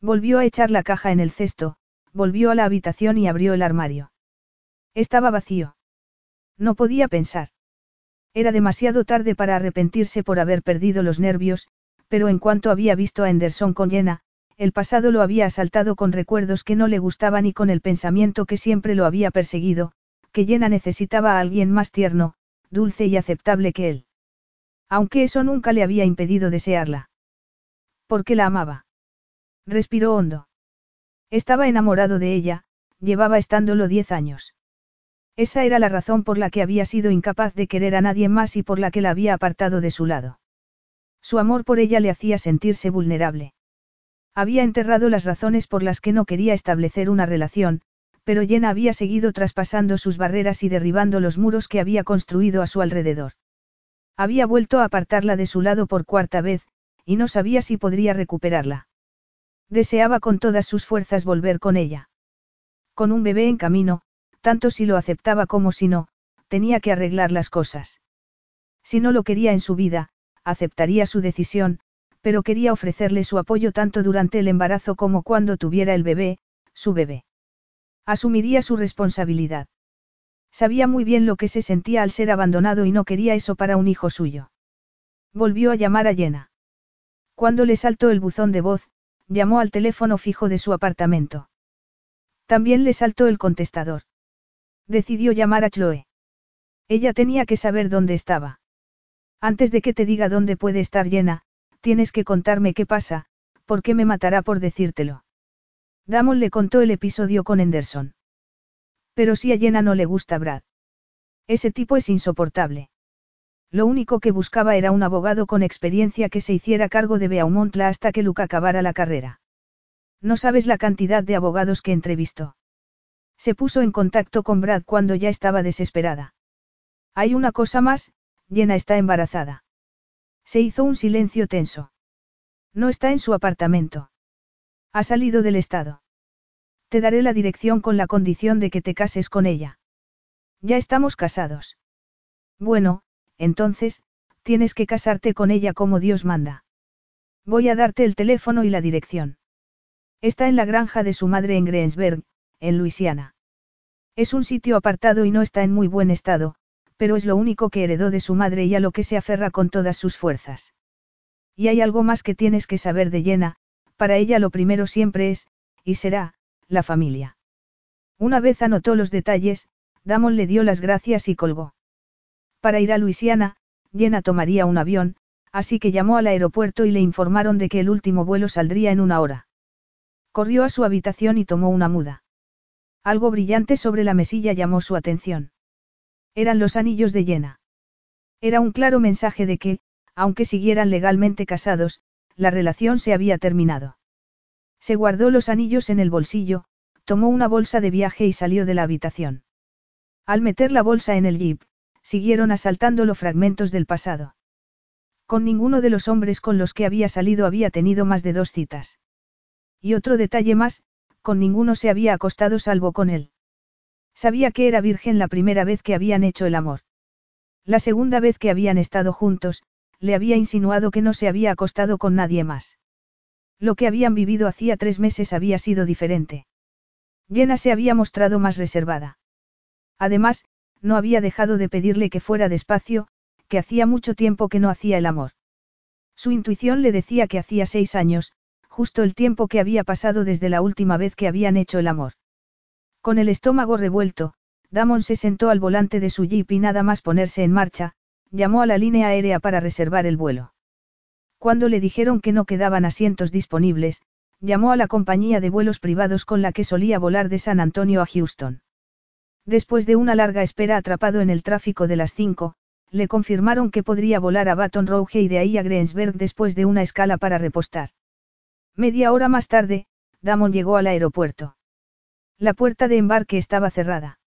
Volvió a echar la caja en el cesto, volvió a la habitación y abrió el armario. Estaba vacío. No podía pensar. Era demasiado tarde para arrepentirse por haber perdido los nervios, pero en cuanto había visto a Anderson con Jenna, el pasado lo había asaltado con recuerdos que no le gustaban y con el pensamiento que siempre lo había perseguido, que Jenna necesitaba a alguien más tierno, dulce y aceptable que él. Aunque eso nunca le había impedido desearla. Porque la amaba. Respiró hondo. Estaba enamorado de ella, llevaba estándolo diez años. Esa era la razón por la que había sido incapaz de querer a nadie más y por la que la había apartado de su lado. Su amor por ella le hacía sentirse vulnerable. Había enterrado las razones por las que no quería establecer una relación, pero Jenna había seguido traspasando sus barreras y derribando los muros que había construido a su alrededor. Había vuelto a apartarla de su lado por cuarta vez, y no sabía si podría recuperarla. Deseaba con todas sus fuerzas volver con ella. Con un bebé en camino, tanto si lo aceptaba como si no, tenía que arreglar las cosas. Si no lo quería en su vida, aceptaría su decisión, pero quería ofrecerle su apoyo tanto durante el embarazo como cuando tuviera el bebé, su bebé. Asumiría su responsabilidad. Sabía muy bien lo que se sentía al ser abandonado y no quería eso para un hijo suyo. Volvió a llamar a Jenna. Cuando le saltó el buzón de voz, llamó al teléfono fijo de su apartamento. También le saltó el contestador. Decidió llamar a Chloe. Ella tenía que saber dónde estaba. Antes de que te diga dónde puede estar llena, tienes que contarme qué pasa, porque me matará por decírtelo. Damon le contó el episodio con Henderson. Pero si a Jenna no le gusta Brad. Ese tipo es insoportable. Lo único que buscaba era un abogado con experiencia que se hiciera cargo de Beaumontla hasta que Luke acabara la carrera. No sabes la cantidad de abogados que entrevistó. Se puso en contacto con Brad cuando ya estaba desesperada. Hay una cosa más, Jenna está embarazada. Se hizo un silencio tenso. No está en su apartamento. Ha salido del estado. Te daré la dirección con la condición de que te cases con ella. Ya estamos casados. Bueno, entonces, tienes que casarte con ella como Dios manda. Voy a darte el teléfono y la dirección. Está en la granja de su madre en Greensburg, en Luisiana. Es un sitio apartado y no está en muy buen estado, pero es lo único que heredó de su madre y a lo que se aferra con todas sus fuerzas. Y hay algo más que tienes que saber de Jenna, para ella lo primero siempre es, y será, la familia. Una vez anotó los detalles, Damon le dio las gracias y colgó. Para ir a Luisiana, Jenna tomaría un avión, así que llamó al aeropuerto y le informaron de que el último vuelo saldría en una hora. Corrió a su habitación y tomó una muda. Algo brillante sobre la mesilla llamó su atención. Eran los anillos de Jenna. Era un claro mensaje de que, aunque siguieran legalmente casados, la relación se había terminado. Se guardó los anillos en el bolsillo, tomó una bolsa de viaje y salió de la habitación. Al meter la bolsa en el jeep, siguieron asaltándolo fragmentos del pasado. Con ninguno de los hombres con los que había salido había tenido más de dos citas. Y otro detalle más, con ninguno se había acostado salvo con él. Sabía que era virgen la primera vez que habían hecho el amor. La segunda vez que habían estado juntos, le había insinuado que no se había acostado con nadie más. Lo que habían vivido hacía tres meses había sido diferente. Jenna se había mostrado más reservada. Además, no había dejado de pedirle que fuera despacio, que hacía mucho tiempo que no hacía el amor. Su intuición le decía que hacía seis años, justo el tiempo que había pasado desde la última vez que habían hecho el amor. Con el estómago revuelto, Damon se sentó al volante de su jeep y nada más ponerse en marcha, llamó a la línea aérea para reservar el vuelo. Cuando le dijeron que no quedaban asientos disponibles, llamó a la compañía de vuelos privados con la que solía volar de San Antonio a Houston. Después de una larga espera atrapado en el tráfico de las 5, le confirmaron que podría volar a Baton Rouge y de ahí a Greensburg después de una escala para repostar. Media hora más tarde, Damon llegó al aeropuerto. La puerta de embarque estaba cerrada.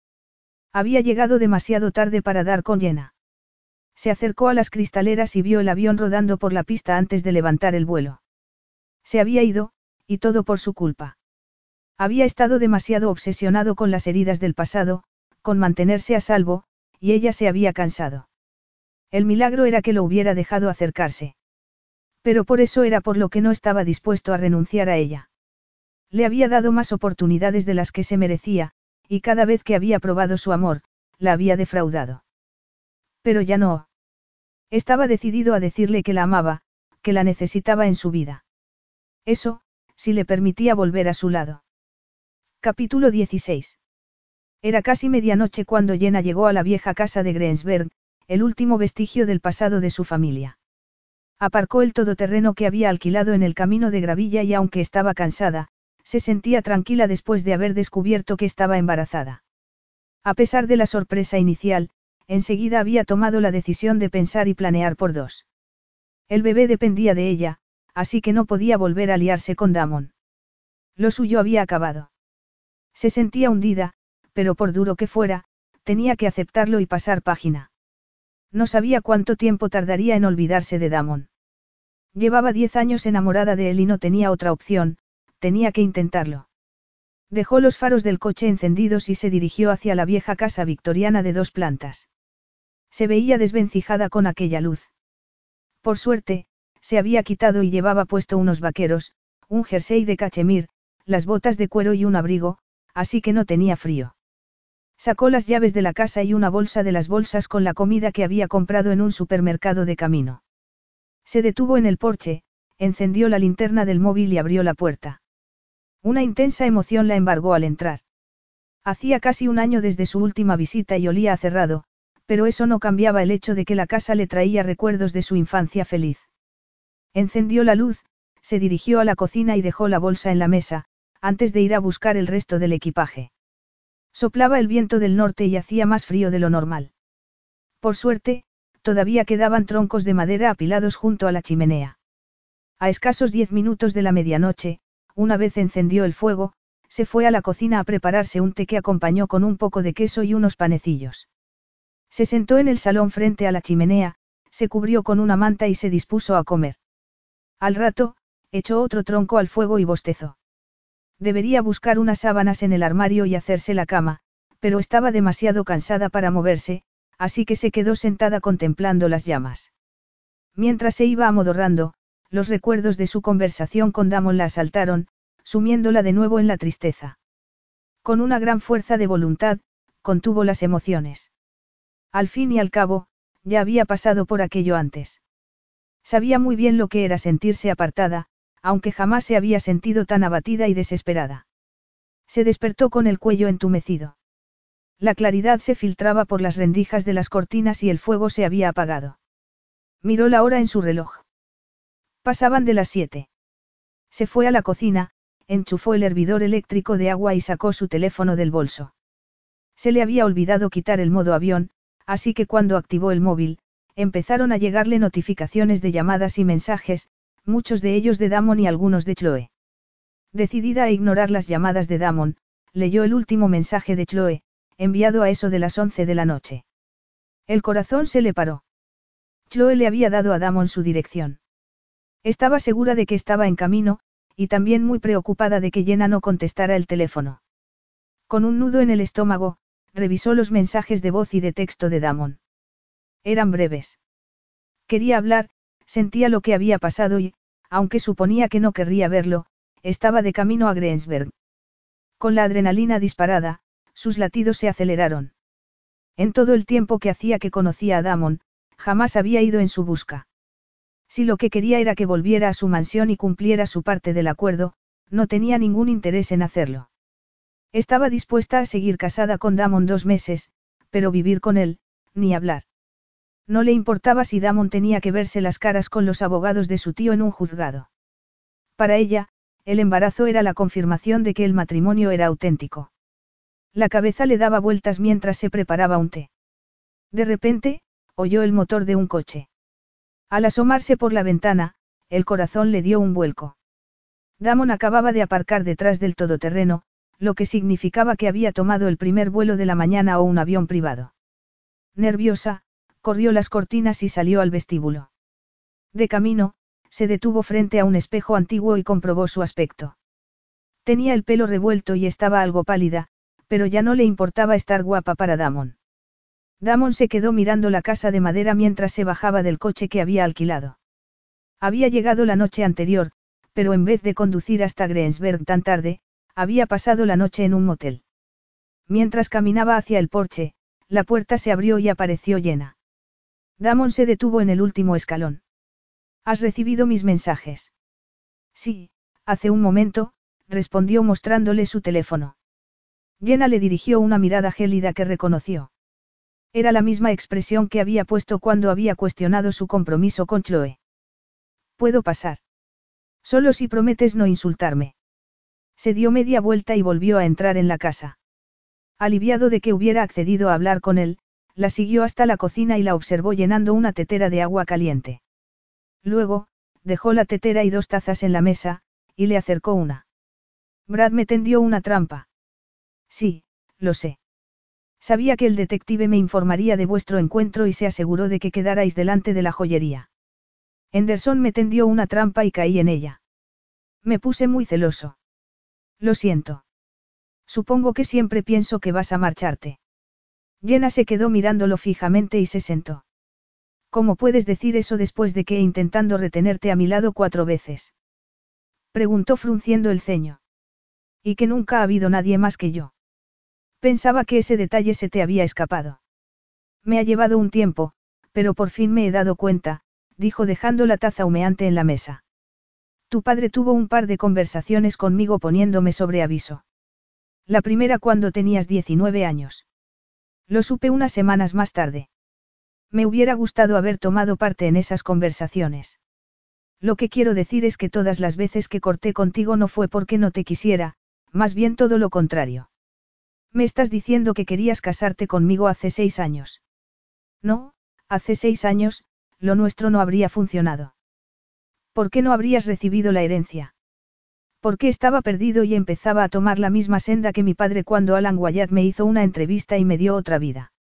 Había llegado demasiado tarde para dar con llena. Se acercó a las cristaleras y vio el avión rodando por la pista antes de levantar el vuelo. Se había ido, y todo por su culpa. Había estado demasiado obsesionado con las heridas del pasado, con mantenerse a salvo, y ella se había cansado. El milagro era que lo hubiera dejado acercarse. Pero por eso era por lo que no estaba dispuesto a renunciar a ella. Le había dado más oportunidades de las que se merecía, y cada vez que había probado su amor, la había defraudado. Pero ya no. Estaba decidido a decirle que la amaba, que la necesitaba en su vida. Eso, si le permitía volver a su lado. Capítulo 16. Era casi medianoche cuando Jenna llegó a la vieja casa de Greensberg, el último vestigio del pasado de su familia. Aparcó el todoterreno que había alquilado en el camino de gravilla y aunque estaba cansada, se sentía tranquila después de haber descubierto que estaba embarazada. A pesar de la sorpresa inicial, enseguida había tomado la decisión de pensar y planear por dos. El bebé dependía de ella, así que no podía volver a liarse con Damon. Lo suyo había acabado. Se sentía hundida, pero por duro que fuera, tenía que aceptarlo y pasar página. No sabía cuánto tiempo tardaría en olvidarse de Damon. Llevaba diez años enamorada de él y no tenía otra opción, tenía que intentarlo. Dejó los faros del coche encendidos y se dirigió hacia la vieja casa victoriana de dos plantas. Se veía desvencijada con aquella luz. Por suerte, se había quitado y llevaba puesto unos vaqueros, un jersey de cachemir, las botas de cuero y un abrigo, así que no tenía frío. Sacó las llaves de la casa y una bolsa de las bolsas con la comida que había comprado en un supermercado de camino. Se detuvo en el porche, encendió la linterna del móvil y abrió la puerta. Una intensa emoción la embargó al entrar. Hacía casi un año desde su última visita y olía a cerrado, pero eso no cambiaba el hecho de que la casa le traía recuerdos de su infancia feliz. Encendió la luz, se dirigió a la cocina y dejó la bolsa en la mesa, antes de ir a buscar el resto del equipaje. Soplaba el viento del norte y hacía más frío de lo normal. Por suerte, todavía quedaban troncos de madera apilados junto a la chimenea. A escasos diez minutos de la medianoche, una vez encendió el fuego, se fue a la cocina a prepararse un té que acompañó con un poco de queso y unos panecillos. Se sentó en el salón frente a la chimenea, se cubrió con una manta y se dispuso a comer. Al rato, echó otro tronco al fuego y bostezó. Debería buscar unas sábanas en el armario y hacerse la cama, pero estaba demasiado cansada para moverse, así que se quedó sentada contemplando las llamas. Mientras se iba amodorrando, los recuerdos de su conversación con Damon la asaltaron, sumiéndola de nuevo en la tristeza. Con una gran fuerza de voluntad, contuvo las emociones. Al fin y al cabo, ya había pasado por aquello antes. Sabía muy bien lo que era sentirse apartada, aunque jamás se había sentido tan abatida y desesperada. Se despertó con el cuello entumecido. La claridad se filtraba por las rendijas de las cortinas y el fuego se había apagado. Miró la hora en su reloj. Pasaban de las siete. Se fue a la cocina, enchufó el hervidor eléctrico de agua y sacó su teléfono del bolso. Se le había olvidado quitar el modo avión, así que cuando activó el móvil, empezaron a llegarle notificaciones de llamadas y mensajes, muchos de ellos de Damon y algunos de Chloe. Decidida a ignorar las llamadas de Damon, leyó el último mensaje de Chloe, enviado a eso de las once de la noche. El corazón se le paró. Chloe le había dado a Damon su dirección. Estaba segura de que estaba en camino, y también muy preocupada de que Jenna no contestara el teléfono. Con un nudo en el estómago, revisó los mensajes de voz y de texto de Damon. Eran breves. Quería hablar, sentía lo que había pasado y, aunque suponía que no querría verlo, estaba de camino a Greensberg. Con la adrenalina disparada, sus latidos se aceleraron. En todo el tiempo que hacía que conocía a Damon, jamás había ido en su busca. Si lo que quería era que volviera a su mansión y cumpliera su parte del acuerdo, no tenía ningún interés en hacerlo. Estaba dispuesta a seguir casada con Damon dos meses, pero vivir con él, ni hablar. No le importaba si Damon tenía que verse las caras con los abogados de su tío en un juzgado. Para ella, el embarazo era la confirmación de que el matrimonio era auténtico. La cabeza le daba vueltas mientras se preparaba un té. De repente, oyó el motor de un coche. Al asomarse por la ventana, el corazón le dio un vuelco. Damon acababa de aparcar detrás del todoterreno, lo que significaba que había tomado el primer vuelo de la mañana o un avión privado. Nerviosa, corrió las cortinas y salió al vestíbulo. De camino, se detuvo frente a un espejo antiguo y comprobó su aspecto. Tenía el pelo revuelto y estaba algo pálida, pero ya no le importaba estar guapa para Damon. Damon se quedó mirando la casa de madera mientras se bajaba del coche que había alquilado. Había llegado la noche anterior, pero en vez de conducir hasta Greensberg tan tarde, había pasado la noche en un motel. Mientras caminaba hacia el porche, la puerta se abrió y apareció llena. Damon se detuvo en el último escalón. ¿Has recibido mis mensajes? Sí, hace un momento, respondió mostrándole su teléfono. Jenna le dirigió una mirada gélida que reconoció. Era la misma expresión que había puesto cuando había cuestionado su compromiso con Chloe. Puedo pasar. Solo si prometes no insultarme. Se dio media vuelta y volvió a entrar en la casa. Aliviado de que hubiera accedido a hablar con él, la siguió hasta la cocina y la observó llenando una tetera de agua caliente. Luego, dejó la tetera y dos tazas en la mesa, y le acercó una. Brad me tendió una trampa. Sí, lo sé. Sabía que el detective me informaría de vuestro encuentro y se aseguró de que quedarais delante de la joyería. Henderson me tendió una trampa y caí en ella. Me puse muy celoso. Lo siento. Supongo que siempre pienso que vas a marcharte. Jenna se quedó mirándolo fijamente y se sentó. ¿Cómo puedes decir eso después de que intentando retenerte a mi lado cuatro veces? Preguntó frunciendo el ceño. Y que nunca ha habido nadie más que yo. Pensaba que ese detalle se te había escapado. Me ha llevado un tiempo, pero por fin me he dado cuenta, dijo dejando la taza humeante en la mesa. Tu padre tuvo un par de conversaciones conmigo poniéndome sobre aviso. La primera cuando tenías 19 años. Lo supe unas semanas más tarde. Me hubiera gustado haber tomado parte en esas conversaciones. Lo que quiero decir es que todas las veces que corté contigo no fue porque no te quisiera, más bien todo lo contrario. Me estás diciendo que querías casarte conmigo hace seis años. No, hace seis años, lo nuestro no habría funcionado. ¿Por qué no habrías recibido la herencia? Porque estaba perdido y empezaba a tomar la misma senda que mi padre cuando Alan Wyatt me hizo una entrevista y me dio otra vida.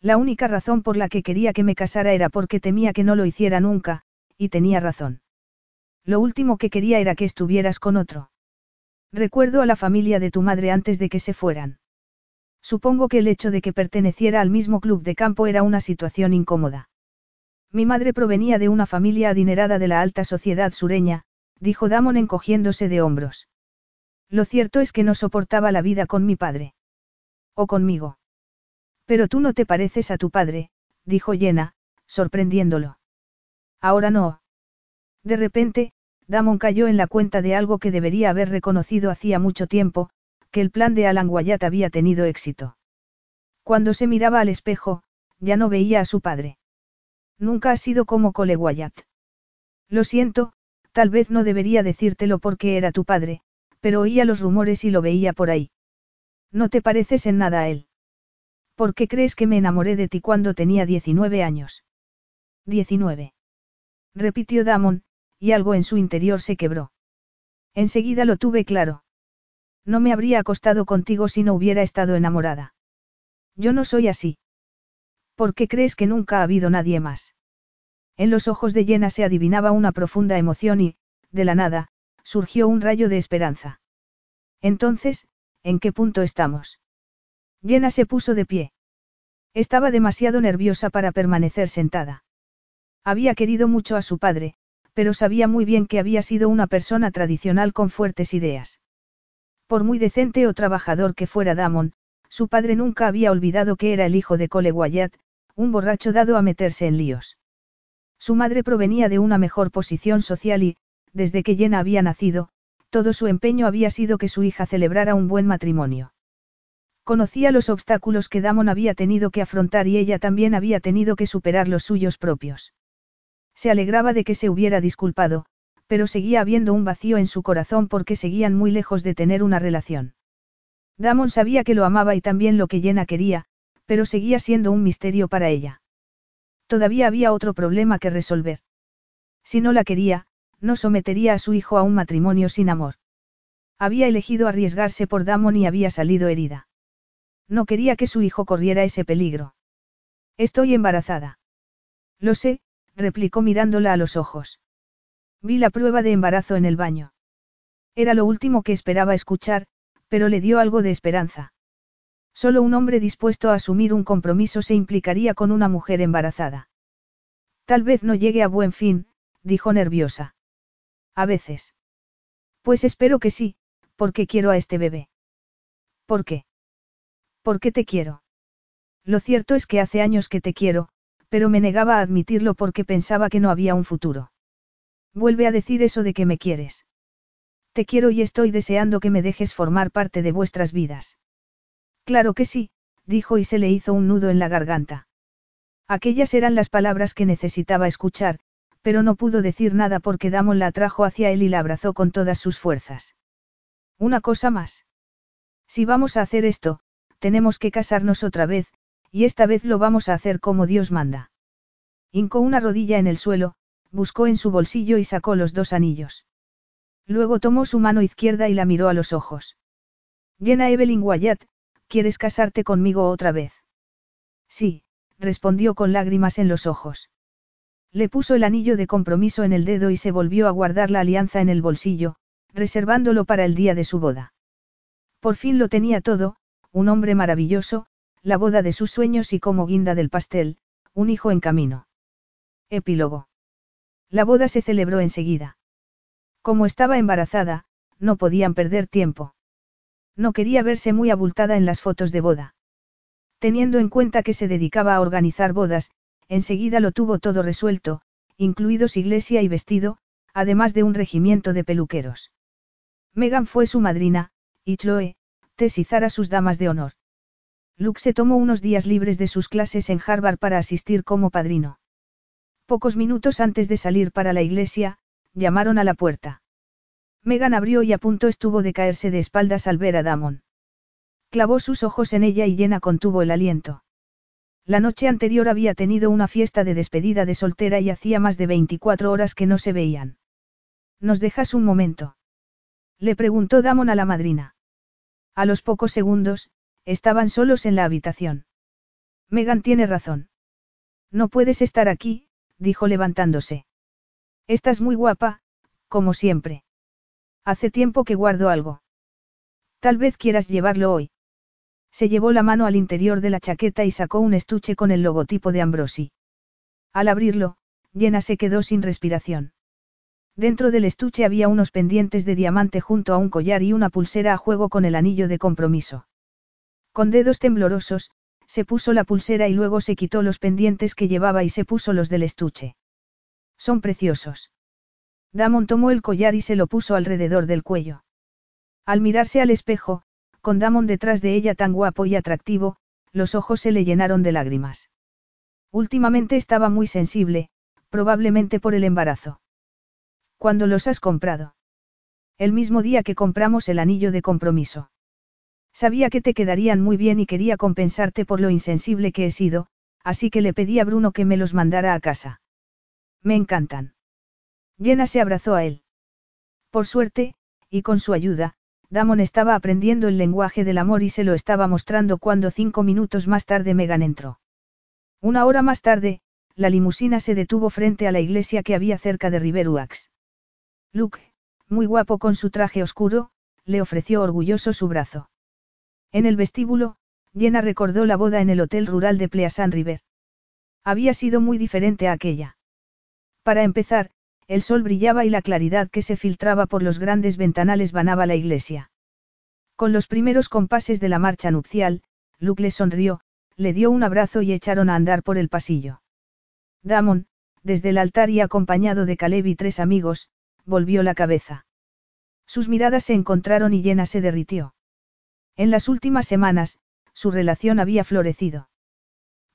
La única razón por la que quería que me casara era porque temía que no lo hiciera nunca, y tenía razón. Lo último que quería era que estuvieras con otro. Recuerdo a la familia de tu madre antes de que se fueran. Supongo que el hecho de que perteneciera al mismo club de campo era una situación incómoda. Mi madre provenía de una familia adinerada de la alta sociedad sureña, dijo Damon encogiéndose de hombros. Lo cierto es que no soportaba la vida con mi padre. O conmigo. Pero tú no te pareces a tu padre, dijo Jenna, sorprendiéndolo. Ahora no. De repente, Damon cayó en la cuenta de algo que debería haber reconocido hacía mucho tiempo, que el plan de Alan Wyatt había tenido éxito. Cuando se miraba al espejo, ya no veía a su padre. Nunca ha sido como Cole Wyatt. Lo siento, tal vez no debería decírtelo porque era tu padre, pero oía los rumores y lo veía por ahí. No te pareces en nada a él. ¿Por qué crees que me enamoré de ti cuando tenía 19 años? 19. Repitió Damon, y algo en su interior se quebró. Enseguida lo tuve claro. No me habría acostado contigo si no hubiera estado enamorada. Yo no soy así. ¿Por qué crees que nunca ha habido nadie más? En los ojos de Jenna se adivinaba una profunda emoción y, de la nada, surgió un rayo de esperanza. Entonces, ¿en qué punto estamos? Jenna se puso de pie. Estaba demasiado nerviosa para permanecer sentada. Había querido mucho a su padre, pero sabía muy bien que había sido una persona tradicional con fuertes ideas. Por muy decente o trabajador que fuera Damon, su padre nunca había olvidado que era el hijo de Cole Wyatt, un borracho dado a meterse en líos. Su madre provenía de una mejor posición social y, desde que Jenna había nacido, todo su empeño había sido que su hija celebrara un buen matrimonio. Conocía los obstáculos que Damon había tenido que afrontar y ella también había tenido que superar los suyos propios. Se alegraba de que se hubiera disculpado, pero seguía habiendo un vacío en su corazón porque seguían muy lejos de tener una relación. Damon sabía que lo amaba y también lo que Jenna quería, pero seguía siendo un misterio para ella. Todavía había otro problema que resolver. Si no la quería, no sometería a su hijo a un matrimonio sin amor. Había elegido arriesgarse por Damon y había salido herida. No quería que su hijo corriera ese peligro. Estoy embarazada. Lo sé, replicó mirándola a los ojos. Vi la prueba de embarazo en el baño. Era lo último que esperaba escuchar, pero le dio algo de esperanza. Solo un hombre dispuesto a asumir un compromiso se implicaría con una mujer embarazada. Tal vez no llegue a buen fin, dijo nerviosa. A veces. Pues espero que sí, porque quiero a este bebé. ¿Por qué? Porque te quiero. Lo cierto es que hace años que te quiero, pero me negaba a admitirlo porque pensaba que no había un futuro. Vuelve a decir eso de que me quieres. Te quiero y estoy deseando que me dejes formar parte de vuestras vidas. Claro que sí, dijo y se le hizo un nudo en la garganta. Aquellas eran las palabras que necesitaba escuchar, pero no pudo decir nada porque Damon la atrajo hacia él y la abrazó con todas sus fuerzas. Una cosa más. Si vamos a hacer esto, tenemos que casarnos otra vez, y esta vez lo vamos a hacer como Dios manda. Hincó una rodilla en el suelo, buscó en su bolsillo y sacó los dos anillos. Luego tomó su mano izquierda y la miró a los ojos. Llena Evelyn Wyatt, ¿quieres casarte conmigo otra vez? Sí, respondió con lágrimas en los ojos. Le puso el anillo de compromiso en el dedo y se volvió a guardar la alianza en el bolsillo, reservándolo para el día de su boda. Por fin lo tenía todo, un hombre maravilloso, la boda de sus sueños y como guinda del pastel, un hijo en camino. Epílogo. La boda se celebró enseguida. Como estaba embarazada, no podían perder tiempo. No quería verse muy abultada en las fotos de boda. Teniendo en cuenta que se dedicaba a organizar bodas, enseguida lo tuvo todo resuelto, incluidos iglesia y vestido, además de un regimiento de peluqueros. Megan fue su madrina, y Chloe, Tess y Zara sus damas de honor. Luke se tomó unos días libres de sus clases en Harvard para asistir como padrino. Pocos minutos antes de salir para la iglesia, llamaron a la puerta. Megan abrió y a punto estuvo de caerse de espaldas al ver a Damon. Clavó sus ojos en ella y llena contuvo el aliento. La noche anterior había tenido una fiesta de despedida de soltera y hacía más de 24 horas que no se veían. ¿Nos dejas un momento? Le preguntó Damon a la madrina. A los pocos segundos, estaban solos en la habitación. Megan tiene razón. No puedes estar aquí, dijo levantándose. Estás muy guapa, como siempre. Hace tiempo que guardo algo. Tal vez quieras llevarlo hoy. Se llevó la mano al interior de la chaqueta y sacó un estuche con el logotipo de Ambrosi. Al abrirlo, Jenna se quedó sin respiración. Dentro del estuche había unos pendientes de diamante junto a un collar y una pulsera a juego con el anillo de compromiso. Con dedos temblorosos, se puso la pulsera y luego se quitó los pendientes que llevaba y se puso los del estuche. Son preciosos. Damon tomó el collar y se lo puso alrededor del cuello. Al mirarse al espejo, con Damon detrás de ella tan guapo y atractivo, los ojos se le llenaron de lágrimas. Últimamente estaba muy sensible, probablemente por el embarazo. ¿Cuándo los has comprado? El mismo día que compramos el anillo de compromiso. Sabía que te quedarían muy bien y quería compensarte por lo insensible que he sido, así que le pedí a Bruno que me los mandara a casa. Me encantan. Jenna se abrazó a él. Por suerte, y con su ayuda, Damon estaba aprendiendo el lenguaje del amor y se lo estaba mostrando cuando cinco minutos más tarde Megan entró. Una hora más tarde, la limusina se detuvo frente a la iglesia que había cerca de Riveruax. Luke, muy guapo con su traje oscuro, le ofreció orgulloso su brazo. En el vestíbulo, Jenna recordó la boda en el hotel rural de Pleasant River. Había sido muy diferente a aquella. Para empezar, el sol brillaba y la claridad que se filtraba por los grandes ventanales banaba la iglesia. Con los primeros compases de la marcha nupcial, Luke le sonrió, le dio un abrazo y echaron a andar por el pasillo. Damon, desde el altar y acompañado de Caleb y tres amigos, volvió la cabeza. Sus miradas se encontraron y Llena se derritió. En las últimas semanas, su relación había florecido.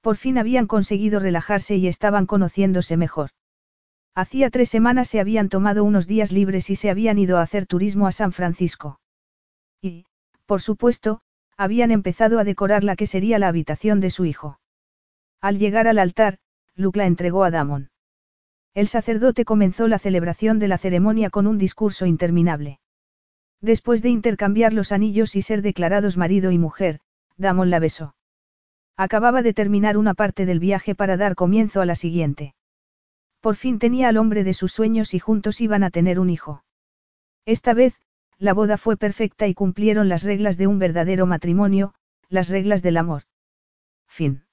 Por fin habían conseguido relajarse y estaban conociéndose mejor. Hacía tres semanas se habían tomado unos días libres y se habían ido a hacer turismo a San Francisco. Y, por supuesto, habían empezado a decorar la que sería la habitación de su hijo. Al llegar al altar, Luke la entregó a Damon. El sacerdote comenzó la celebración de la ceremonia con un discurso interminable. Después de intercambiar los anillos y ser declarados marido y mujer, Damon la besó. Acababa de terminar una parte del viaje para dar comienzo a la siguiente. Por fin tenía al hombre de sus sueños y juntos iban a tener un hijo. Esta vez, la boda fue perfecta y cumplieron las reglas de un verdadero matrimonio, las reglas del amor. Fin.